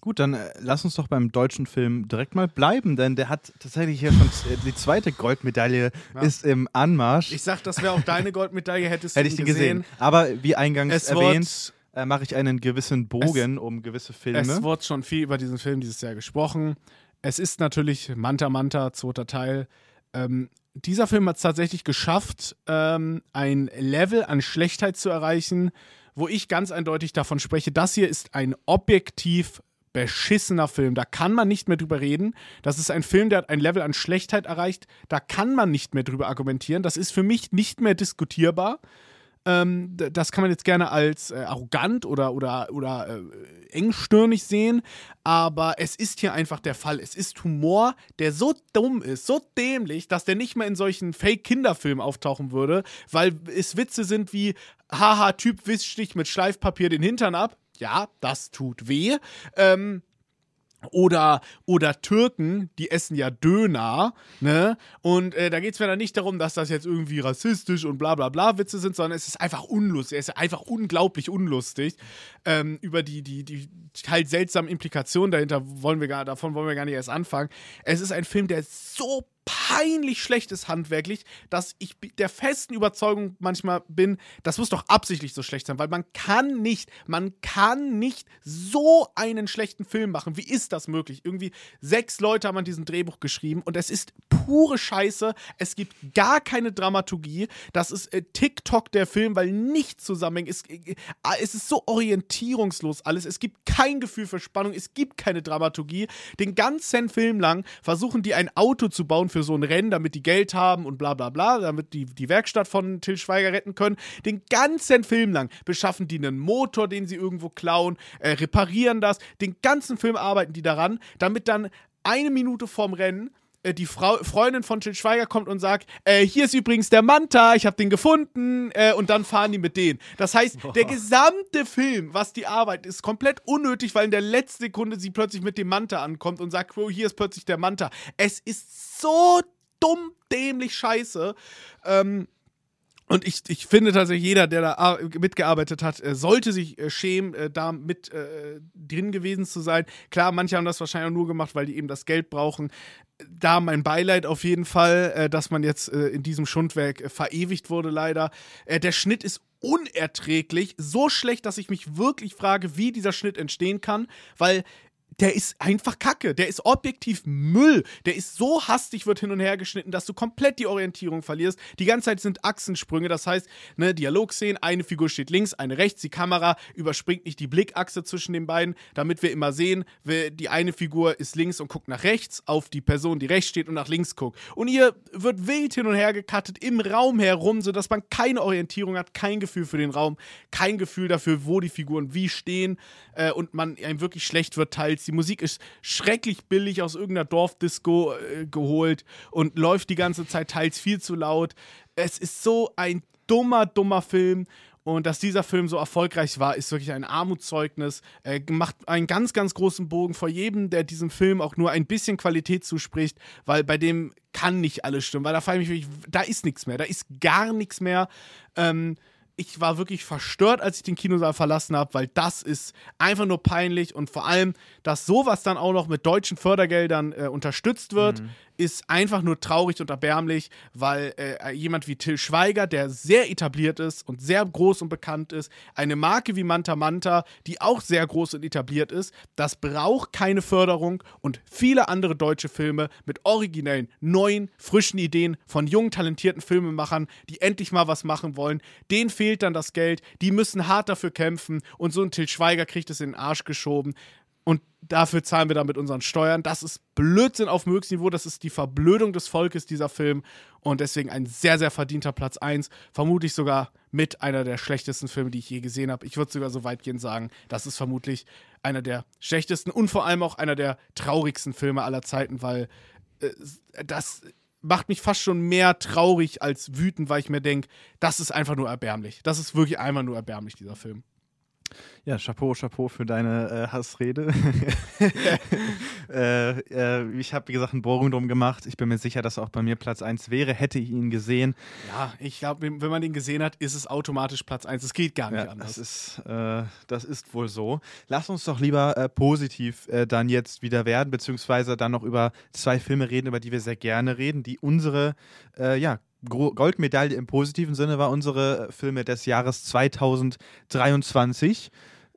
Gut, dann äh, lass uns doch beim deutschen Film direkt mal bleiben, denn der hat tatsächlich hier schon äh, die zweite Goldmedaille ja. ist im Anmarsch. Ich sag, das wäre auch deine Goldmedaille, hättest Hätte du ich die gesehen. gesehen. Aber wie eingangs es erwähnt, äh, mache ich einen gewissen Bogen es, um gewisse Filme. Es wurde schon viel über diesen Film dieses Jahr gesprochen es ist natürlich Manta Manta, zweiter Teil. Ähm, dieser Film hat es tatsächlich geschafft, ähm, ein Level an Schlechtheit zu erreichen, wo ich ganz eindeutig davon spreche, das hier ist ein objektiv beschissener Film. Da kann man nicht mehr drüber reden. Das ist ein Film, der hat ein Level an Schlechtheit erreicht. Da kann man nicht mehr drüber argumentieren. Das ist für mich nicht mehr diskutierbar. Ähm, das kann man jetzt gerne als äh, arrogant oder, oder, oder äh, engstirnig sehen, aber es ist hier einfach der Fall. Es ist Humor, der so dumm ist, so dämlich, dass der nicht mehr in solchen Fake-Kinderfilmen auftauchen würde, weil es Witze sind wie, haha, Typ wischt dich mit Schleifpapier den Hintern ab. Ja, das tut weh. Ähm, oder, oder Türken, die essen ja Döner, ne? Und äh, da geht es mir dann nicht darum, dass das jetzt irgendwie rassistisch und bla bla bla Witze sind, sondern es ist einfach unlustig. Es ist einfach unglaublich unlustig. Ähm, über die, die, die halt seltsamen Implikationen dahinter wollen wir gar, davon wollen wir gar nicht erst anfangen. Es ist ein Film, der so peinlich schlecht ist handwerklich, dass ich der festen Überzeugung manchmal bin, das muss doch absichtlich so schlecht sein, weil man kann nicht, man kann nicht so einen schlechten Film machen. Wie ist das möglich? Irgendwie sechs Leute haben an diesem Drehbuch geschrieben und es ist pure Scheiße. Es gibt gar keine Dramaturgie. Das ist äh, TikTok der Film, weil nichts zusammenhängt. Es, äh, es ist so orientierungslos alles. Es gibt kein Gefühl für Spannung. Es gibt keine Dramaturgie. Den ganzen Film lang versuchen die ein Auto zu bauen für so ein Rennen, damit die Geld haben und bla bla bla, damit die die Werkstatt von Till Schweiger retten können. Den ganzen Film lang beschaffen die einen Motor, den sie irgendwo klauen, äh, reparieren das. Den ganzen Film arbeiten die daran, damit dann eine Minute vorm Rennen äh, die Frau, Freundin von Till Schweiger kommt und sagt, äh, hier ist übrigens der Manta, ich habe den gefunden äh, und dann fahren die mit denen. Das heißt, Boah. der gesamte Film, was die Arbeit, ist komplett unnötig, weil in der letzten Sekunde sie plötzlich mit dem Manta ankommt und sagt, oh, hier ist plötzlich der Manta. Es ist so dumm, dämlich scheiße. Ähm, und ich, ich finde tatsächlich, jeder, der da mitgearbeitet hat, äh, sollte sich äh, schämen, äh, da mit drin gewesen zu sein. Klar, manche haben das wahrscheinlich nur gemacht, weil die eben das Geld brauchen. Da mein Beileid auf jeden Fall, dass man jetzt in diesem Schundwerk verewigt wurde, leider. der Schnitt ist unerträglich, so schlecht, dass ich mich wirklich frage, wie dieser Schnitt entstehen kann, weil der ist einfach kacke. Der ist objektiv Müll. Der ist so hastig, wird hin und her geschnitten, dass du komplett die Orientierung verlierst. Die ganze Zeit sind Achsensprünge. Das heißt, ne, Dialogszenen, eine Figur steht links, eine rechts. Die Kamera überspringt nicht die Blickachse zwischen den beiden, damit wir immer sehen, die eine Figur ist links und guckt nach rechts auf die Person, die rechts steht und nach links guckt. Und hier wird wild hin und her gecuttet im Raum herum, sodass man keine Orientierung hat, kein Gefühl für den Raum, kein Gefühl dafür, wo die Figuren wie stehen äh, und man einem wirklich schlecht wird, teils die Musik ist schrecklich billig aus irgendeiner Dorfdisco äh, geholt und läuft die ganze Zeit teils viel zu laut. Es ist so ein dummer, dummer Film. Und dass dieser Film so erfolgreich war, ist wirklich ein Armutszeugnis. Er macht einen ganz, ganz großen Bogen vor jedem, der diesem Film auch nur ein bisschen Qualität zuspricht, weil bei dem kann nicht alles stimmen, weil da frage ich mich, da ist nichts mehr, da ist gar nichts mehr. Ähm, ich war wirklich verstört, als ich den Kinosaal verlassen habe, weil das ist einfach nur peinlich und vor allem, dass sowas dann auch noch mit deutschen Fördergeldern äh, unterstützt wird, mhm ist einfach nur traurig und erbärmlich, weil äh, jemand wie Till Schweiger, der sehr etabliert ist und sehr groß und bekannt ist, eine Marke wie Manta Manta, die auch sehr groß und etabliert ist, das braucht keine Förderung und viele andere deutsche Filme mit originellen, neuen, frischen Ideen von jungen, talentierten Filmemachern, die endlich mal was machen wollen, denen fehlt dann das Geld, die müssen hart dafür kämpfen und so ein Till Schweiger kriegt es in den Arsch geschoben. Und dafür zahlen wir dann mit unseren Steuern. Das ist Blödsinn auf Möglichsniveau. Das ist die Verblödung des Volkes, dieser Film. Und deswegen ein sehr, sehr verdienter Platz 1. Vermutlich sogar mit einer der schlechtesten Filme, die ich je gesehen habe. Ich würde sogar so weitgehend sagen, das ist vermutlich einer der schlechtesten und vor allem auch einer der traurigsten Filme aller Zeiten, weil äh, das macht mich fast schon mehr traurig als wütend, weil ich mir denke, das ist einfach nur erbärmlich. Das ist wirklich einfach nur erbärmlich, dieser Film. Ja, Chapeau, Chapeau für deine äh, Hassrede. äh, äh, ich habe, wie gesagt, einen Bohrung drum gemacht. Ich bin mir sicher, dass er auch bei mir Platz 1 wäre, hätte ich ihn gesehen. Ja, ich glaube, wenn man den gesehen hat, ist es automatisch Platz 1. Es geht gar nicht ja, anders. Das ist, äh, das ist wohl so. Lass uns doch lieber äh, positiv äh, dann jetzt wieder werden, beziehungsweise dann noch über zwei Filme reden, über die wir sehr gerne reden, die unsere ja, Goldmedaille im positiven Sinne war unsere Filme des Jahres 2023.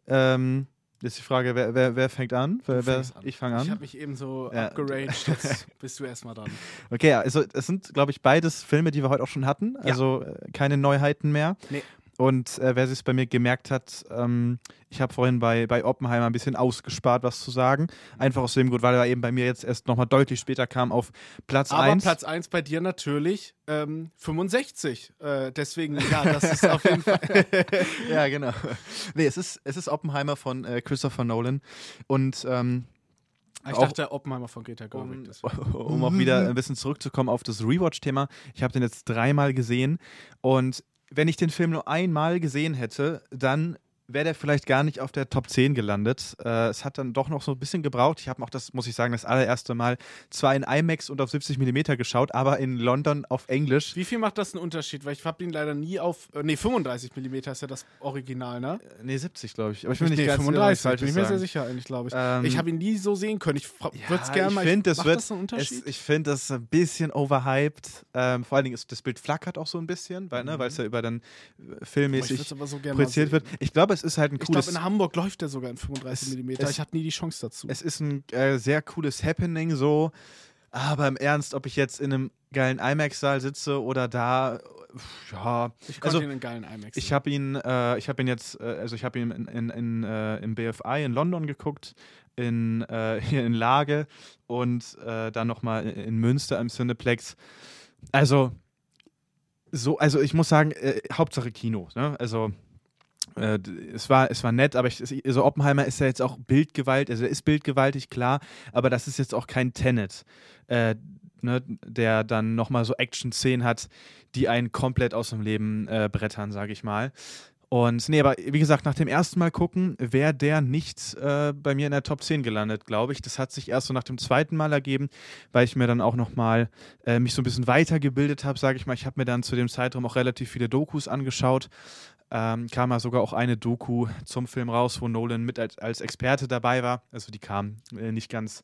Ähm, ist die Frage, wer, wer, wer fängt an? Wer, wer, an. Ich fange an. Ich habe mich eben so ja. abgeraged, jetzt bist du erstmal dran. Okay, also es sind, glaube ich, beides Filme, die wir heute auch schon hatten. Also ja. Äh, keine Neuheiten mehr. Nee. Und äh, wer sich bei mir gemerkt hat, ähm, ich habe vorhin bei, bei Oppenheimer ein bisschen ausgespart, was zu sagen. Einfach aus dem Grund, weil er eben bei mir jetzt erst nochmal deutlich später kam auf Platz 1. Aber Platz 1 bei dir natürlich ähm, 65. Äh, deswegen, ja, das ist auf jeden Fall. ja, genau. Nee, es ist, es ist Oppenheimer von äh, Christopher Nolan. Und ähm, ah, ich dachte, Oppenheimer von Greta Gerwig. Um, um auch wieder ein bisschen zurückzukommen auf das Rewatch-Thema. Ich habe den jetzt dreimal gesehen und wenn ich den Film nur einmal gesehen hätte, dann wäre der vielleicht gar nicht auf der Top 10 gelandet. Äh, es hat dann doch noch so ein bisschen gebraucht. Ich habe auch das, muss ich sagen, das allererste Mal zwar in IMAX und auf 70 mm geschaut, aber in London auf Englisch. Wie viel macht das einen Unterschied? Weil ich habe ihn leider nie auf. Äh, nee, 35 mm ist ja das Original, ne? Äh, nee, 70, glaube ich. Aber ich bin nicht nee, ganz 35, bin ich mir sehr sicher eigentlich, glaube ich. Ähm, ich habe ihn nie so sehen können. Ich Ja, würde es gerne mal. Ich finde, das macht wird. das einen Unterschied? Es, ich finde das ein bisschen overhyped. Ähm, vor allen Dingen ist das Bild flackert auch so ein bisschen, weil ne, weil es ja über dann äh, Mhm. Ich filmmäßig aber so projiziert wird. Ich glaube, es ist halt ein Ich cooles. glaube, in Hamburg läuft der sogar in 35 mm. Ich hatte nie die Chance dazu. es ist ein äh, sehr cooles Happening so. Aber im Ernst, ob ich jetzt in einem geilen IMAX-Saal sitze oder da, ja. ich konnte also, ihn in geilen IMAX. Ich habe ihn, äh, ich habe ihn jetzt, äh, also ich habe ihn in, in, in, äh, im BFI in London geguckt, in, äh, hier in Lage und äh, dann nochmal in Münster im Cineplex. Also, so, also ich muss sagen, äh, Hauptsache Kino. Ne? Also äh, es war, es war nett, aber ich, also Oppenheimer ist ja jetzt auch Bildgewalt, also er ist bildgewaltig, klar, aber das ist jetzt auch kein Tenet, äh, ne, der dann nochmal so Action-Szenen hat, die einen komplett aus dem Leben äh, brettern, sage ich mal. Und nee, aber wie gesagt, nach dem ersten Mal gucken, wäre der nicht äh, bei mir in der Top 10 gelandet, glaube ich. Das hat sich erst so nach dem zweiten Mal ergeben, weil ich mir dann auch nochmal äh, mich so ein bisschen weitergebildet habe, sage ich mal. Ich habe mir dann zu dem Zeitraum auch relativ viele Dokus angeschaut. Ähm, kam ja sogar auch eine Doku zum Film raus, wo Nolan mit als, als Experte dabei war. Also die kam äh, nicht ganz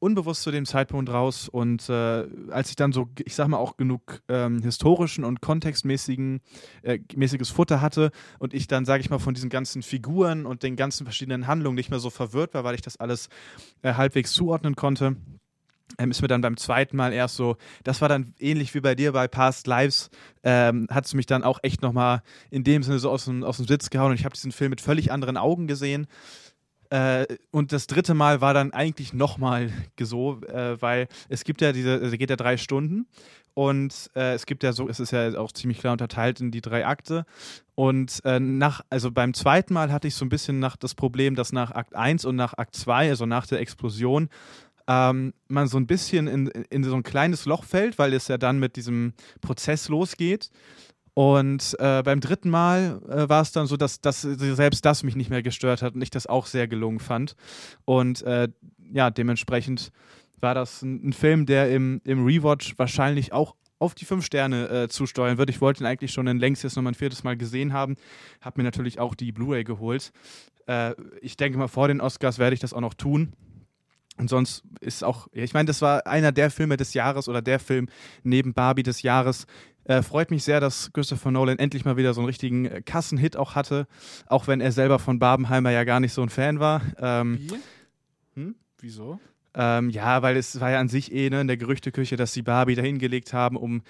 unbewusst zu dem Zeitpunkt raus. Und äh, als ich dann so, ich sag mal, auch genug ähm, historischen und kontextmäßigen äh, mäßiges Futter hatte und ich dann, sage ich mal, von diesen ganzen Figuren und den ganzen verschiedenen Handlungen nicht mehr so verwirrt war, weil ich das alles äh, halbwegs zuordnen konnte. Ähm, ist mir dann beim zweiten Mal erst so, das war dann ähnlich wie bei dir bei Past Lives, ähm, hat es mich dann auch echt nochmal in dem Sinne so aus dem, aus dem Sitz gehauen und ich habe diesen Film mit völlig anderen Augen gesehen. Äh, und das dritte Mal war dann eigentlich nochmal so, äh, weil es gibt ja diese, also geht ja drei Stunden und äh, es gibt ja so, es ist ja auch ziemlich klar unterteilt in die drei Akte. Und äh, nach, also beim zweiten Mal hatte ich so ein bisschen nach das Problem, dass nach Akt 1 und nach Akt 2, also nach der Explosion, ähm, man so ein bisschen in, in so ein kleines Loch fällt, weil es ja dann mit diesem Prozess losgeht. Und äh, beim dritten Mal äh, war es dann so, dass, dass selbst das mich nicht mehr gestört hat und ich das auch sehr gelungen fand. Und äh, ja, dementsprechend war das ein, ein Film, der im, im Rewatch wahrscheinlich auch auf die fünf Sterne äh, zusteuern wird. Ich wollte ihn eigentlich schon in längst jetzt nochmal ein viertes Mal gesehen haben. Habe mir natürlich auch die Blu-ray geholt. Äh, ich denke mal, vor den Oscars werde ich das auch noch tun. Und sonst ist auch, ich meine, das war einer der Filme des Jahres oder der Film neben Barbie des Jahres. Äh, freut mich sehr, dass Christopher Nolan endlich mal wieder so einen richtigen äh, Kassenhit auch hatte, auch wenn er selber von Barbenheimer ja gar nicht so ein Fan war. Ähm, Wie? Hm? Wieso? ähm, ja, weil es war ja an sich eh ne, in der Gerüchteküche, dass sie Barbie dahingelegt haben, um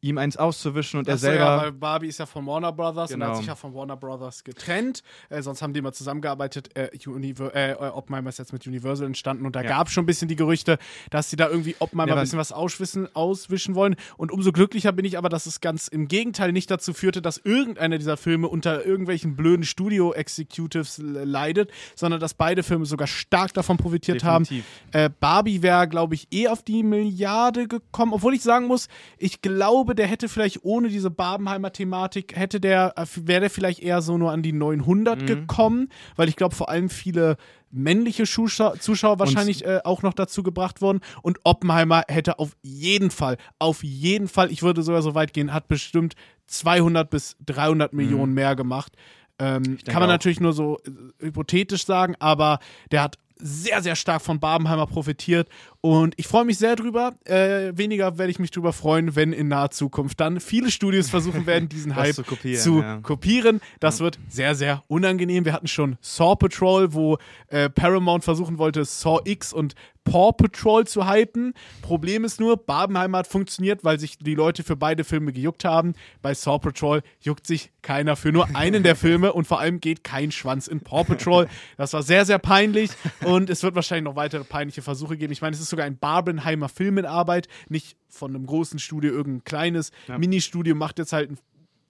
ihm eins auszuwischen und er Ach so, selber. Ja, weil Barbie ist ja von Warner Brothers und er Genau. hat sich ja von Warner Brothers getrennt. Äh, sonst haben die mal zusammengearbeitet. Äh, Univer äh, Oppenheimer ist jetzt mit Universal entstanden und da Ja. gab es schon ein bisschen die Gerüchte, dass sie da irgendwie Oppenheimer Ja, ein bisschen was auswischen, auswischen wollen. Und umso glücklicher bin ich aber, dass es ganz im Gegenteil nicht dazu führte, dass irgendeiner dieser Filme unter irgendwelchen blöden Studio-Executives leidet, sondern dass beide Filme sogar stark davon profitiert haben. Definitiv. Äh, Barbie wäre, glaube ich, eh auf die Milliarde gekommen, obwohl ich sagen muss, ich glaube, der hätte vielleicht ohne diese Barbenheimer Thematik, hätte der, äh, wäre der vielleicht eher so nur an die 900 gekommen, weil ich glaube, vor allem viele männliche Zuschauer, Zuschauer wahrscheinlich äh, auch noch dazu gebracht wurden und Oppenheimer hätte auf jeden Fall, auf jeden Fall, ich würde sogar so weit gehen, hat bestimmt 200 bis 300 Millionen mehr gemacht. Ähm, kann man auch. natürlich nur so äh, hypothetisch sagen, aber der hat sehr, sehr stark von Barbenheimer profitiert und ich freue mich sehr drüber. Äh, weniger werde ich mich drüber freuen, wenn in naher Zukunft dann viele Studios versuchen werden, diesen Hype zu kopieren, zu ja. kopieren. Das wird sehr, sehr unangenehm. Wir hatten schon Saw Patrol, wo äh, Paramount versuchen wollte, Saw X und Paw Patrol zu hypen. Problem ist nur, Barbenheimer hat funktioniert, weil sich die Leute für beide Filme gejuckt haben. Bei Saw Patrol juckt sich keiner für nur einen der Filme und vor allem geht kein Schwanz in Paw Patrol. Das war sehr, sehr peinlich und es wird wahrscheinlich noch weitere peinliche Versuche geben. Ich meine, es ist sogar ein Barbenheimer Film in Arbeit, nicht von einem großen Studio, irgendein kleines Ministudio macht jetzt halt einen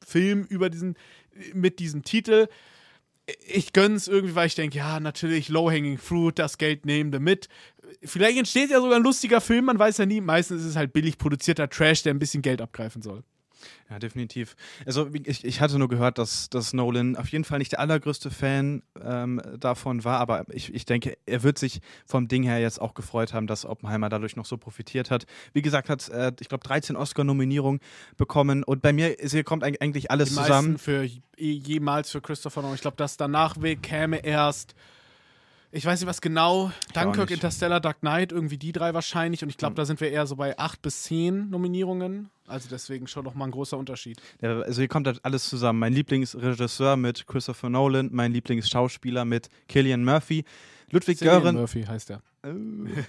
Film über diesen, mit diesem Titel ich gönn's irgendwie, weil ich denke, ja, natürlich, low-hanging fruit, das Geld nehmen wir mit. Vielleicht entsteht ja sogar ein lustiger Film, man weiß ja nie. Meistens ist es halt billig produzierter Trash, der ein bisschen Geld abgreifen soll. Ja, definitiv. Also ich, ich hatte nur gehört, dass, dass Nolan auf jeden Fall nicht der allergrößte Fan ähm, davon war, aber ich, ich denke, er wird sich vom Ding her jetzt auch gefreut haben, dass Oppenheimer dadurch noch so profitiert hat. Wie gesagt, hat, äh, ich glaube, 13 Oscar-Nominierungen bekommen und bei mir ist, hier kommt eigentlich alles Die zusammen. für jemals für Christopher Nolan. Ich glaube, das danach käme erst ich weiß nicht was genau. Dunkirk, Interstellar, Dark Knight, irgendwie die drei wahrscheinlich. Und ich glaube, mhm. da sind wir eher so bei acht bis zehn Nominierungen. Also deswegen schon nochmal ein großer Unterschied. Ja, also hier kommt halt alles zusammen. Mein Lieblingsregisseur mit Christopher Nolan, mein Lieblingsschauspieler mit Killian Murphy. Ludwig Gören. Murphy heißt er.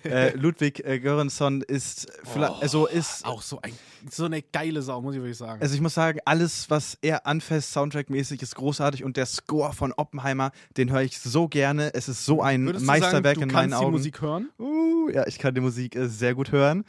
äh, Ludwig äh, Göransson ist, oh, also ist auch so, ein, so eine geile Sau, muss ich wirklich sagen. Also ich muss sagen, alles, was er anfasst, Soundtrack-mäßig, ist großartig und der Score von Oppenheimer, den höre ich so gerne. Es ist so ein Würdest Meisterwerk sagen, in meinen Augen. Kannst du die Musik hören? Uh, ja, ich kann die Musik äh, sehr gut hören.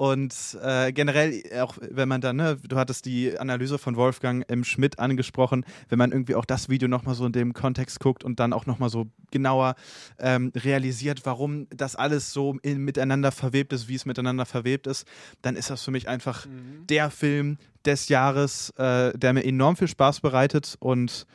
Und äh, generell, auch wenn man dann, ne, du hattest die Analyse von Wolfgang M. Schmidt angesprochen, wenn man irgendwie auch das Video nochmal so in dem Kontext guckt und dann auch nochmal so genauer ähm, realisiert, warum das alles so in, miteinander verwebt ist, wie es miteinander verwebt ist, dann ist das für mich einfach mhm. der Film des Jahres, äh, der mir enorm viel Spaß bereitet und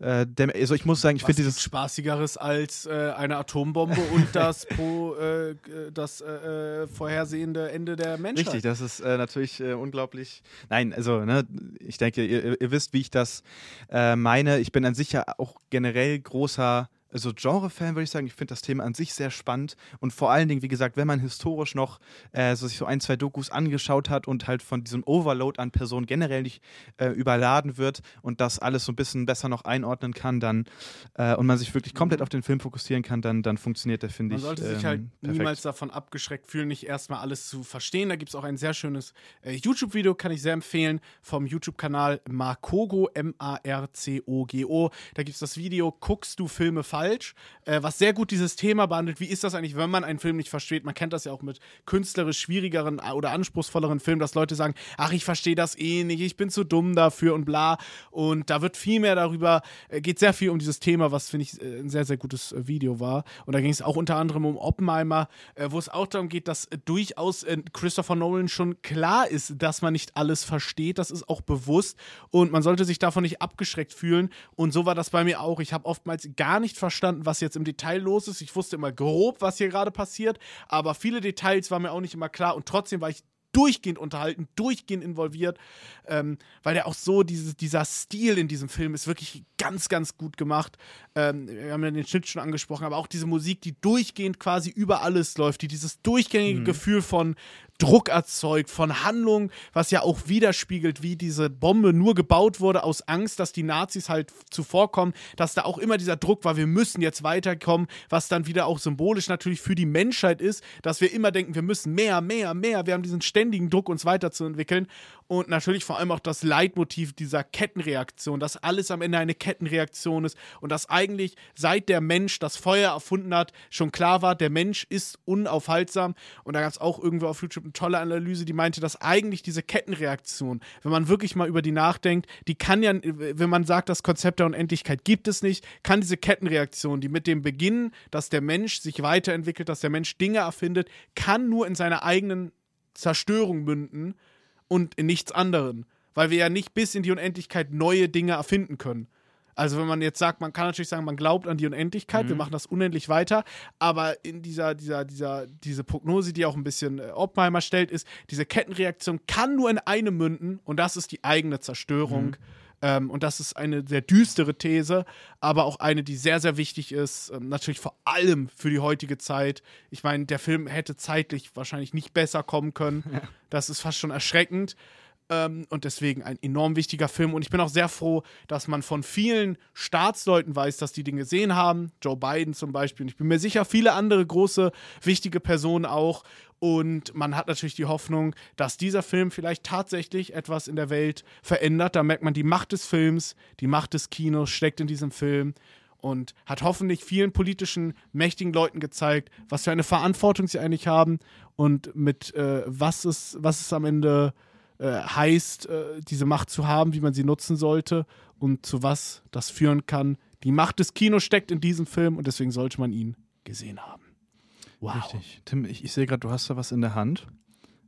äh, der, also ich muss sagen, ich finde dieses spaßigeres als äh, eine Atombombe und das pro, äh, das äh, äh, vorhersehende Ende der Menschheit. Richtig, das ist äh, natürlich unglaublich. Nein, also ne, ich denke, ihr, ihr, wisst, wie ich das meine. Ich bin an sich ja auch generell großer also Genre-Fan würde ich sagen, ich finde das Thema an sich sehr spannend und vor allen Dingen, wie gesagt, wenn man historisch noch äh, so sich so ein, zwei Dokus angeschaut hat und halt von diesem Overload an Personen generell nicht äh, überladen wird und das alles so ein bisschen besser noch einordnen kann, dann äh, und man sich wirklich komplett mhm. auf den Film fokussieren kann, dann, dann funktioniert der, finde ich. Man sollte ähm, sich halt perfekt. niemals davon abgeschreckt fühlen, nicht erstmal alles zu verstehen. Da gibt es auch ein sehr schönes äh, YouTube-Video, kann ich sehr empfehlen, vom YouTube-Kanal Marcogo, M-A-R-C-O-G-O. Da gibt es das Video, guckst du Filme falsch? Falsch, äh, was sehr gut dieses Thema behandelt. Wie ist das eigentlich, wenn man einen Film nicht versteht? Man kennt das ja auch mit künstlerisch schwierigeren äh, oder anspruchsvolleren Filmen, dass Leute sagen, ach, ich verstehe das eh nicht, ich bin zu dumm dafür und bla. Und da wird viel mehr darüber, äh, geht sehr viel um dieses Thema, was finde ich äh, ein sehr, sehr gutes äh, Video war. Und da ging es auch unter anderem um Oppenheimer, wo es auch darum geht, dass durchaus Christopher Nolan schon klar ist, dass man nicht alles versteht. Das ist auch bewusst und man sollte sich davon nicht abgeschreckt fühlen. Und so war das bei mir auch. Ich habe oftmals gar nicht verstanden, verstanden, was jetzt im Detail los ist. Ich wusste immer grob, was hier gerade passiert, aber viele Details waren mir auch nicht immer klar und trotzdem war ich durchgehend unterhalten, durchgehend involviert, ähm, weil der auch so, dieses, dieser Stil in diesem Film ist wirklich ganz, ganz gut gemacht. Ähm, wir haben ja den Schnitt schon angesprochen, aber auch diese Musik, die durchgehend quasi über alles läuft, die dieses durchgängige mhm. Gefühl von Druck erzeugt, von Handlung, was ja auch widerspiegelt, wie diese Bombe nur gebaut wurde aus Angst, dass die Nazis halt zuvorkommen, dass da auch immer dieser Druck war, wir müssen jetzt weiterkommen, was dann wieder auch symbolisch natürlich für die Menschheit ist, dass wir immer denken, wir müssen mehr, mehr, mehr, wir haben diesen ständigen Druck, uns weiterzuentwickeln und natürlich vor allem auch das Leitmotiv dieser Kettenreaktion, dass alles am Ende eine Kettenreaktion ist und dass eigentlich seit der Mensch das Feuer erfunden hat, schon klar war, der Mensch ist unaufhaltsam. Und da gab es auch irgendwo auf YouTube eine tolle Analyse, die meinte, dass eigentlich diese Kettenreaktion, wenn man wirklich mal über die nachdenkt, die kann ja, wenn man sagt, das Konzept der Unendlichkeit gibt es nicht, kann diese Kettenreaktion, die mit dem Beginn, dass der Mensch sich weiterentwickelt, dass der Mensch Dinge erfindet, kann nur in seiner eigenen Zerstörung münden und in nichts anderem. Weil wir ja nicht bis in die Unendlichkeit neue Dinge erfinden können. Also wenn man jetzt sagt, man kann natürlich sagen, man glaubt an die Unendlichkeit, mhm. wir machen das unendlich weiter, aber in dieser, dieser, dieser, diese Prognose, die auch ein bisschen äh, Oppenheimer stellt, ist, diese Kettenreaktion kann nur in einem münden und das ist die eigene Zerstörung. Mhm. Ähm, und das ist eine sehr düstere These, aber auch eine, die sehr, sehr wichtig ist. Ähm, natürlich vor allem für die heutige Zeit. Ich meine, der Film hätte zeitlich wahrscheinlich nicht besser kommen können. Ja. Das ist fast schon erschreckend. Ähm, und deswegen ein enorm wichtiger Film. Und ich bin auch sehr froh, dass man von vielen Staatsleuten weiß, dass die den gesehen haben. Joe Biden zum Beispiel. Und ich bin mir sicher, viele andere große, wichtige Personen auch. Und man hat natürlich die Hoffnung, dass dieser Film vielleicht tatsächlich etwas in der Welt verändert. Da merkt man, die Macht des Films, die Macht des Kinos steckt in diesem Film und hat hoffentlich vielen politischen, mächtigen Leuten gezeigt, was für eine Verantwortung sie eigentlich haben und mit äh, was, es, was es am Ende äh, heißt, äh, diese Macht zu haben, wie man sie nutzen sollte und zu was das führen kann. Die Macht des Kinos steckt in diesem Film und deswegen sollte man ihn gesehen haben. Wow. Richtig. Tim, ich, ich sehe gerade, du hast da was in der Hand.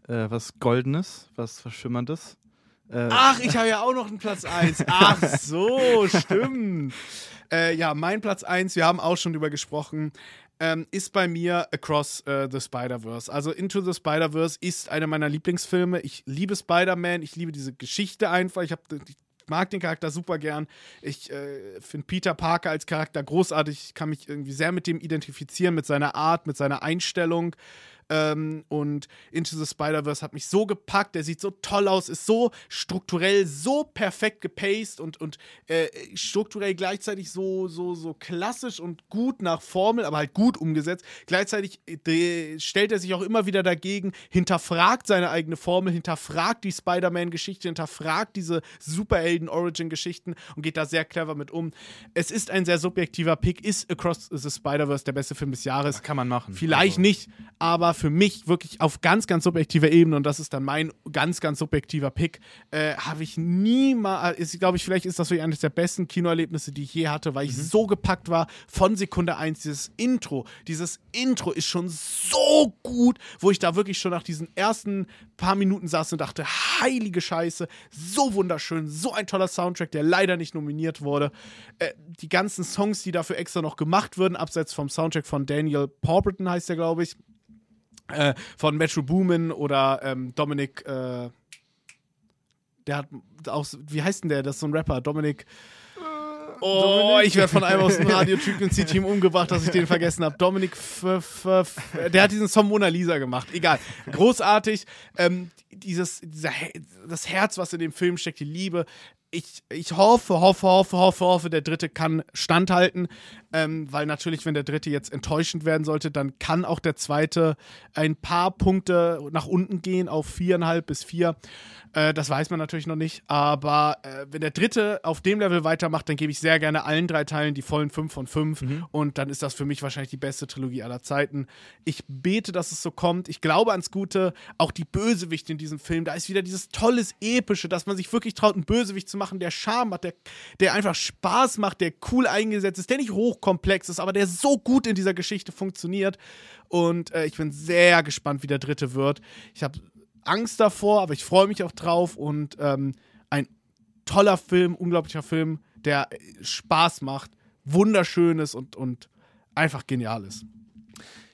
Äh, was Goldenes, was Verschimmerndes. Äh, Ach, ich habe ja auch noch einen Platz 1. Ach so, stimmt. Äh, ja, mein Platz 1, wir haben auch schon drüber gesprochen, ähm, ist bei mir Across äh, the Spider-Verse. Also Into the Spider-Verse ist einer meiner Lieblingsfilme. Ich liebe Spider-Man, ich liebe diese Geschichte einfach. Ich, hab, ich mag den Charakter super gern. Ich äh, finde Peter Parker als Charakter großartig. Ich kann mich irgendwie sehr mit dem identifizieren, mit seiner Art, mit seiner Einstellung. Ähm, und Into the Spider-Verse hat mich so gepackt. Der sieht so toll aus, ist so strukturell so perfekt gepaced und, und äh, strukturell gleichzeitig so, so, so klassisch und gut nach Formel, aber halt gut umgesetzt. Gleichzeitig äh, stellt er sich auch immer wieder dagegen, hinterfragt seine eigene Formel, hinterfragt die Spider-Man-Geschichte, hinterfragt diese Superhelden-Origin-Geschichten und geht da sehr clever mit um. Es ist ein sehr subjektiver Pick. Ist Across the Spider-Verse der beste Film des Jahres? kann man machen. Vielleicht Also. nicht, aber für mich wirklich auf ganz, ganz subjektiver Ebene, und das ist dann mein ganz, ganz subjektiver Pick, äh, habe ich niemals, ist, glaube ich, vielleicht ist das wirklich eines der besten Kinoerlebnisse, die ich je hatte, weil ich Mhm. so gepackt war von Sekunde 1. Dieses Intro, dieses Intro ist schon so gut, wo ich da wirklich schon nach diesen ersten paar Minuten saß und dachte, heilige Scheiße, so wunderschön, so ein toller Soundtrack, der leider nicht nominiert wurde. Äh, die ganzen Songs, die dafür extra noch gemacht würden, abseits vom Soundtrack von Daniel Pauperton heißt der, glaube ich, äh, von Metro Boomin oder ähm, Dominic, äh, der hat auch, wie heißt denn der? Das ist so ein Rapper, Dominic. Oh, ich werde von einem aus dem Radio Frequency Team umgebracht, dass ich den vergessen habe. Dominik, F der hat diesen Song Mona Lisa gemacht. Egal. Großartig. Ähm, dieses, dieser, das Herz, was in dem Film steckt, die Liebe. Ich, ich hoffe, hoffe, hoffe, hoffe, hoffe, der dritte kann standhalten, ähm, weil natürlich, wenn der dritte jetzt enttäuschend werden sollte, dann kann auch der zweite ein paar Punkte nach unten gehen auf viereinhalb bis vier. Äh, das weiß man natürlich noch nicht, aber äh, wenn der dritte auf dem Level weitermacht, dann gebe ich sehr gerne allen drei Teilen die vollen fünf von fünf und dann ist das für mich wahrscheinlich die beste Trilogie aller Zeiten. Ich bete, dass es so kommt. Ich glaube ans Gute. Auch die Bösewichte in diesem Film, da ist wieder dieses tolles Epische, dass man sich wirklich traut, einen Bösewicht zu machen, der Charme hat, der, der einfach Spaß macht, der cool eingesetzt ist, der nicht hochkomplex ist, aber der so gut in dieser Geschichte funktioniert. Und äh, ich bin sehr gespannt, wie der dritte wird. Ich habe Angst davor, aber ich freue mich auch drauf und ähm, ein toller Film, unglaublicher Film, der äh, Spaß macht, wunderschön ist und, und einfach genial ist.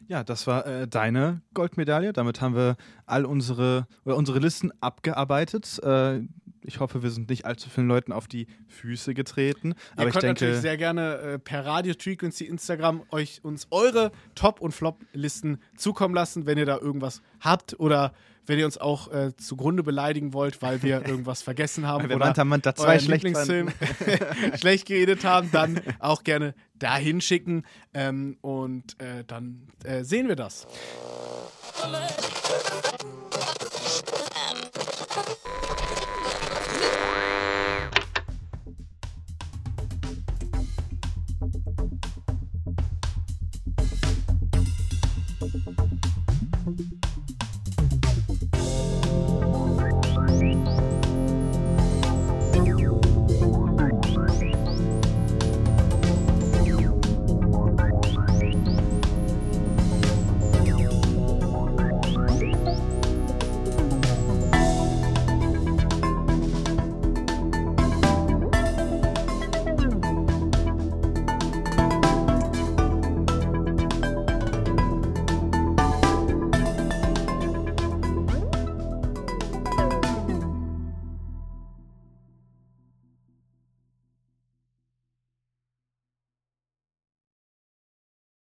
Ja, das war äh, deine Goldmedaille. Damit haben wir all unsere unsere Listen abgearbeitet. Äh, ich hoffe, wir sind nicht allzu vielen Leuten auf die Füße getreten. Ihr aber ich könnt denke, natürlich sehr gerne äh, per Radio Frequency Instagram euch uns eure Top- und Flop-Listen zukommen lassen, wenn ihr da irgendwas habt oder wenn ihr uns auch äh, zugrunde beleidigen wollt, weil wir irgendwas vergessen haben wir oder Manta 2 euren schlecht Lieblingsfilm schlecht geredet haben, dann auch gerne dahin schicken ähm, und äh, dann äh, sehen wir das.